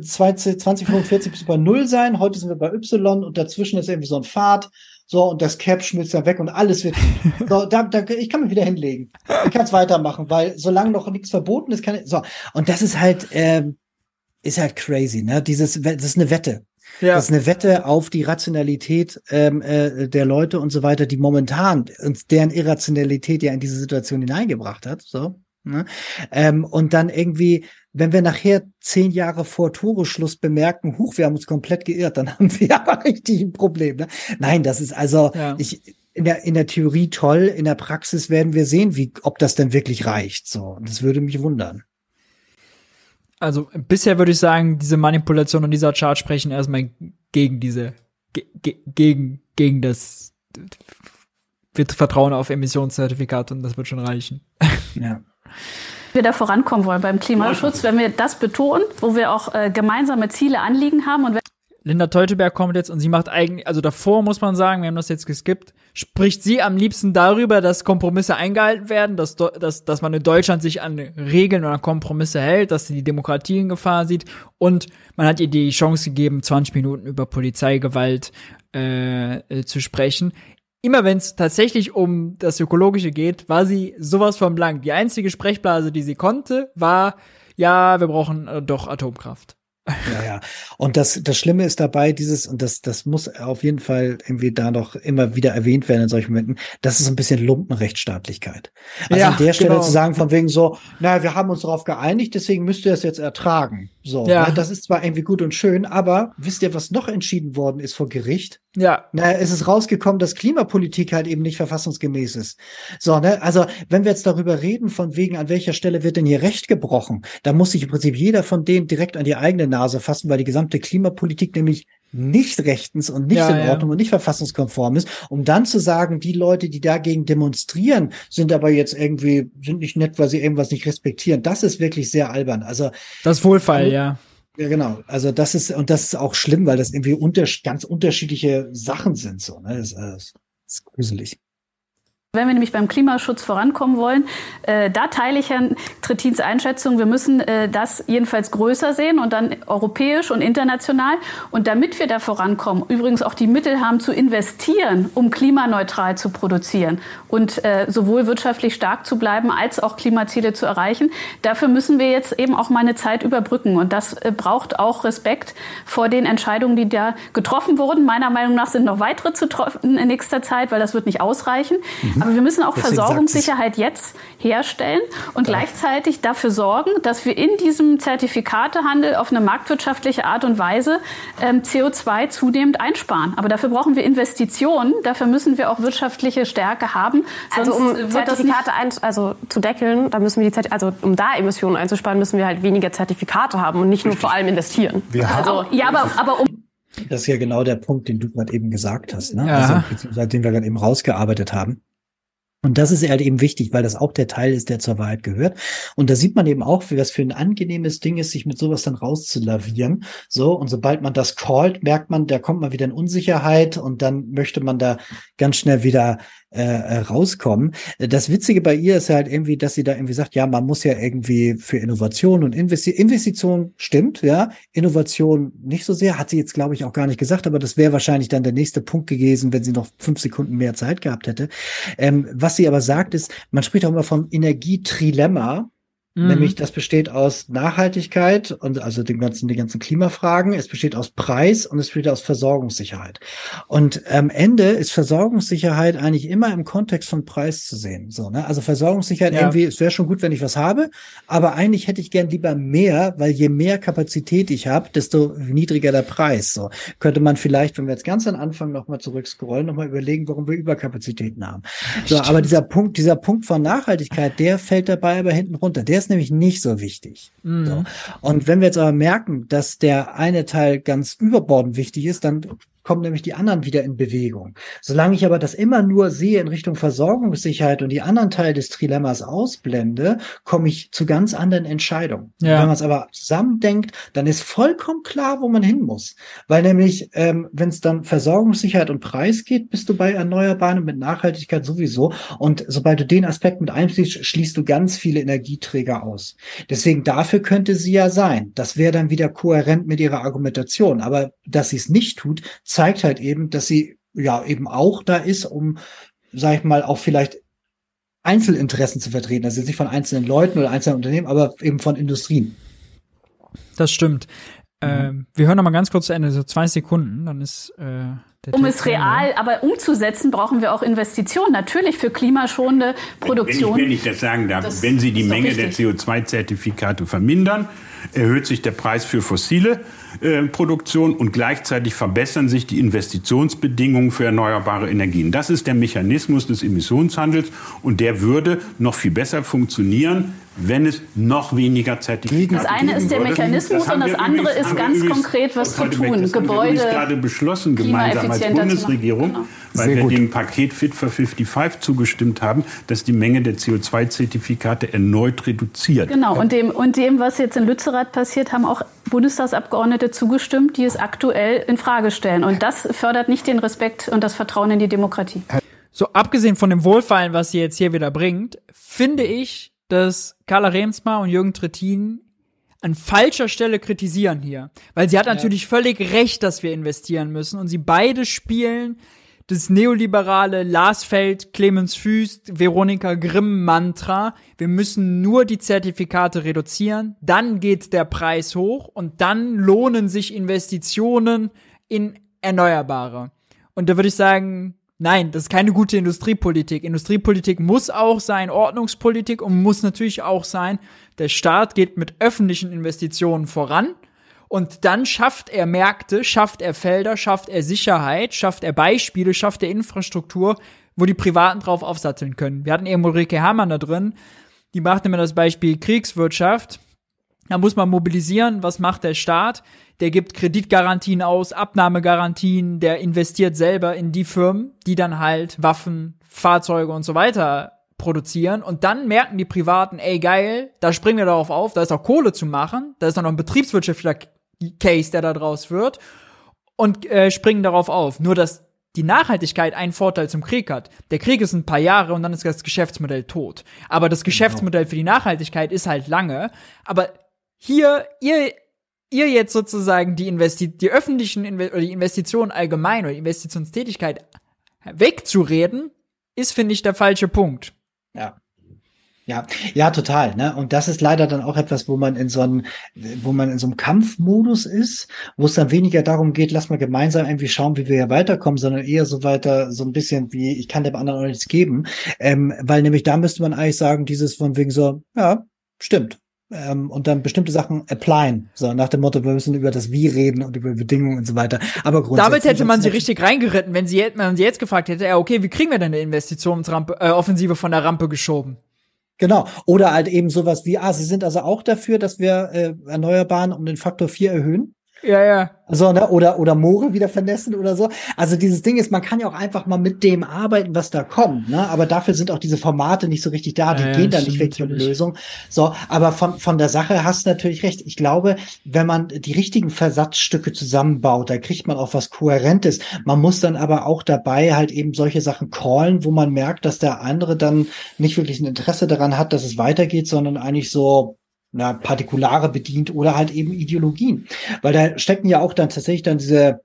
20, 2045 bis bei Null sein. Heute sind wir bei Y und dazwischen ist irgendwie so ein Pfad. So, und das Cap schmilzt dann weg und alles wird. so, da, da, ich kann mich wieder hinlegen. Ich kann es weitermachen, weil solange noch nichts verboten ist, kann ich. So, und das ist halt, ähm, ist halt crazy, ne? Dieses, das ist eine Wette. Ja. Das ist eine Wette auf die Rationalität ähm, äh, der Leute und so weiter, die momentan und deren Irrationalität ja in diese Situation hineingebracht hat. So. Ne? Ähm, und dann irgendwie wenn wir nachher zehn Jahre vor Toreschluss bemerken, huch, wir haben uns komplett geirrt, dann haben wir aber richtig ein Problem. Ne? Nein, das ist also, ja. ich, in der, in der Theorie toll, in der Praxis werden wir sehen, wie, ob das denn wirklich reicht. So, das würde mich wundern. Also bisher würde ich sagen, diese Manipulation und dieser Chart sprechen erstmal gegen diese, ge gegen, gegen das wir vertrauen auf Emissionszertifikate und das wird schon reichen. Ja wir da vorankommen wollen beim Klimaschutz, wenn wir das betonen, wo wir auch äh, gemeinsame Ziele, Anliegen haben und Linda Teuteberg kommt jetzt und sie macht eigentlich, also davor muss man sagen, wir haben das jetzt geskippt, spricht sie am liebsten darüber, dass Kompromisse eingehalten werden, dass, dass, dass man in Deutschland sich an Regeln oder Kompromisse hält, dass sie die Demokratie in Gefahr sieht. Und man hat ihr die Chance gegeben, 20 Minuten über Polizeigewalt äh, äh, zu sprechen immer wenn es tatsächlich um das Ökologische geht, war sie sowas von blank. Die einzige Sprechblase, die sie konnte, war, ja, wir brauchen äh, doch Atomkraft. Ja, ja. Und das, das Schlimme ist dabei, dieses, und das, das muss auf jeden Fall irgendwie da noch immer wieder erwähnt werden in solchen Momenten, das ist ein bisschen Lumpenrechtsstaatlichkeit. Also ja, an der Stelle genau. zu sagen, von wegen so, naja, wir haben uns darauf geeinigt, deswegen müsst ihr es jetzt ertragen. So, ja. Ne? das ist zwar irgendwie gut und schön, aber wisst ihr, was noch entschieden worden ist vor Gericht? Ja. Na, es ist rausgekommen, dass Klimapolitik halt eben nicht verfassungsgemäß ist. So, ne, also wenn wir jetzt darüber reden, von wegen, an welcher Stelle wird denn hier Recht gebrochen, dann muss sich im Prinzip jeder von denen direkt an die eigene Nase fassen, weil die gesamte Klimapolitik nämlich nicht rechtens und nicht ja, in Ordnung ja. und nicht verfassungskonform ist, um dann zu sagen, die Leute, die dagegen demonstrieren, sind aber jetzt irgendwie, sind nicht nett, weil sie irgendwas nicht respektieren. Das ist wirklich sehr albern. Also. Das Wohlfall, um, ja. Ja, genau. Also das ist, und das ist auch schlimm, weil das irgendwie unter, ganz unterschiedliche Sachen sind, so, ne? Das, das ist gruselig. Wenn wir nämlich beim Klimaschutz vorankommen wollen, äh, da teile ich Herrn Trettins Einschätzung, wir müssen äh, das jedenfalls größer sehen und dann europäisch und international. Und damit wir da vorankommen, übrigens auch die Mittel haben zu investieren, um klimaneutral zu produzieren und äh, sowohl wirtschaftlich stark zu bleiben als auch Klimaziele zu erreichen, dafür müssen wir jetzt eben auch mal eine Zeit überbrücken. Und das äh, braucht auch Respekt vor den Entscheidungen, die da getroffen wurden. Meiner Meinung nach sind noch weitere zu treffen in nächster Zeit, weil das wird nicht ausreichen. Mhm. Aber wir müssen auch Deswegen Versorgungssicherheit jetzt herstellen und ja. gleichzeitig dafür sorgen, dass wir in diesem Zertifikatehandel auf eine marktwirtschaftliche Art und Weise ähm, CO2 zunehmend einsparen. Aber dafür brauchen wir Investitionen. Dafür müssen wir auch wirtschaftliche Stärke haben. Also um Zertifikate ein, also zu deckeln, da müssen wir die Zert also um da Emissionen einzusparen, müssen wir halt weniger Zertifikate haben und nicht nur vor allem investieren. Wir also ja, aber, aber um das ist ja genau der Punkt, den du gerade eben gesagt hast, ne? Ja. Also, den wir gerade eben rausgearbeitet haben. Und das ist halt eben wichtig, weil das auch der Teil ist, der zur Wahrheit gehört. Und da sieht man eben auch, wie das für ein angenehmes Ding ist, sich mit sowas dann rauszulavieren. So, und sobald man das callt, merkt man, da kommt man wieder in Unsicherheit und dann möchte man da ganz schnell wieder äh, äh, rauskommen. Das Witzige bei ihr ist halt irgendwie, dass sie da irgendwie sagt, ja, man muss ja irgendwie für Innovation und Investi Investition stimmt, ja, Innovation nicht so sehr, hat sie jetzt glaube ich auch gar nicht gesagt, aber das wäre wahrscheinlich dann der nächste Punkt gewesen, wenn sie noch fünf Sekunden mehr Zeit gehabt hätte. Ähm, was sie aber sagt ist, man spricht auch immer vom Energietrilemma, Mhm. Nämlich das besteht aus Nachhaltigkeit und also den ganzen, die ganzen Klimafragen. Es besteht aus Preis und es besteht aus Versorgungssicherheit. Und am Ende ist Versorgungssicherheit eigentlich immer im Kontext von Preis zu sehen. So, ne? Also Versorgungssicherheit ja. irgendwie, es wäre schon gut, wenn ich was habe, aber eigentlich hätte ich gern lieber mehr, weil je mehr Kapazität ich habe, desto niedriger der Preis. So könnte man vielleicht, wenn wir jetzt ganz am Anfang nochmal zurückscrollen, nochmal überlegen, warum wir Überkapazitäten haben. So, aber dieser Punkt, dieser Punkt von Nachhaltigkeit, der fällt dabei aber hinten runter. Der ist nämlich nicht so wichtig. Mhm. So. Und wenn wir jetzt aber merken, dass der eine Teil ganz überbordend wichtig ist, dann kommen nämlich die anderen wieder in Bewegung. Solange ich aber das immer nur sehe in Richtung Versorgungssicherheit und die anderen Teile des Trilemmas ausblende, komme ich zu ganz anderen Entscheidungen. Ja. Wenn man es aber zusammendenkt, dann ist vollkommen klar, wo man hin muss. Weil nämlich, ähm, wenn es dann Versorgungssicherheit und Preis geht, bist du bei Erneuerbaren und mit Nachhaltigkeit sowieso. Und sobald du den Aspekt mit einschließt, schließt du ganz viele Energieträger aus. Deswegen dafür könnte sie ja sein. Das wäre dann wieder kohärent mit ihrer Argumentation. Aber dass sie es nicht tut, zeigt halt eben, dass sie ja eben auch da ist, um, sag ich mal, auch vielleicht Einzelinteressen zu vertreten. Also nicht von einzelnen Leuten oder einzelnen Unternehmen, aber eben von Industrien. Das stimmt. Mhm. Ähm, wir hören noch mal ganz kurz zu Ende, so zwei Sekunden, dann ist äh, um es real aber umzusetzen, brauchen wir auch Investitionen. Natürlich für klimaschonende Produktion. Wenn ich, wenn ich das sagen darf, das wenn Sie die Menge der CO2-Zertifikate vermindern, erhöht sich der Preis für fossile äh, Produktion und gleichzeitig verbessern sich die Investitionsbedingungen für erneuerbare Energien. Das ist der Mechanismus des Emissionshandels und der würde noch viel besser funktionieren, wenn es noch weniger Zertifikate Das eine ist der Mechanismus und das andere ist ganz konkret was zu tun. Das Gebäude. Das gerade beschlossen gemeinsam als Bundesregierung, genau. weil Sehr wir gut. dem Paket Fit for 55 zugestimmt haben, dass die Menge der CO2-Zertifikate erneut reduziert. Genau. Und dem, und dem, was jetzt in Lützerath passiert, haben auch Bundestagsabgeordnete zugestimmt, die es aktuell in Frage stellen. Und das fördert nicht den Respekt und das Vertrauen in die Demokratie. So, abgesehen von dem Wohlfallen, was sie jetzt hier wieder bringt, finde ich, dass Carla Remsmar und Jürgen Trittin an falscher Stelle kritisieren hier. Weil sie hat ja. natürlich völlig recht, dass wir investieren müssen. Und sie beide spielen das neoliberale Lars Feld, Clemens Füst, Veronika Grimm Mantra. Wir müssen nur die Zertifikate reduzieren, dann geht der Preis hoch und dann lohnen sich Investitionen in Erneuerbare. Und da würde ich sagen, Nein, das ist keine gute Industriepolitik. Industriepolitik muss auch sein Ordnungspolitik und muss natürlich auch sein, der Staat geht mit öffentlichen Investitionen voran und dann schafft er Märkte, schafft er Felder, schafft er Sicherheit, schafft er Beispiele, schafft er Infrastruktur, wo die Privaten drauf aufsatteln können. Wir hatten eben Ulrike Herrmann da drin, die macht immer das Beispiel Kriegswirtschaft. Da muss man mobilisieren. Was macht der Staat? Der gibt Kreditgarantien aus, Abnahmegarantien, der investiert selber in die Firmen, die dann halt Waffen, Fahrzeuge und so weiter produzieren. Und dann merken die Privaten, ey geil, da springen wir darauf auf, da ist auch Kohle zu machen, da ist auch noch ein betriebswirtschaftlicher Case, der da draus wird. Und äh, springen darauf auf. Nur, dass die Nachhaltigkeit einen Vorteil zum Krieg hat. Der Krieg ist ein paar Jahre und dann ist das Geschäftsmodell tot. Aber das genau. Geschäftsmodell für die Nachhaltigkeit ist halt lange. Aber hier, ihr, ihr jetzt sozusagen die, Investi die öffentlichen Inve oder die Investitionen allgemein oder die Investitionstätigkeit wegzureden, ist, finde ich, der falsche Punkt. Ja. Ja, ja, total. Ne? Und das ist leider dann auch etwas, wo man in so einem, wo man in so einem Kampfmodus ist, wo es dann weniger darum geht, lass mal gemeinsam irgendwie schauen, wie wir hier weiterkommen, sondern eher so weiter, so ein bisschen wie, ich kann dem anderen auch nichts geben. Ähm, weil nämlich da müsste man eigentlich sagen, dieses von wegen so, ja, stimmt ähm, und dann bestimmte Sachen applyen. So nach dem Motto, wir müssen über das Wie reden und über Bedingungen und so weiter. Aber grundsätzlich. Damit hätte man sie richtig reingeritten, wenn sie, man sie jetzt gefragt hätte, ja, okay, wie kriegen wir denn eine Investitionsrampe, äh, Offensive von der Rampe geschoben? Genau. Oder halt eben sowas wie, ah, sie sind also auch dafür, dass wir äh, Erneuerbaren um den Faktor 4 erhöhen. Ja, ja. So, ne? Oder, oder Moore wieder vernässen oder so. Also dieses Ding ist, man kann ja auch einfach mal mit dem arbeiten, was da kommt, ne? Aber dafür sind auch diese Formate nicht so richtig da, die ja, gehen da nicht wirklich um Lösung. So, aber von, von der Sache hast du natürlich recht. Ich glaube, wenn man die richtigen Versatzstücke zusammenbaut, da kriegt man auch was Kohärentes. Man muss dann aber auch dabei halt eben solche Sachen callen, wo man merkt, dass der andere dann nicht wirklich ein Interesse daran hat, dass es weitergeht, sondern eigentlich so, na, Partikulare bedient oder halt eben Ideologien. Weil da stecken ja auch dann tatsächlich dann diese,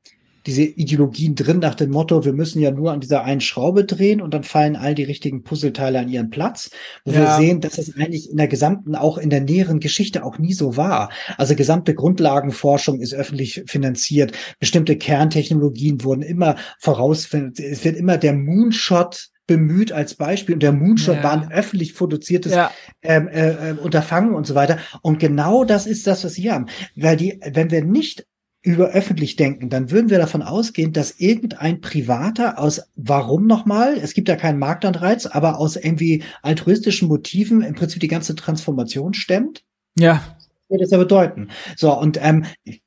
diese Ideologien drin nach dem Motto, wir müssen ja nur an dieser einen Schraube drehen und dann fallen all die richtigen Puzzleteile an ihren Platz. Wo ja. wir sehen, dass das eigentlich in der gesamten, auch in der näheren Geschichte auch nie so war. Also gesamte Grundlagenforschung ist öffentlich finanziert. Bestimmte Kerntechnologien wurden immer voraus, es wird immer der Moonshot bemüht als Beispiel und der Moonshot ja. war ein öffentlich produziertes ja. ähm, äh, äh, Unterfangen und so weiter. Und genau das ist das, was wir haben. Weil die, wenn wir nicht über öffentlich denken, dann würden wir davon ausgehen, dass irgendein Privater aus, warum nochmal? Es gibt ja keinen Marktanreiz, aber aus irgendwie altruistischen Motiven im Prinzip die ganze Transformation stemmt. Ja würde das ja bedeuten. So, und ähm, ich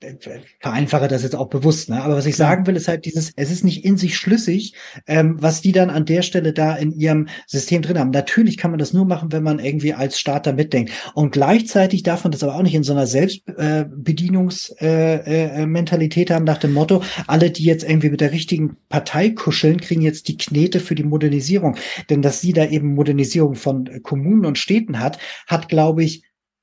vereinfache das jetzt auch bewusst, ne? Aber was ich sagen will, ist halt dieses, es ist nicht in sich schlüssig, ähm, was die dann an der Stelle da in ihrem System drin haben. Natürlich kann man das nur machen, wenn man irgendwie als Starter mitdenkt. Und gleichzeitig darf man das aber auch nicht in so einer Selbstbedienungsmentalität äh, äh, haben, nach dem Motto, alle, die jetzt irgendwie mit der richtigen Partei kuscheln, kriegen jetzt die Knete für die Modernisierung. Denn dass sie da eben Modernisierung von Kommunen und Städten hat, hat, glaube ich,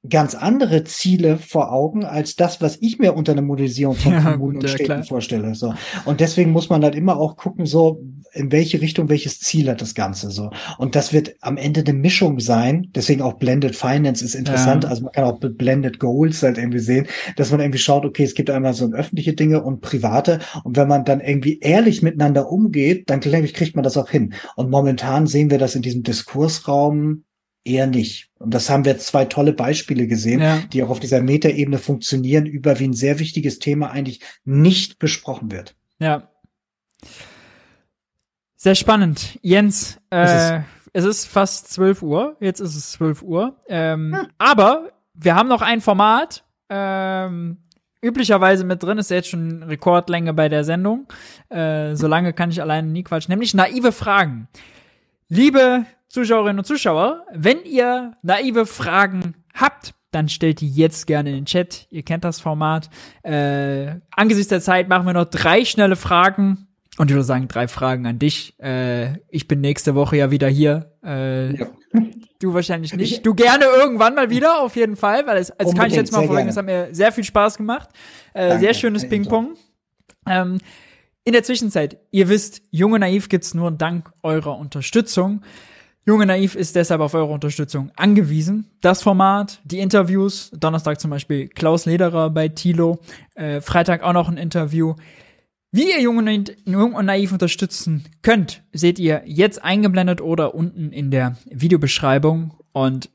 ganz andere Ziele vor Augen als das, was ich mir unter einer Modellisierung von ja, Kommunen und Städten klar. vorstelle. So. Und deswegen muss man halt immer auch gucken, so, in welche Richtung, welches Ziel hat das Ganze so. Und das wird am Ende eine Mischung sein. Deswegen auch Blended Finance ist interessant. Ja. Also man kann auch Blended Goals halt irgendwie sehen, dass man irgendwie schaut, okay, es gibt einmal so öffentliche Dinge und private. Und wenn man dann irgendwie ehrlich miteinander umgeht, dann glaube ich, kriegt man das auch hin. Und momentan sehen wir das in diesem Diskursraum eher nicht. Und das haben wir zwei tolle Beispiele gesehen, ja. die auch auf dieser Metaebene funktionieren, über wie ein sehr wichtiges Thema eigentlich nicht besprochen wird. Ja. Sehr spannend. Jens, äh, es ist fast 12 Uhr. Jetzt ist es 12 Uhr. Ähm, hm. Aber wir haben noch ein Format. Ähm, üblicherweise mit drin, ist jetzt schon Rekordlänge bei der Sendung. Äh, so lange kann ich alleine nie quatschen. Nämlich naive Fragen. Liebe Zuschauerinnen und Zuschauer, wenn ihr naive Fragen habt, dann stellt die jetzt gerne in den Chat. Ihr kennt das Format. Äh, angesichts der Zeit machen wir noch drei schnelle Fragen. Und ich würde sagen, drei Fragen an dich. Äh, ich bin nächste Woche ja wieder hier. Äh, ja. Du wahrscheinlich nicht. Du gerne irgendwann mal wieder, auf jeden Fall, weil es, also kann ich jetzt mal vorlegen, es hat mir sehr viel Spaß gemacht. Äh, sehr schönes Ping-Pong. Ähm, in der Zwischenzeit, ihr wisst, Junge Naiv gibt's nur dank eurer Unterstützung. Junge Naiv ist deshalb auf eure Unterstützung angewiesen. Das Format, die Interviews, Donnerstag zum Beispiel Klaus Lederer bei Tilo, äh, Freitag auch noch ein Interview. Wie ihr Junge Jung und Naiv unterstützen könnt, seht ihr jetzt eingeblendet oder unten in der Videobeschreibung. Und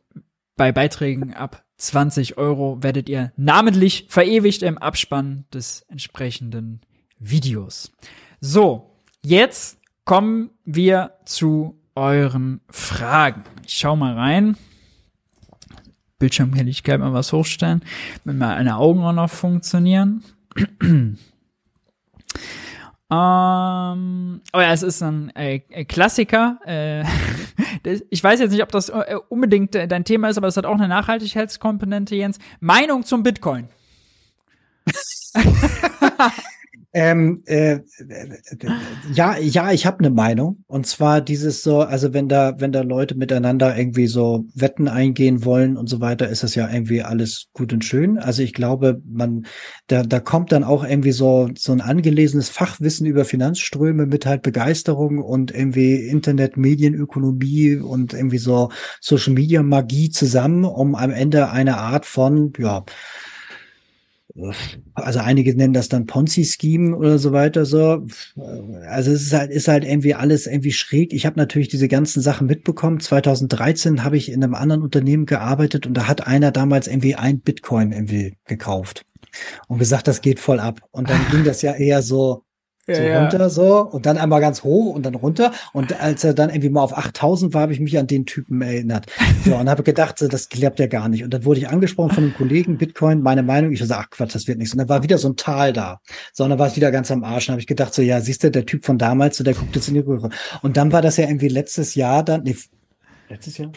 bei Beiträgen ab 20 Euro werdet ihr namentlich verewigt im Abspann des entsprechenden Videos. So, jetzt kommen wir zu euren Fragen. Ich schau mal rein. Bildschirmhelligkeit mal was hochstellen, wenn meine Augen auch noch funktionieren. Ähm, oh ja, es ist ein äh, Klassiker. Äh, ich weiß jetzt nicht, ob das äh, unbedingt dein Thema ist, aber es hat auch eine Nachhaltigkeitskomponente, Jens. Meinung zum Bitcoin. Ähm, äh, ja, ja, ich habe eine Meinung. Und zwar dieses so, also wenn da, wenn da Leute miteinander irgendwie so Wetten eingehen wollen und so weiter, ist das ja irgendwie alles gut und schön. Also ich glaube, man, da, da kommt dann auch irgendwie so, so ein angelesenes Fachwissen über Finanzströme mit halt Begeisterung und irgendwie Internet, Medienökonomie und irgendwie so Social Media Magie zusammen, um am Ende eine Art von, ja, also einige nennen das dann Ponzi-Scheme oder so weiter so. Also es ist halt, ist halt irgendwie alles irgendwie schräg. Ich habe natürlich diese ganzen Sachen mitbekommen. 2013 habe ich in einem anderen Unternehmen gearbeitet und da hat einer damals irgendwie ein Bitcoin irgendwie gekauft und gesagt, das geht voll ab. Und dann ging das ja eher so so ja, runter so und dann einmal ganz hoch und dann runter und als er dann irgendwie mal auf 8000 war, habe ich mich an den Typen erinnert. So und habe gedacht, so, das klappt ja gar nicht und dann wurde ich angesprochen von einem Kollegen Bitcoin, meine Meinung, ich so ach Quatsch, das wird nichts und dann war wieder so ein Tal da. So und dann war es wieder ganz am Arsch und habe ich gedacht so ja, siehst du, der Typ von damals, so der guckt jetzt in die Röhre. Und dann war das ja irgendwie letztes Jahr dann nee, letztes Jahr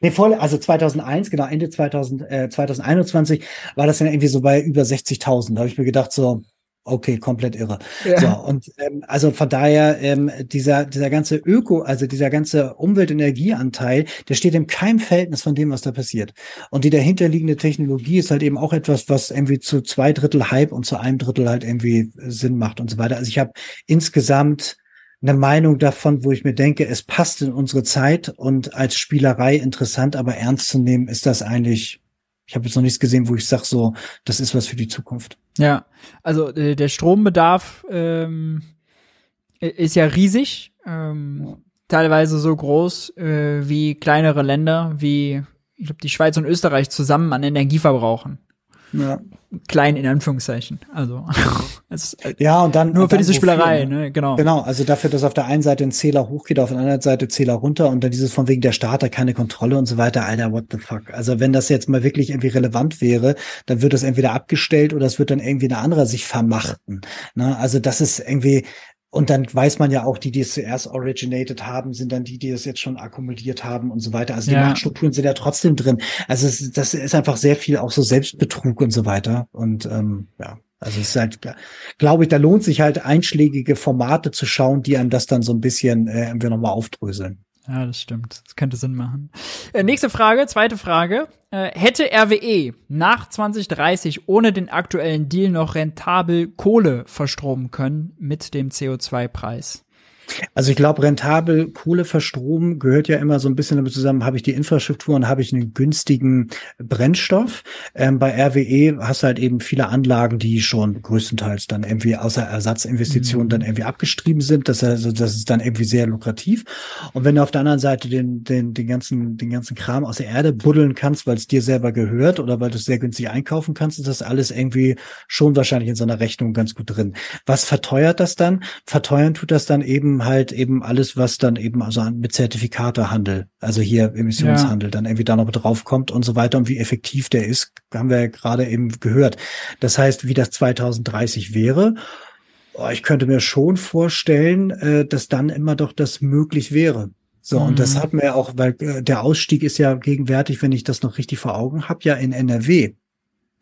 Nee, voll, also 2001, genau, Ende 2000, äh, 2021 war das dann irgendwie so bei über 60.000. Da habe ich mir gedacht, so, okay, komplett irre. Ja. So, und ähm, also von daher, ähm, dieser, dieser ganze Öko, also dieser ganze Umweltenergieanteil, der steht in keinem Verhältnis von dem, was da passiert. Und die dahinterliegende Technologie ist halt eben auch etwas, was irgendwie zu zwei Drittel Hype und zu einem Drittel halt irgendwie Sinn macht und so weiter. Also ich habe insgesamt eine Meinung davon, wo ich mir denke, es passt in unsere Zeit und als Spielerei interessant, aber ernst zu nehmen, ist das eigentlich, ich habe jetzt noch nichts gesehen, wo ich sage, so, das ist was für die Zukunft. Ja, also äh, der Strombedarf ähm, ist ja riesig, ähm, teilweise so groß äh, wie kleinere Länder, wie ich glaube die Schweiz und Österreich zusammen an Energie verbrauchen. Ja. Klein in Anführungszeichen. Also ja und dann nur für dann diese Spielerei, ne? Genau. Genau, also dafür, dass auf der einen Seite ein Zähler hochgeht, auf der anderen Seite Zähler runter und dann dieses von wegen der Starter keine Kontrolle und so weiter. Alter, what the fuck? Also wenn das jetzt mal wirklich irgendwie relevant wäre, dann wird das entweder abgestellt oder es wird dann irgendwie eine andere sich vermachten. Ne? Also das ist irgendwie und dann weiß man ja auch, die, die es zuerst originated haben, sind dann die, die es jetzt schon akkumuliert haben und so weiter. Also die ja. Machtstrukturen sind ja trotzdem drin. Also es, das ist einfach sehr viel auch so Selbstbetrug und so weiter. Und ähm, ja, also es ist halt, glaube ich, da lohnt sich halt einschlägige Formate zu schauen, die einem das dann so ein bisschen äh, irgendwie nochmal aufdröseln. Ja, das stimmt. Das könnte Sinn machen. Äh, nächste Frage, zweite Frage. Äh, hätte RWE nach 2030 ohne den aktuellen Deal noch rentabel Kohle verstromen können mit dem CO2-Preis? Also ich glaube, rentabel Kohle verstromen gehört ja immer so ein bisschen damit zusammen, habe ich die Infrastruktur und habe ich einen günstigen Brennstoff. Ähm, bei RWE hast du halt eben viele Anlagen, die schon größtenteils dann irgendwie außer Ersatzinvestitionen mhm. dann irgendwie abgestrieben sind. Das, also, das ist dann irgendwie sehr lukrativ. Und wenn du auf der anderen Seite den, den, den, ganzen, den ganzen Kram aus der Erde buddeln kannst, weil es dir selber gehört oder weil du es sehr günstig einkaufen kannst, ist das alles irgendwie schon wahrscheinlich in so einer Rechnung ganz gut drin. Was verteuert das dann? Verteuern tut das dann eben halt eben alles, was dann eben also mit Zertifikatehandel, also hier Emissionshandel, ja. dann irgendwie da noch draufkommt und so weiter und wie effektiv der ist, haben wir ja gerade eben gehört. Das heißt, wie das 2030 wäre. Oh, ich könnte mir schon vorstellen, äh, dass dann immer doch das möglich wäre. So, mhm. und das mhm. hat mir auch, weil äh, der Ausstieg ist ja gegenwärtig, wenn ich das noch richtig vor Augen habe, ja in NRW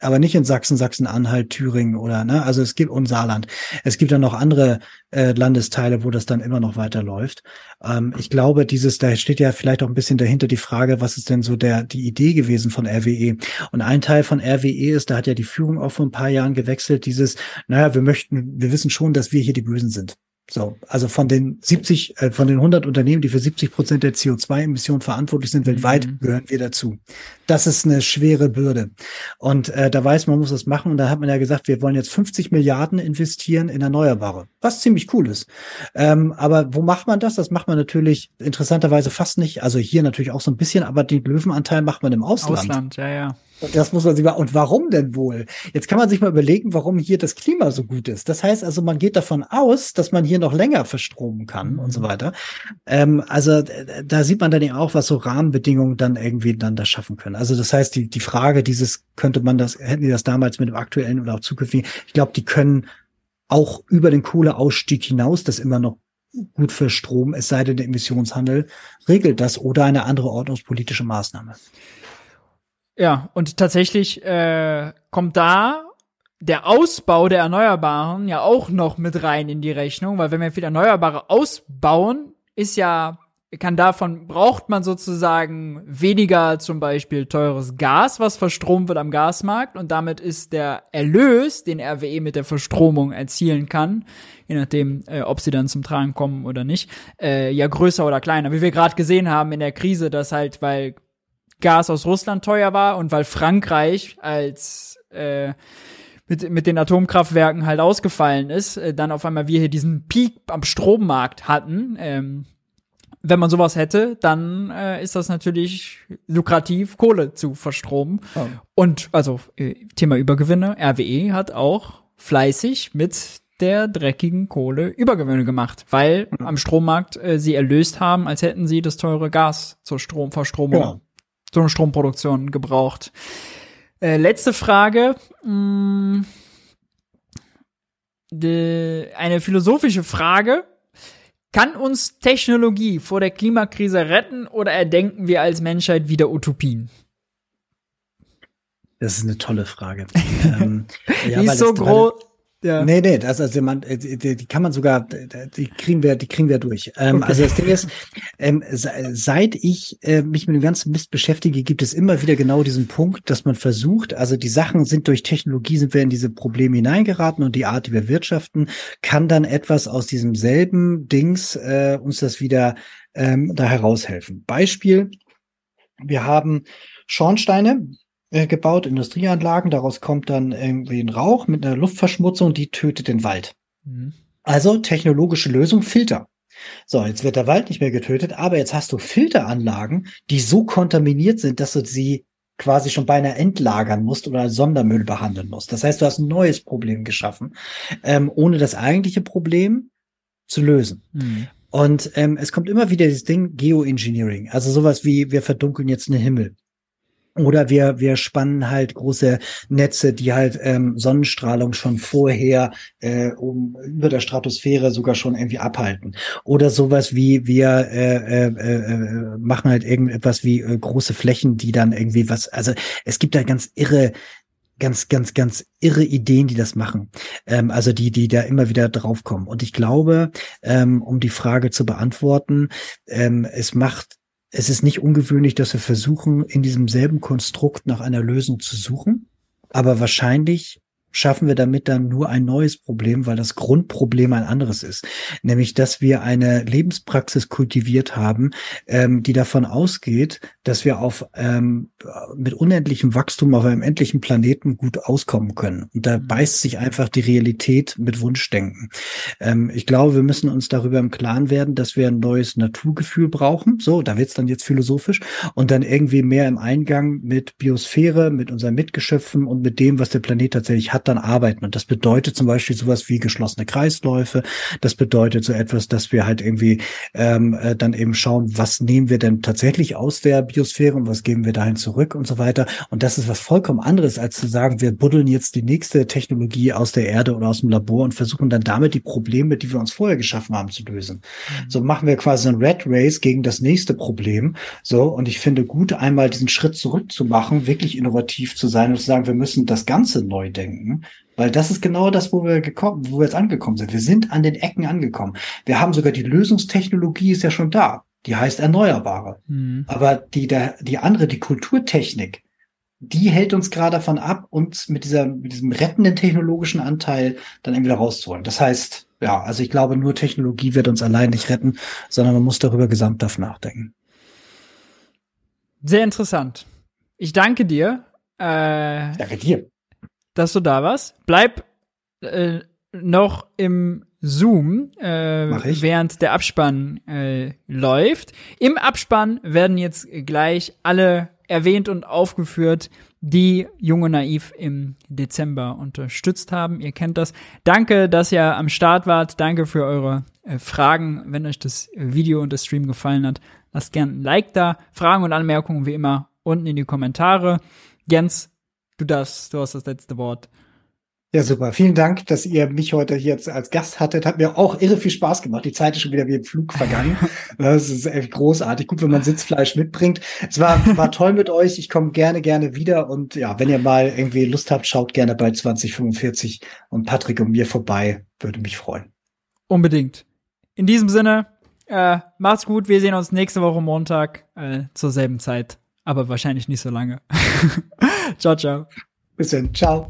aber nicht in Sachsen, Sachsen-Anhalt, Thüringen oder ne, also es gibt und Saarland. Es gibt dann noch andere äh, Landesteile, wo das dann immer noch weiterläuft. Ähm, ich glaube, dieses, da steht ja vielleicht auch ein bisschen dahinter die Frage, was ist denn so der die Idee gewesen von RWE? Und ein Teil von RWE ist, da hat ja die Führung auch vor ein paar Jahren gewechselt, dieses, naja, wir möchten, wir wissen schon, dass wir hier die Bösen sind. So, also von den 70, äh, von den 100 Unternehmen, die für 70 Prozent der CO2-Emissionen verantwortlich sind weltweit, mhm. gehören wir dazu. Das ist eine schwere Bürde. Und äh, da weiß man, muss das machen. Und da hat man ja gesagt, wir wollen jetzt 50 Milliarden investieren in Erneuerbare, was ziemlich cool ist. Ähm, aber wo macht man das? Das macht man natürlich interessanterweise fast nicht. Also hier natürlich auch so ein bisschen, aber den Löwenanteil macht man im Ausland. Ausland, ja, ja. Und das muss man sich mal, und warum denn wohl? Jetzt kann man sich mal überlegen, warum hier das Klima so gut ist. Das heißt also, man geht davon aus, dass man hier noch länger verstromen kann und so weiter. Ähm, also da sieht man dann eben auch, was so Rahmenbedingungen dann irgendwie dann da schaffen können. Also das heißt, die, die Frage dieses, könnte man das, hätten die das damals mit dem aktuellen oder auch zukünftigen, ich glaube, die können auch über den Kohleausstieg hinaus das immer noch gut für Strom, es sei denn, der Emissionshandel regelt das oder eine andere ordnungspolitische Maßnahme. Ja, und tatsächlich äh, kommt da der Ausbau der Erneuerbaren ja auch noch mit rein in die Rechnung, weil wenn wir viel Erneuerbare ausbauen, ist ja, kann davon, braucht man sozusagen weniger zum Beispiel teures Gas, was verstromt wird am Gasmarkt und damit ist der Erlös, den RWE mit der Verstromung erzielen kann, je nachdem, äh, ob sie dann zum Tragen kommen oder nicht, äh, ja größer oder kleiner. Wie wir gerade gesehen haben in der Krise, dass halt, weil Gas aus Russland teuer war und weil Frankreich als äh, mit, mit den Atomkraftwerken halt ausgefallen ist, äh, dann auf einmal wir hier diesen Peak am Strommarkt hatten. Ähm, wenn man sowas hätte, dann äh, ist das natürlich lukrativ, Kohle zu verstromen. Oh. Und also äh, Thema Übergewinne, RWE hat auch fleißig mit der dreckigen Kohle Übergewöhne gemacht, weil mhm. am Strommarkt äh, sie erlöst haben, als hätten sie das teure Gas zur Stromverstromung, ja. zur Stromproduktion gebraucht. Äh, letzte Frage. Mh, mm, de, eine philosophische Frage. Kann uns Technologie vor der Klimakrise retten oder erdenken wir als Menschheit wieder Utopien? Das ist eine tolle Frage. ähm, ja, Die ist so groß ja. Nee, nee, das, also man, äh, die, die kann man sogar, die kriegen wir, die kriegen wir durch. Ähm, okay. Also das Ding ist, ähm, seit ich äh, mich mit dem ganzen Mist beschäftige, gibt es immer wieder genau diesen Punkt, dass man versucht, also die Sachen sind durch Technologie, sind wir in diese Probleme hineingeraten und die Art, wie wir wirtschaften, kann dann etwas aus diesem selben Dings äh, uns das wieder ähm, da heraushelfen. Beispiel, wir haben Schornsteine, äh, gebaut, Industrieanlagen. Daraus kommt dann irgendwie ein Rauch mit einer Luftverschmutzung, die tötet den Wald. Mhm. Also technologische Lösung, Filter. So, jetzt wird der Wald nicht mehr getötet, aber jetzt hast du Filteranlagen, die so kontaminiert sind, dass du sie quasi schon beinahe entlagern musst oder als Sondermüll behandeln musst. Das heißt, du hast ein neues Problem geschaffen, ähm, ohne das eigentliche Problem zu lösen. Mhm. Und ähm, es kommt immer wieder dieses Ding Geoengineering, also sowas wie wir verdunkeln jetzt einen Himmel. Oder wir, wir spannen halt große Netze, die halt ähm, Sonnenstrahlung schon vorher äh, um, über der Stratosphäre sogar schon irgendwie abhalten. Oder sowas wie wir äh, äh, äh, machen halt irgendetwas wie äh, große Flächen, die dann irgendwie was, also es gibt da ganz irre ganz, ganz, ganz irre Ideen, die das machen. Ähm, also die, die da immer wieder draufkommen. Und ich glaube, ähm, um die Frage zu beantworten, ähm, es macht es ist nicht ungewöhnlich, dass wir versuchen, in diesem selben Konstrukt nach einer Lösung zu suchen. Aber wahrscheinlich schaffen wir damit dann nur ein neues Problem, weil das Grundproblem ein anderes ist. Nämlich, dass wir eine Lebenspraxis kultiviert haben, ähm, die davon ausgeht, dass wir auf ähm, mit unendlichem Wachstum auf einem endlichen Planeten gut auskommen können. Und da mhm. beißt sich einfach die Realität mit Wunschdenken. Ähm, ich glaube, wir müssen uns darüber im Klaren werden, dass wir ein neues Naturgefühl brauchen. So, da wird's dann jetzt philosophisch und dann irgendwie mehr im Eingang mit Biosphäre, mit unseren Mitgeschöpfen und mit dem, was der Planet tatsächlich hat dann arbeiten. Und das bedeutet zum Beispiel sowas wie geschlossene Kreisläufe. Das bedeutet so etwas, dass wir halt irgendwie ähm, äh, dann eben schauen, was nehmen wir denn tatsächlich aus der Biosphäre und was geben wir dahin zurück und so weiter. Und das ist was vollkommen anderes, als zu sagen, wir buddeln jetzt die nächste Technologie aus der Erde oder aus dem Labor und versuchen dann damit die Probleme, die wir uns vorher geschaffen haben, zu lösen. Mhm. So machen wir quasi ein Red Race gegen das nächste Problem. So, und ich finde gut, einmal diesen Schritt zurück zu machen, wirklich innovativ zu sein und zu sagen, wir müssen das Ganze neu denken weil das ist genau das, wo wir gekommen, wo wir jetzt angekommen sind. Wir sind an den Ecken angekommen. Wir haben sogar die Lösungstechnologie ist ja schon da. Die heißt Erneuerbare. Mhm. Aber die, der, die andere, die Kulturtechnik, die hält uns gerade davon ab, uns mit dieser, mit diesem rettenden technologischen Anteil dann irgendwie rauszuholen. Das heißt, ja, also ich glaube, nur Technologie wird uns allein nicht retten, sondern man muss darüber gesamthaft nachdenken. Sehr interessant. Ich danke dir. Äh, danke dir dass du da warst. Bleib äh, noch im Zoom, äh, während der Abspann äh, läuft. Im Abspann werden jetzt gleich alle erwähnt und aufgeführt, die Junge Naiv im Dezember unterstützt haben. Ihr kennt das. Danke, dass ihr am Start wart. Danke für eure äh, Fragen. Wenn euch das Video und das Stream gefallen hat, lasst gerne ein Like da. Fragen und Anmerkungen wie immer unten in die Kommentare. Jens, Du darfst, du hast das letzte Wort. Ja, super. Vielen Dank, dass ihr mich heute hier als Gast hattet. Hat mir auch irre viel Spaß gemacht. Die Zeit ist schon wieder wie im Flug vergangen. Das ist echt großartig. Gut, wenn man Sitzfleisch mitbringt. Es war, war toll mit euch. Ich komme gerne, gerne wieder. Und ja, wenn ihr mal irgendwie Lust habt, schaut gerne bei 2045 und Patrick und mir vorbei. Würde mich freuen. Unbedingt. In diesem Sinne, äh, macht's gut. Wir sehen uns nächste Woche Montag äh, zur selben Zeit aber wahrscheinlich nicht so lange. ciao, ciao. Bis dann. Ciao.